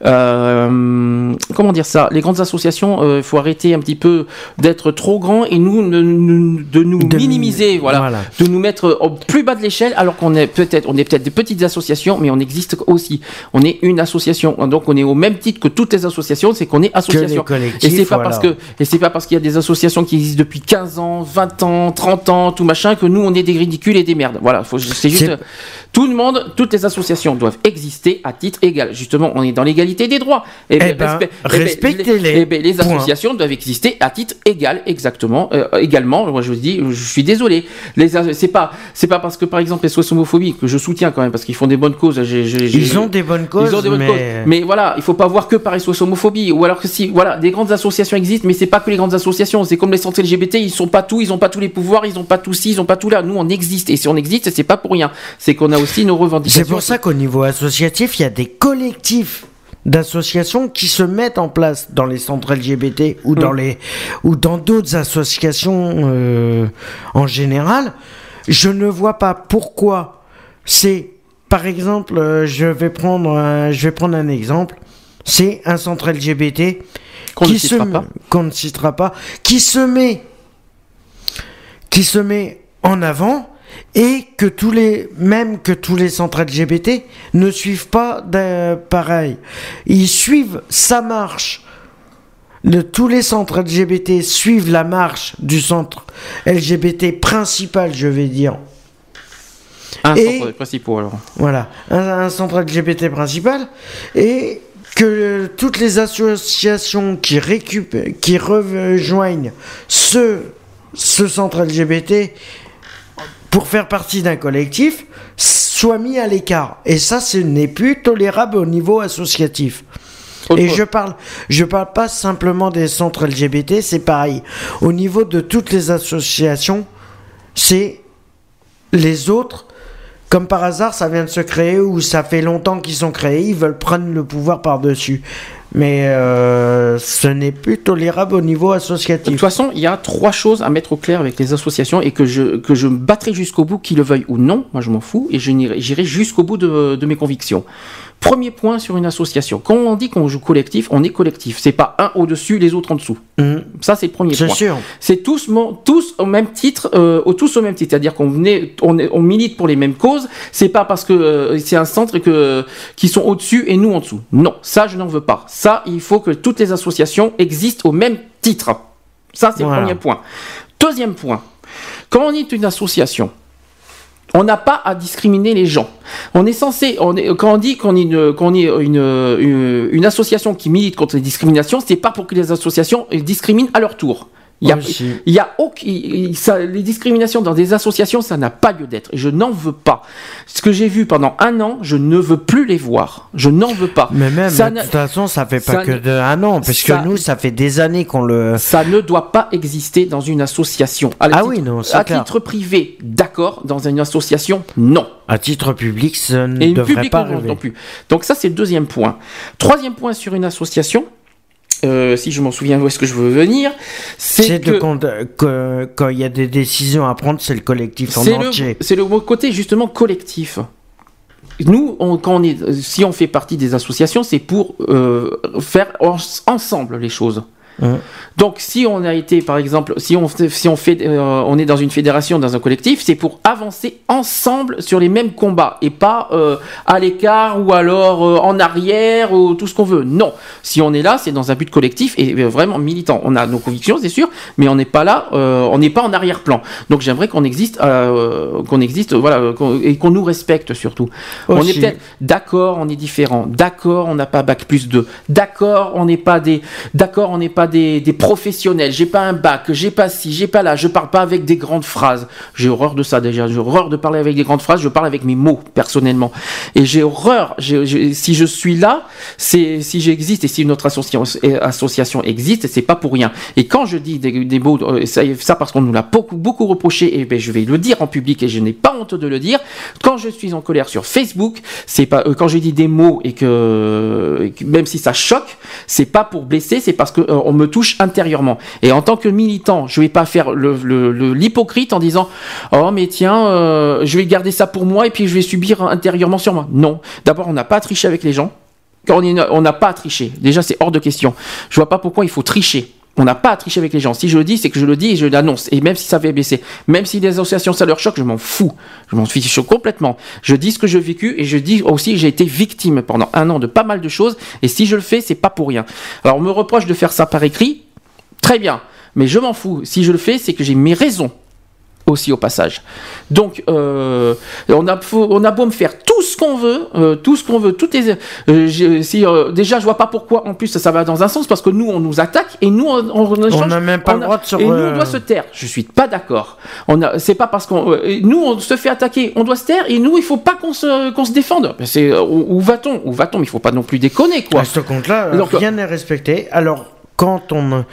Euh, comment dire ça? Les grandes associations, il euh, faut arrêter un petit peu d'être trop grand et nous de, nous minimiser, voilà, de nous mettre au plus bas de l'échelle, alors qu'on est peut-être, on est peut-être des petites associations, mais on existe aussi. On est une association, donc on est au même titre que toutes les associations, c'est qu'on est association. et c'est pas parce que, et c'est pas parce qu'il y a des associations qui existent depuis 15 ans, 20 ans, 30 ans, tout machin, que nous on est des ridicules et des merdes. Voilà, c'est juste. Tout le monde, toutes les associations doivent exister à titre égal. Justement, on est dans l'égalité des droits. Et eh ben, respectez-les. Eh ben, les associations doivent exister à titre égal, exactement. Euh, également, moi je vous dis, je suis désolé. C'est pas, c'est pas parce que par exemple SOS homophobie que je soutiens quand même parce qu'ils font des bonnes causes. ils ont des bonnes causes. Ils ont des bonnes mais... causes. Mais voilà, il faut pas voir que par SOS homophobie ou alors que si, voilà, des grandes associations existent, mais c'est pas que les grandes associations. C'est comme les centres LGBT, ils sont pas tout, ils ont pas tous les pouvoirs, ils ont pas tout ci, ils ont pas tout là. Nous on existe et si on existe, c'est pas pour rien. C'est qu'on a aussi nos revendications. C'est pour ça qu'au niveau associatif, il y a des collectifs d'associations qui se mettent en place dans les centres LGBT ou dans mm. les ou dans d'autres associations euh, en général. Je ne vois pas pourquoi c'est par exemple, euh, je vais prendre un, je vais prendre un exemple. C'est un centre LGBT qu'on ne citera pas, qu'on ne citera pas, qui se met qui se met en avant et que tous les, même que tous les centres LGBT ne suivent pas pareil. Ils suivent sa marche. tous les centres LGBT suivent la marche du centre LGBT principal, je vais dire. Un centre principal alors. Voilà, un, centre LGBT principal et que toutes les associations qui récupèrent, qui rejoignent ce, ce centre LGBT pour faire partie d'un collectif, soit mis à l'écart. Et ça, ce n'est plus tolérable au niveau associatif. Et je parle, je parle pas simplement des centres LGBT, c'est pareil. Au niveau de toutes les associations, c'est les autres. Comme par hasard, ça vient de se créer ou ça fait longtemps qu'ils sont créés, ils veulent prendre le pouvoir par-dessus mais euh, ce n'est plus tolérable au niveau associatif. De toute façon, il y a trois choses à mettre au clair avec les associations et que je, que je me battrai jusqu'au bout, qu'ils le veuillent ou non, moi je m'en fous, et j'irai jusqu'au bout de, de mes convictions. Premier point sur une association. Quand on dit qu'on joue collectif, on est collectif. C'est pas un au-dessus, les autres en dessous. Mhm. Ça, c'est le premier point. sûr. C'est tous, tous au même titre, euh, tous au même titre. C'est-à-dire qu'on on, on, milite pour les mêmes causes. C'est pas parce que euh, c'est un centre que qui sont au-dessus et nous en dessous. Non, ça, je n'en veux pas. Ça, il faut que toutes les associations existent au même titre. Ça, c'est le premier point. Deuxième point. Quand on est une association, on n'a pas à discriminer les gens. On est censé, on quand on dit qu'on est, une, qu'on est une, une, association qui milite contre les discriminations, c'est pas pour que les associations discriminent à leur tour. Il y a, il y a aucun, ça, les discriminations dans des associations, ça n'a pas lieu d'être. Et je n'en veux pas. Ce que j'ai vu pendant un an, je ne veux plus les voir. Je n'en veux pas. Mais même, de toute façon, ça fait pas que de un an, parce que nous, ça fait des années qu'on le. Ça ne doit pas exister dans une association. À ah oui, non, À titre privé, d'accord. Dans une association, non. À titre public, ça ne Et devrait pas non plus. Donc ça, c'est le deuxième point. Troisième point sur une association euh, si je m'en souviens où est-ce que je veux venir, c'est que quand il y a des décisions à prendre, c'est le collectif en entier. C'est le côté justement collectif. Nous, quand on est, si on fait partie des associations, c'est pour euh, faire ensemble les choses. Donc, si on a été, par exemple, si on, si on, fait, euh, on est dans une fédération, dans un collectif, c'est pour avancer ensemble sur les mêmes combats et pas euh, à l'écart ou alors euh, en arrière ou tout ce qu'on veut. Non, si on est là, c'est dans un but collectif et vraiment militant. On a nos convictions, c'est sûr, mais on n'est pas là, on n'est pas en arrière-plan. Donc, j'aimerais qu'on existe, qu'on existe, voilà, et qu'on nous respecte surtout. On est peut-être d'accord, on est différent. D'accord, on n'a pas bac plus 2. D'accord, on n'est pas des, d'accord, on n'est pas des, des professionnel, j'ai pas un bac, j'ai pas ci, j'ai pas là, je parle pas avec des grandes phrases. J'ai horreur de ça déjà, j'ai horreur de parler avec des grandes phrases, je parle avec mes mots personnellement. Et j'ai horreur, si je suis là, c'est si j'existe et si notre association, existe, c'est pas pour rien. Et quand je dis des, mots, euh, ça, parce qu'on nous l'a beaucoup, reproché, et ben je vais le dire en public et je n'ai pas honte de le dire. Quand je suis en colère sur Facebook, c'est pas euh, quand je dis des mots et que, même si ça choque, c'est pas pour blesser, c'est parce que euh, me touche intérieurement. Et en tant que militant, je vais pas faire l'hypocrite en disant oh mais tiens, euh, je vais garder ça pour moi et puis je vais subir intérieurement sur moi. Non. D'abord, on n'a pas à tricher avec les gens. On n'a pas à tricher. Déjà, c'est hors de question. Je vois pas pourquoi il faut tricher. On n'a pas à tricher avec les gens. Si je le dis, c'est que je le dis et je l'annonce. Et même si ça fait baisser, même si les associations ça leur choque, je m'en fous. Je m'en fiche complètement. Je dis ce que j'ai vécu et je dis aussi que j'ai été victime pendant un an de pas mal de choses. Et si je le fais, c'est pas pour rien. Alors on me reproche de faire ça par écrit. Très bien. Mais je m'en fous. Si je le fais, c'est que j'ai mes raisons aussi au passage. Donc, euh, on, a, on a beau me faire tout ce qu'on veut, euh, tout ce qu'on veut, toutes les, euh, si, déjà, je vois pas pourquoi, en plus, ça, va dans un sens, parce que nous, on nous attaque, et nous, on, on, n'a même pas le droit de se... Et nous, on doit se taire. Je suis pas d'accord. C'est pas parce qu'on... nous, on se fait attaquer, on doit se taire, et nous, il faut pas qu'on se, qu'on se défende. Où, va-t-on? Où va-t-on? Il faut pas non plus déconner, quoi. À ce compte-là, rien n'est respecté. Alors, quand on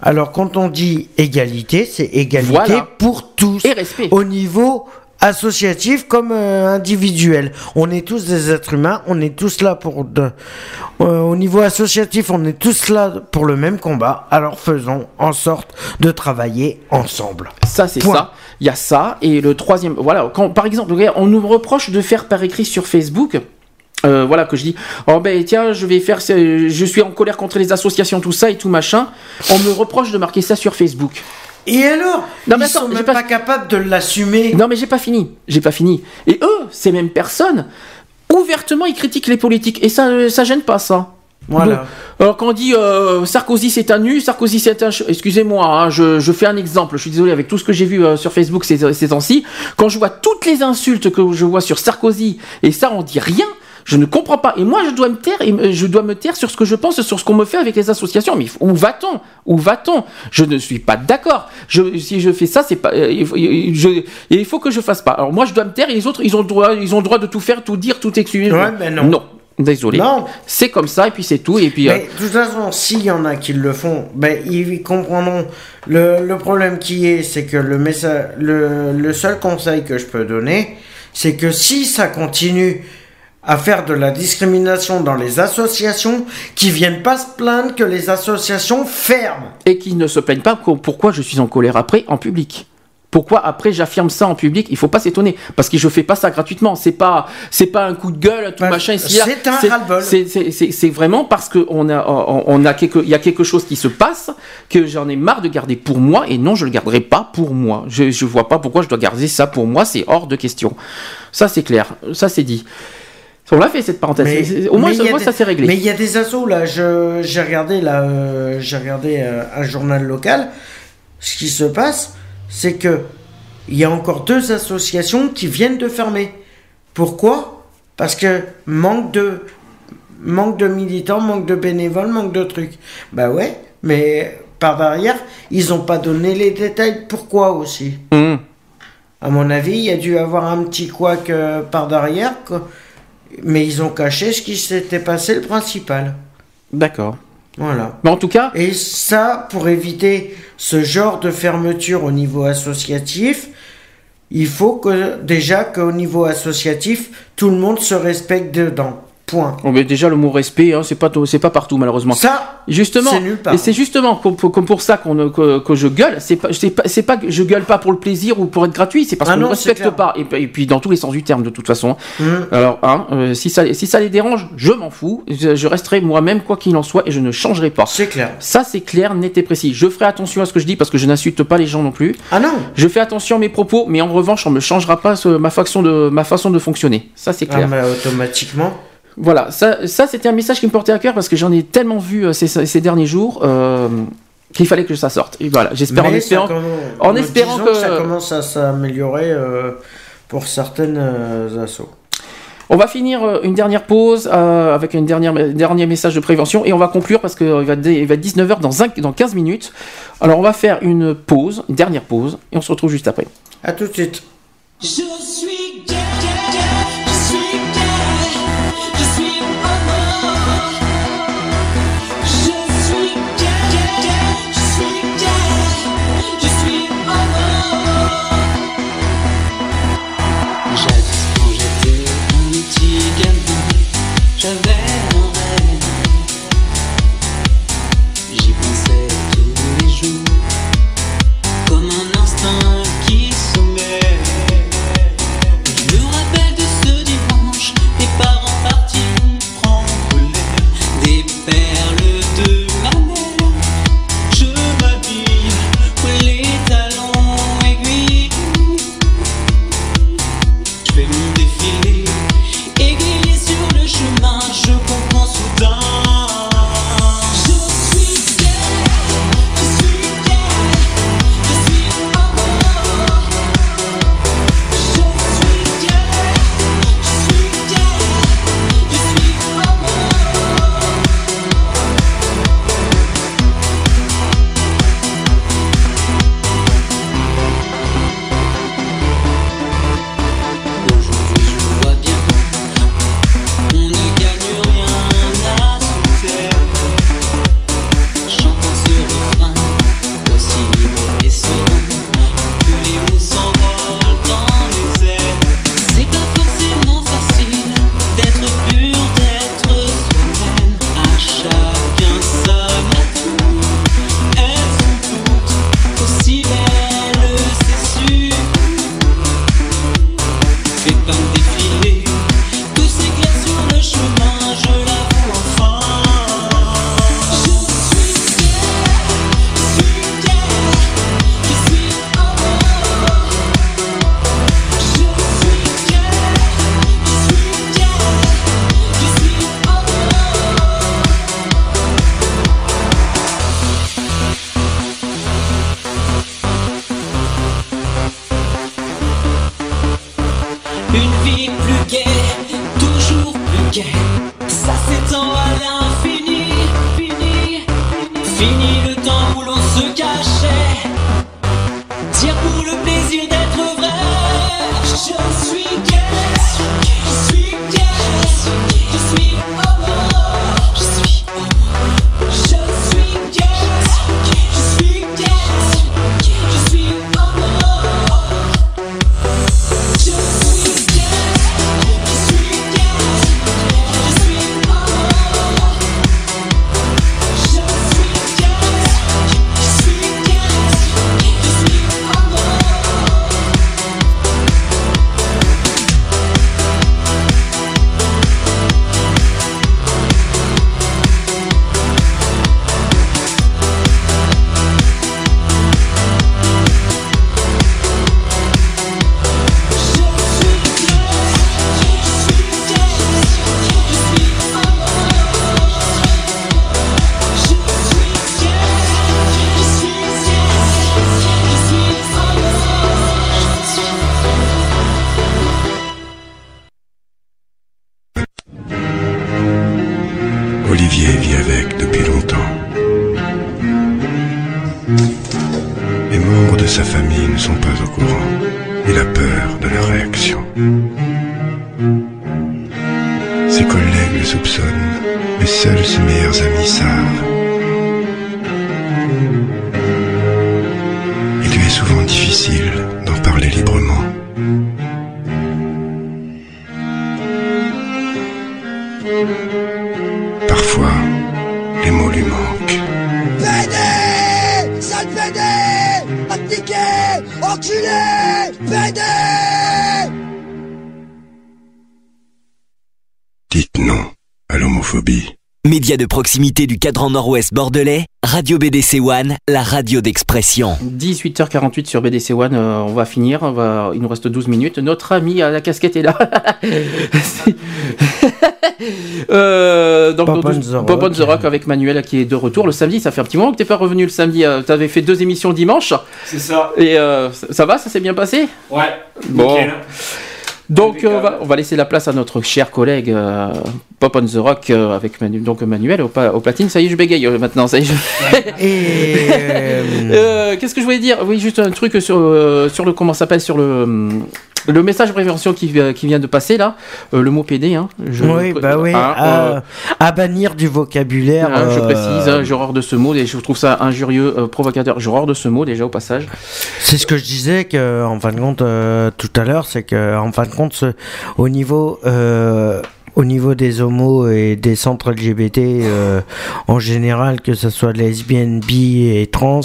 alors quand on dit égalité, c'est égalité pour tous et respect au niveau associatif comme euh, individuel. On est tous des êtres humains, on est tous là pour euh, au niveau associatif, on est tous là pour le même combat. Alors faisons en sorte de travailler ensemble. Ça c'est ça. Il y a ça et le troisième voilà, quand par exemple, on nous reproche de faire par écrit sur Facebook euh, voilà que je dis. Oh ben tiens je vais faire je suis en colère contre les associations tout ça et tout machin. On me reproche de marquer ça sur Facebook. Et alors? Non, mais Ils sont même pas, capables de l'assumer. Non mais j'ai pas fini, j'ai pas fini. Et eux, ces mêmes personnes, ouvertement ils critiquent les politiques. Et ça, ça gêne pas ça. Voilà. alors quand on dit euh, Sarkozy c'est un nu, Sarkozy c'est un... Excusez-moi, hein, je, je, fais un exemple, je suis désolé avec tout ce que j'ai vu euh, sur Facebook ces, ces temps-ci, quand je vois toutes les insultes que je vois sur Sarkozy, et ça on dit rien, je ne comprends pas. Et moi, je dois me taire, et je dois me taire sur ce que je pense, sur ce qu'on me fait avec les associations. Mais où va-t-on? Où va-t-on? Je ne suis pas d'accord. si je fais ça, c'est pas. Euh, il faut que je fasse pas. Alors moi, je dois me taire, et les autres, ils ont le droit, ils ont le droit de tout faire, tout dire, tout excuser. Ouais, mais non. Non. Désolé. Non. C'est comme ça et puis c'est tout. Et puis. Mais euh, de toute façon, s'il y en a qui le font, ben ils comprendront. Le, le problème qui est, c'est que le message, le, le seul conseil que je peux donner, c'est que si ça continue à faire de la discrimination dans les associations qui viennent pas se plaindre que les associations ferment. Et qui ne se plaignent pas pourquoi je suis en colère après en public. Pourquoi après j'affirme ça en public Il faut pas s'étonner parce que je fais pas ça gratuitement. C'est pas c'est pas un coup de gueule tout bah, machin ici. C'est un ras-le-bol. C'est vraiment parce que on a on a quelque il y a quelque chose qui se passe que j'en ai marre de garder pour moi et non je le garderai pas pour moi. Je je vois pas pourquoi je dois garder ça pour moi. C'est hors de question. Ça c'est clair. Ça c'est dit. On l'a fait cette parenthèse. Au moins, ça s'est réglé. Mais il y a des assos là. J'ai regardé là, euh, j'ai regardé euh, un journal local. Ce qui se passe, c'est que il y a encore deux associations qui viennent de fermer. Pourquoi? Parce que manque de manque de militants, manque de bénévoles, manque de trucs. Bah ouais, mais par derrière, ils n'ont pas donné les détails. Pourquoi aussi? Mmh. À mon avis, il y a dû avoir un petit couac euh, par derrière. Quoi mais ils ont caché ce qui s'était passé le principal. D'accord. Voilà. Mais en tout cas. Et ça, pour éviter ce genre de fermeture au niveau associatif, il faut que déjà qu'au niveau associatif, tout le monde se respecte dedans. Point. Oh, mais déjà le mot respect, hein, c'est pas c'est pas partout malheureusement. Ça, justement, c'est nulle part. et c'est justement comme pour, ça qu'on que, que je gueule. C'est pas c'est pas c'est pas que je gueule pas pour le plaisir ou pour être gratuit, c'est parce Ah qu'on ne respecte pas. Et, puis- et puis dans tous les sens du terme de toute façon. Mm. Alors hein, euh, si ça si ça les dérange, je m'en fous. Je, je resterai moi-même quoi qu'il en soit et je ne changerai pas. C'est clair. Ça c'est clair, net et précis. Je ferai attention à ce que je dis parce que je n'insulte pas les gens non plus. Ah non. Je fais attention à mes propos, mais en revanche on ne me changera pas ce- ma façon de ma façon de fonctionner. Ça c'est Ah, clair. mais automatiquement. Voilà, ça, ça c'était un message qui me portait à cœur parce que j'en ai tellement vu euh, ces, ces derniers jours euh, qu'il fallait que ça sorte. Et voilà, j'espère en espérant, commence- en espérant que, ça commence à s'améliorer euh, pour certaines euh, assos. on va finir une dernière pause euh, avec un dernier, dernier message de prévention et on va conclure parce qu'il va, être- il va être 19h dans, un- dans 15 minutes. Alors on va faire une pause, une dernière pause et on se retrouve juste après. À tout de suite. Je suis sont pas au courant. Média de proximité du cadran nord-ouest bordelais, Radio BDC One, la radio d'expression. 18h48 sur BDC One, euh, on va finir, on va, il nous reste 12 minutes. Notre ami à la casquette est là. euh, donc, Pop on the Rock. Pop on the Rock avec Manuel qui est de retour le samedi. Ça fait un petit moment que t'es pas revenu le samedi. Tu avais fait deux émissions dimanche. C'est ça. Et euh, ça ça va, ça s'est bien passé? Ouais. Bon. nickel. Donc euh, on, va, on va laisser la place à notre cher collègue euh, Pop on the Rock euh, avec Manu- donc Manuel au, pa- au platine. Ça y est, je bégaye euh, maintenant. Ça y est, je- Euh, Qu'est-ce que je voulais dire? Oui, juste un truc sur, euh, sur le comment ça s'appelle sur le hum, le message prévention qui, euh, qui vient de passer là, euh, le mot PD. Hein, je, oui, bah oui, hein, à, euh, à bannir du vocabulaire. hein, je précise, hein, j'ai horreur de ce mot et je trouve ça injurieux, euh, provocateur. J'ai horreur de ce mot déjà au passage. C'est ce que je disais que, en fin de compte, tout à l'heure, c'est que, en fin de compte, ce- au niveau, au niveau des homos et des centres LGBT euh, en général, que ce soit lesbiennes, bi et trans,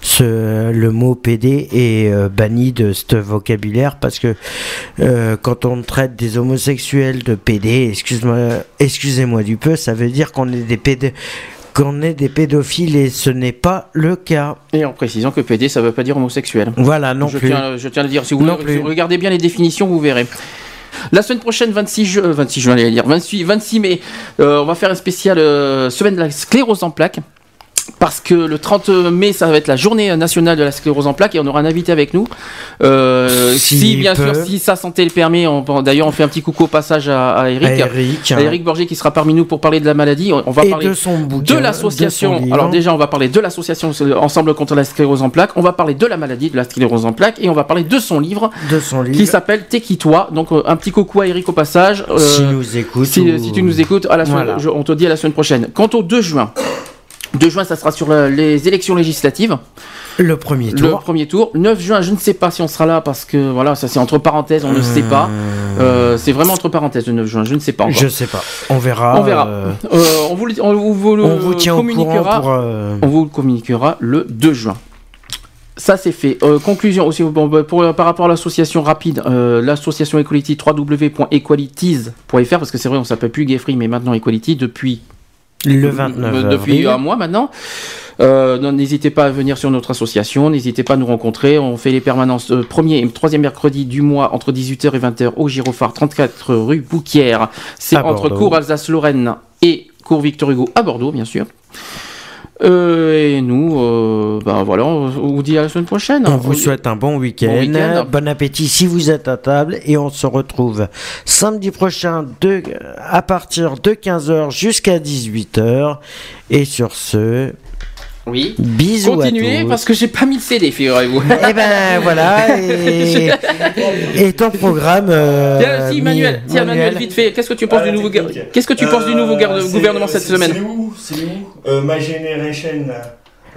ce, le mot PD est euh, banni de ce vocabulaire parce que euh, quand on traite des homosexuels de PD, excuse-moi, excusez-moi du peu, ça veut dire qu'on est des PD qu'on est des pédophiles et ce n'est pas le cas. Et en précisant que PD, ça veut pas dire homosexuel. Voilà, non je plus. Tiens, je tiens à le dire. Si vous, Non si plus. vous regardez bien les définitions, vous verrez. La semaine prochaine, 26, ju- euh, 26 juin, j'allais dire, 28, 26 mai, euh, on va faire un spécial euh, semaine de la sclérose en plaques. Parce que le 30 mai, ça va être la journée nationale de la sclérose en plaques et on aura un invité avec nous. Euh, si, bien peut. sûr, si sa santé le permet, d'ailleurs, on fait un petit coucou au passage à, à Eric. À Eric. À Eric Borgé qui sera parmi nous pour parler de la maladie. On, on va Et parler de son bouquin, de de l'association. Alors déjà, on va parler de l'association Ensemble contre la sclérose en plaques. On va parler de la maladie de la sclérose en plaques et on va parler de son livre de son livre qui s'appelle T'es-qui-toi Donc euh, un petit coucou à Eric au passage. Euh, Si nous écoute Si, ou- si tu nous écoutes, à la semaine- Voilà. je- on te dit à la semaine prochaine. Quant au 2 juin. 2 juin, ça sera sur la- les élections législatives. Le premier Le tour. premier tour. 9 juin, je ne sais pas si on sera là parce que voilà, ça c'est entre parenthèses, on ne sait pas. Euh, c'est vraiment entre parenthèses le 9 juin, je ne sais pas encore. Je sais pas. On verra. On verra. euh, Euh, on, vous, le- on vous le on vous tient communiquera. courant pour. euh, On vous le communiquera le 2 juin. Ça c'est fait. Euh, conclusion aussi bon, bah, pour, par rapport à l'association rapide, euh, l'association Equality www.equalities.fr parce que c'est vrai on s'appelle plus Gay Free mais maintenant Equality depuis Le 29 euh, depuis avril. un mois maintenant. Euh, n'hésitez pas à venir sur notre association, n'hésitez pas à nous rencontrer. On fait les permanences euh, premier et troisième mercredi du mois entre 18h et 20h au Girophare 34 rue Bouquière. C'est entre Bordeaux. cours Alsace-Lorraine et cours Victor Hugo à Bordeaux, bien sûr. Euh, et nous, euh, ben voilà, on vous dit à la semaine prochaine. On vous souhaite un bon week-end. Bon appétit si vous êtes à table et on se retrouve samedi prochain de, à partir de 15h jusqu'à 18h. Et sur ce, Oui. bisous Continuez à tous. parce que j'ai pas mis le CD, figurez-vous. Eh ben voilà, et, et ton programme. euh, Tiens, si, Manuel, tiens, Manuel, vite fait, qu'est-ce que tu penses du nouveau, gar- qu'est-ce que tu penses du nouveau gar- Euh, gouvernement cette semaine C'est où C'est où euh, My Generation.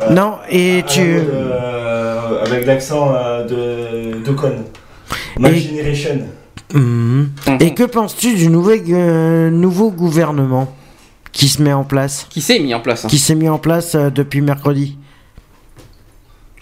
Non, et tu. Euh, avec l'accent euh, de, de con. My Et- Generation. Mhm. Et que penses-tu du nouveau, euh, nouveau gouvernement? Qui se met en place Qui s'est mis en place hein. Qui s'est mis en place euh, depuis mercredi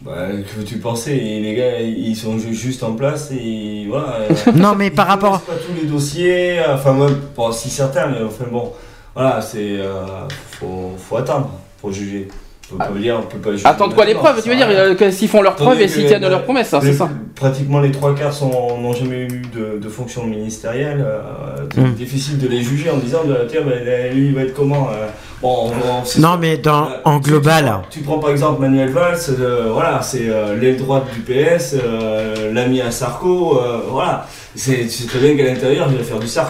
Bah, que veux-tu penser? Les gars, ils sont ju- juste en place et voilà. euh, Non, mais par rapport- pas tous les dossiers. Enfin, moi, bon, si certains, mais enfin bon, voilà, c'est. euh, faut, faut attendre pour juger. On peut pas dire, on peut pas juger. Attends quoi les preuves, tu veux dire euh, s'ils font leurs preuves et s'ils tiennent leurs promesses, hein, c'est ça Pratiquement les trois quarts sont- n'ont jamais eu de, de fonction ministérielle. euh, c'est Mm. difficile de les juger en disant bah, tiens, bah, lui il va être comment euh, Bon, on- on- c'est- Non, mais dans, en tu- global. Tu prends par exemple Manuel Valls, euh, voilà, c'est euh, l'aile droite du PS, euh, l'ami à Sarko, euh, voilà. C'est très bien qu'à l'intérieur, il va faire du. C'est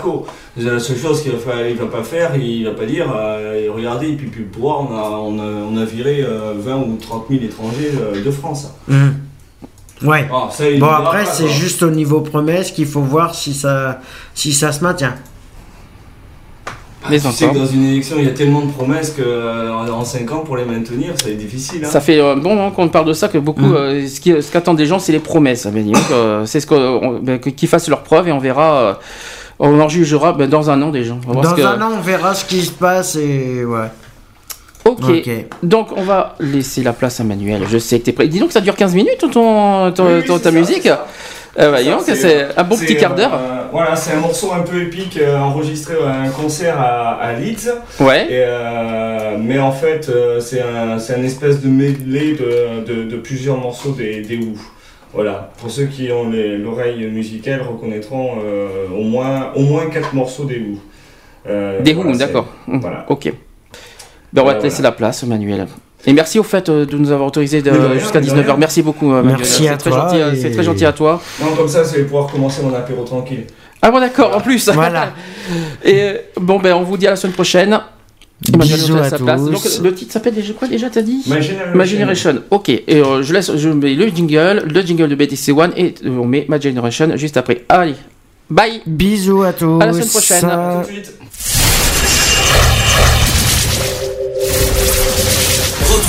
La seule chose qu'il va, il va pas faire, il va pas dire, euh, regardez, puis puis pouvoir, on a, on a, on a viré euh, 20 ou 30 000 étrangers euh, de France. Mhm. Ouais. Ah, ça, bon, après, c'est juste au niveau promesse qu'il faut voir si ça, si ça se maintient. Ah, tu sais que dans une élection, il y a tellement de promesses que euh, en 5 ans, pour les maintenir, ça va être difficile. hein. Ça fait euh, bon moment qu'on parle de ça que beaucoup, Mm. euh, ce qu'attendent les gens, c'est les promesses. Euh, c'est ce qu'on- ben, qu'ils fassent leurs preuves et on verra. euh, On en jugera ben, dans un an déjà. dans un an, on verra ce qui se passe et ouais. Ok. Donc on va laisser la place à Manuel. Je sais que t'es prêt. Dis donc ça dure 15 minutes ton, ta musique. Euh, c'est un bon petit quart d'heure. Euh, voilà, c'est un morceau un peu épique euh, enregistré à un concert à, Leeds. Ouais. mais en fait, c'est un, un, espèce de medley de, de, plusieurs morceaux des, des Who. Voilà, pour ceux qui ont l'oreille musicale reconnaîtront au moins au moins quatre morceaux des Who. des Who, d'accord. Voilà. Ok. Ben, on va te laisser la place, Manuel. Et merci au fait euh, de nous avoir autorisé jusqu'à 19h. Merci beaucoup, euh. Merci à très toi. C'est très gentil à toi. Non, comme ça, c'est pouvoir commencer mon apéro tranquille. Ah bon, d'accord, en plus. Voilà. Et bon, ben, on vous dit à la semaine prochaine. Bisous à tous. Donc, le titre s'appelle déjà quoi déjà t'as dit My Generation. My Generation. Ok. Et euh, je laisse, je mets le jingle, le jingle de BTC One et on met My Generation juste après. Allez, bye. Bisous à tous. À la semaine prochaine. À tout de suite.